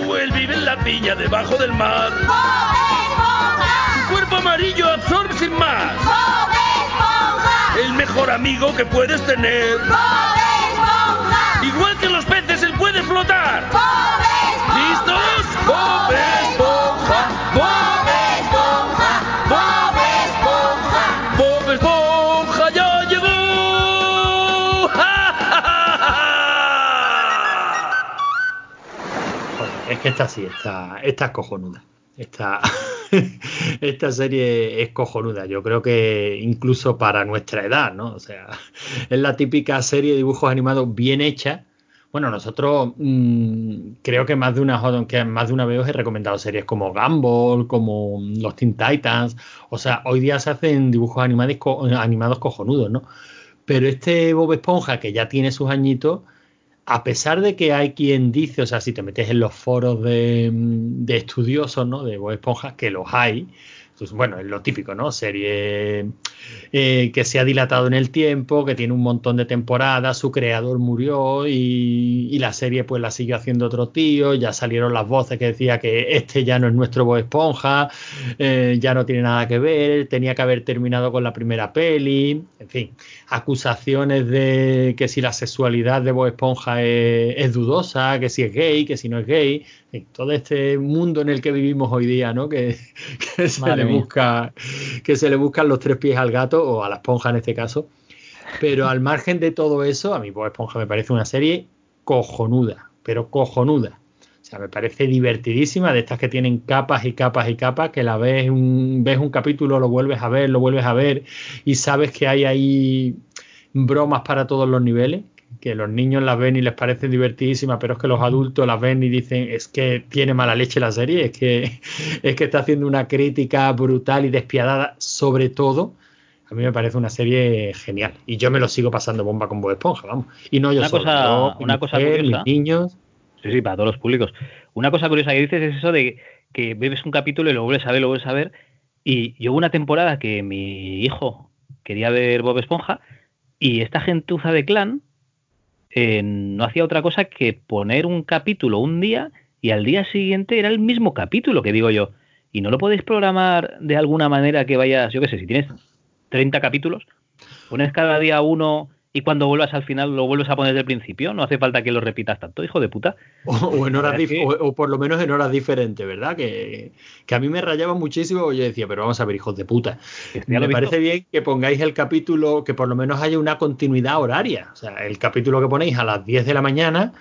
Speaker 12: ¡Uh! Él vive en la piña debajo del mar. Su cuerpo amarillo. El mejor amigo que puedes tener. Igual que los peces, él puede flotar. ¿Listos? Bob Esponja, Bob Esponja, Bob Esponja. Bob Esponja ya llegó.
Speaker 2: Joder, es que esta sí, esta, esta es cojonuda. Esta, esta serie es cojonuda. Yo creo que incluso para nuestra edad, ¿no? O sea, es la típica serie de dibujos animados bien hecha. Bueno, nosotros mm, creo que más de una que más de una vez os he recomendado series como Gumball, como los Teen Titans. O sea, hoy día se hacen dibujos animados, animados cojonudos, ¿no? Pero este Bob Esponja, que ya tiene sus añitos, a pesar de que hay quien dice, o sea, si te metes en los foros de, de estudiosos, ¿no? De Bob Esponja, que los hay. Entonces, bueno, es lo típico, ¿no? Serie eh, que se ha dilatado en el tiempo, que tiene un montón de temporadas, su creador murió y, y la serie pues la siguió haciendo otro tío, ya salieron las voces que decía que este ya no es nuestro Bob Esponja, eh, ya no tiene nada que ver, tenía que haber terminado con la primera peli, en fin, acusaciones de que si la sexualidad de Bob Esponja es, es dudosa, que si es gay, que si no es gay, en todo este mundo en el que vivimos hoy día, ¿no? Que, que se
Speaker 5: Madre
Speaker 2: le
Speaker 5: mía.
Speaker 2: busca, que se le buscan los tres pies al gato o a la esponja en este caso. Pero al margen de todo eso, a mí Bob Esponja me parece una serie cojonuda, pero cojonuda. O sea, me parece divertidísima, de estas que tienen capas y capas y capas, que la ves un, ves un capítulo, lo vuelves a ver, lo vuelves a ver y sabes que hay ahí bromas para todos los niveles, que los niños las ven y les parece divertidísima, pero es que los adultos las ven y dicen es que tiene mala leche la serie, es que, es que está haciendo una crítica brutal y despiadada sobre todo. A mí me parece una serie genial y yo me lo sigo pasando bomba con Bob Esponja, vamos. Y no yo
Speaker 1: Una
Speaker 2: solo,
Speaker 1: cosa-
Speaker 2: yo, mi
Speaker 1: una cosa
Speaker 2: mujer,
Speaker 1: curiosa.
Speaker 2: mis niños.
Speaker 1: Sí, sí, para todos los públicos. Una cosa curiosa que dices es eso de que bebes un capítulo y lo vuelves a ver, lo vuelves a ver. Y yo hubo una temporada que mi hijo quería ver Bob Esponja y esta gentuza de clan eh, no hacía otra cosa que poner un capítulo un día y al día siguiente era el mismo capítulo que digo yo. Y no lo podéis programar de alguna manera que vayas, yo qué sé, si tienes 30 capítulos, pones cada día uno y cuando vuelvas al final lo vuelves a poner desde el principio. No hace falta que lo repitas tanto, hijo de puta.
Speaker 2: O, o en horas
Speaker 1: que-
Speaker 2: o, o por lo menos en horas diferentes, ¿verdad? Que, que a mí me rayaba muchísimo. Yo decía, pero vamos a ver, hijos de puta.
Speaker 1: lo
Speaker 2: Me
Speaker 1: visto.
Speaker 2: parece bien que pongáis el capítulo, que por lo menos haya una continuidad horaria. O sea, el capítulo que ponéis a las 10 de la mañana,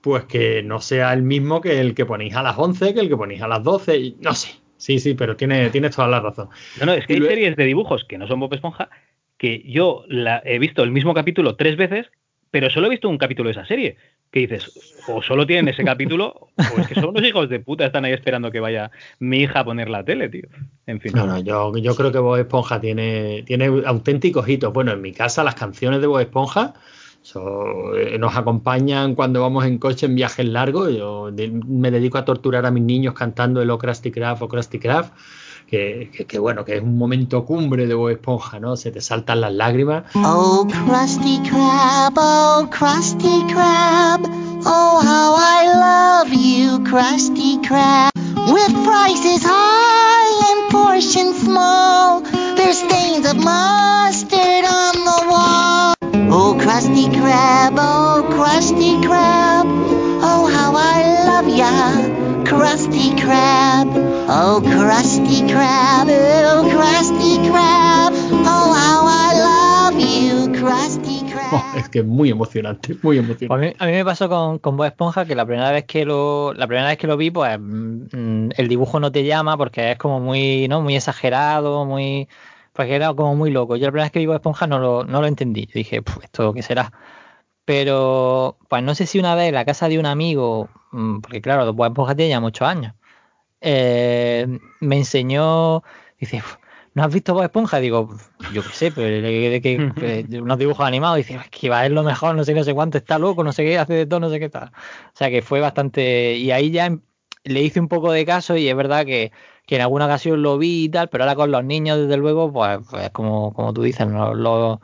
Speaker 2: pues que no sea el mismo que el que ponéis a las 11, que el que ponéis a las 12. y- No sé. Sí, sí, pero tiene, tienes toda la razón.
Speaker 1: No, no, es que hay series de dibujos que no son Bob Esponja que yo la, he visto el mismo capítulo tres veces, pero solo he visto un capítulo de esa serie. Que dices, o solo tienen ese capítulo, o es que son unos hijos de puta, están ahí esperando que vaya mi hija a poner la tele, tío. En fin.
Speaker 2: No, no, yo, yo creo que Bob Esponja tiene, tiene auténticos hitos. Bueno, en mi casa las canciones de Bob Esponja so- eh, nos acompañan cuando vamos en coche en viajes largos. Yo de- me dedico a torturar a mis niños cantando el O Krusty Krab o Krusty Krab. Que, que- que bueno, que es un momento cumbre de Bob Esponja, ¿no? Se te saltan las lágrimas.
Speaker 14: Oh, Krusty Krab, oh, Krusty Krab. Oh, how I love you, Krusty Krab. With prices high and portions small, there's stains of mustard on the wall. Oh, Krusty Krab, oh, Krusty Krab. Oh, how I love ya, Krusty Krab. Oh, Krusty Krab, oh, Krusty Krab. Oh, how I love you, Krusty Krab.
Speaker 2: es que es muy emocionante, muy
Speaker 5: Pues a,
Speaker 2: emocionante.
Speaker 5: mí, a mí me pasó con, con Bob Esponja que la primera vez que lo la primera vez que lo vi pues mm, el dibujo no te llama porque es como muy no muy exagerado muy porque era como muy loco yo la primera vez que vi Bob Esponja no lo, no lo entendí yo dije "Puf, esto qué será pero pues no sé si una vez en la casa de un amigo mm, porque claro Bob Esponja tiene ya muchos años eh, me enseñó dice "Uf, ¿No has visto Bob Esponja? Digo, yo qué sé, pero de, de que unos dibujos animados. Dice, "Es que va a ser lo mejor, no sé, no sé cuánto, está loco, no sé qué, hace de todo, no sé qué tal. O sea que fue bastante. Y ahí ya em- le hice un poco de caso y es verdad que, que en alguna ocasión lo vi y tal, pero ahora con los niños, desde luego, pues, pues como, como tú dices, ¿no? Lo-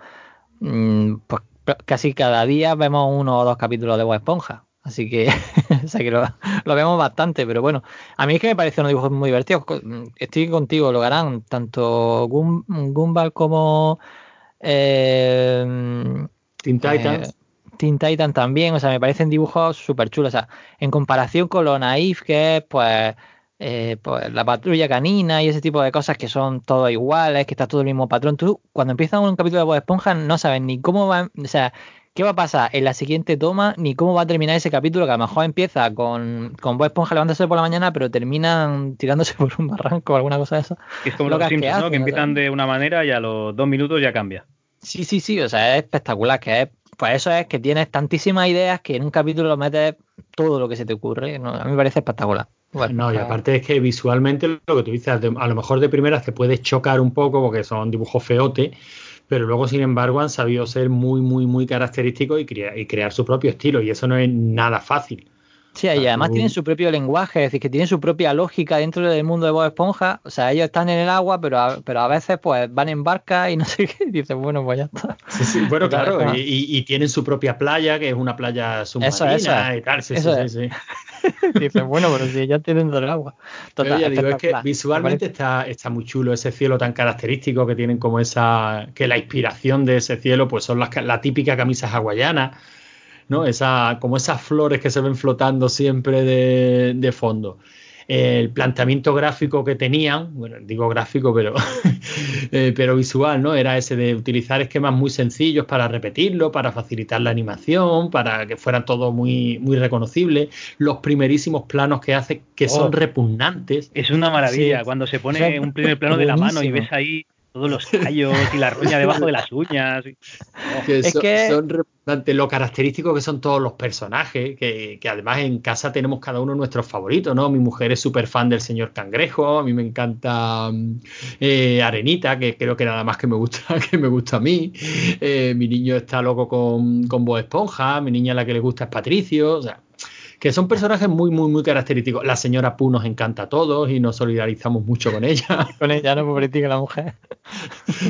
Speaker 5: mm, pues casi cada día vemos uno o dos capítulos de Bob Esponja. Así que, o sea que lo, lo vemos bastante, pero bueno, a mí es que me parecen unos dibujos muy divertidos. Co- Estoy contigo, lo harán tanto Gum- Gumball como eh,
Speaker 2: Teen Titans.
Speaker 5: eh, Teen Titan también, o sea, me parecen dibujos súper chulos. O sea, en comparación con lo naif que es, pues, eh, pues, la patrulla canina y ese tipo de cosas que son todos iguales, que está todo el mismo patrón. Tú, cuando empiezas un capítulo de Bob Esponja, no sabes ni cómo va, o sea, qué va a pasar en la siguiente toma, ni cómo va a terminar ese capítulo, que a lo mejor empieza con, con Bob Esponja levantándose por la mañana, pero terminan tirándose por un barranco o alguna cosa de eso.
Speaker 1: Es como los
Speaker 5: que
Speaker 1: Simpsons, ¿no? Que
Speaker 5: o sea.
Speaker 1: empiezan de una manera y a los dos minutos ya cambia.
Speaker 5: Sí, sí, sí, o sea, es espectacular, que es, pues eso es que tienes tantísimas ideas que en un capítulo metes todo lo que se te ocurre, ¿no? a mí me parece espectacular. Bueno,
Speaker 2: No, y
Speaker 5: pues,
Speaker 2: aparte es que visualmente lo que tú dices, a lo mejor de primeras te puedes chocar un poco porque son dibujos feote, pero luego, sin embargo, han sabido ser muy, muy, muy característicos y, crea- y crear su propio estilo, y eso no es nada fácil.
Speaker 5: Sí, y además
Speaker 2: Tú-
Speaker 5: tienen su propio lenguaje, es decir, que tienen su propia lógica dentro del mundo de Bob Esponja. O sea, ellos están en el agua, pero a, pero a veces pues van en barca y no sé qué. Y dices, bueno, pues ya está.
Speaker 2: Sí, sí, bueno,
Speaker 5: Claro,
Speaker 2: y, tienen su propia playa, que es una playa submarina
Speaker 5: eso
Speaker 2: y tal. Sí,
Speaker 5: Eso
Speaker 2: sí,
Speaker 5: es.
Speaker 2: sí, sí.
Speaker 5: dices, bueno, pero si ya dentro del agua.
Speaker 2: Pero
Speaker 5: Total,
Speaker 2: ya digo, es que visualmente
Speaker 5: Me
Speaker 2: está, está muy chulo ese cielo tan característico que tienen como esa, que la inspiración de ese cielo pues son las, la típica camisa hawaiana, ¿no? Esa, como esas flores que se ven flotando siempre de, de fondo. El planteamiento gráfico que tenían, bueno, digo gráfico, pero, eh, pero visual, ¿no? Era ese de utilizar esquemas muy sencillos para repetirlo, para facilitar la animación, para que fuera todo muy, muy reconocible. Los primerísimos planos que hace que son
Speaker 1: Oh.
Speaker 2: repugnantes.
Speaker 1: Es una maravilla
Speaker 2: Sí.
Speaker 1: cuando se pone un primer plano de la mano y ves ahí todos los callos y la roña debajo de las uñas.
Speaker 2: que
Speaker 1: Es
Speaker 2: son,
Speaker 1: que-
Speaker 2: son repugnantes, lo característico que son todos los personajes, que, que además en casa tenemos cada uno nuestros favoritos, ¿no? Mi mujer es súper fan del señor Cangrejo, a mí me encanta mm, eh, Arenita, que creo que nada más que me gusta, que me gusta a mí. Eh, mi niño está loco con, con Bob Esponja, mi niña la que le gusta es Patricio, o sea, que son personajes muy, muy, muy característicos. La señora Pooh nos encanta a todos y nos solidarizamos mucho con ella.
Speaker 5: Con ella, no pobrecita la mujer.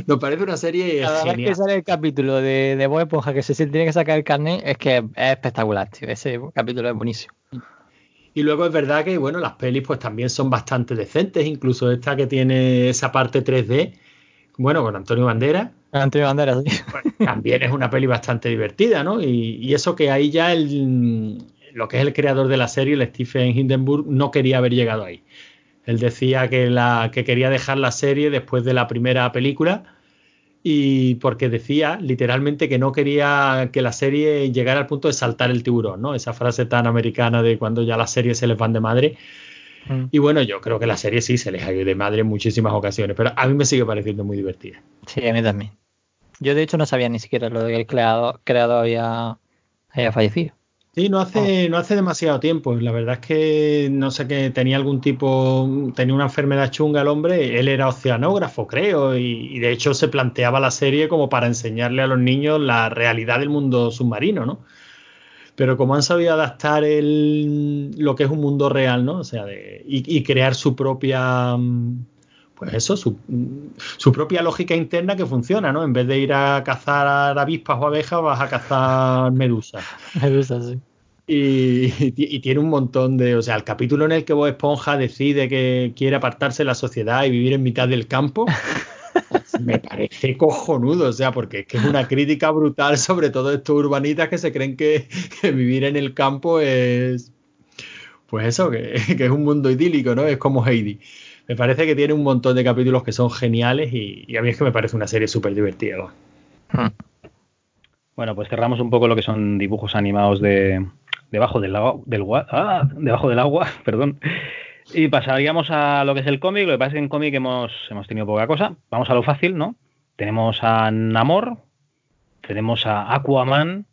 Speaker 2: Nos parece una serie
Speaker 5: Cada vez
Speaker 2: genial.
Speaker 5: que sale el capítulo de, de Bob Esponja que se tiene que sacar el carnet, es que es espectacular, tío. Ese capítulo es buenísimo.
Speaker 2: Y luego es verdad que, bueno, las pelis pues también son bastante decentes, incluso esta que tiene esa parte 3D, bueno, con Antonio Bandera,
Speaker 5: Antonio Banderas, sí.
Speaker 2: también es una peli bastante divertida, ¿no? Y, y eso que ahí ya el, lo que es el creador de la serie, el Stephen Hindenburg, no quería haber llegado ahí. Él decía que, la, que quería dejar la serie después de la primera película y porque decía literalmente que no quería que la serie llegara al punto de saltar el tiburón, ¿no? Esa frase tan americana de cuando ya las series se les van de madre.
Speaker 5: Mm.
Speaker 2: Y bueno, yo creo que la serie sí se les ha ido de madre en muchísimas ocasiones, pero a mí me sigue pareciendo muy divertida.
Speaker 5: Sí, a mí también. Yo de hecho no sabía ni siquiera lo de que el creador, creador había, había fallecido.
Speaker 2: Sí, no hace, no hace demasiado tiempo. La verdad es que no sé que tenía algún tipo, tenía una enfermedad chunga el hombre. Él era oceanógrafo, creo, y, y de hecho se planteaba la serie como para enseñarle a los niños la realidad del mundo submarino, ¿no? Pero como han sabido adaptar el, lo que es un mundo real, ¿no? O sea, de- y, y crear su propia, mm, pues eso, su, mm, su propia lógica interna que funciona, ¿no? En vez de ir a cazar avispas o abejas, vas a cazar medusas.
Speaker 5: Medusa, sí.
Speaker 2: Y, y tiene un montón de. O sea, el capítulo en el que Bob Esponja decide que quiere apartarse de la sociedad y vivir en mitad del campo. Me parece cojonudo, o sea, porque es que es una crítica brutal sobre todo estos urbanitas que se creen que, que vivir en el campo es. Pues eso, que, que es un mundo idílico, ¿no? Es como Heidi. Me parece que tiene un montón de capítulos que son geniales y, y a mí es que me parece una serie súper divertida. ¿no?
Speaker 1: Bueno, pues cerramos un poco lo que son dibujos animados de debajo del agua, del, ah, debajo del agua, perdón. Y pasaríamos a lo que es el cómic. Lo que pasa es que en cómic hemos, hemos tenido poca cosa. Vamos a lo fácil, ¿no? Tenemos a Namor, tenemos a Aquaman,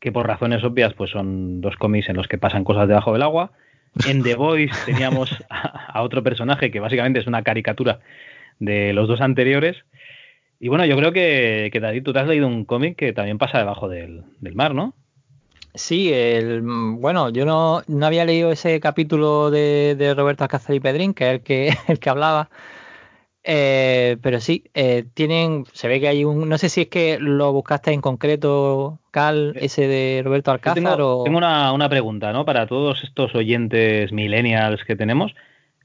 Speaker 1: que por razones obvias pues son dos cómics en los que pasan cosas debajo del agua. En The Voice teníamos a, a otro personaje que básicamente es una caricatura de los dos anteriores. Y bueno, yo creo que, que David, tú te has leído un cómic que también pasa debajo del, del mar, ¿no?
Speaker 5: Sí, el, mm, bueno, yo no, no había leído ese capítulo de, de Roberto Alcázar y Pedrín, que es el que, el que hablaba. Eh, pero sí, eh, tienen, se ve que hay un, no sé si es que lo buscaste en concreto, Cal, ese de Roberto
Speaker 1: Yo
Speaker 5: Alcázar
Speaker 1: tengo,
Speaker 5: o...
Speaker 1: tengo una, una pregunta, ¿no? Para todos estos oyentes millennials que tenemos.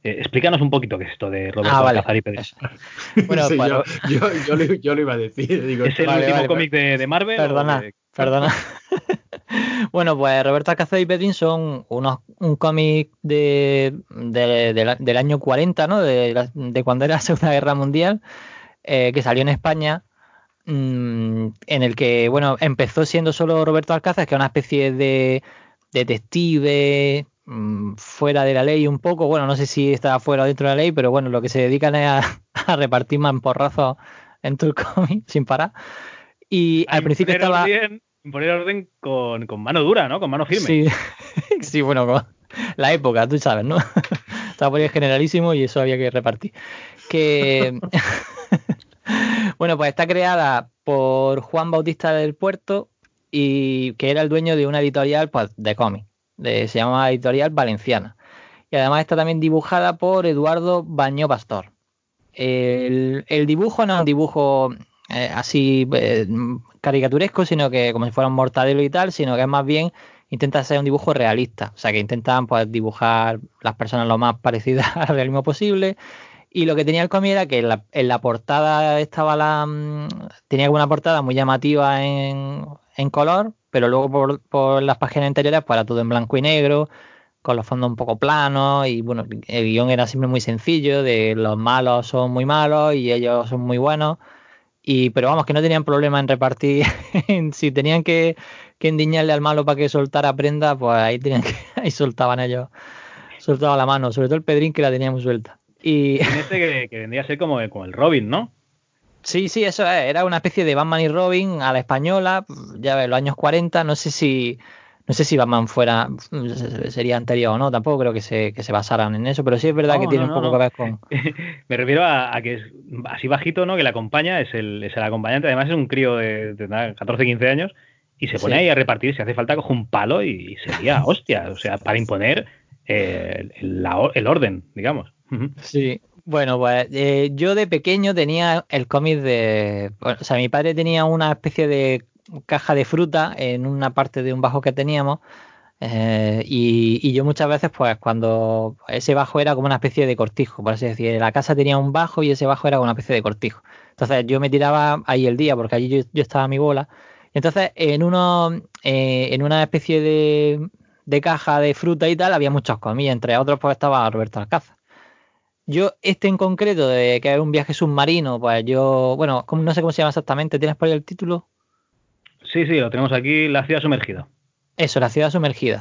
Speaker 1: Eh, explícanos un poquito qué es esto de Roberto
Speaker 5: Ah, vale.
Speaker 1: Alcázar y Pedrín.
Speaker 5: Bueno,
Speaker 2: Sí,
Speaker 5: para-
Speaker 2: yo, yo, yo, lo, yo lo iba a decir. Digo,
Speaker 1: ¿Es el
Speaker 5: Vale,
Speaker 1: último
Speaker 5: vale,
Speaker 1: cómic de, de Marvel? o
Speaker 5: Perdona,
Speaker 1: de-
Speaker 5: perdona. bueno, pues Roberto Alcázar y Pedrín son unos, un cómic de, del año 40, ¿no? De, de cuando era la Segunda Guerra Mundial, eh, que salió en España, mm, en el que, bueno, empezó siendo solo Roberto Alcázar, que es una especie de detective mm, fuera de la ley un poco, bueno, no sé si está fuera o dentro de la ley, pero bueno, lo que se dedican es a, a repartir mamporrazos en todo el cómic sin parar. Y al principio estaba...
Speaker 1: orden- imponer orden con, con mano dura, ¿no? Con mano firme.
Speaker 5: Sí, sí, bueno, con la época, tú sabes, ¿no? Estaba por ahí generalísimo y eso había que repartir. Que bueno, pues está creada por Juan Bautista del Puerto y que era el dueño de una editorial pues, de cómics. se llama Editorial Valenciana. Y además está también dibujada por Eduardo Bañó Pastor. El, el dibujo no es un dibujo eh, así eh, caricaturesco, sino que como si fuera un mortadelo y tal, sino que es más bien intenta ser un dibujo realista. O sea, que intentan pues, dibujar las personas lo más parecidas al realismo posible. Y lo que tenía el cómic era que en la, en la portada estaba la. mm, tenía una portada muy llamativa en, en color, pero luego por, por las páginas anteriores pues era todo en blanco y negro, con los fondos un poco planos. Y bueno, el guion era siempre muy sencillo: de los malos son muy malos y ellos son muy buenos. Y, pero vamos, que no tenían problema en repartir. si tenían que, que endiñarle al malo para que soltara prenda, pues ahí tenían que, ahí soltaban ellos, soltaba la mano, sobre todo el Pedrín que la tenía muy suelta. Y
Speaker 1: este que, que vendría a ser como, como el Robin, ¿no?
Speaker 5: sí, sí, eso es, era una especie de Batman y Robin a la española, ya ves, los años 40, no sé si no sé si Batman fuera sería anterior o no, tampoco creo que se, que se basaran en eso, pero sí es verdad
Speaker 1: No,
Speaker 5: que tiene
Speaker 1: no,
Speaker 5: un poco que ver con
Speaker 1: Me refiero a, a que es así bajito, ¿no? Que le acompaña, es el, es el acompañante. Además es un crío de, de nada, 14, 15 años y se pone
Speaker 5: Sí.
Speaker 1: ahí a repartir. Si hace falta, coge un palo y, y sería hostia. O sea, para imponer eh, el, la- el orden, digamos.
Speaker 5: Sí, bueno, pues eh, yo de pequeño tenía el cómic de... O sea, mi padre tenía una especie de caja de fruta en una parte de un bajo que teníamos eh, y, yo muchas veces, pues cuando ese bajo era como una especie de cortijo, por así decir, la casa tenía un bajo y ese bajo era como una especie de cortijo. Entonces yo me tiraba ahí el día porque allí yo, estaba a mi bola. Entonces en uno, eh, en una especie de, de caja de fruta y tal había muchos cómics, entre otros pues estaba Roberto Alcázar. Yo, este en concreto, de que es un viaje submarino, pues yo, bueno, ¿cómo- no sé cómo se llama exactamente, ¿tienes por ahí el título?
Speaker 1: Sí, sí, lo tenemos aquí, la ciudad sumergida.
Speaker 5: Eso, la ciudad sumergida.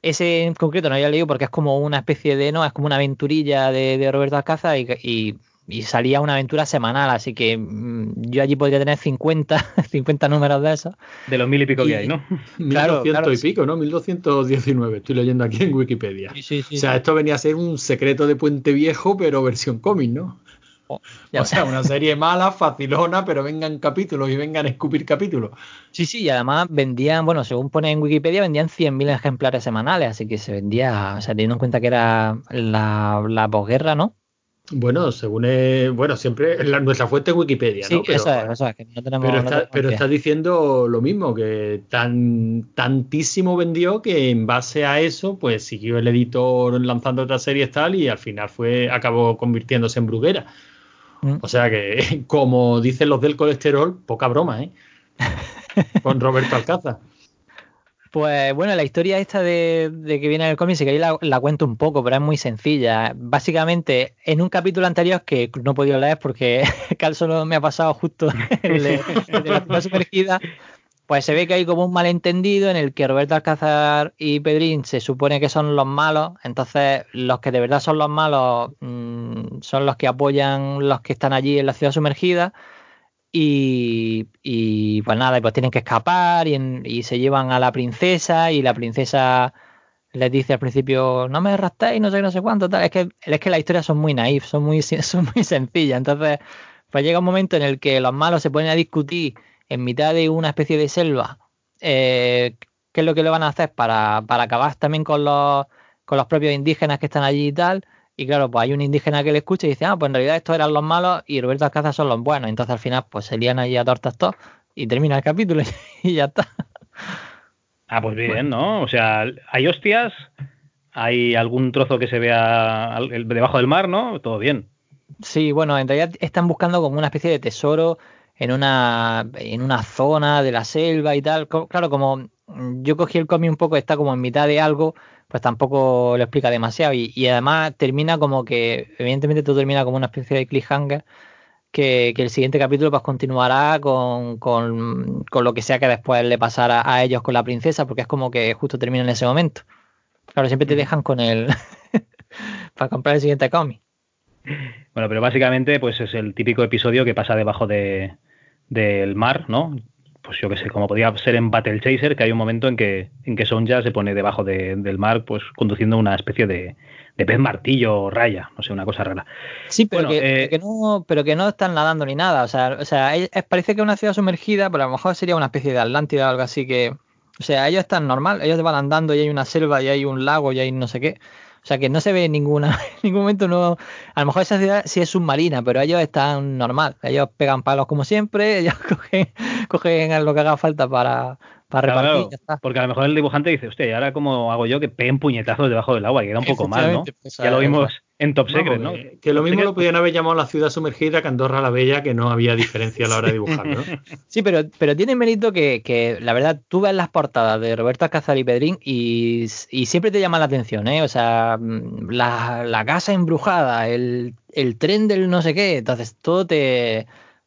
Speaker 5: Ese en concreto no había leído porque es como una especie de, no, es como una aventurilla de, de Roberto Alcázar y, y- y salía una aventura semanal, así que mm, yo allí podría tener 50, 50 números de esos.
Speaker 1: De los mil y pico
Speaker 5: Y-
Speaker 1: que hay, ¿no?
Speaker 2: 1200
Speaker 5: claro,
Speaker 2: y pico, ¿no? 1219, estoy leyendo aquí en Wikipedia.
Speaker 5: Sí, sí, sí,
Speaker 2: o sea,
Speaker 5: sí.
Speaker 2: esto venía a ser un secreto de Puente Viejo, pero versión cómic, ¿no? O sea, una serie mala, facilona, pero vengan capítulos y vengan a escupir capítulos.
Speaker 5: Sí, sí, y además vendían, bueno, según pone en Wikipedia, vendían 100.000 ejemplares semanales, así que se vendía, o sea, teniendo en cuenta que era la, la posguerra, ¿no?
Speaker 2: Bueno, según es, bueno, siempre la- nuestra fuente es Wikipedia,
Speaker 5: Sí,
Speaker 2: ¿no? Pero,
Speaker 5: eso es, eso es, que no tenemos...
Speaker 2: pero, está-
Speaker 5: tenemos
Speaker 2: pero estás diciendo lo mismo, que tan tantísimo vendió que en base a eso, pues siguió el editor lanzando otras series tal y al final fue acabó convirtiéndose en bruguera.
Speaker 5: Mm.
Speaker 2: O sea que, como dicen los del colesterol, poca broma, ¿eh? Con Roberto Alcázar.
Speaker 5: Pues bueno, la historia esta de, de que viene en el cómic, si queréis la, la cuento un poco, pero es muy sencilla. Básicamente, en un capítulo anterior que no he podido leer porque Cal solo me ha pasado justo el de, el de la ciudad sumergida, pues se ve que hay como un malentendido en el que Roberto Alcázar y Pedrín se supone que son los malos, entonces los que de verdad son los malos mm, son los que apoyan los que están allí en la ciudad sumergida y, y, pues nada, y pues tienen que escapar y, y se llevan a la princesa y la princesa les dice al principio no me raptéis, no sé no sé cuánto, tal. Es que, es que las historias son muy naif, son muy, son muy sencillas. Entonces, pues llega un momento en el que los malos se ponen a discutir en mitad de una especie de selva eh, qué es lo que le van a hacer para, para acabar también con los, con los propios indígenas que están allí y tal. Y claro, pues hay un indígena que le escucha y dice, ah, pues en realidad estos eran los malos y Roberto Alcázar son los buenos. Entonces al final pues se lían allí a tortas todos y termina el capítulo y ya está.
Speaker 1: Ah, pues bien, ¿no? O sea, hay hostias, hay algún trozo que se vea debajo del mar, ¿no? Todo bien.
Speaker 5: Sí, bueno, en realidad están buscando como una especie de tesoro en una, en una zona de la selva y tal. Claro, como mm, yo cogí el cómic un poco, está como en mitad de algo, pues tampoco lo explica demasiado. Y, y además termina como que, evidentemente todo termina como una especie de cliffhanger, que, que el siguiente capítulo pues continuará con, con, con lo que sea que después le pasara a ellos con la princesa, porque es como que justo termina en ese momento. Claro, siempre te dejan con el... para comprar el siguiente cómic.
Speaker 1: Bueno, pero básicamente, pues es el típico episodio que pasa debajo de, del mar, ¿no? Pues yo qué sé, como podía ser en Battle Chaser, que hay un momento en que, en que Sonja se pone debajo de- del mar, pues conduciendo una especie de, de pez martillo o raya, no sé, una cosa rara.
Speaker 5: Sí, pero,
Speaker 1: Bueno,
Speaker 5: que,
Speaker 1: eh,
Speaker 5: que no, pero que no están nadando ni nada. O sea, o sea es- es- parece que es una ciudad sumergida, pero a lo mejor sería una especie de Atlántida o algo así que, O sea, ellos están normal, ellos van andando y hay una selva y hay un lago y hay no sé qué. O sea que no se ve en ninguna, en ningún momento no. A lo mejor esa ciudad sí es submarina, pero ellos están normal. Ellos pegan palos como siempre, ellos cogen, cogen lo que haga falta para, para
Speaker 1: Claro,
Speaker 5: repartir.
Speaker 1: claro,
Speaker 5: ya está.
Speaker 1: porque a lo mejor el dibujante dice, hostia, ¿y ahora cómo hago yo que peguen puñetazos debajo del agua? Y queda un poco mal, ¿no?
Speaker 2: Pues,
Speaker 1: ya lo
Speaker 2: a-
Speaker 1: vimos en Top Secret, ¿no?
Speaker 2: porque- Que lo mismo lo podían haber llamado la ciudad sumergida que Andorra la Bella, que no había diferencia a la hora de dibujarlo. ¿no?
Speaker 5: Sí, pero, pero tiene mérito que, que, la verdad, tú ves las portadas de Roberto Alcázar y Pedrín y, y siempre te llama la atención, ¿eh? O sea, mm, la, la casa embrujada, el, el tren del no sé qué, entonces todo te,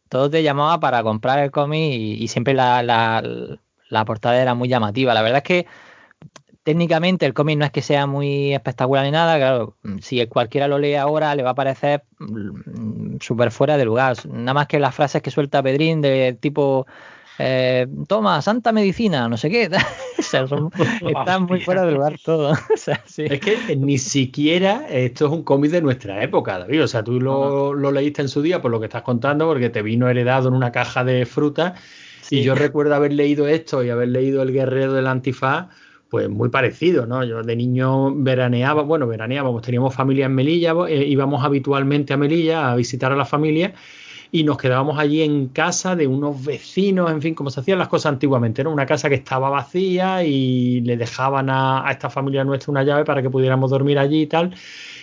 Speaker 5: todo te llamaba para comprar el cómic y, y siempre la, la, la portada era muy llamativa. La verdad es que técnicamente el cómic no es que sea muy espectacular ni nada, claro, si cualquiera lo lee ahora le va a parecer mm, súper fuera de lugar. Nada más que las frases que suelta Pedrín de tipo eh, toma, santa medicina, no sé qué. o sea, son- está muy fuera de lugar todo. o sea, sí.
Speaker 2: Es que ni siquiera esto es un cómic de nuestra época, David. O sea, tú lo, lo leíste en su día por lo que estás contando, porque te vino heredado en una caja de fruta. Y yo recuerdo haber leído esto y haber leído El Guerrero del Antifaz, pues muy parecido, ¿no? Yo de niño veraneaba, bueno, veraneábamos, teníamos familia en Melilla, eh, íbamos habitualmente a Melilla a visitar a la familia y nos quedábamos allí en casa de unos vecinos, en fin, como se hacían las cosas antiguamente. Era una casa que estaba vacía y le dejaban a, a esta familia nuestra una llave para que pudiéramos dormir allí y tal.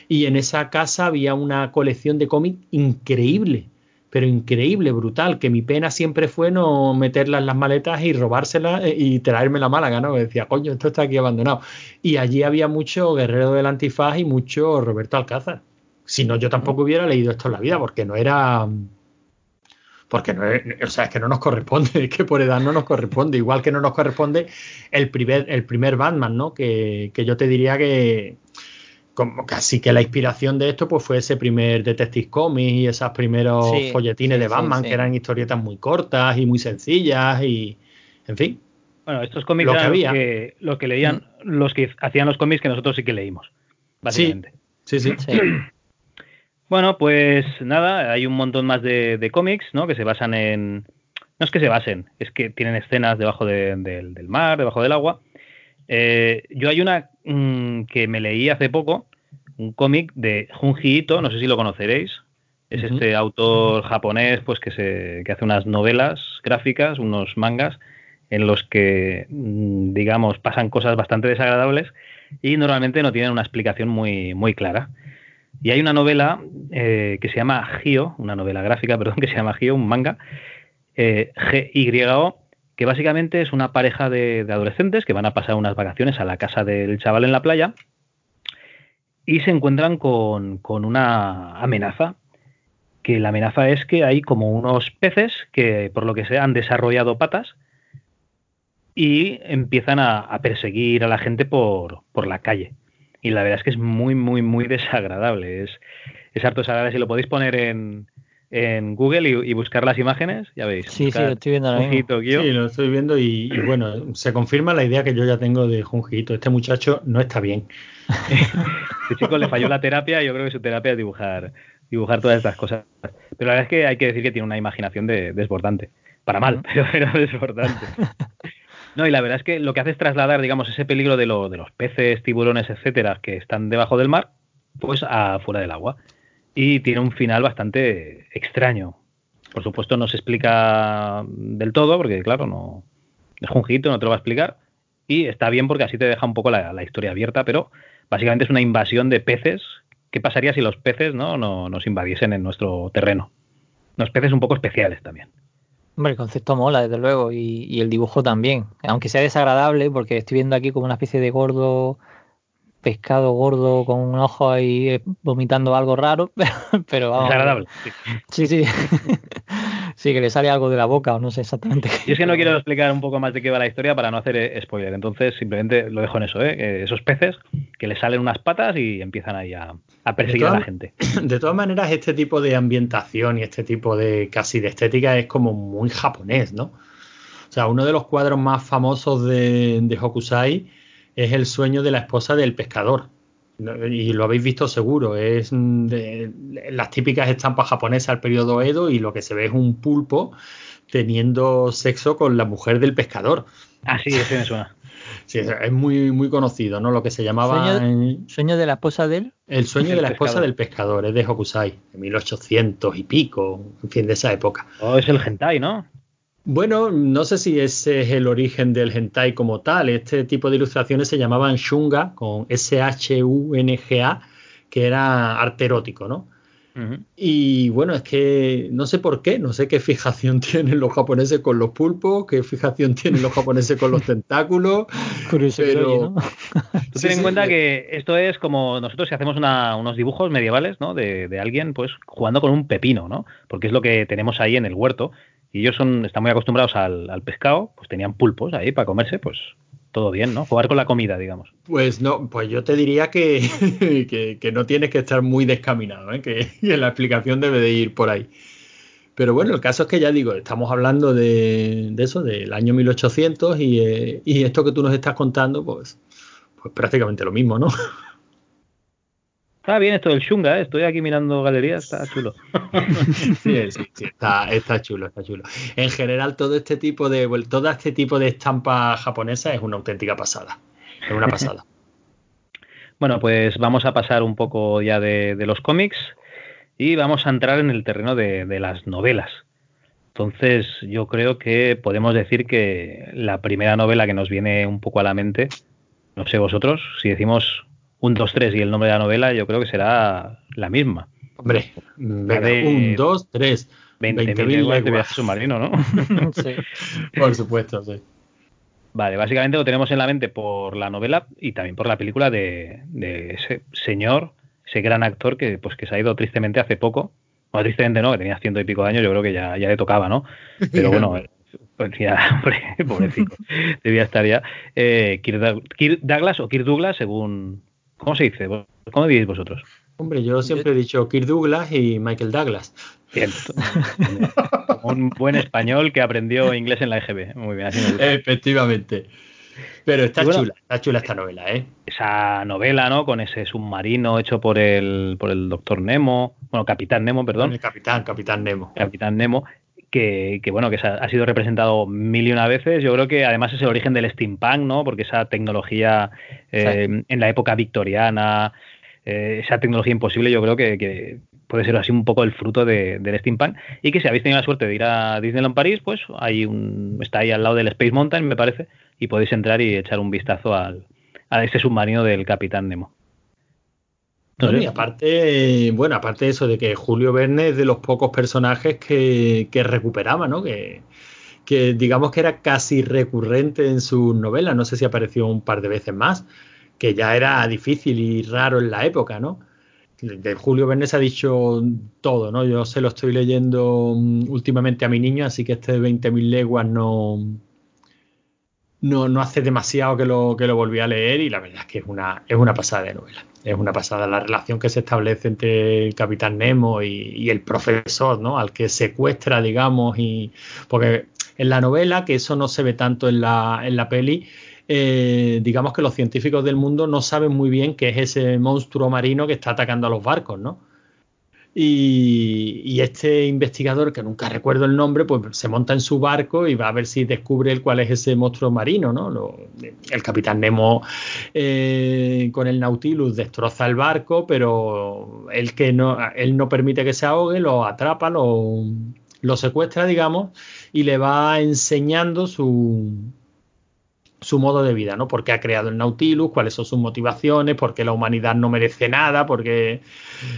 Speaker 2: Y en esa casa había una colección de cómics increíble, pero increíble, brutal, que mi pena siempre fue no meterla en las maletas y robárselas eh, y traérmela a Málaga, ¿no? Decía, coño, esto está aquí abandonado. Y allí había mucho Guerrero del Antifaz y mucho Roberto Alcázar. Si no, yo tampoco hubiera leído esto en la vida, porque no era porque no es, o sea, es que no nos corresponde, es que por edad no nos corresponde, igual que no nos corresponde el primer, el primer Batman, ¿no? Que, que yo te diría que como casi que la inspiración de esto pues fue ese primer Detective Comics y esos primeros
Speaker 5: Sí,
Speaker 2: folletines
Speaker 5: sí,
Speaker 2: de Batman
Speaker 5: sí.
Speaker 2: que eran historietas muy cortas y muy sencillas y en fin.
Speaker 1: Bueno, estos cómics
Speaker 2: Lo que
Speaker 1: eran los
Speaker 2: había.
Speaker 1: que, lo que leían los que hacían los cómics que nosotros sí que leímos, básicamente.
Speaker 2: Sí, sí.
Speaker 1: Bueno, pues nada, hay un montón más de, de cómics, ¿no? Que se basan en... No es que se basen, es que tienen escenas debajo de- del- del mar, debajo del agua. Eh, yo hay una mm, que me leí hace poco, un cómic de Junji Ito, no sé si lo conoceréis. Es este autor japonés pues que, se, que hace unas novelas gráficas, unos mangas, en los que, mm, digamos, pasan cosas bastante desagradables y normalmente no tienen una explicación muy, muy clara. Y hay una novela eh, que se llama Gio, una novela gráfica, perdón, que se llama Gio, un manga, eh, G-Y-O, que básicamente es una pareja de, adolescentes que van a pasar unas vacaciones a la casa del chaval en la playa y se encuentran con, con una amenaza, que la amenaza es que hay como unos peces que por lo que sea han desarrollado patas y empiezan a, a perseguir a la gente por, por la calle. Y la verdad es que es muy, muy, muy desagradable. Es, es harto desagradable. Si lo podéis poner en, en Google y, y buscar las imágenes, ya veis.
Speaker 5: Sí, sí, lo estoy viendo ahora mismo.
Speaker 1: Tokio.
Speaker 2: Sí, lo estoy viendo y, y bueno, se confirma la idea que yo ya tengo de Junjito. Este muchacho no está bien.
Speaker 1: Este chico le falló la terapia y yo creo que su terapia es dibujar, dibujar todas estas cosas. Pero la verdad es que hay que decir que tiene una imaginación de- desbordante. Para mal, pero, pero desbordante. No, y la verdad es que lo que hace es trasladar, digamos, ese peligro de, lo- de los peces, tiburones, etcétera, que están debajo del mar, pues a fuera del agua. Y tiene un final bastante extraño. Por supuesto, no se explica del todo, porque claro, no es Junjito, no te lo va a explicar. Y está bien porque así te deja un poco la, historia abierta, pero básicamente es una invasión de peces. ¿Qué pasaría si los peces no, no nos invadiesen en nuestro terreno? Los peces un poco especiales también.
Speaker 5: Hombre, el concepto mola, desde luego, y, y el dibujo también. Aunque sea desagradable, porque estoy viendo aquí como una especie de gordo, pescado gordo con un ojo ahí eh, vomitando algo raro, pero, vamos.
Speaker 1: Desagradable.
Speaker 5: Sí, sí. sí, que le sale algo de la boca o no sé exactamente.
Speaker 1: Y es que no quiero explicar un poco más de qué va la historia para no hacer eh, spoiler. Entonces simplemente lo dejo en eso, ¿eh? Esos peces que les salen unas patas y empiezan ahí a, a perseguir a la gente.
Speaker 2: De todas maneras, este tipo de ambientación y este tipo de casi de estética es como muy japonés, ¿no? O sea, uno de los cuadros más famosos de, de Hokusai es el sueño de la esposa del pescador. Y lo habéis visto seguro, es de- las típicas estampas japonesas al periodo Edo y lo que se ve es un pulpo teniendo sexo con la mujer del pescador.
Speaker 1: Ah, sí, ese me suena.
Speaker 2: Sí, es muy, muy conocido, ¿no? Lo que se llamaba...
Speaker 5: ¿Sueño, ¿Sueño de la esposa de él?
Speaker 2: El sueño
Speaker 1: El
Speaker 2: de la esposa del pescador, es de Hokusai, de 1800 y pico, en fin, de esa época.
Speaker 1: Oh, es el hentai, ¿no?
Speaker 2: Bueno, no sé si ese es el origen del hentai como tal. Este tipo de ilustraciones se llamaban shunga, con S-H-U-N-G-A, que era arte erótico, ¿no? Y bueno, es que no sé por qué, no sé qué fijación tienen los japoneses con los pulpos, qué fijación tienen los japoneses con los tentáculos. pero
Speaker 1: Tú ten en cuenta que esto es como nosotros si hacemos una- unos dibujos medievales, ¿no? De, de alguien, pues, jugando con un pepino, ¿no? Porque es lo que tenemos ahí en el huerto. Y ellos son, están muy acostumbrados al, al pescado, pues tenían pulpos ahí para comerse, pues todo bien, ¿no? Jugar con la comida, digamos.
Speaker 2: Pues no, pues yo te diría que, que, no tienes que estar muy descaminado, ¿eh? que, que la explicación debe de ir por ahí. Pero bueno, el caso es que ya digo, estamos hablando de, de eso, del año 1800 y, eh, y esto que tú nos estás contando, pues, pues prácticamente lo mismo, ¿no?
Speaker 1: Está bien esto del shunga, ¿eh? Estoy aquí mirando galerías, está chulo.
Speaker 2: Sí, sí, sí, está, está chulo, está chulo. En general, todo este tipo de, todo este tipo de estampa japonesa es una auténtica pasada. Es una pasada.
Speaker 1: Bueno, pues vamos a pasar un poco ya de, de los cómics y vamos a entrar en el terreno de, de las novelas. Entonces, yo creo que podemos decir que la primera novela que nos viene un poco a la mente, no sé vosotros, si decimos un 2, 3 y el nombre de la novela, yo creo que será la misma.
Speaker 2: Hombre, venga,
Speaker 1: de-
Speaker 2: un, dos, tres.
Speaker 1: 20.000
Speaker 2: 20.000
Speaker 1: leguas de
Speaker 2: leguas.
Speaker 1: viaje submarino, ¿no?
Speaker 5: Sí.
Speaker 2: Por supuesto, sí.
Speaker 1: Vale, básicamente lo tenemos en la mente por la novela y también por la película de, de ese señor, ese gran actor que pues que se ha ido tristemente hace poco. Bueno, tristemente no, que tenía ciento y pico de años, yo creo que ya, ya le tocaba, ¿no? Pero bueno, pues ya, hombre, pobrecito, debía estar ya. Eh, Kirk Douglas o Kirk Douglas, según... ¿Cómo se dice? ¿Cómo diréis vosotros?
Speaker 2: Hombre, yo siempre he dicho Kirk Douglas y Michael Douglas.
Speaker 1: Como un buen español que aprendió inglés en la EGB. Muy bien, así me gusta.
Speaker 2: Efectivamente. Pero está
Speaker 1: bueno,
Speaker 2: chula, está chula esta novela, ¿eh?
Speaker 1: esa novela, ¿no? Con ese submarino hecho por el, por el doctor Nemo, bueno, Capitán Nemo, perdón.
Speaker 2: El capitán, Capitán Nemo.
Speaker 1: Capitán Nemo, que, que, bueno, que ha sido representado mil y una veces. Yo creo que además es el origen del steampunk, ¿no? Porque esa tecnología eh, en la época victoriana, eh, esa tecnología imposible, yo creo que, que puede ser así un poco el fruto de- del steampunk. Y que si habéis tenido la suerte de ir a Disneyland París, pues hay un, está ahí al lado del Space Mountain, me parece, y podéis entrar y echar un vistazo al, a ese submarino del Capitán Nemo.
Speaker 2: Y aparte, bueno, aparte de eso, de que Julio Verne es de los pocos personajes que, que recuperaba, ¿no? Que, que digamos que era casi recurrente en sus novelas, no sé si apareció un par de veces más, que ya era difícil y raro en la época, ¿no? De Julio Verne se ha dicho todo, ¿no? Yo se lo estoy leyendo mm, últimamente a mi niño, así que este de 20.000 leguas no, no, no hace demasiado que lo, que lo volví a leer y la verdad es que es una, es una pasada de novela. Es una pasada la relación que se establece entre el Capitán Nemo y, y el profesor, ¿no? Al que secuestra, digamos, y porque en la novela, que eso no se ve tanto en la, en la peli, eh, digamos que los científicos del mundo no saben muy bien qué es ese monstruo marino que está atacando a los barcos, ¿no? Y, este investigador, que nunca recuerdo el nombre, pues se monta en su barco y va a ver si descubre él cuál es ese monstruo marino, ¿no? El capitán Nemo eh, con el Nautilus destroza el barco, pero él que no, él no permite que se ahogue, lo atrapa, lo, lo secuestra, digamos, y le va enseñando su, su modo de vida, ¿no? Porque ha creado el Nautilus, cuáles son sus motivaciones, por qué la humanidad no merece nada, porque...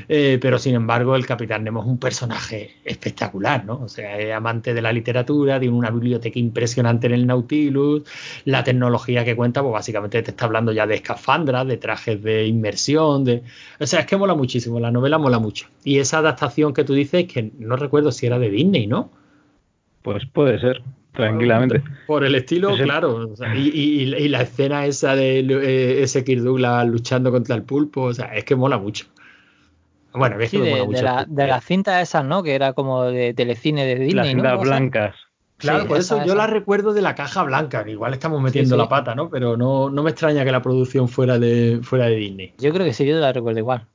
Speaker 2: Eh, pero sin embargo el Capitán Nemo es un personaje espectacular, ¿no? O sea, es amante de la literatura, tiene una biblioteca impresionante en el Nautilus, la tecnología que cuenta, pues básicamente te está hablando ya de escafandras, de trajes de inmersión, de... O sea, es que mola muchísimo, la novela mola mucho. Y esa adaptación que tú dices, que no recuerdo si era de Disney, ¿no?
Speaker 1: Pues puede ser tranquilamente.
Speaker 2: Por el estilo, claro. O sea, y, y, y, la escena esa de eh, ese Kirk Douglas luchando contra el pulpo, o sea, es que mola mucho. Bueno, es
Speaker 5: sí,
Speaker 2: que
Speaker 5: de,
Speaker 2: mola
Speaker 5: de,
Speaker 2: mucho.
Speaker 5: La, de las cintas esas, ¿no? Que era como de telecine de Disney.
Speaker 1: Las cintas
Speaker 5: ¿no?
Speaker 1: blancas.
Speaker 2: Claro,
Speaker 5: Sí,
Speaker 2: por
Speaker 5: esa,
Speaker 2: eso yo
Speaker 5: esa.
Speaker 2: la recuerdo de la caja blanca, que igual estamos metiendo
Speaker 5: Sí, sí.
Speaker 2: la pata, ¿no? Pero no, no me extraña que la producción fuera de, fuera de Disney.
Speaker 5: Yo creo que sí, yo la recuerdo igual.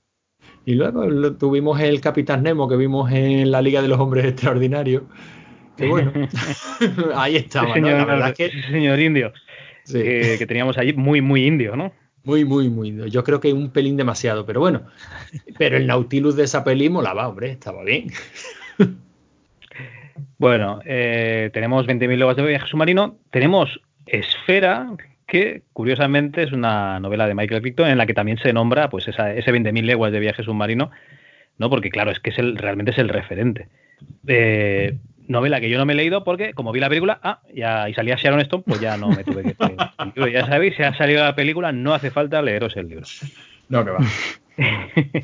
Speaker 2: Y luego tuvimos el Capitán Nemo que vimos en la Liga de los Hombres Extraordinarios. Que bueno, ahí estaba, ¿no? La verdad es que
Speaker 1: señor indio.
Speaker 2: Sí.
Speaker 1: que, que teníamos allí, muy, muy indio, ¿no?
Speaker 2: Muy, muy, muy. Yo creo que un pelín demasiado, pero bueno. Pero el Nautilus de esa peli molaba, hombre, estaba bien.
Speaker 1: Bueno, eh, tenemos 20.000 leguas de viaje submarino. Tenemos Esfera, que curiosamente es una novela de Michael Crichton en la que también se nombra pues esa, ese 20.000 leguas de viaje submarino, ¿no? Porque claro, es que es el, realmente es el referente. Eh, novela que yo no me he leído porque como vi la película, ah, ya, y salía Sharon Stone, pues ya no me tuve que leer el libro. Ya sabéis, si ha salido la película, no hace falta leeros el libro.
Speaker 2: No, que va.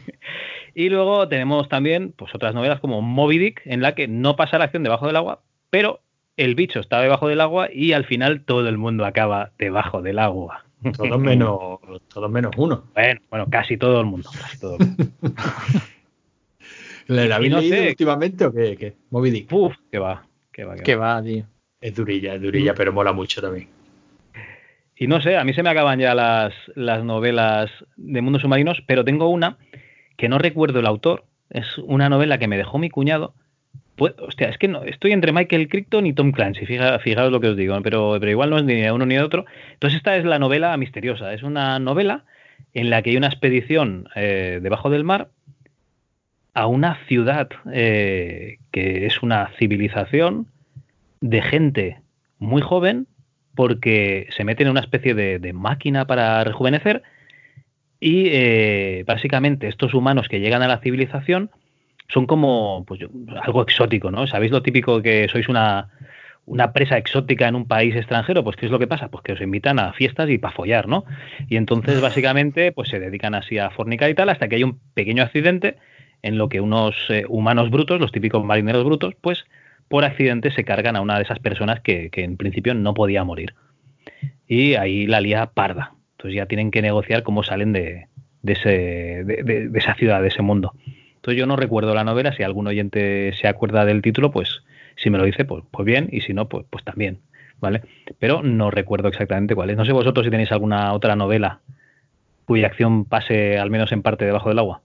Speaker 1: y luego tenemos también pues otras novelas como Moby Dick, en la que no pasa la acción debajo del agua, pero el bicho está debajo del agua y al final todo el mundo acaba debajo del agua.
Speaker 2: Todos menos, todos menos uno.
Speaker 1: Bueno, bueno, casi todo el mundo. Casi todo el mundo.
Speaker 2: ¿La habéis
Speaker 1: no
Speaker 2: leído
Speaker 1: sé.
Speaker 2: últimamente o qué? qué? Moby Dick.
Speaker 1: Uf, que va, que va, que
Speaker 5: Que
Speaker 1: va.
Speaker 5: va, tío.
Speaker 2: Es durilla, es durilla, pero mola mucho también.
Speaker 1: Y no sé, a mí se me acaban ya las, las novelas de mundos submarinos, pero tengo una que no recuerdo el autor. Es una novela que me dejó mi cuñado. Pues, hostia, es que no, estoy entre Michael Crichton y Tom Clancy, fija, fijaos lo que os digo, pero, pero igual no es ni de uno ni de otro. Entonces esta es la novela misteriosa, es una novela en la que hay una expedición eh, debajo del mar a una ciudad eh, que es una civilización de gente muy joven porque se meten en una especie de, de máquina para rejuvenecer y eh, básicamente estos humanos que llegan a la civilización son como pues, algo exótico, ¿no? ¿Sabéis lo típico que sois una, una presa exótica en un país extranjero? Pues ¿qué es lo que pasa? Pues que os invitan a fiestas y para follar, ¿no? Y entonces básicamente pues se dedican así a fornicar y tal hasta que hay un pequeño accidente en lo que unos eh, humanos brutos, los típicos marineros brutos, pues por accidente se cargan a una de esas personas que, en principio no podía morir. Y ahí la lía parda. Entonces ya tienen que negociar cómo salen de, ese, de esa ciudad, de ese mundo. Entonces yo no recuerdo la novela, si algún oyente se acuerda del título, pues si me lo dice, pues, pues bien, y si no, pues, pues también, ¿vale? Pero no recuerdo exactamente cuál es. No sé vosotros si tenéis alguna otra novela cuya acción pase al menos en parte debajo del agua.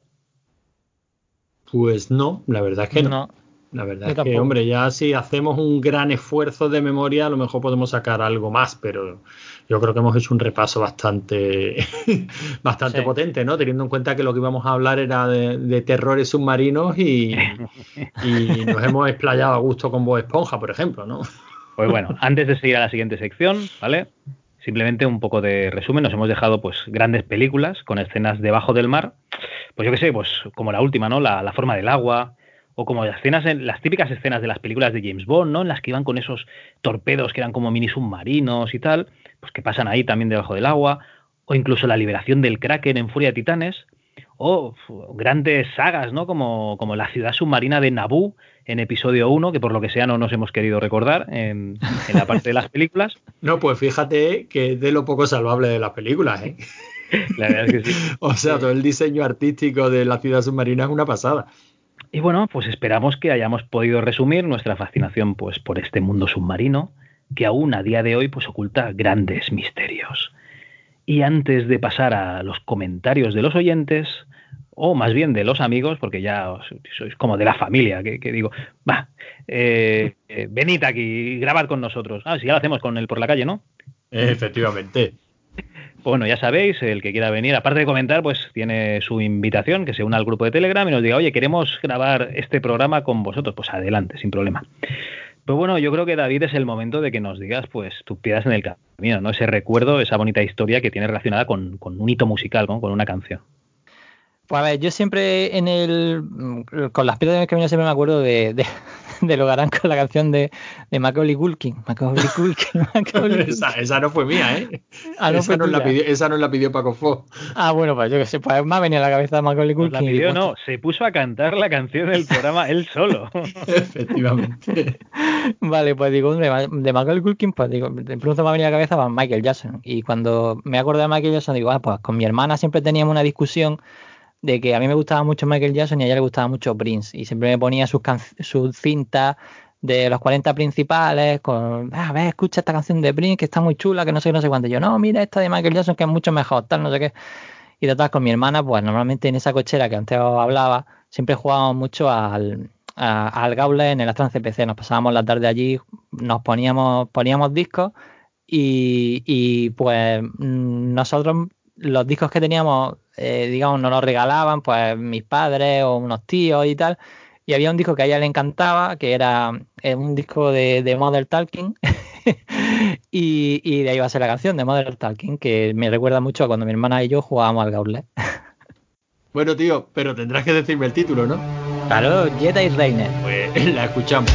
Speaker 2: Pues no, la verdad es que no.
Speaker 5: No.
Speaker 2: La verdad es que, hombre, ya si hacemos un gran esfuerzo de memoria, a lo mejor podemos sacar algo más, pero yo creo que hemos hecho un repaso bastante, bastante
Speaker 5: Sí.
Speaker 2: potente, ¿no? Teniendo en cuenta que lo que íbamos a hablar era de, de terrores submarinos y, y nos hemos explayado a gusto con Bob Esponja, por ejemplo, ¿no?
Speaker 1: Pues bueno, antes de seguir a la siguiente sección, ¿vale? Simplemente un poco de resumen, nos hemos dejado pues grandes películas con escenas debajo del mar, pues yo qué sé, pues como la última, ¿no? La, la forma del agua, o como las escenas, en- las típicas escenas de las películas de James Bond, ¿no? En las que iban con esos torpedos que eran como mini submarinos y tal, pues que pasan ahí también debajo del agua, o incluso la liberación del Kraken en Furia de Titanes, o grandes sagas, ¿no? Como, como la ciudad submarina de Naboo en episodio 1, que por lo que sea no nos hemos querido recordar en, en la parte de las películas.
Speaker 2: No, pues fíjate que es de lo poco salvable de las películas, ¿eh?
Speaker 1: La verdad es que sí.
Speaker 2: O sea, todo el diseño artístico de la ciudad submarina es una pasada.
Speaker 1: Y bueno, pues esperamos que hayamos podido resumir nuestra fascinación pues, por este mundo submarino, que aún a día de hoy pues, oculta grandes misterios. Y antes de pasar a los comentarios de los oyentes, o más bien de los amigos, porque ya os- sois como de la familia, que, que digo, va, eh, eh, venid aquí, grabad con nosotros. Ah, si ya lo hacemos con el por la calle, ¿no?
Speaker 2: Efectivamente.
Speaker 1: Bueno, ya sabéis, el que quiera venir, aparte de comentar, pues tiene su invitación, que se una al grupo de Telegram y nos diga, oye, queremos grabar este programa con vosotros. Pues adelante, sin problema. Pues bueno, yo creo que David es el momento de que nos digas, pues, tus piedras en el camino, ¿no? Ese recuerdo, esa bonita historia que tiene relacionada con, con un hito musical, ¿no? Con una canción.
Speaker 5: Pues a ver, yo siempre en el. Con las piedras del camino siempre me acuerdo de, de, de lo que harán con la canción de, de Macaulay Culkin. Macaulay Culkin, Macaulay Culkin.
Speaker 2: esa, esa no fue mía, ¿eh?
Speaker 5: Ah, no
Speaker 2: esa,
Speaker 5: fue
Speaker 2: nos la pidió, esa nos la pidió Paco Fo.
Speaker 5: Ah, bueno, pues yo que sé, pues me ha venido a la cabeza Macaulay Culkin.
Speaker 1: la
Speaker 5: y
Speaker 1: pidió, no, se puso a cantar la canción del programa él solo.
Speaker 2: Efectivamente.
Speaker 5: Vale, pues digo, de, de Macaulay Culkin, pues digo, de pronto me ha venido a la cabeza pues, Michael Jackson. Y cuando me acordé de Michael Jackson, digo, ah, pues con mi hermana siempre teníamos una discusión de que a mí me gustaba mucho Michael Jackson y a ella le gustaba mucho Prince. Y siempre me ponía sus, sus cintas de los 40 principales con, "Ah, a ver, escucha esta canción de Prince que está muy chula, que no sé qué, no sé cuánto. Yo, no, mira esta de Michael Jackson que es mucho mejor, tal, no sé qué. Y total, con mi hermana, pues normalmente en esa cochera que antes hablaba, siempre jugábamos mucho al, a- al Gauntlet en el Astron CPC. Nos pasábamos la tarde allí, nos poníamos, poníamos discos Y, y, pues mm, nosotros los discos que teníamos, eh, digamos, nos los regalaban pues mis padres o unos tíos y tal. Y había un disco que a ella le encantaba, que era eh, un disco de, de Mother Talking. y, y, de ahí va a ser la canción de Mother Talking, que me recuerda mucho a cuando mi hermana y yo jugábamos al Gauntlet.
Speaker 15: bueno, tío, pero tendrás que decirme el título, ¿no?
Speaker 5: Claro, Jedi Reiner.
Speaker 15: Pues la escuchamos.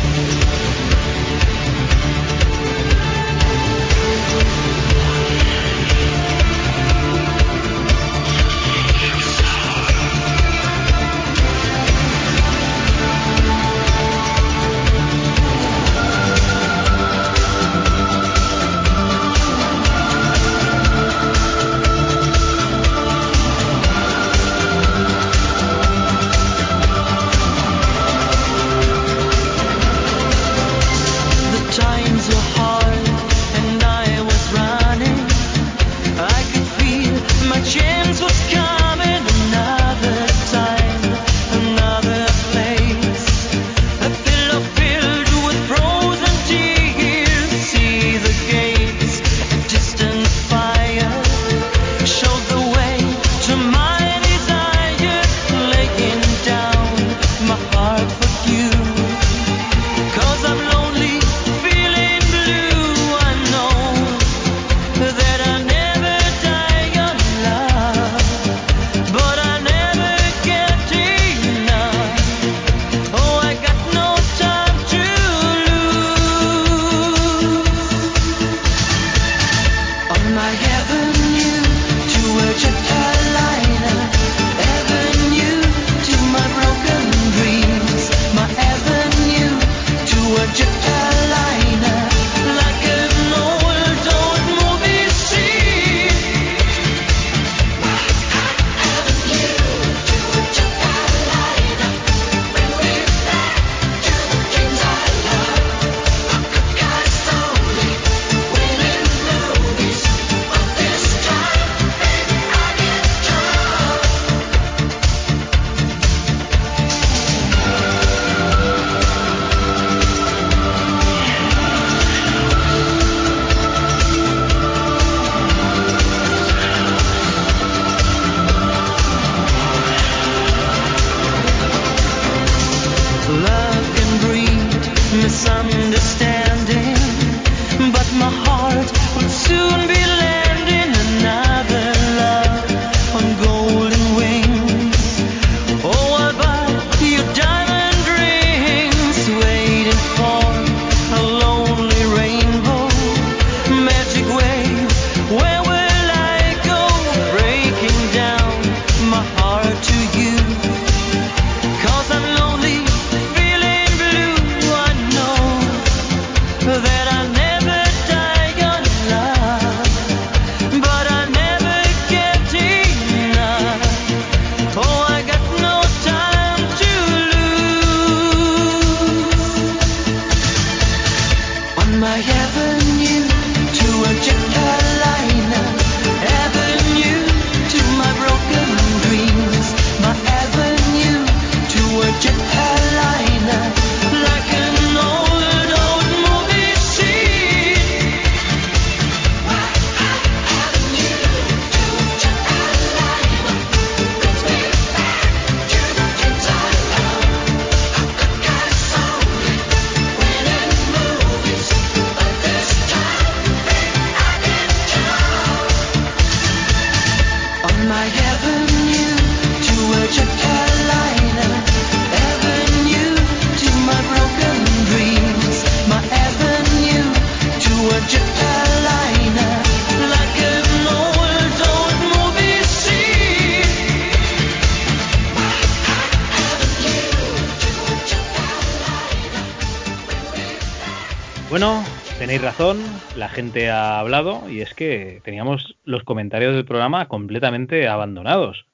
Speaker 1: Tenéis razón, la gente ha hablado y es que teníamos los comentarios del programa completamente abandonados.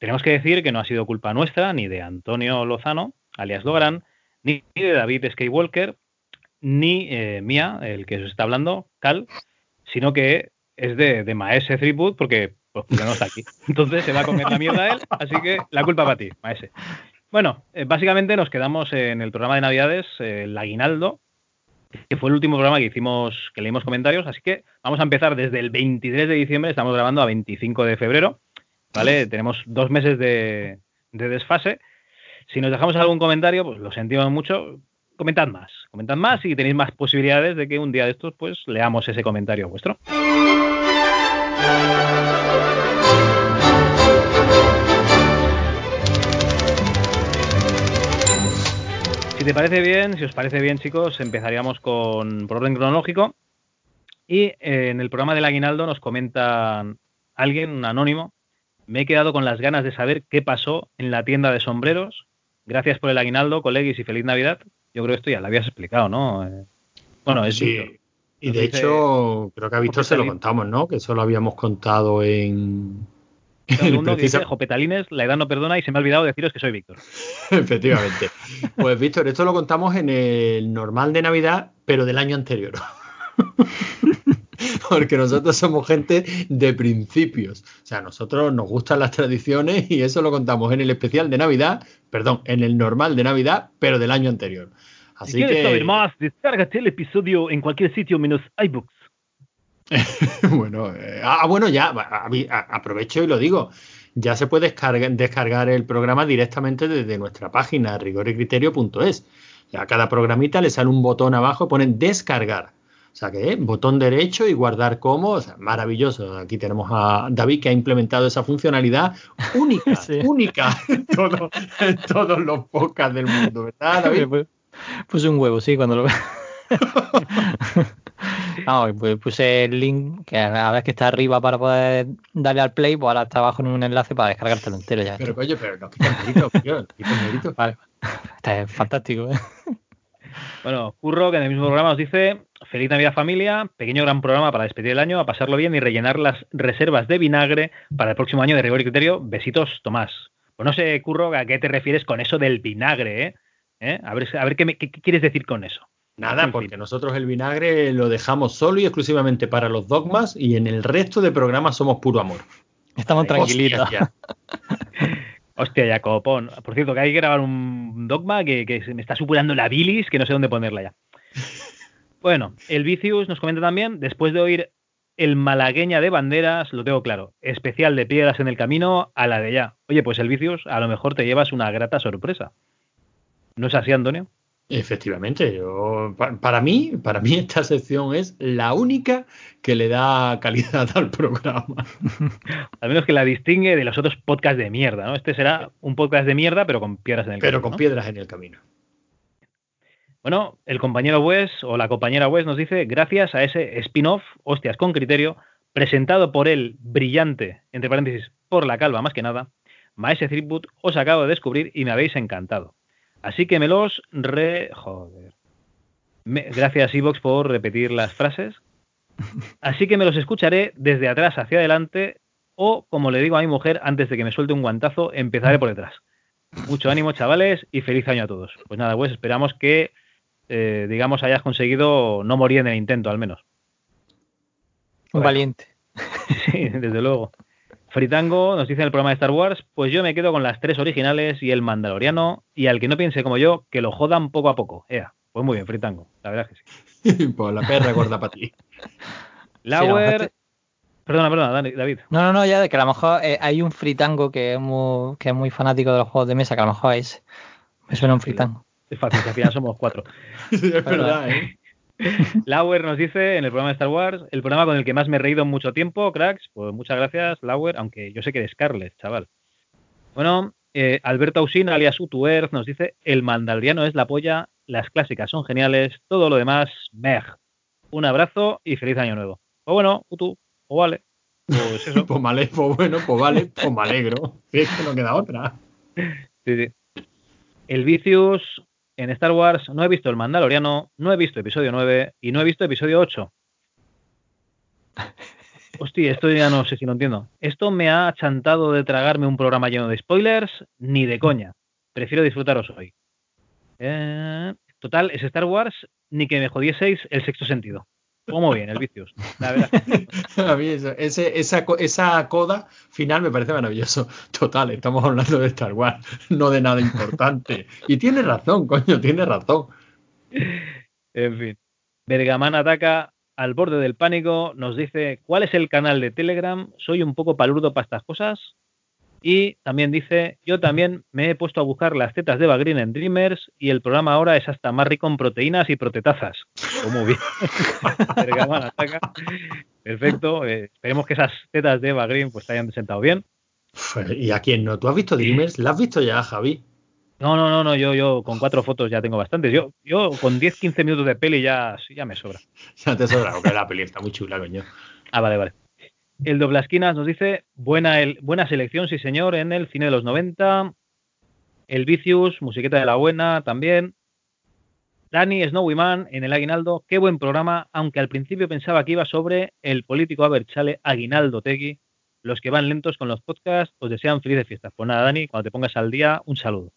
Speaker 1: Tenemos que decir que no ha sido culpa nuestra, ni de Antonio Lozano, alias Logran, ni de David Skywalker, ni eh, mía, el que os está hablando, Cal, sino que es de, Maese Threepwood porque, pues, no está aquí. Entonces se va a comer la mierda él, así que la culpa para ti, Maese. Bueno, eh, básicamente nos quedamos en el programa de Navidades, eh, el aguinaldo, que fue el último programa que hicimos, que leímos comentarios, así que vamos a empezar desde el 23 de diciembre, estamos grabando a 25 de febrero, ¿vale? Tenemos dos meses de, de desfase. Si nos dejamos algún comentario, pues lo sentimos mucho, comentad más, comentad más y tenéis más posibilidades de que un día de estos, pues leamos ese comentario vuestro. Te parece bien, si os parece bien, chicos, empezaríamos con por orden cronológico. Y eh, en el programa del aguinaldo nos comenta alguien, un anónimo, me he quedado con las ganas de saber qué pasó en la tienda de sombreros. Gracias por el aguinaldo, colegis, y feliz Navidad. Yo creo que esto ya lo habías explicado, ¿no? Eh, bueno, es
Speaker 2: sí.
Speaker 1: Víctor.
Speaker 2: Y de
Speaker 1: dice-
Speaker 2: hecho, creo que a Víctor se lo contamos, ¿no? Que eso lo habíamos contado en.
Speaker 1: Un segundo que dice, Jopetalines, la edad no perdona y se me ha olvidado deciros que soy Víctor.
Speaker 2: Efectivamente. Pues Víctor, esto lo contamos en el normal de Navidad, pero del año anterior. Porque nosotros somos gente de principios. O sea, a nosotros nos gustan las tradiciones y eso lo contamos en el especial de Navidad, perdón, en el normal de Navidad, pero del año anterior. Así
Speaker 1: si quieres
Speaker 2: que,
Speaker 1: saber más, descárgate el episodio en cualquier sitio menos iBooks.
Speaker 2: bueno, eh, ah, bueno, ya, a- a- aprovecho y lo digo. Ya se puede descargar, descargar el programa directamente desde nuestra página rigorycriterio.es. Ya a cada programita le sale un botón abajo, ponen descargar. O sea que, eh, botón derecho y guardar como, o sea, maravilloso. Aquí tenemos a David que ha implementado esa funcionalidad única,
Speaker 5: Sí.
Speaker 2: única en, todo- en todos los podcasts del mundo, ¿verdad, David?
Speaker 5: Pu- Puse un huevo, sí, cuando lo Vamos, pues puse el link, que a la vez que está arriba para poder darle al play, pues ahora está abajo en un enlace para descargártelo entero ya.
Speaker 2: Pero coño, pero no quita el mérito, tío, no quita el mérito.
Speaker 5: Vale. Está es fantástico, ¿eh?
Speaker 1: Bueno, Curro, que en el mismo programa nos dice, feliz Navidad familia, pequeño gran programa para despedir el año, a pasarlo bien y rellenar las reservas de vinagre para el próximo año de rigor y criterio. Besitos, Tomás. Pues no sé, Curro, a qué te refieres con eso del vinagre, ¿eh? ¿Eh? A ver, a ver qué, me- qué- qué quieres decir con eso.
Speaker 2: Nada, porque nosotros el vinagre lo dejamos solo y exclusivamente para los dogmas y en el resto de programas somos puro amor.
Speaker 5: Estamos tranquilitos.
Speaker 2: Hostia,
Speaker 1: Hostia, Jacopón. Por cierto, que hay que grabar un dogma que, que me está superando la bilis, que no sé dónde ponerla ya. Bueno, el Vicius nos comenta también, después de oír el malagueña de banderas, lo tengo claro, especial de piedras en el camino a la de ya. Oye, pues el Vicius, a lo mejor te llevas una grata sorpresa. ¿No es así, Antonio?
Speaker 2: Efectivamente, yo, pa- para mí, para mí esta sección es la única que le da calidad al programa.
Speaker 1: Al menos que la distingue de los otros podcasts de mierda, ¿no? Este será un podcast de mierda, pero con piedras en el
Speaker 2: Pero
Speaker 1: camino.
Speaker 2: con
Speaker 1: ¿no?
Speaker 2: piedras en el camino.
Speaker 1: Bueno, el compañero Wes o la compañera Wes nos dice, gracias a ese spin-off, hostias con criterio, presentado por el brillante, entre paréntesis, por la calva más que nada, Maese Threepwood, os acabo de descubrir y me habéis encantado. Así que me los re... Joder. Me- Gracias, Evox, por repetir las frases. Así que me los escucharé desde atrás hacia adelante o, como le digo a mi mujer, antes de que me suelte un guantazo, empezaré por detrás. Mucho ánimo, chavales, y feliz año a todos. Pues nada, pues esperamos que, eh, digamos, hayas conseguido no morir en el intento, al menos.
Speaker 5: Un valiente.
Speaker 1: Sí, desde luego. Fritango nos dice en el programa de Star Wars, pues yo me quedo con las tres originales y el Mandaloriano, y al que no piense como yo, que lo jodan poco a poco. Ea, pues muy bien, Fritango, la verdad es que sí.
Speaker 2: pues la perra gorda para ti.
Speaker 1: Lauer...
Speaker 5: Sí,
Speaker 1: Perdona, perdona, David.
Speaker 5: No, no, no, ya de que a lo mejor eh, hay un fritango que es muy, que es muy fanático de los juegos de mesa, que a lo mejor es. Me suena un fritango.
Speaker 1: Es fácil, que al final somos cuatro.
Speaker 2: es verdad, ¿eh?
Speaker 1: Lauer nos dice en el programa de Star Wars, el programa con el que más me he reído en mucho tiempo, cracks. Pues muchas gracias, Lauer, aunque yo sé que eres Scarlett, chaval. Bueno, eh, Alberto Ausín, alias Utu Earth, nos dice, el mandaloriano es la polla, las clásicas son geniales, todo lo demás, meh. Un abrazo y feliz año nuevo. Pues bueno, Utu, o vale. Pues eso.
Speaker 2: Pues, vale, pues bueno, pues vale, pues me alegro. Si es que no queda otra.
Speaker 1: Sí, sí. El Vicious en Star Wars, no he visto el Mandaloriano, no he visto episodio 9 y no he visto episodio 8. Hostia, esto ya no sé si lo entiendo. ¿Esto me ha chantado de tragarme un programa lleno de spoilers? Ni de coña. Prefiero disfrutaros hoy. Eh, total, es Star Wars, ni que me jodieseis el sexto sentido. Muy bien, el Vicious. La verdad.
Speaker 2: A mí eso- ese- esa, esa coda final me parece maravilloso. Total, estamos hablando de Star Wars, no de nada importante. Y tiene razón, coño, tiene razón.
Speaker 1: En fin. Bergaman ataca al borde del pánico, nos dice cuál es el canal de Telegram, soy un poco palurdo para estas cosas. Y también dice, yo también me he puesto a buscar las tetas de Bagrin en Dreamers y el programa ahora es hasta más rico en proteínas y protetazas. Pues muy bien. Perfecto. Eh, esperemos que esas tetas de Bagrin pues te hayan sentado bien.
Speaker 2: ¿Y a quién no? ¿Tú has visto Dreamers? ¿La has visto ya, Javi?
Speaker 1: No, no, no, no, yo, yo con cuatro fotos ya tengo bastantes. Yo, yo con 10, 15 minutos de peli ya, ya me sobra.
Speaker 2: Ya te sobra, porque la peli está muy chula, coño.
Speaker 1: Ah, vale, vale. El Doblasquinas nos dice, buena, el, buena selección, sí señor, en el cine de los 90. El Vicious, musiqueta de la buena también. Dani Snowyman en el Aguinaldo, qué buen programa, aunque al principio pensaba que iba sobre el político Aberchale Aguinaldo Tegui. Los que van lentos con los podcasts os desean felices fiestas. Pues nada, Dani, cuando te pongas al día, un saludo.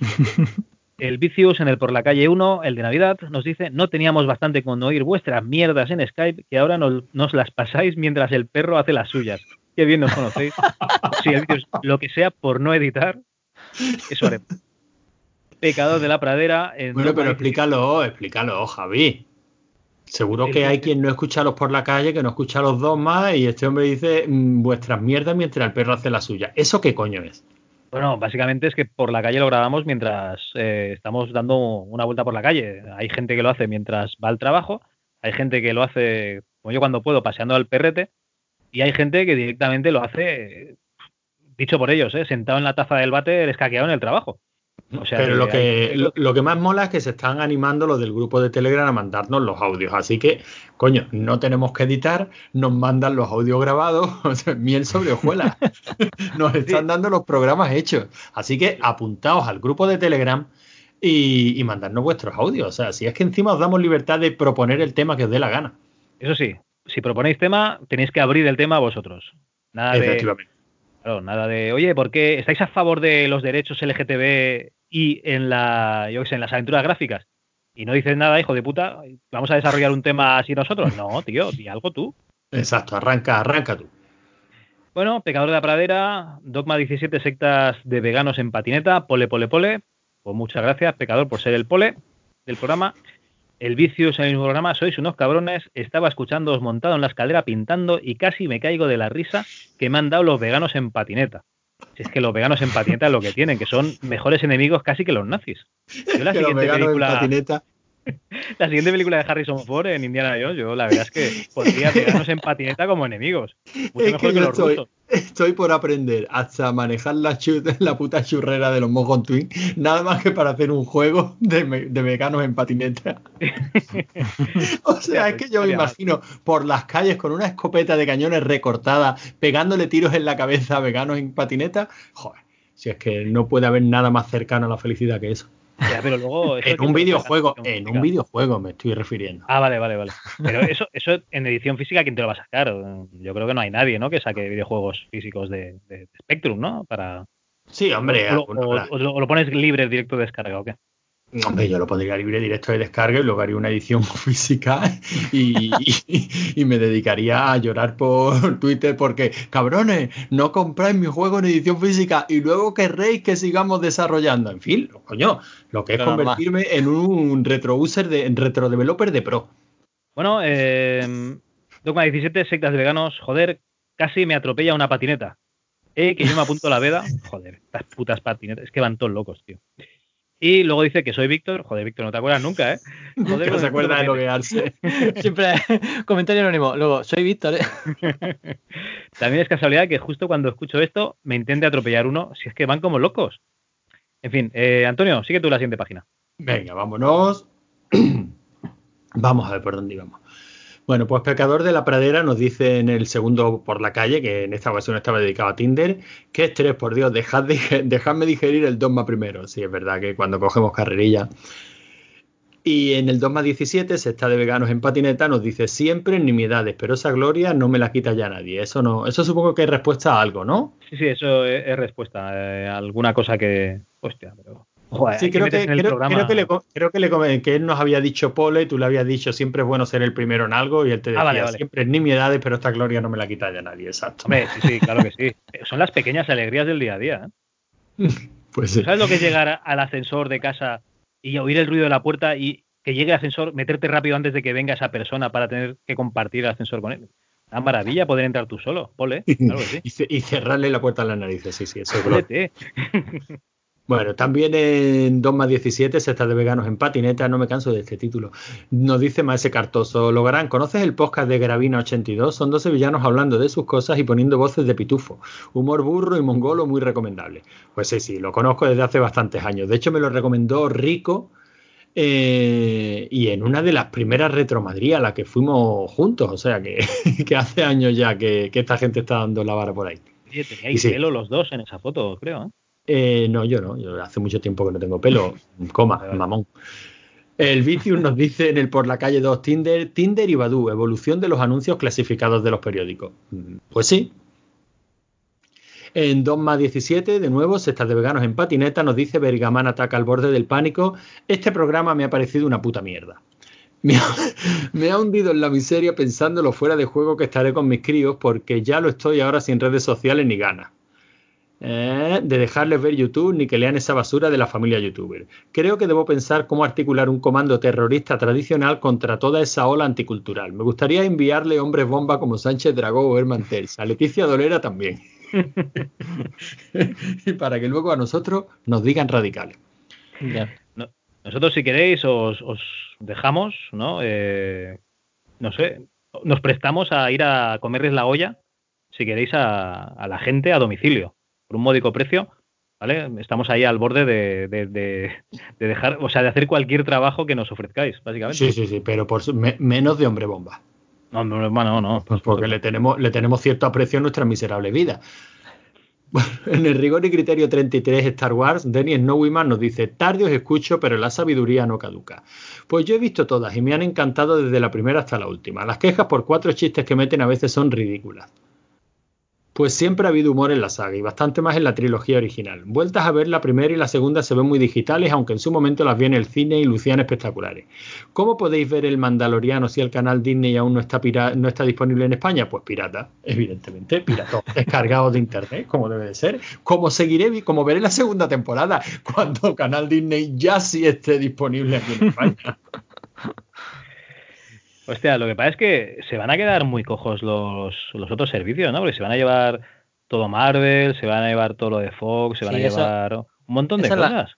Speaker 1: El Vicious en el Por la Calle 1, el de Navidad, nos dice, no teníamos bastante con oír vuestras mierdas en Skype, que ahora nos, nos las pasáis mientras el perro hace las suyas. Qué bien nos conocéis. Sí, el Vicious, lo que sea por no editar, eso haremos. Pecador de la pradera. En
Speaker 2: Bueno, pero explícalo, explícalo, Javi. Seguro que hay quien no escucha a los por la calle, que no escucha a los dos más, y este hombre dice mm, vuestras mierdas mientras el perro hace la suya. ¿Eso qué coño es?
Speaker 1: Bueno, básicamente es que por la calle lo grabamos mientras eh, estamos dando una vuelta por la calle. Hay gente que lo hace mientras va al trabajo, hay gente que lo hace, como yo cuando puedo, paseando al perrete, y hay gente que directamente lo hace, dicho por ellos, eh, sentado en la taza del váter, escaqueado en el trabajo. O sea,
Speaker 2: Pero lo
Speaker 1: hay-
Speaker 2: que, lo, lo que más mola es que se están animando los del grupo de Telegram a mandarnos los audios. Así que, coño, no tenemos que editar, nos mandan los audios grabados, o sea, miel sobre hojuelas. Nos están dando los programas hechos. Así que apuntaos al grupo de Telegram y, y mandarnos vuestros audios. O sea, si es que encima os damos libertad de proponer el tema que os dé la gana.
Speaker 1: Eso sí, si proponéis tema, tenéis que abrir el tema vosotros. Nada de,
Speaker 2: Efectivamente.
Speaker 1: Claro, nada de, oye, ¿por qué estáis a favor de los derechos LGTB y en la, yo qué sé, en las aventuras gráficas? Y no dices nada, hijo de puta, vamos a desarrollar un tema así nosotros. No, tío, di algo tú.
Speaker 2: Exacto, arranca, arranca tú.
Speaker 1: Bueno, Pecador de la Pradera, Dogma 17, sectas de veganos en patineta, pole, pole, pole. Pues muchas gracias, Pecador, por ser el pole del programa. El vicio en el mismo programa, sois unos cabrones. Estaba escuchándoos montado en la escalera pintando y casi me caigo de la risa que me han dado los veganos en patineta. Si es que los veganos en patineta es lo que tienen, que son mejores enemigos casi que los nazis. Yo la
Speaker 2: Que los
Speaker 1: siguiente
Speaker 2: veganos en
Speaker 1: película,
Speaker 2: patineta.
Speaker 1: La siguiente película de Harrison Ford en Indiana Jones, yo la verdad es que pondría veganos en patineta como enemigos. Mucho
Speaker 2: Es
Speaker 1: mejor
Speaker 2: que
Speaker 1: que,
Speaker 2: yo
Speaker 1: los
Speaker 2: estoy,
Speaker 1: rusos.
Speaker 2: estoy por aprender hasta manejar la, la puta churrera de los Mogon Twin, nada más que para hacer un juego de, me- de veganos en patineta. o sea, es que yo me imagino por las calles con una escopeta de cañones recortada, pegándole tiros en la cabeza a veganos en patineta. Joder, si es que no puede haber nada más cercano a la felicidad que eso.
Speaker 1: Ya, pero luego eso hay
Speaker 2: En un videojuego,
Speaker 1: en
Speaker 2: un videojuego me estoy refiriendo.
Speaker 1: Ah, vale, vale, vale. Pero eso, eso en edición física, ¿quién te lo va a sacar? Yo creo que no hay nadie, ¿no? Que saque videojuegos físicos de, de Spectrum, ¿no? Para.
Speaker 2: Sí, hombre,
Speaker 1: o lo pones libre directo de descarga, ¿o qué?
Speaker 2: Hombre, yo lo pondría libre directo de descarga y luego haría una edición física y, y- y me dedicaría a llorar por Twitter porque, cabrones, no compráis mi juego en edición física y luego querréis que sigamos desarrollando. En fin, lo- coño, lo que es
Speaker 1: normal.
Speaker 2: convertirme en un retro user de en retro developer de pro.
Speaker 1: Bueno, eh, Dogma 17, sectas de veganos, joder, casi me atropella una patineta. Eh, que yo me apunto a la veda. Joder, estas putas patinetas, es que van todos locos, tío. Y luego dice que soy Víctor. Joder, Víctor, no te acuerdas nunca, ¿eh? Joder,
Speaker 2: Que no se acuerda de loguearse.
Speaker 5: Siempre comentario anónimo. Luego, soy Víctor. ¿eh?
Speaker 1: También es casualidad que justo cuando escucho esto me intente atropellar uno, si es que van como locos. En fin, eh, Antonio, sigue tú la siguiente página.
Speaker 2: Venga, vámonos. Vamos a ver por dónde íbamos. Bueno, pues Pecador de la Pradera nos dice en el segundo por la calle, que en esta ocasión estaba dedicado a Tinder, que estrés, por Dios, dejad de- dejadme digerir el dogma primero. Sí, es verdad que cuando cogemos carrerilla. Y en el dogma 17, secta de veganos en patineta, nos dice siempre nimiedades, pero esa gloria no me la quita ya nadie. Eso no, eso supongo que es respuesta a algo, ¿no?
Speaker 1: Sí, sí, eso es, es respuesta. eh, alguna cosa que. Hostia, pero. Joder,
Speaker 2: Sí, creo que, creo, que, le, creo que, le come- que él nos había dicho Pole, tú le habías dicho siempre es bueno ser el primero en algo y él te decía
Speaker 1: Ah, vale, vale.
Speaker 2: siempre es nimiedades, pero esta gloria no me la quita ya nadie, exacto.
Speaker 1: Hombre, sí, sí, claro que sí. Son las pequeñas alegrías del día a día. ¿eh?
Speaker 2: Pues sí.
Speaker 1: ¿Sabes lo que es llegar al ascensor de casa y oír el ruido de la puerta y que llegue el ascensor, meterte rápido antes de que venga esa persona para tener que compartir el ascensor con él. Una maravilla poder entrar tú solo, pole, claro que sí.
Speaker 2: y, ce- y cerrarle la puerta a las narices, sí, sí, eso es. Bueno, también en 2 más 17, sexta de veganos en patineta, no me canso de este título. Nos dice Maese Cartoso, Logarán, ¿conoces el podcast de Gravina 82? Son dos sevillanos hablando de sus cosas y poniendo voces de pitufo. Humor burro y mongolo muy recomendable. Pues sí, sí, lo conozco desde hace bastantes años. De hecho, me lo recomendó Rico eh, y en una de las primeras Retro Madrid a la que fuimos juntos. O sea, que, que hace años ya que, que esta gente está dando la vara por ahí.
Speaker 1: Oye,
Speaker 2: Y
Speaker 1: teníais
Speaker 2: sí.
Speaker 1: pelo los dos en esa foto, creo. ¿eh?
Speaker 2: Eh, no, yo no. Yo hace mucho tiempo que no tengo pelo. Coma, mamón. El Vicius nos dice en el Por la calle 2 Tinder, Tinder y Badoo, evolución de los anuncios clasificados de los periódicos. Mm, Pues sí. En 2 más 17, de nuevo, Sextas de Veganos en Patineta, nos dice Bergamán ataca al borde del pánico. Este programa me ha parecido una puta mierda. Me ha, me ha hundido en la miseria pensando lo fuera de juego que estaré con mis críos porque ya lo estoy ahora sin redes sociales ni ganas. Eh, de dejarles ver YouTube ni que lean esa basura de la familia youtuber. Creo que debo pensar cómo articular un comando terrorista tradicional contra toda esa ola anticultural. Me gustaría enviarle hombres bomba como Sánchez Dragó o Herman. A Leticia Dolera también. y para que luego a nosotros nos digan radicales.
Speaker 1: No- nosotros, si queréis, os, os dejamos, ¿no? Eh, no sé, nos prestamos a ir a comerles la olla, si queréis, a la gente a domicilio, por un módico precio, ¿vale? Estamos ahí al borde de, de- de- de dejar, o sea, de hacer cualquier trabajo que nos ofrezcáis, básicamente.
Speaker 2: Sí, sí, sí, pero por me- menos de hombre bomba.
Speaker 1: No, no, no, no, no.
Speaker 2: Pues porque le tenemos, le tenemos cierto aprecio a nuestra miserable vida. En el rigor y criterio 33 Star Wars, Denny Snowyman nos dice, tarde os escucho, pero la sabiduría no caduca. Pues yo he visto todas y me han encantado desde la primera hasta la última. Las quejas por cuatro chistes que meten a veces son ridículas. Pues siempre ha habido humor en la saga y bastante más en la trilogía original. Vueltas a ver la primera y la segunda se ven muy digitales, aunque en su momento las vi en el cine y lucían espectaculares. ¿Cómo podéis ver el Mandaloriano si el canal Disney aún no está, pira- no está disponible en España? Pues pirata, evidentemente, pirata, descargado de internet, como debe de ser. Como seguiré, como veré la segunda temporada cuando canal Disney ya sí esté disponible aquí en España.
Speaker 1: Hostia, lo que pasa es que se van a quedar muy cojos los, los otros servicios, ¿no? Porque se van a llevar todo Marvel, se van a llevar todo lo de Fox, se van
Speaker 5: Sí,
Speaker 1: a
Speaker 5: eso-
Speaker 1: llevar un montón de
Speaker 5: esa es la-
Speaker 1: cosas.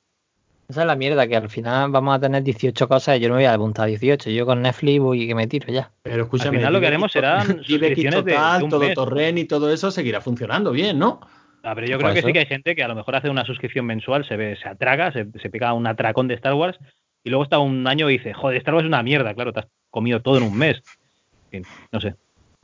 Speaker 5: Esa es la mierda, que al final vamos a tener 18 cosas y yo no me voy a apuntar a 18. Yo con Netflix voy que me tiro ya.
Speaker 2: Pero escúchame,
Speaker 1: Al final lo que haremos serán suscripciones de-
Speaker 2: total,
Speaker 1: de un
Speaker 2: todo
Speaker 1: mes.
Speaker 2: Torrent y todo eso seguirá funcionando bien, ¿no?
Speaker 1: Ah, pero yo creo que
Speaker 2: eso.
Speaker 1: sí que hay gente que a lo mejor hace una suscripción mensual, se ve, se atraga, se, se pega un atracón de Star Wars y luego está un año y dice, joder, Star Wars es una mierda, claro, te has comido todo en un mes. En fin, no sé.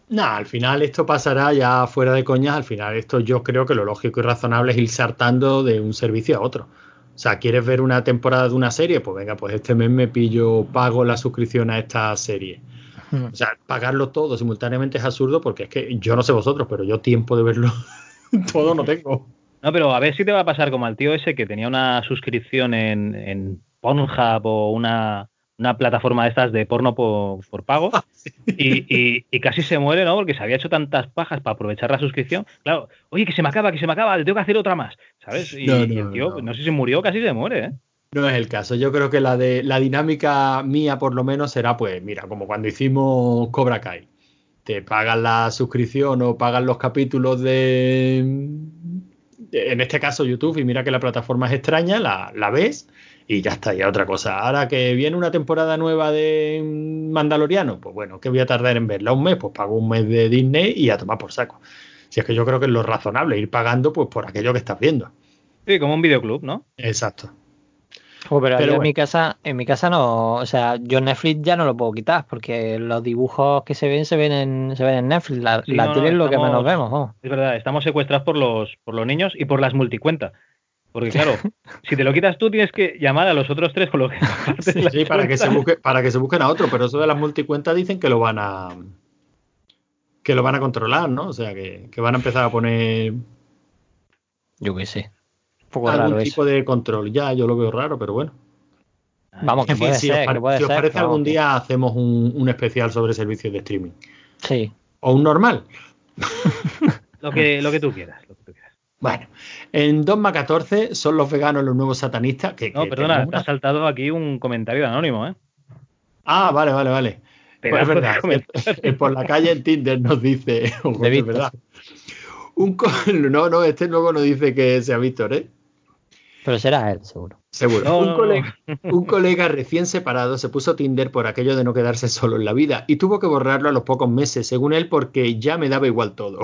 Speaker 2: Nah, al final esto pasará ya fuera de coñas. Al final, esto yo creo que lo lógico y razonable es ir saltando de un servicio a otro. O sea, ¿quieres ver una temporada de una serie? Pues venga, pues este mes me pillo, pago la suscripción a esta serie. O sea, pagarlo todo simultáneamente es absurdo porque es que yo no sé vosotros, pero yo tiempo de verlo todo no tengo.
Speaker 1: No, pero a ver si te va a pasar como al tío ese que tenía una suscripción en, en Pornhub o una, una plataforma de estas de porno por, por pago y, y- y casi se muere, ¿no? Porque se había hecho tantas pajas para aprovechar la suscripción. Claro, oye, que se me acaba, que se me acaba, le tengo que hacer otra más, ¿sabes? Y,
Speaker 2: No,
Speaker 1: y
Speaker 2: no,
Speaker 1: el tío,
Speaker 2: no.
Speaker 1: no. sé si murió, casi se muere, ¿eh?
Speaker 2: No es el caso. Yo creo que la de la dinámica mía, por lo menos, será, pues, mira, como cuando hicimos Cobra Kai. Te pagan la suscripción o pagan los capítulos de, de- en este caso, YouTube, y mira que la plataforma es extraña, la, la ves y ya está, ya otra cosa. Ahora que viene una temporada nueva de Mandaloriano, pues bueno, que voy a tardar en verla un mes, pues pago un mes de Disney y a tomar por saco. Si es que yo creo que es lo razonable, ir pagando pues por aquello que estás viendo.
Speaker 1: Sí, como un videoclub, ¿no?
Speaker 2: Exacto.
Speaker 5: Jo, pero,
Speaker 2: Pero
Speaker 5: yo en
Speaker 2: bueno.
Speaker 5: mi casa, en mi casa no, o sea, yo Netflix ya no lo puedo quitar porque los dibujos que se ven se ven en, se ven en Netflix. La,
Speaker 1: Sí,
Speaker 5: la
Speaker 1: no, no,
Speaker 5: tele es lo que menos vemos. jo.
Speaker 1: Es verdad, estamos secuestrados por los, por los niños y por las multicuentas. Porque claro, si te lo quitas tú tienes que llamar a los otros tres con lo que las
Speaker 2: Sí, para que se busque, para que se busquen a otro, pero eso de las multicuentas dicen que lo van a que lo van a controlar, ¿no? O sea que, que van a empezar a poner
Speaker 5: Yo qué sé. Un poco
Speaker 2: algún
Speaker 5: raro
Speaker 2: tipo
Speaker 5: eso.
Speaker 2: de control. Ya, yo lo veo raro, pero bueno.
Speaker 5: Vamos, que
Speaker 2: En fin,
Speaker 5: puede
Speaker 2: si os,
Speaker 5: ser,
Speaker 2: pare-
Speaker 5: que puede
Speaker 2: si os parece algún día hacemos un, un especial sobre servicios de streaming.
Speaker 5: Sí.
Speaker 2: O un normal.
Speaker 1: Lo que, lo que tú quieras. lo que tú quieras.
Speaker 2: Bueno, en Dogma 14 son los veganos los nuevos satanistas. Que,
Speaker 1: No,
Speaker 2: que
Speaker 1: perdona, te ha saltado aquí un comentario de anónimo, ¿eh?
Speaker 2: Ah, vale, vale, vale. Pues es verdad. por la calle en Tinder nos dice.
Speaker 5: De
Speaker 2: es verdad. Un co- no, no, este luego nos dice que sea Víctor, ¿eh?
Speaker 5: Pero será él, seguro.
Speaker 2: Seguro.
Speaker 1: No,
Speaker 2: un,
Speaker 1: no, no.
Speaker 2: colega, un colega recién separado se puso Tinder por aquello de no quedarse solo en la vida y tuvo que borrarlo a los pocos meses, según él, porque ya me daba igual todo.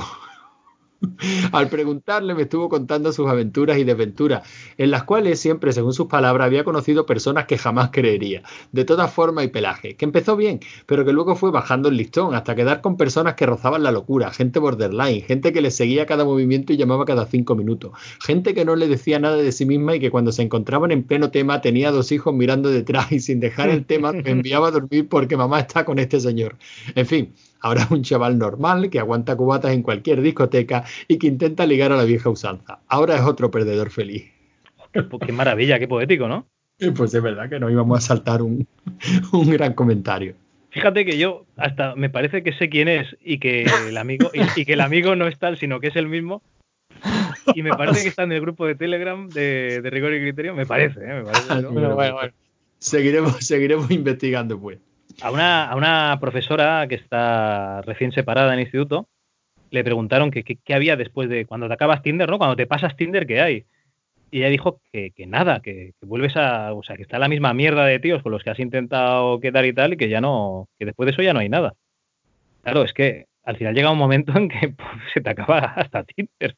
Speaker 2: Al preguntarle me estuvo contando sus aventuras y desventuras, en las cuales siempre, según sus palabras, había conocido personas que jamás creería, de toda forma y pelaje, que empezó bien, pero que luego fue bajando el listón hasta quedar con personas que rozaban la locura, gente borderline, gente que le seguía cada movimiento y llamaba cada cinco minutos, gente que no le decía nada de sí misma y que cuando se encontraban en pleno tema tenía dos hijos mirando detrás y sin dejar el tema me enviaba a dormir porque mamá está con este señor. En fin, ahora es un chaval normal que aguanta cubatas en cualquier discoteca y que intenta ligar a la vieja usanza. Ahora es otro perdedor feliz.
Speaker 1: Qué, qué maravilla, qué poético, ¿no?
Speaker 2: Pues es verdad que no íbamos a saltar un, un gran comentario.
Speaker 1: Fíjate que yo hasta me parece que sé quién es y que el amigo y, y que el amigo no es tal, sino que es el mismo. Y me parece que está en el grupo de Telegram de, de Rigor y Criterio. Me parece, ¿eh? me parece, ¿no?
Speaker 2: Bueno, bueno, bueno. Seguiremos, seguiremos investigando, pues.
Speaker 1: A una, a una profesora que está recién separada en el instituto, le preguntaron qué había después de cuando te acabas Tinder, ¿no? Cuando te pasas Tinder, ¿qué hay? Y ella dijo que, que nada, que, que vuelves a, o sea, que está la misma mierda de tíos con los que has intentado quedar y tal, y que ya no, que después de eso ya no hay nada. Claro, es que al final llega un momento en que puf, se te acaba hasta Tinder.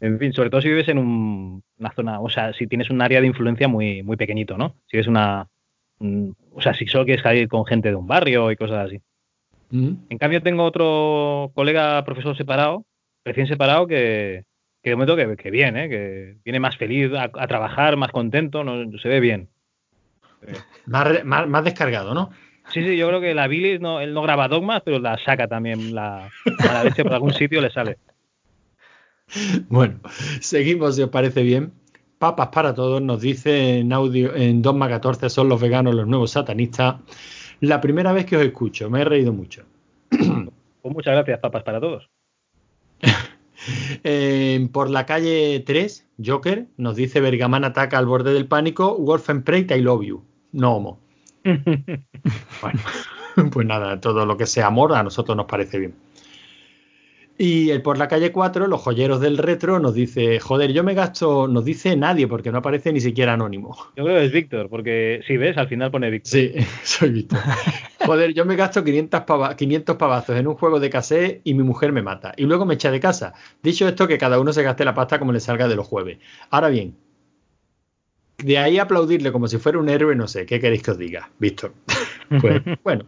Speaker 1: En fin, sobre todo si vives en un- una zona, o sea, si tienes un área de influencia muy, muy pequeñito, ¿no? Si eres una, un- o sea, si solo quieres salir con gente de un barrio y cosas así.
Speaker 2: Mm.
Speaker 1: En cambio, tengo otro colega profesor separado, recién separado, que, que de momento que, que bien, ¿eh? que viene más feliz a, a trabajar, más contento, no, se ve bien.
Speaker 2: Más, más, más descargado, ¿no?
Speaker 1: Sí, sí, yo creo que la bilis, no, él no graba dogmas, pero la saca también, la, a la leche por algún sitio le sale.
Speaker 2: Bueno, seguimos si os parece bien. Papas para todos nos dice en audio en Dogma 14 son los veganos los nuevos satanistas. La primera vez que os escucho, me he reído mucho.
Speaker 1: Pues muchas gracias, papas para todos.
Speaker 2: Eh, por la calle 3, Joker nos dice Bergaman ataca al borde del pánico, Wolfen Prate, I love you. No homo. Bueno, pues nada, todo lo que sea amor a nosotros nos parece bien. Y el por la calle 4, los joyeros del retro, nos dice, joder, yo me gasto, nos dice nadie porque no aparece ni siquiera anónimo.
Speaker 1: Yo creo que es Víctor, porque si ves, al final pone Víctor.
Speaker 2: Sí, soy Víctor. Joder, yo me gasto 500, pava- 500 pavazos en un juego de cassette y mi mujer me mata. Y luego me echa de casa. Dicho esto, que cada uno se gaste la pasta como le salga de los jueves. Ahora bien, de ahí aplaudirle como si fuera un héroe, no sé, ¿qué queréis que os diga, Víctor? Pues bueno,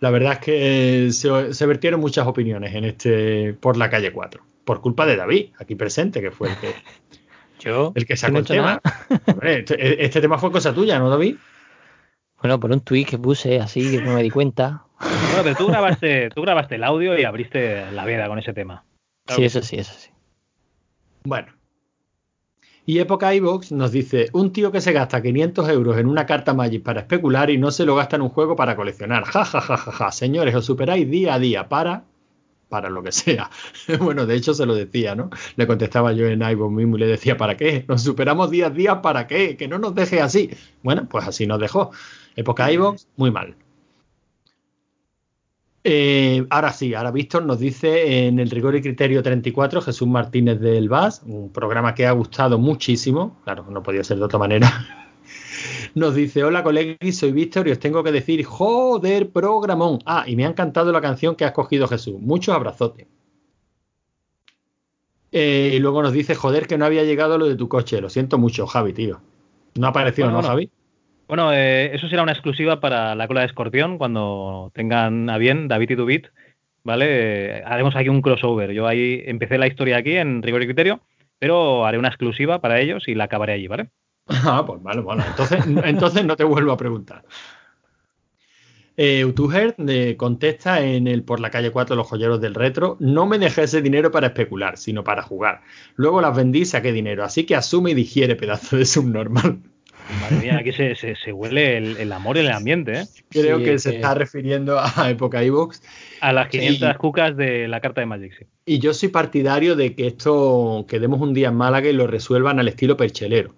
Speaker 2: la verdad es que se, se vertieron muchas opiniones en este por la calle 4. Por culpa de David, aquí presente, que fue el que,
Speaker 5: Yo.
Speaker 2: el que sacó
Speaker 5: no
Speaker 2: el tema. este, este tema fue cosa tuya, ¿no, David?
Speaker 5: Bueno, por un tuit que puse así, que no me di cuenta.
Speaker 1: Bueno, pero tú grabaste, tú grabaste el audio y abriste la veda con ese tema. Claro
Speaker 5: sí, eso sí, eso sí.
Speaker 2: Bueno. Y Época iVox nos dice, un tío que se gasta 500 euros en una carta Magic para especular y no se lo gasta en un juego para coleccionar. Ja, ja, ja, ja, ja. Señores, os superáis día a día para... Para lo que sea. bueno, de hecho se lo decía, ¿no? Le contestaba yo en iVox mismo y le decía, ¿para qué? Nos superamos día a día, ¿para qué? Que no nos deje así. Bueno, pues así nos dejó. Época iVox, muy mal. Eh, ahora sí, ahora Víctor nos dice en el Rigor y Criterio 34, Jesús Martínez del VAS, un programa que ha gustado muchísimo, claro, no podía ser de otra manera. Nos dice, hola colegis, soy Víctor y os tengo que decir, joder, programón. Ah, y me ha encantado la canción que ha escogido Jesús. Muchos abrazotes. Eh, y luego nos dice, joder, que no había llegado lo de tu coche. Lo siento mucho, Javi, tío. No ha aparecido,
Speaker 1: Bueno,
Speaker 2: ¿no,
Speaker 1: bueno.
Speaker 2: Javi?
Speaker 1: Bueno, eh, eso será una exclusiva para la cola de escorpión cuando tengan a bien David y Dubit, ¿vale? Haremos aquí un crossover. Yo ahí empecé la historia aquí en Rigor y Criterio, pero haré una exclusiva para ellos y la acabaré allí, ¿vale?
Speaker 2: Ah, pues vale, bueno, entonces, entonces no te vuelvo a preguntar. Eh, Utuher eh, contesta en el por la calle 4 los joyeros del retro, no me dejé ese dinero para especular, sino para jugar. Luego las vendí y saqué dinero, así que asume y digiere pedazo de subnormal.
Speaker 1: Madre mía, aquí se, se, se huele el, el amor en el ambiente, ¿eh?
Speaker 2: Creo
Speaker 5: Sí,
Speaker 2: que se
Speaker 5: que-
Speaker 2: está refiriendo a época iVox.
Speaker 1: A las 500
Speaker 2: Sí.
Speaker 1: cucas de la carta de Magic, sí.
Speaker 2: Y yo soy partidario de que esto quedemos un día en Málaga y lo resuelvan al estilo perchelero.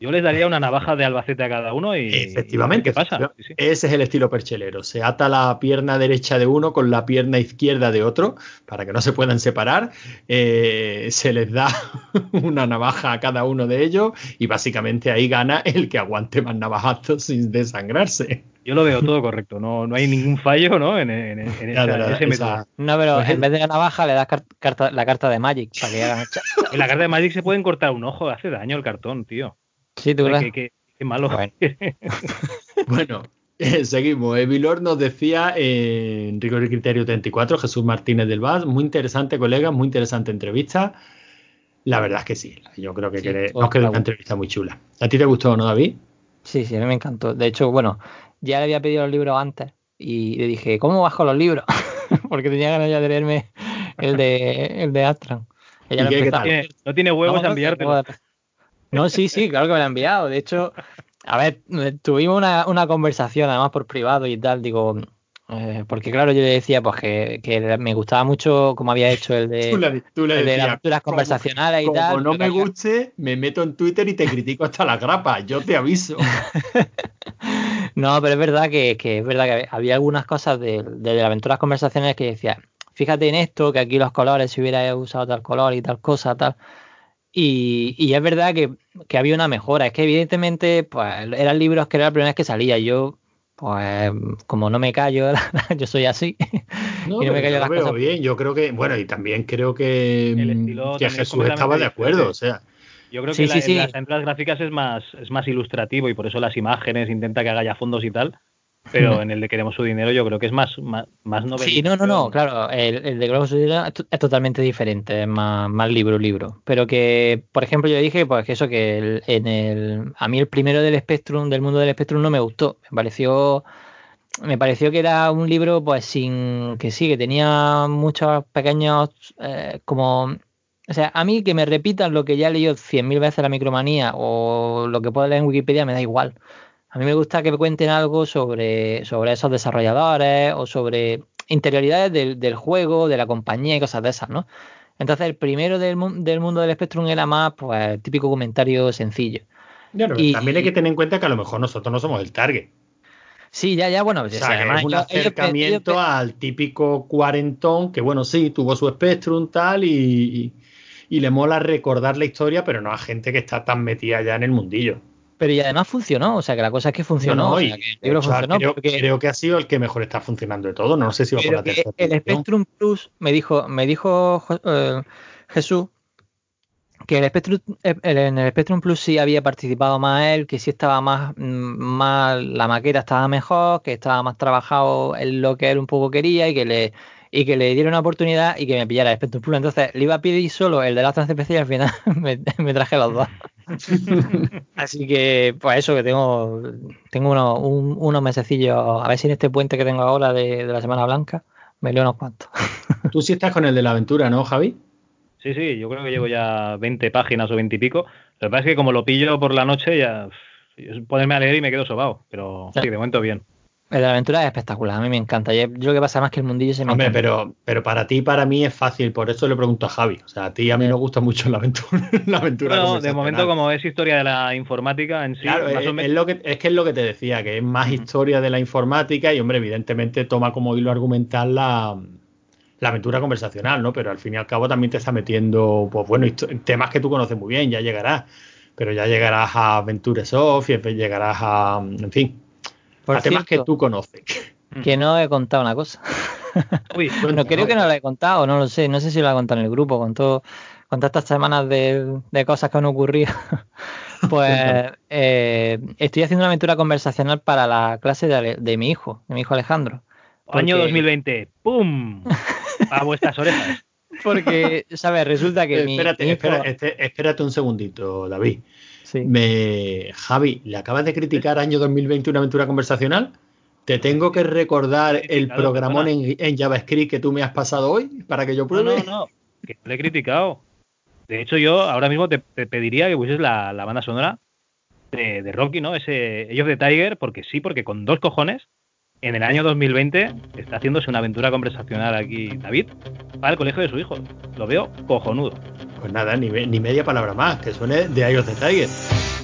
Speaker 1: Yo les daría una navaja de Albacete a cada uno y.
Speaker 2: Efectivamente.
Speaker 1: ¿Qué pasa? Sí, sí.
Speaker 2: Ese es el estilo perchelero. Se ata la pierna derecha de uno con la pierna izquierda de otro para que no se puedan separar. Eh, se les da una navaja a cada uno de ellos y básicamente ahí gana el que aguante más navajazos sin desangrarse.
Speaker 1: Yo lo veo todo correcto. No, no hay ningún fallo ¿no? en, en- en
Speaker 2: Ya,
Speaker 1: esa- ese método.
Speaker 5: No, pero
Speaker 2: Pues
Speaker 5: en
Speaker 2: el-
Speaker 5: vez de la navaja le das car- carta- la carta de Magic para que hagan.
Speaker 1: En la carta de Magic se pueden cortar un ojo, hace daño el cartón, tío.
Speaker 5: Sí, tú
Speaker 1: Ay,
Speaker 5: crees.
Speaker 1: qué, qué- qué malo.
Speaker 5: Bueno.
Speaker 2: Bueno, eh, seguimos. Evilor nos decía en Rigor y Criterio 34, Jesús Martínez del Vaz, muy interesante, colega, muy interesante entrevista. La verdad es que sí, yo creo que
Speaker 5: Sí,
Speaker 2: nos quedó una entrevista muy chula. ¿A ti te gustó, no, David?
Speaker 5: Sí, sí, a mí me encantó. De hecho, bueno, ya le había pedido los libros antes y le dije, ¿cómo bajo los libros? Porque tenía ganas ya de leerme el de, el de Astran. Ella
Speaker 2: ¿Y
Speaker 5: lo
Speaker 2: qué- qué
Speaker 5: empezó-
Speaker 2: tal?
Speaker 1: Tiene- no tiene huevos
Speaker 5: No,
Speaker 1: a
Speaker 5: no,
Speaker 1: enviártelo.
Speaker 5: No, sí, sí, claro que me lo ha enviado. De hecho, a ver, tuvimos una, una conversación además por privado y tal, digo, eh, porque claro, yo le decía pues que, que me gustaba mucho como había hecho el de,
Speaker 2: Tú
Speaker 5: el de las aventuras
Speaker 2: "Como-
Speaker 5: conversacionales y
Speaker 2: como
Speaker 5: tal.
Speaker 2: no
Speaker 5: pero
Speaker 2: me guste, me meto en Twitter y te critico hasta la grapa, yo te aviso.
Speaker 5: No, pero es verdad que, que es verdad que había algunas cosas de, de las aventuras conversacionales que decía, fíjate en esto, que aquí los colores, si hubiera usado tal color y tal cosa, tal. Y, y es verdad que, que había una mejora. Es que evidentemente, pues, eran libros que era la primera vez que salía. Yo, pues, como no me callo, yo soy así.
Speaker 2: No,
Speaker 5: y no me callo
Speaker 2: yo
Speaker 5: las
Speaker 2: lo veo
Speaker 5: cosas.
Speaker 2: bien, yo creo que, bueno, y también creo que, mm, que Jesús estaba de acuerdo,
Speaker 1: diferente.
Speaker 2: o sea,
Speaker 1: Yo creo
Speaker 5: Sí,
Speaker 1: que
Speaker 5: sí,
Speaker 1: la-
Speaker 5: sí.
Speaker 1: en las aventuras gráficas es más, es más ilustrativo y por eso las imágenes intenta que haga ya fondos y tal. Pero en el de queremos su dinero yo creo que es más, más, más
Speaker 5: Hmm. Sí, no, no, no, claro, el, el de Subterráneos es, to- es totalmente diferente, es más, más libro, libro. Pero que, por ejemplo, yo dije, pues que eso, que el- en el, a mí el primero del Spectrum, del mundo del Spectrum, no me gustó. Me pareció, me pareció que era un libro, pues sin, que sí, que tenía muchos pequeños, eh, como, o sea, a mí que me repitan lo que ya he leído cien mil veces la micromanía o lo que puedo leer en Wikipedia me da igual. A mí me gusta que me cuenten algo sobre, sobre esos desarrolladores o sobre interioridades del, del juego, de la compañía y cosas de esas, ¿no? Entonces el primero del, del mundo del Spectrum era más, pues, típico comentario sencillo.
Speaker 2: Claro,
Speaker 5: Y-
Speaker 2: también hay que tener en cuenta que a lo mejor nosotros no somos el target.
Speaker 5: Sí, ya, ya, bueno,
Speaker 2: O
Speaker 5: pues,
Speaker 2: sea, que
Speaker 5: además
Speaker 2: es un
Speaker 5: ellos- ellos-
Speaker 2: acercamiento
Speaker 5: ellos-
Speaker 2: al típico cuarentón que, bueno, sí, tuvo su Spectrum tal y, y, y le mola recordar la historia, pero no a gente que está tan metida ya en el mundillo.
Speaker 5: Pero y además funcionó, o sea, que la cosa es que funcionó,
Speaker 2: No, no,
Speaker 5: o
Speaker 2: y,
Speaker 5: sea, que el libro
Speaker 2: hecho,
Speaker 5: funcionó,
Speaker 2: creo,
Speaker 5: porque-
Speaker 2: creo que ha sido el que mejor está funcionando de todo. No sé si va por la tercera
Speaker 5: el
Speaker 2: edición.
Speaker 5: Spectrum Plus me dijo, me dijo eh, Jesús que el Spectrum, eh, el- en el Spectrum Plus sí había participado más él, que sí estaba más, mm, más, la maqueta estaba mejor, que estaba más trabajado en lo que él un poco quería y que le y que le diera una oportunidad y que me pillara el Spectrum Plus. Entonces le iba a pedir solo el de la CPC y al final me, me traje los dos. Así que, pues eso, que tengo, tengo unos, un- unos mesecillos, a ver si en este puente que tengo ahora de, de la Semana Blanca me leo unos cuantos.
Speaker 2: Tú sí estás con el de la aventura, ¿no, Javi?
Speaker 1: Sí, sí, yo creo que llevo ya 20 páginas o 20 y pico. Lo que pasa es que como lo pillo por la noche ya es ponerme a leer y me quedo sobado. Pero sí, de momento bien.
Speaker 5: El de la aventura es espectacular, a mí me encanta. Yo, yo lo que pasa más que el mundillo se me
Speaker 2: Hombre,
Speaker 5: encanta.
Speaker 2: pero, pero para ti y para mí es fácil, por eso le pregunto a Javi. O sea, a ti a mí nos gusta mucho la aventura. la aventura
Speaker 1: Bueno, de momento como es historia de la informática en sí,
Speaker 2: Claro,
Speaker 1: más
Speaker 2: es,
Speaker 1: o menos-
Speaker 2: es lo que, es que es lo que te decía, que es más historia de la informática y, hombre, evidentemente toma como hilo argumental la, la aventura conversacional, ¿no? Pero al fin y al cabo también te está metiendo, pues bueno, temas que tú conoces muy bien, ya llegarás. Pero ya llegarás a Aventure Soft y llegarás a, en fin,
Speaker 5: Por
Speaker 2: a temas que tú conoces.
Speaker 5: que no he contado una cosa.
Speaker 1: Uy,
Speaker 5: no creo que no lo he contado, no lo sé, no sé si lo he contado en el grupo, con todo, con todas estas semanas de, de cosas que han ocurrido. Pues eh, estoy haciendo una aventura conversacional para la clase de, mi hijo, de mi hijo Alejandro.
Speaker 1: año
Speaker 5: Porque-
Speaker 1: 2020, ¡pum! A vuestras orejas.
Speaker 5: Porque, ¿sabes? Resulta que mi,
Speaker 2: espérate,
Speaker 5: mi hijo-
Speaker 2: espera- este- espérate un segundito, David.
Speaker 5: Sí.
Speaker 2: Me, Javi, ¿le acabas de criticar año 2020 una aventura conversacional? ¿Te tengo que recordar el programón en, en JavaScript que tú me has pasado hoy para que yo
Speaker 1: No,
Speaker 2: pruebe?
Speaker 1: no, no, que lo he criticado. De hecho, yo ahora mismo te, te pediría que pusieses la, la banda sonora de, de Rocky, ¿no? Ese of the Tiger, porque sí, porque con dos cojones, en el año 2020 está haciéndose una aventura conversacional aquí David para el colegio de su hijo. Lo veo cojonudo.
Speaker 2: Pues nada, ni, ni media palabra más, que suene de iOS the Tiger.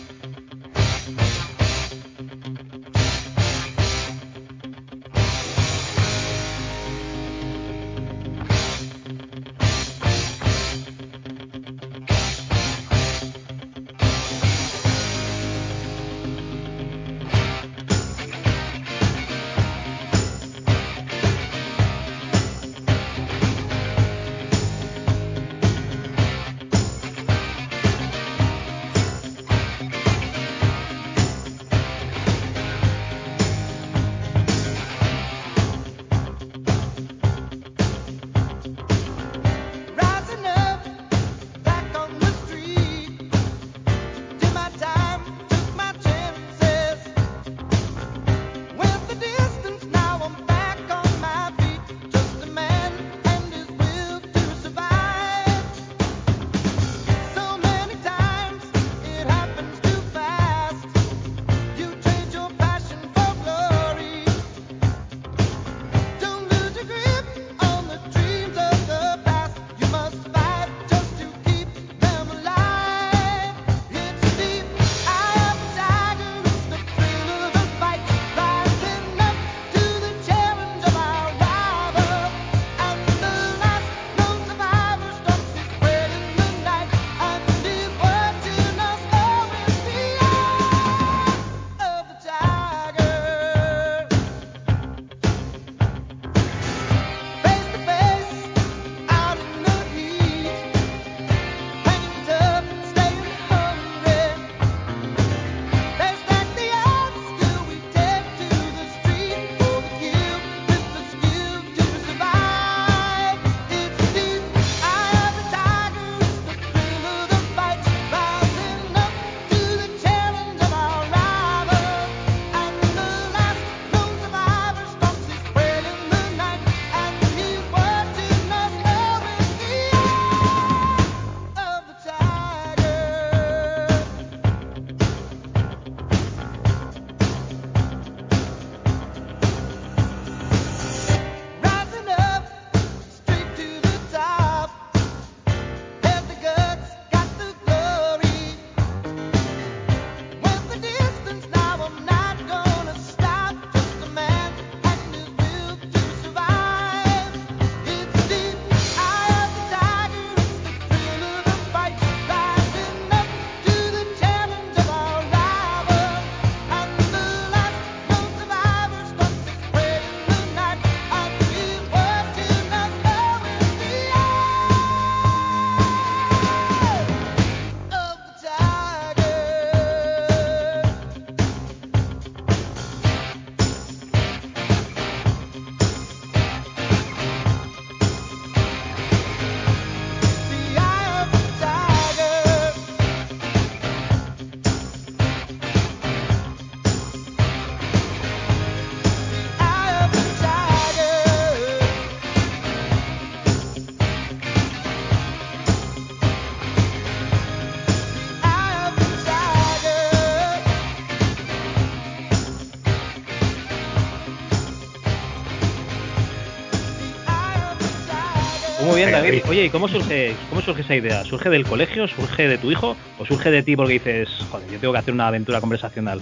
Speaker 1: David. Oye, ¿y cómo surge, cómo surge esa idea? ¿Surge del colegio? ¿Surge de tu hijo? ¿O surge de ti porque dices, joder, yo tengo que hacer una aventura conversacional?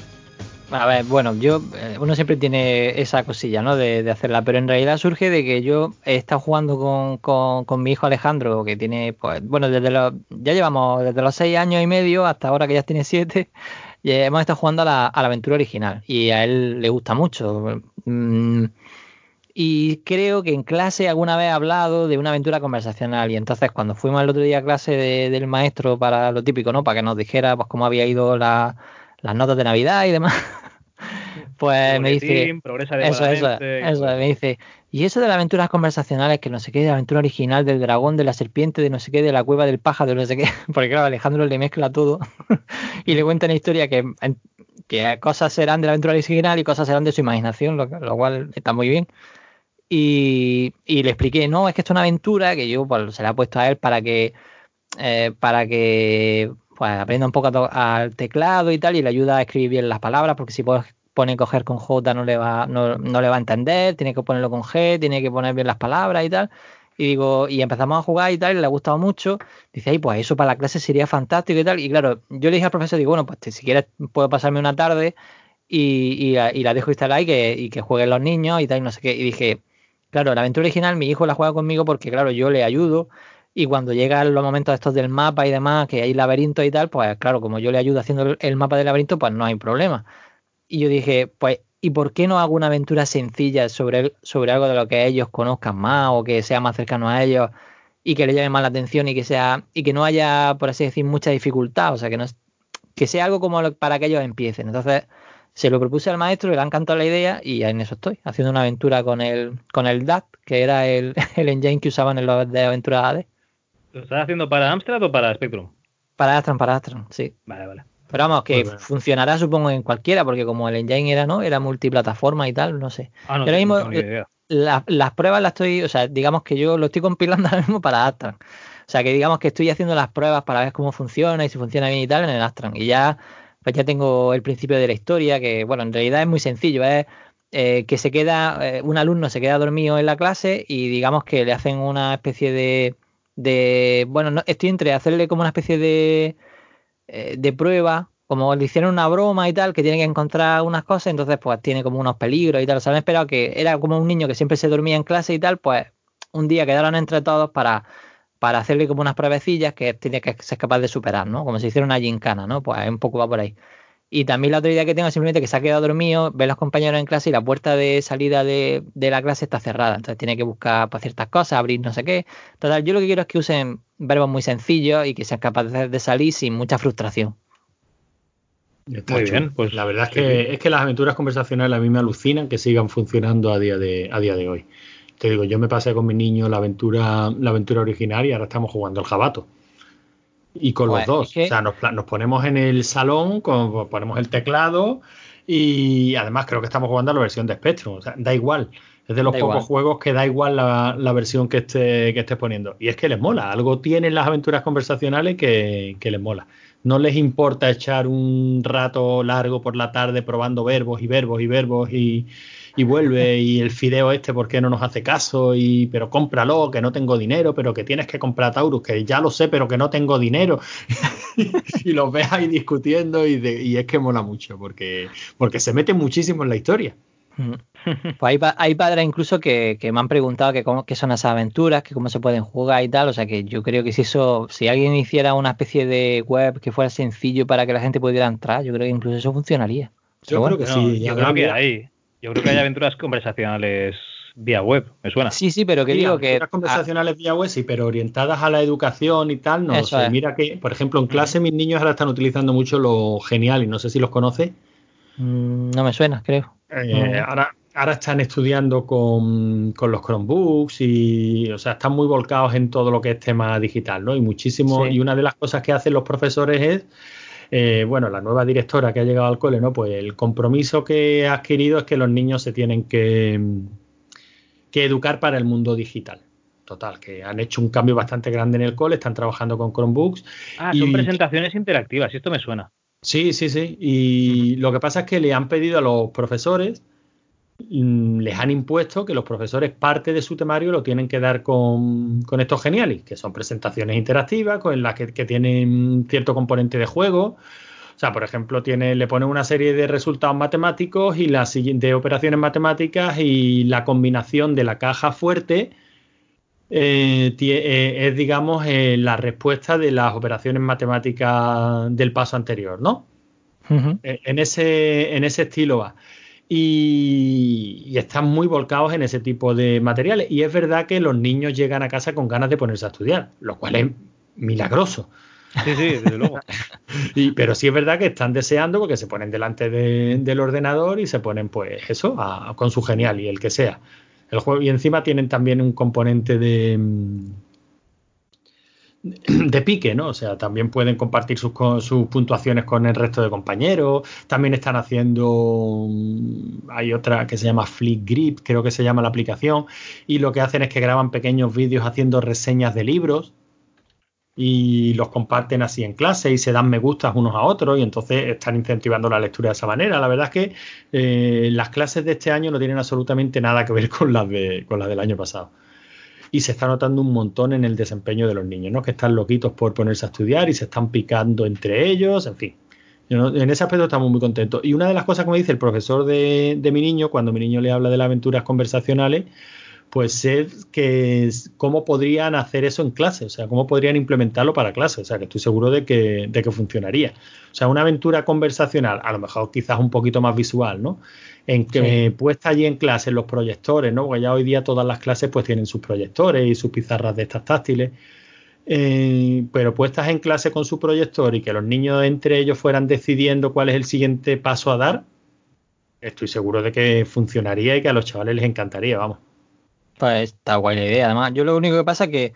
Speaker 5: A ver, bueno, yo, eh, uno siempre tiene esa cosilla, ¿no? De, de hacerla, pero en realidad surge de que yo he estado jugando con, con, con mi hijo Alejandro, que tiene, pues, bueno, desde los, ya llevamos desde los seis años y medio hasta ahora que ya tiene siete, y hemos estado jugando a la, a la aventura original y a él le gusta mucho. Mm, y creo que en clase alguna vez he hablado de una aventura conversacional y entonces cuando fuimos el otro día a clase de- del maestro para lo típico, ¿no? Para que nos dijera pues cómo había ido la- las notas de Navidad y demás, pues me dice... Eso, eso, eso, me dice, y eso de las aventuras conversacionales, que no sé qué, de la aventura original del dragón, de la serpiente, de no sé qué, de la cueva del pájaro, de no sé qué, porque claro, Alejandro le mezcla todo y le cuenta una historia que, que cosas serán de la aventura original y cosas serán de su imaginación, lo, lo cual está muy bien. Y, le expliqué, no, es que esto es una aventura que yo pues, se la he puesto a él para que eh, para que pues, aprenda un poco al teclado y tal y le ayuda a escribir bien las palabras porque si pone coger con J no le va no, no le va a entender tiene que ponerlo con G tiene que poner bien las palabras y tal. Y digo y empezamos a jugar y tal le ha gustado mucho. Dice ay pues eso para la clase sería fantástico y tal y claro yo le dije al profesor digo bueno pues si quieres puedo pasarme una tarde y, la- dejo instalada y que, y que jueguen los niños y tal y no sé qué y dije claro la aventura original mi hijo la juega conmigo porque claro yo le ayudo y cuando llegan los momentos estos del mapa y demás, que hay laberintos y tal, pues claro, como yo le ayudo haciendo el- mapa del laberinto, pues no hay problema. Y yo dije, pues, ¿y por qué no hago una aventura sencilla sobre, sobre algo de lo que ellos conozcan más o que sea más cercano a ellos y que le llame más la atención y que sea y que no haya, por así decir, mucha dificultad, o sea, que no que sea algo como para que ellos empiecen. Entonces, se lo propuse al maestro, le ha encantado la idea y en eso estoy, haciendo una aventura con el con el DAT, que era el, el engine que usaban en los de aventura AD.
Speaker 1: ¿Lo estás haciendo para Amstrad o para Spectrum?
Speaker 5: Para Astron, para Astron, sí.
Speaker 1: Vale, vale.
Speaker 5: Pero vamos, que funcionará supongo en cualquiera, porque como el engine era, ¿no? Era multiplataforma y tal, no sé.
Speaker 1: Ah, no, no
Speaker 5: mismo
Speaker 1: idea.
Speaker 5: la- las pruebas las estoy, o sea, digamos que yo lo estoy compilando ahora mismo para Astran. O sea, que digamos que estoy haciendo las pruebas para ver cómo funciona y si funciona bien y tal en el Astran. Y ya, pues ya tengo el principio de la historia, que bueno, en realidad es muy sencillo, es eh, que se queda, eh, un alumno se queda dormido en la clase y digamos que le hacen una especie de, de bueno, no, estoy entre hacerle como una especie de, eh, de prueba, como le hicieron una broma y tal, que tiene que encontrar unas cosas, entonces pues tiene como unos peligros y tal. O me he esperado que era como un niño que siempre se dormía en clase y tal, pues un día quedaron entre todos para, para hacerle como unas pruebecillas que tiene que ser capaz de superar, ¿no? Como si hiciera una gincana, ¿no? Pues un poco va por ahí. Y también la otra idea que tengo es simplemente que se ha quedado dormido, ve a los compañeros en clase y la puerta de salida de, de la clase está cerrada. Entonces tiene que buscar para ciertas cosas, abrir no sé qué. Total, yo lo que quiero es que usen verbos muy sencillos y que sean capaces de salir sin mucha frustración.
Speaker 2: Está
Speaker 1: Muy
Speaker 2: chulo.
Speaker 1: bien, pues
Speaker 2: la verdad es
Speaker 1: sí,
Speaker 2: que, es que las aventuras conversacionales a mí me alucinan que sigan funcionando a día de, a día de hoy. Te digo, yo me pasé con mi niño la aventura, la aventura original y ahora estamos jugando al jabato. Y con
Speaker 5: Pues,
Speaker 2: los dos.
Speaker 5: es que-
Speaker 2: O sea, nos, ponemos en el salón, con- ponemos el teclado y además creo que estamos jugando a la versión de Spectrum. O sea, da igual. Es de los
Speaker 5: Da
Speaker 2: pocos
Speaker 5: igual.
Speaker 2: juegos que da igual la, la versión que, esté, que estés poniendo. Y es que les mola. Algo tienen las aventuras conversacionales que, que les mola. No les importa echar un rato largo por la tarde probando verbos y verbos y verbos y, y vuelve y el fideo este por qué no nos hace caso y pero cómpralo que no tengo dinero pero que tienes que comprar Taurus que ya lo sé pero que no tengo dinero y los ves ahí discutiendo y, de- y es que mola mucho porque porque se mete muchísimo en la historia
Speaker 5: Pues hay, hay padres incluso que, que me han preguntado que cómo, qué son esas aventuras, que cómo se pueden jugar y tal. O sea que yo creo que si eso, si alguien hiciera una especie de web que fuera sencillo para que la gente pudiera entrar, yo creo que incluso eso funcionaría. Bueno.
Speaker 1: No, yo creo que hay. Yo creo que hay aventuras conversacionales vía web, me suena.
Speaker 5: Sí, sí, pero que
Speaker 2: Sí,
Speaker 5: digo que
Speaker 2: aventuras conversacionales vía web, sí, pero orientadas a la educación y tal, no
Speaker 5: Eso
Speaker 2: sé.
Speaker 5: es.
Speaker 2: Mira que, por ejemplo, en clase mis niños ahora están utilizando mucho lo genial y no sé si los conoces.
Speaker 5: mm, no me suena, creo.
Speaker 2: Eh, ahora, ahora están estudiando con, con los Chromebooks y, o sea, están muy volcados en todo lo que es tema digital, ¿no? Y muchísimo,
Speaker 5: Sí.
Speaker 2: y una de las cosas que hacen los profesores es, eh, bueno, la nueva directora que ha llegado al cole, ¿no? Pues el compromiso que ha adquirido es que los niños se tienen que, que educar para el mundo digital. Total, que han hecho un cambio bastante grande en el cole, están trabajando con Chromebooks.
Speaker 1: Ah, son
Speaker 2: y-
Speaker 1: presentaciones interactivas, esto me suena.
Speaker 2: Sí, sí, sí. Y lo que pasa es que le han pedido a los profesores les han impuesto que los profesores parte de su temario lo tienen que dar con, con estos genialis, que son presentaciones interactivas, con las que, que tienen cierto componente de juego. O sea, por ejemplo, tiene, le pone una serie de resultados matemáticos y la siguiente operaciones matemáticas y la combinación de la caja fuerte eh, eh, es, digamos, eh, la respuesta de las operaciones matemáticas del paso anterior, ¿no? Eh, En ese, en ese estilo va. Y, y están muy volcados en ese tipo de materiales. Y es verdad que los niños llegan a casa con ganas de ponerse a estudiar, lo cual es milagroso.
Speaker 1: Sí, sí, desde luego.
Speaker 2: Y- pero sí es verdad que están deseando porque se ponen delante de- del ordenador y se ponen, pues, eso, a- con su genial y el que sea. El juego, y encima tienen también un componente de, de pique, ¿no? O sea, también pueden compartir sus, sus puntuaciones con el resto de compañeros. También están haciendo. mm, Hay otra que se llama Flick Grip, creo que se llama la aplicación. Y lo que hacen es que graban pequeños vídeos haciendo reseñas de libros y los comparten así en clase y se dan me gustas unos a otros y entonces están incentivando la lectura de esa manera. La verdad es que eh, las clases de este año no tienen absolutamente nada que ver con las, de, con las del año pasado. Y se está notando un montón en el desempeño de los niños, ¿no? Que están loquitos por ponerse a estudiar y se están picando entre ellos, en fin. En ese aspecto estamos muy contentos. Y una de las cosas que me dice el profesor de, de mi niño, cuando mi niño le habla de las aventuras conversacionales, pues es que cómo podrían hacer eso en clase, o sea, cómo podrían implementarlo para clase, o sea, que estoy seguro de que, de que funcionaría. O sea, una aventura conversacional, a lo mejor quizás un poquito más visual, ¿no? En que puesta allí en clase los proyectores, ¿no? Porque ya hoy día todas las clases pues tienen sus proyectores y sus pizarras de estas táctiles. Eh, pero puestas en clase con su proyector y que los niños entre ellos fueran decidiendo cuál es el siguiente paso a dar, estoy seguro de que funcionaría y que a los chavales les encantaría, vamos.
Speaker 5: Pues está guay la idea. Además, yo lo único que pasa es que,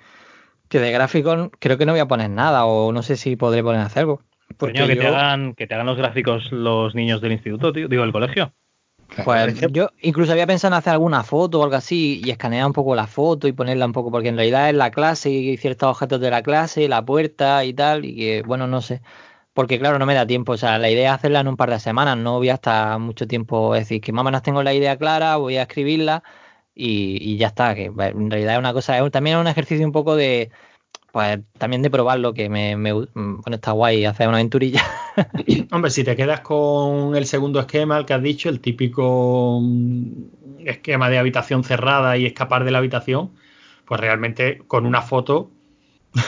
Speaker 5: que de gráficos creo que no voy a poner nada o no sé si podré poner hacer algo. Porque
Speaker 1: Coño, que, te
Speaker 5: yo-
Speaker 1: hagan, que te hagan los gráficos los niños del instituto, tío, digo, del colegio.
Speaker 5: Pues yo incluso había pensado en hacer alguna foto o algo así y escanear un poco la foto y ponerla un poco, porque en realidad es la clase y ciertos objetos de la clase, la puerta y tal, y que bueno, no sé. Porque claro, no me da tiempo, o sea, la idea es hacerla en un par de semanas, no voy a estar mucho tiempo, es decir, que más o menos tengo la idea clara, voy a escribirla y, y ya está, que en realidad es una cosa, es- también es un ejercicio un poco de, pues también de probarlo, que me, me- bueno, está guay hacer una aventurilla.
Speaker 2: Hombre, si te quedas con el segundo esquema, el que has dicho, el típico mm, esquema de habitación cerrada y escapar de la habitación, pues realmente con una foto.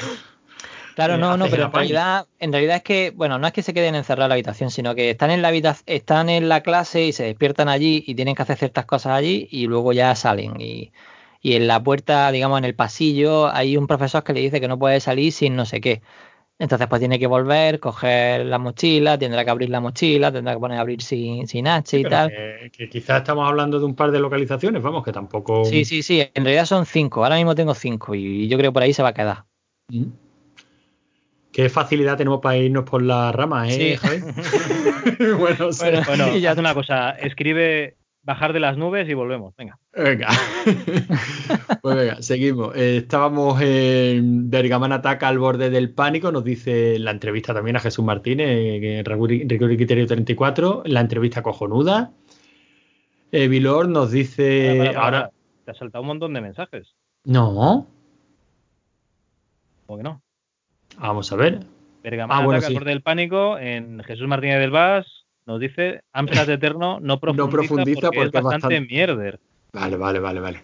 Speaker 5: Claro, no, no, pero en realidad, en realidad es que, bueno, no es que se queden encerrados en la habitación, sino que están en la habitación, están en la clase y se despiertan allí y tienen que hacer ciertas cosas allí y luego ya salen. Y, y en la puerta, digamos, en el pasillo, hay un profesor que le dice que no puede salir sin no sé qué. Entonces, pues tiene que volver, coger la mochila, tendrá que abrir la mochila, tendrá que poner a abrir sin, sin H y tal.
Speaker 2: que, que quizás estamos hablando de un par de localizaciones, vamos, que tampoco.
Speaker 5: Sí, sí, sí, en realidad son cinco. Ahora mismo tengo cinco y yo creo que por ahí se va a quedar.
Speaker 2: Mm. Qué facilidad tenemos para irnos por las ramas, ¿eh,
Speaker 5: Sí.
Speaker 2: Javi? bueno,
Speaker 1: Bueno,
Speaker 5: Y ya
Speaker 1: haz una cosa, escribe bajar de las nubes y volvemos, venga.
Speaker 2: Venga. pues venga, seguimos. Eh, estábamos en Bergaman ataca al borde del pánico, nos dice la entrevista también a Jesús Martínez, eh, Rigor y Criterio 34, la entrevista cojonuda. Eh, Vilor nos dice
Speaker 1: Para, para, para,
Speaker 2: ahora.
Speaker 1: Te has saltado un montón de mensajes.
Speaker 2: No,
Speaker 1: ¿Cómo que no?
Speaker 2: vamos a ver.
Speaker 1: Bergamán
Speaker 2: Ah, bueno,
Speaker 1: ataca
Speaker 2: sí.
Speaker 1: al borde del pánico en Jesús Martínez del Vaz nos dice Amstrad Eterno no profundiza,
Speaker 2: profundiza
Speaker 1: porque,
Speaker 2: porque
Speaker 1: es bastante,
Speaker 2: bastante-
Speaker 1: mierder.
Speaker 2: Vale, vale, vale, vale.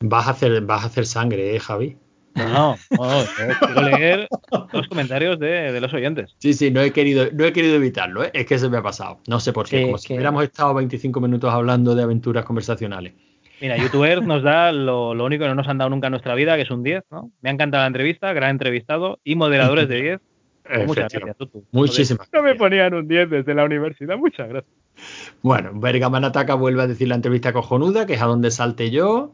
Speaker 2: Vas a hacer, vas a hacer sangre, ¿eh, Javi?
Speaker 1: No, no, no, quiero leer los comentarios de, de los oyentes.
Speaker 2: Sí, sí, no he querido, no he querido evitarlo, ¿eh? es que se me ha pasado. No sé por qué,
Speaker 5: Sí,
Speaker 2: como si
Speaker 5: que-
Speaker 2: hubiéramos estado 25 minutos hablando de aventuras conversacionales.
Speaker 1: Mira, YouTuber nos da lo, lo único que no nos han dado nunca en nuestra vida, que es un 10, ¿no? Me ha encantado la entrevista, gran entrevistado y moderadores de 10. Muchas gracias, Tutu.
Speaker 2: Muchísimas
Speaker 1: No me ponían un 10 desde la universidad, muchas gracias.
Speaker 2: Bueno, Bergaman Ataca vuelve a decir la entrevista cojonuda, que es a donde salte yo.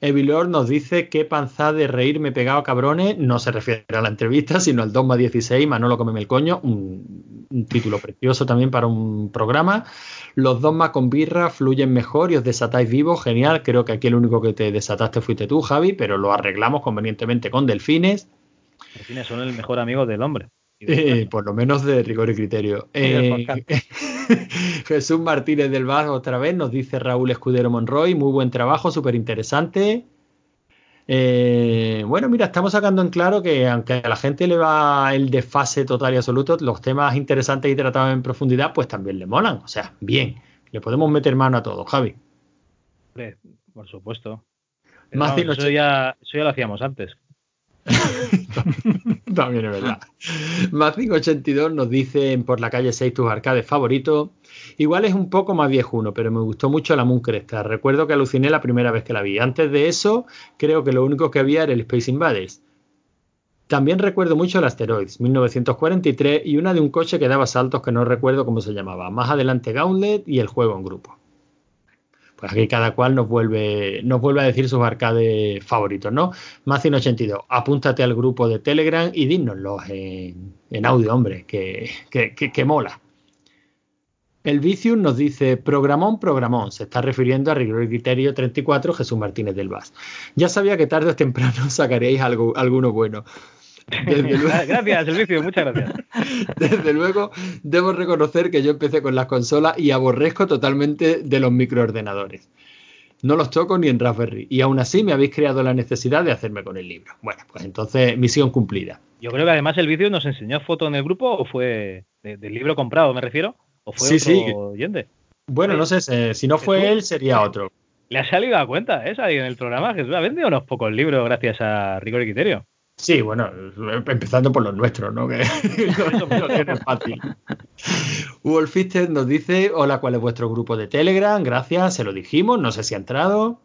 Speaker 2: Evilor nos dice qué panza de reír me he pegado cabrones. No se refiere a la entrevista, sino al 2 más 16, Manolo Comeme el Coño. Un, un título precioso también para un programa. Los dos más con birra fluyen mejor y os desatáis vivos. Genial. Creo que aquí el único que te desataste fuiste tú, Javi, pero lo arreglamos convenientemente con delfines.
Speaker 1: Los delfines son el mejor amigo del hombre.
Speaker 2: Eh, por lo menos de rigor y criterio. Eh. Jesús Martínez del Vaz otra vez nos dice Raúl Escudero Monroy, muy buen trabajo, súper interesante. Eh, bueno, mira, estamos sacando en claro que aunque a la gente le va el desfase total y absoluto, los temas interesantes y tratados en profundidad, pues también le molan. O sea, bien, le podemos meter mano a todo, Javi.
Speaker 1: Hombre, por supuesto.
Speaker 2: Más de
Speaker 1: eso, ya, eso ya lo hacíamos antes.
Speaker 2: También es verdad. Mazin82 nos dice en por la calle 6 tus arcades favoritos. Igual es un poco más viejuno, pero me gustó mucho la Moon Cresta. Recuerdo que aluciné la primera vez que la vi. Antes de eso, creo que lo único que había era el Space Invaders. También recuerdo mucho el Asteroids, 1943, y una de un coche que daba saltos que no recuerdo cómo se llamaba. Más adelante Gauntlet y el juego en grupo. Pues aquí cada cual nos vuelve, nos vuelve a decir sus arcades favoritos, ¿no? Mazin82, apúntate al grupo de Telegram y dínoslos en, en audio, hombre, que, que, que, mola. El Vicium nos dice programón, programón. Se está refiriendo a Rigor y Criterio 34, Jesús Martínez del Vaz. Ya sabía que tarde o temprano sacaréis algo, alguno bueno. Desde luego,
Speaker 1: gracias, el vicio, muchas gracias.
Speaker 2: desde luego, debo reconocer que yo empecé con las consolas y aborrezco totalmente de los microordenadores. No los toco ni en Raspberry. Y aún así me habéis creado la necesidad de hacerme con el libro. Bueno, pues entonces, misión cumplida.
Speaker 1: Yo creo que además el vídeo nos enseñó foto en el grupo o fue de- del libro comprado, me refiero, o fue
Speaker 2: Sí,
Speaker 1: otro
Speaker 2: sí.
Speaker 1: oyente.
Speaker 2: Bueno, no sé, si no fue él, sería otro.
Speaker 1: Le ha salido a cuenta, ¿eh? Ahí en el programa. Jesús ha vendido unos pocos libros gracias a Rigor y Criterio.
Speaker 2: Sí, bueno, empezando por los nuestros, ¿no? Que no, tiene fácil. Wolfisted nos dice, hola, ¿cuál es vuestro grupo de Telegram? Gracias, se lo dijimos, no sé si ha entrado.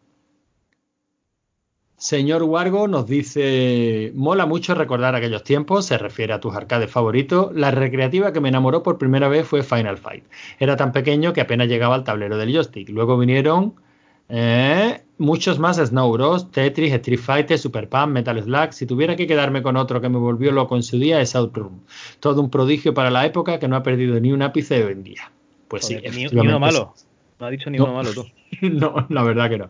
Speaker 2: Señor Wargo nos dice, mola mucho recordar aquellos tiempos, se refiere a tus arcades favoritos. La recreativa que me enamoró por primera vez fue Final Fight. Era tan pequeño que apenas llegaba al tablero del joystick. Luego vinieron eh, muchos más Snow Bros, Tetris, Street Fighter, Super Pump, Metal Slug. Si tuviera que quedarme con otro que me volvió loco en su día es Outrun. Todo un prodigio para la época que no ha perdido ni un ápice hoy en día. Pues sí,
Speaker 1: ni, ni uno malo. No ha dicho ni
Speaker 2: No.
Speaker 1: uno malo tú.
Speaker 2: no, la verdad que no.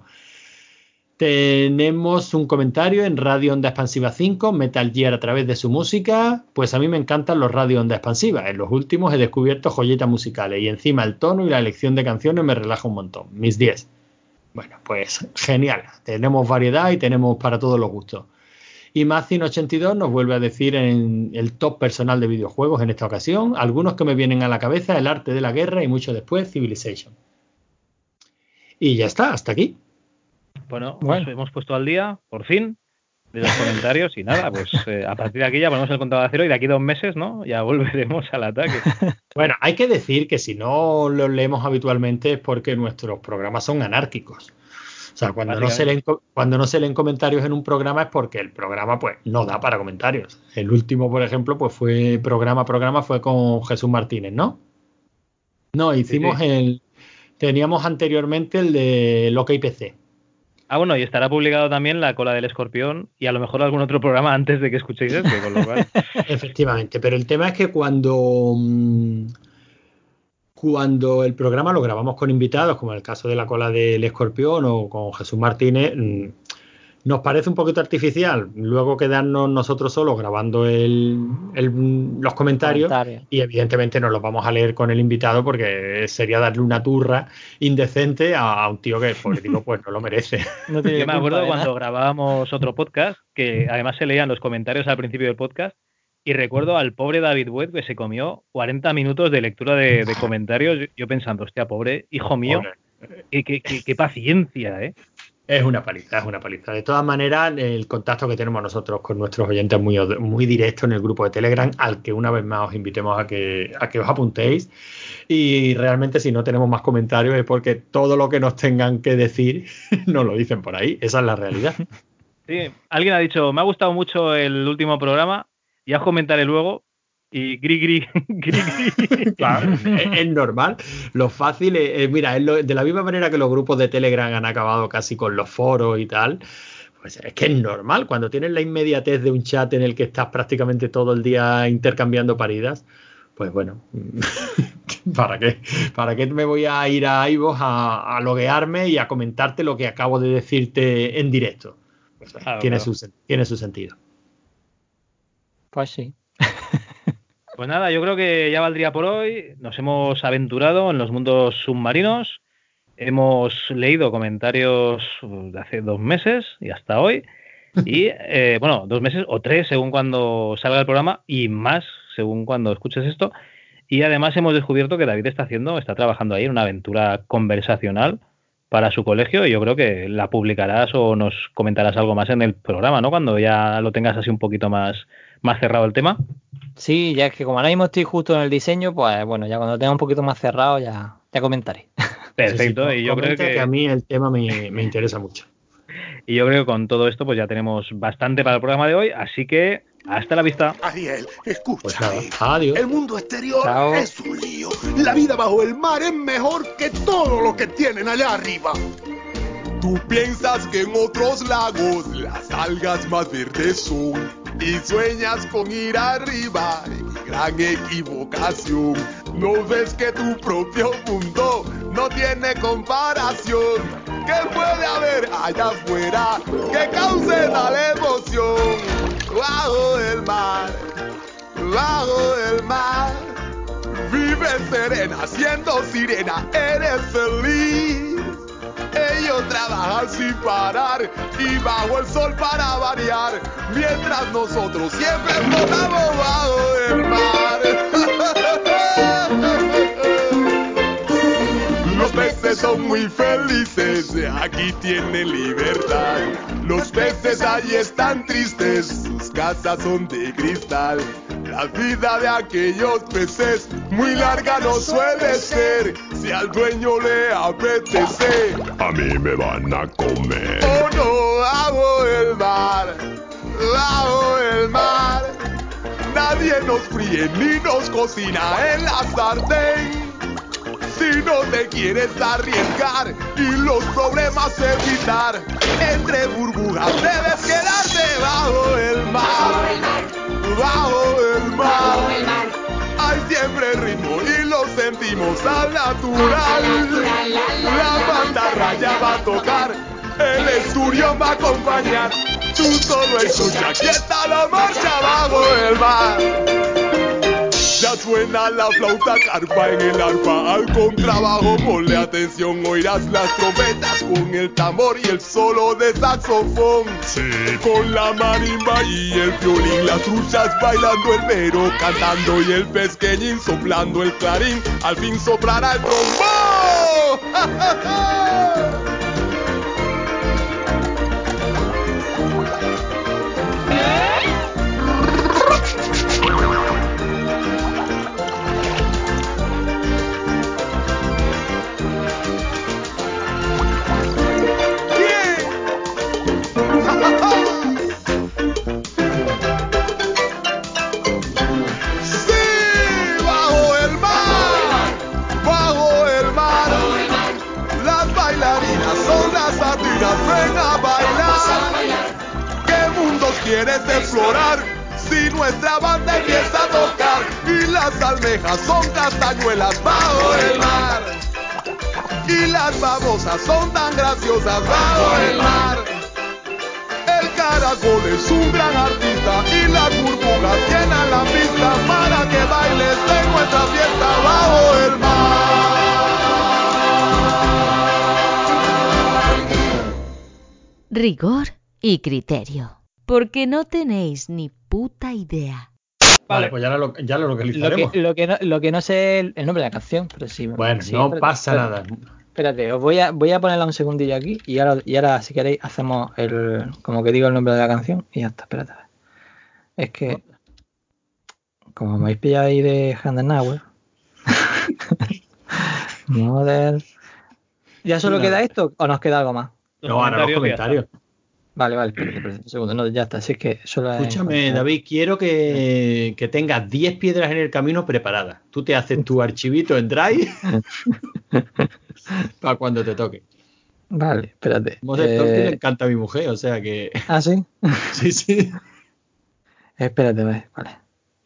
Speaker 2: Tenemos un comentario en Radio Onda Expansiva 5, Metal Gear a través de su música. Pues a mí me encantan los Radio Onda Expansiva. En los últimos he descubierto joyitas musicales y encima el tono y la elección de canciones me relaja un montón. Mis 10. Bueno, pues genial. Tenemos variedad y tenemos para todos los gustos. Y Mazin82 nos vuelve a decir en el top personal de videojuegos en esta ocasión, algunos que me vienen a la cabeza, el arte de la guerra y mucho después, Civilization. Y ya está, hasta aquí.
Speaker 1: Bueno,
Speaker 2: Bueno.
Speaker 1: nos hemos puesto al día, por fin, de los comentarios y nada, pues eh, a partir de aquí ya ponemos el contador a cero y de aquí dos meses, ¿no? Ya volveremos al ataque.
Speaker 2: Bueno, hay que decir que si no los leemos habitualmente es porque nuestros programas son anárquicos. O sea, cuando no, se leen, cuando no se leen comentarios en un programa es porque el programa pues no da para comentarios. El último, por ejemplo, pues fue programa programa fue con Jesús Martínez, ¿no? No, hicimos
Speaker 1: sí.
Speaker 2: el teníamos anteriormente el de Loca IPC.
Speaker 1: Ah, bueno, y estará publicado también La cola del escorpión y a lo mejor algún otro programa antes de que escuchéis este, con lo cual...
Speaker 2: Efectivamente, pero el tema es que cuando, mm, cuando el programa lo grabamos con invitados, como en el caso de la cola del escorpión o con Jesús Martínez, mm, nos parece un poquito artificial. Luego quedarnos nosotros solos grabando el- el- los comentarios
Speaker 5: Comentario.
Speaker 2: y evidentemente nos los vamos a leer con el invitado porque sería darle una turra indecente a, a un tío que, por tipo, pues no lo merece.
Speaker 5: No
Speaker 1: Yo me acuerdo cuando grabábamos otro podcast, que además se leían los comentarios al principio del podcast, y recuerdo al pobre David Webb que se comió 40 minutos de lectura de, de comentarios, yo- pensando, hostia, pobre hijo mío,
Speaker 2: Pobre.
Speaker 1: qué, qué- qué- qué paciencia, ¿eh?
Speaker 2: Es una paliza, es una paliza. De todas maneras, el contacto que tenemos nosotros con nuestros oyentes es muy, muy directo en el grupo de Telegram, al que una vez más os invitemos a que, a que os apuntéis. Y realmente, si no tenemos más comentarios, es porque todo lo que nos tengan que decir nos lo dicen por ahí. Esa es la realidad.
Speaker 1: Sí, alguien ha dicho, me ha gustado mucho el último programa, ya os comentaré luego, y gri gri, gri gri.
Speaker 2: Claro, es, es normal. Lo fácil es, es- mira, es lo- de la misma manera que los grupos de Telegram han acabado casi con los foros y tal, pues es que es normal. Cuando tienes la inmediatez de un chat en el que estás prácticamente todo el día intercambiando paridas, pues bueno, ¿para qué? ¿Para qué me voy a ir a iVoox a, a loguearme y a comentarte lo que acabo de decirte en directo? Pues,
Speaker 1: Claro,
Speaker 2: tiene,
Speaker 1: claro.
Speaker 2: Su, tiene su sentido.
Speaker 5: Pues sí.
Speaker 1: Pues nada, yo creo que ya valdría por hoy. Nos hemos aventurado en los mundos submarinos. Hemos leído comentarios de hace dos meses y hasta hoy. Y eh, bueno, dos meses o tres según cuando salga el programa y más según cuando escuches esto. Y además hemos descubierto que David está haciendo, está trabajando ahí en una aventura conversacional para su colegio y yo creo que la publicarás o nos comentarás algo más en el programa, ¿no? Cuando ya lo tengas así un poquito más, más cerrado el tema.
Speaker 5: Sí, ya es que como ahora mismo estoy justo en el diseño, pues bueno, ya cuando tenga un poquito más cerrado ya, ya comentaré.
Speaker 1: Perfecto,
Speaker 2: Sí, sí,
Speaker 1: y yo creo
Speaker 2: comenta
Speaker 1: que,
Speaker 2: a mí el tema me, me interesa mucho.
Speaker 1: y yo creo que con todo esto pues ya tenemos bastante para el programa de hoy, así que hasta la vista.
Speaker 16: Ariel, escúchame.
Speaker 2: Pues adiós.
Speaker 16: El mundo exterior
Speaker 5: Chao.
Speaker 16: es un lío. La vida bajo el mar es mejor que todo lo que tienen allá arriba. Tú piensas que en otros lagos las algas más verdes son y sueñas con ir arriba. Gran equivocación. No ves que tu propio mundo no tiene comparación. ¿Qué puede haber allá afuera que cause tal emoción? Bajo el mar, bajo el mar. Vive serena, siendo sirena, eres feliz. Ellos trabajan sin parar y bajo el sol para variar, mientras nosotros siempre flotamos bajo el mar. Son muy felices, aquí tienen libertad. Los peces allí están tristes, sus casas son de cristal. La vida de aquellos peces muy larga no suele ser. Si al dueño le apetece, a mí me van a comer. Oh no, bajo el mar, bajo el mar. Nadie nos fríe ni nos cocina en la sartén. Si no te quieres arriesgar y los problemas evitar, entre burbujas debes quedarte bajo el mar. Bajo el mar. Hay siempre ritmo y lo sentimos al natural. La banda va a tocar, el estudio va a acompañar. Tú solo escucha, aquí está la marcha bajo el mar. Ya suena la flauta carpa en el arpa, al contrabajo ponle atención, oirás las trompetas con el tambor y el solo de saxofón. Sí, con la marimba y el violín, las truchas bailando el mero, cantando y el pesqueñín soplando el clarín, al fin soplará el trombón. nuestra banda empieza a tocar y las almejas son castañuelas bajo el mar. Y las babosas son tan graciosas bajo el mar. El caracol es un gran artista y las burbujas llenan la pista para que bailes en nuestra fiesta bajo el mar.
Speaker 17: Rigor y criterio. Porque no tenéis ni puta idea.
Speaker 2: Vale, pues ya lo, ya lo
Speaker 5: Lo
Speaker 2: localizaremos.
Speaker 5: que, lo, que no, lo que no sé el, el nombre de la canción, pero sí.
Speaker 2: Bueno,
Speaker 5: sí,
Speaker 2: no
Speaker 5: espérate,
Speaker 2: pasa
Speaker 5: espérate.
Speaker 2: nada.
Speaker 5: Espérate, os voy a, voy a ponerla un segundillo aquí y ahora, y ahora si queréis hacemos el, como que digo el nombre de la canción y ya está, espérate. Es que, como me habéis pillado ahí de Handenauer, Model... ¿Ya solo queda esto o nos queda algo más?
Speaker 2: No, ahora los
Speaker 1: comentarios.
Speaker 5: Vale, vale, un segundo, no, ya está, es que solo es-
Speaker 2: Escúchame, David, quiero que, que tengas 10 piedras en el camino preparadas. Tú te haces tu archivito en Drive para cuando te toque.
Speaker 5: Vale, espérate.
Speaker 2: Mozart Tolkien le
Speaker 5: Eh,
Speaker 2: encanta a mi mujer, o sea que.
Speaker 5: ah, sí.
Speaker 2: sí, sí.
Speaker 5: Espérate, vale. vale.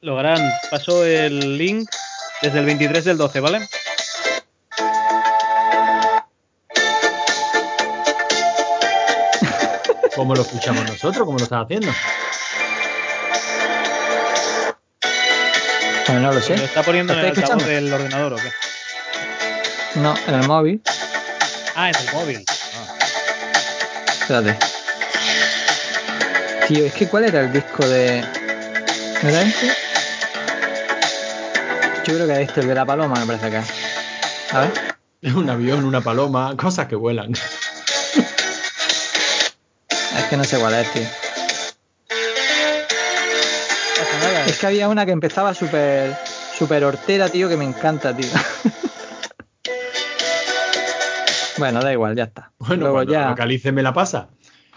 Speaker 1: Lograrán, paso el link desde el 23 del 12, ¿vale?
Speaker 2: ¿Cómo lo escuchamos nosotros? ¿Cómo lo estás haciendo?
Speaker 5: Pues no lo sé.
Speaker 1: ¿Lo está poniendo en el
Speaker 5: ¿Estáis
Speaker 1: altavoz del ordenador o qué?
Speaker 5: No, en el móvil.
Speaker 1: Ah, en el móvil.
Speaker 5: Espérate. Tío, es que ¿cuál era el disco de. ¿No era este? Yo creo que es este, el de la paloma, me parece que es. A ver.
Speaker 2: Es un avión, una paloma, cosas que vuelan.
Speaker 5: Es que no sé cuál es, tío. Es que había una que empezaba súper súper hortera, tío, que me encanta, tío. bueno, da igual, ya está.
Speaker 2: Bueno,
Speaker 5: Luego
Speaker 2: cuando
Speaker 5: ya.
Speaker 2: lo localice me la pasa.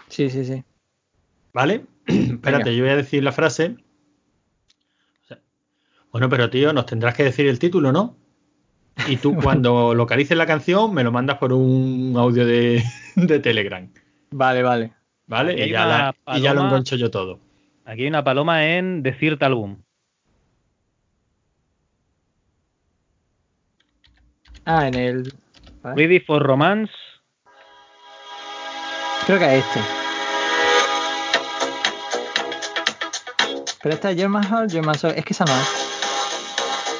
Speaker 5: Sí, sí, sí.
Speaker 2: ¿Vale? Espérate, yo voy a decir la frase. Bueno, pero tío, nos tendrás que decir el título, ¿no? Y tú cuando localices la canción me lo mandas por un audio de, de Telegram.
Speaker 5: Vale, vale.
Speaker 2: ¿Vale? Y ya, y lo engancho yo todo.
Speaker 1: Aquí hay una paloma en Decirte Álbum.
Speaker 5: Ah, en el.
Speaker 1: Ready for Romance.
Speaker 5: Creo que es este. Pero esta es German Hall, German Soul. Es que esa no es.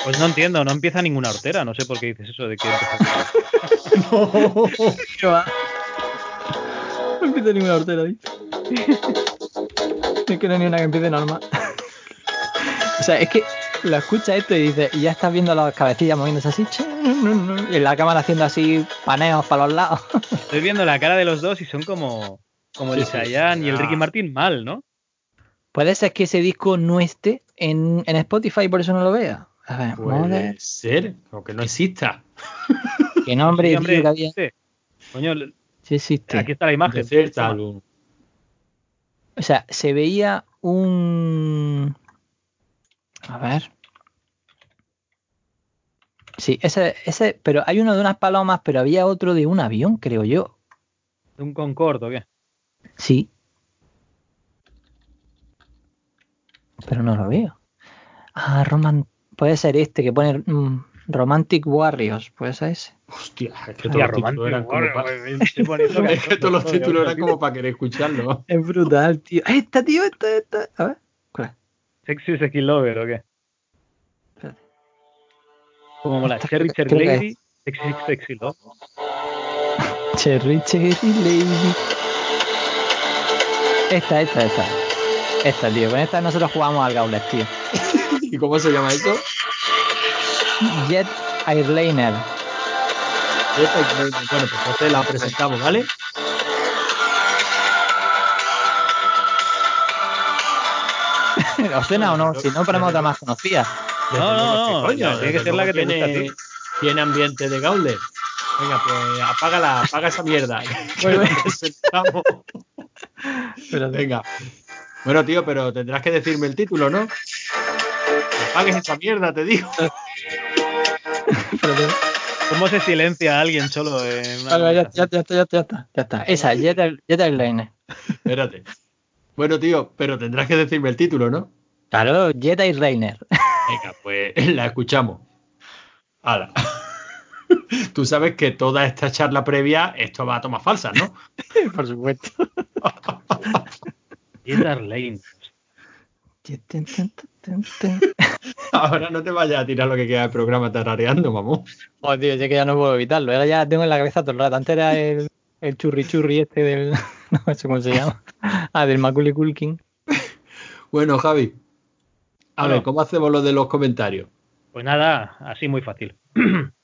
Speaker 1: Pues no entiendo, no empieza ninguna hortera. No sé por qué dices eso de que empieza.
Speaker 5: ¿Qué va? No empieza ninguna hortera, que no hay ni una que empiece normal. o sea, es que lo escucha esto y dice, y ya estás viendo las cabecillas moviéndose así, y la cámara haciendo así paneos para los lados.
Speaker 1: Estoy viendo la cara de los dos y son como, como el
Speaker 2: Sí, sí.
Speaker 1: Chayanne y el. Ricky Martin mal, ¿no?
Speaker 5: Puede ser que ese disco no esté en, en Spotify y por eso no lo vea. A ver,
Speaker 2: Puede ser, aunque no exista.
Speaker 5: qué nombre,
Speaker 1: Sí,
Speaker 5: tío,
Speaker 1: hombre,
Speaker 5: que había.
Speaker 1: Coño,
Speaker 5: Sí existe.
Speaker 1: aquí está la imagen.
Speaker 5: O sea, se veía un. A ver. Sí, ese, ese, pero hay uno de unas palomas, pero había otro de un avión, creo yo.
Speaker 1: ¿De un Concorde o qué?
Speaker 5: Sí. Pero no lo veo. Ah, Roman. Puede ser este que pone mm, Romantic Warriors. Puede ser ese.
Speaker 2: Hostia, es que todos los títulos eran como
Speaker 1: Warrior,
Speaker 2: pa-
Speaker 1: me- me estoy poniendo
Speaker 2: Es que todos los títulos eran como para querer escucharlo.
Speaker 5: Es brutal, tío. Esta, tío, esta, esta. A ver. ¿Cuál es?
Speaker 1: ¿Sexy Sexy Lover o qué?
Speaker 5: Espérate.
Speaker 1: Como mola.
Speaker 5: Esta
Speaker 1: Cherry Cherry Lady. Sexy Sexy Love.
Speaker 5: Cherry Cherry Lady. Esta, esta, esta. Esta, tío. Con esta nosotros jugamos al Gauntlet, tío.
Speaker 2: ¿Y cómo se llama eso?
Speaker 5: Jet Airliner.
Speaker 2: Esta- Bueno, pues entonces la presentamos, ¿vale?
Speaker 5: ¿Os suena o no? Si no, ponemos otra más conocida.
Speaker 1: No, no,
Speaker 2: ¿Qué
Speaker 1: no.
Speaker 2: coño?
Speaker 1: Tiene que ser la que te
Speaker 2: luego
Speaker 1: gusta a
Speaker 2: tiene,
Speaker 1: ti.
Speaker 2: tiene ambiente de Gauntlet. Venga, pues apágala, apaga esa mierda.
Speaker 5: Bueno.
Speaker 2: presentamos.
Speaker 5: Espérate.
Speaker 2: Venga. Bueno, tío, pero tendrás que decirme el título, ¿no? Apagues esa mierda, te digo.
Speaker 5: Espérate.
Speaker 1: ¿Cómo se silencia a alguien solo en una
Speaker 5: Vale, ya, ya, ya, ya, ya está. Ya está. Esa, Jet, Air- Jet Airliner.
Speaker 2: Espérate. Bueno, tío, pero tendrás que decirme el título, ¿no?
Speaker 5: Claro, Jet Airliner.
Speaker 2: Venga, pues la escuchamos. Hala. Tú sabes que toda esta charla previa, esto va a tomar falsas, ¿no?
Speaker 5: Por supuesto.
Speaker 1: Jet Lane.
Speaker 2: Ahora no te vayas a tirar lo que queda del programa tarareando, mamón.
Speaker 5: Oh, tío, yo que ya no puedo evitarlo. Ahora ya tengo en la cabeza todo el rato. Antes era el, el churri churri este del. No sé cómo se llama. Ah, del Macaulay Culkin.
Speaker 2: Bueno, Javi. A
Speaker 1: Bueno.
Speaker 2: ver, ¿cómo hacemos lo de los comentarios?
Speaker 1: Pues nada, así muy fácil.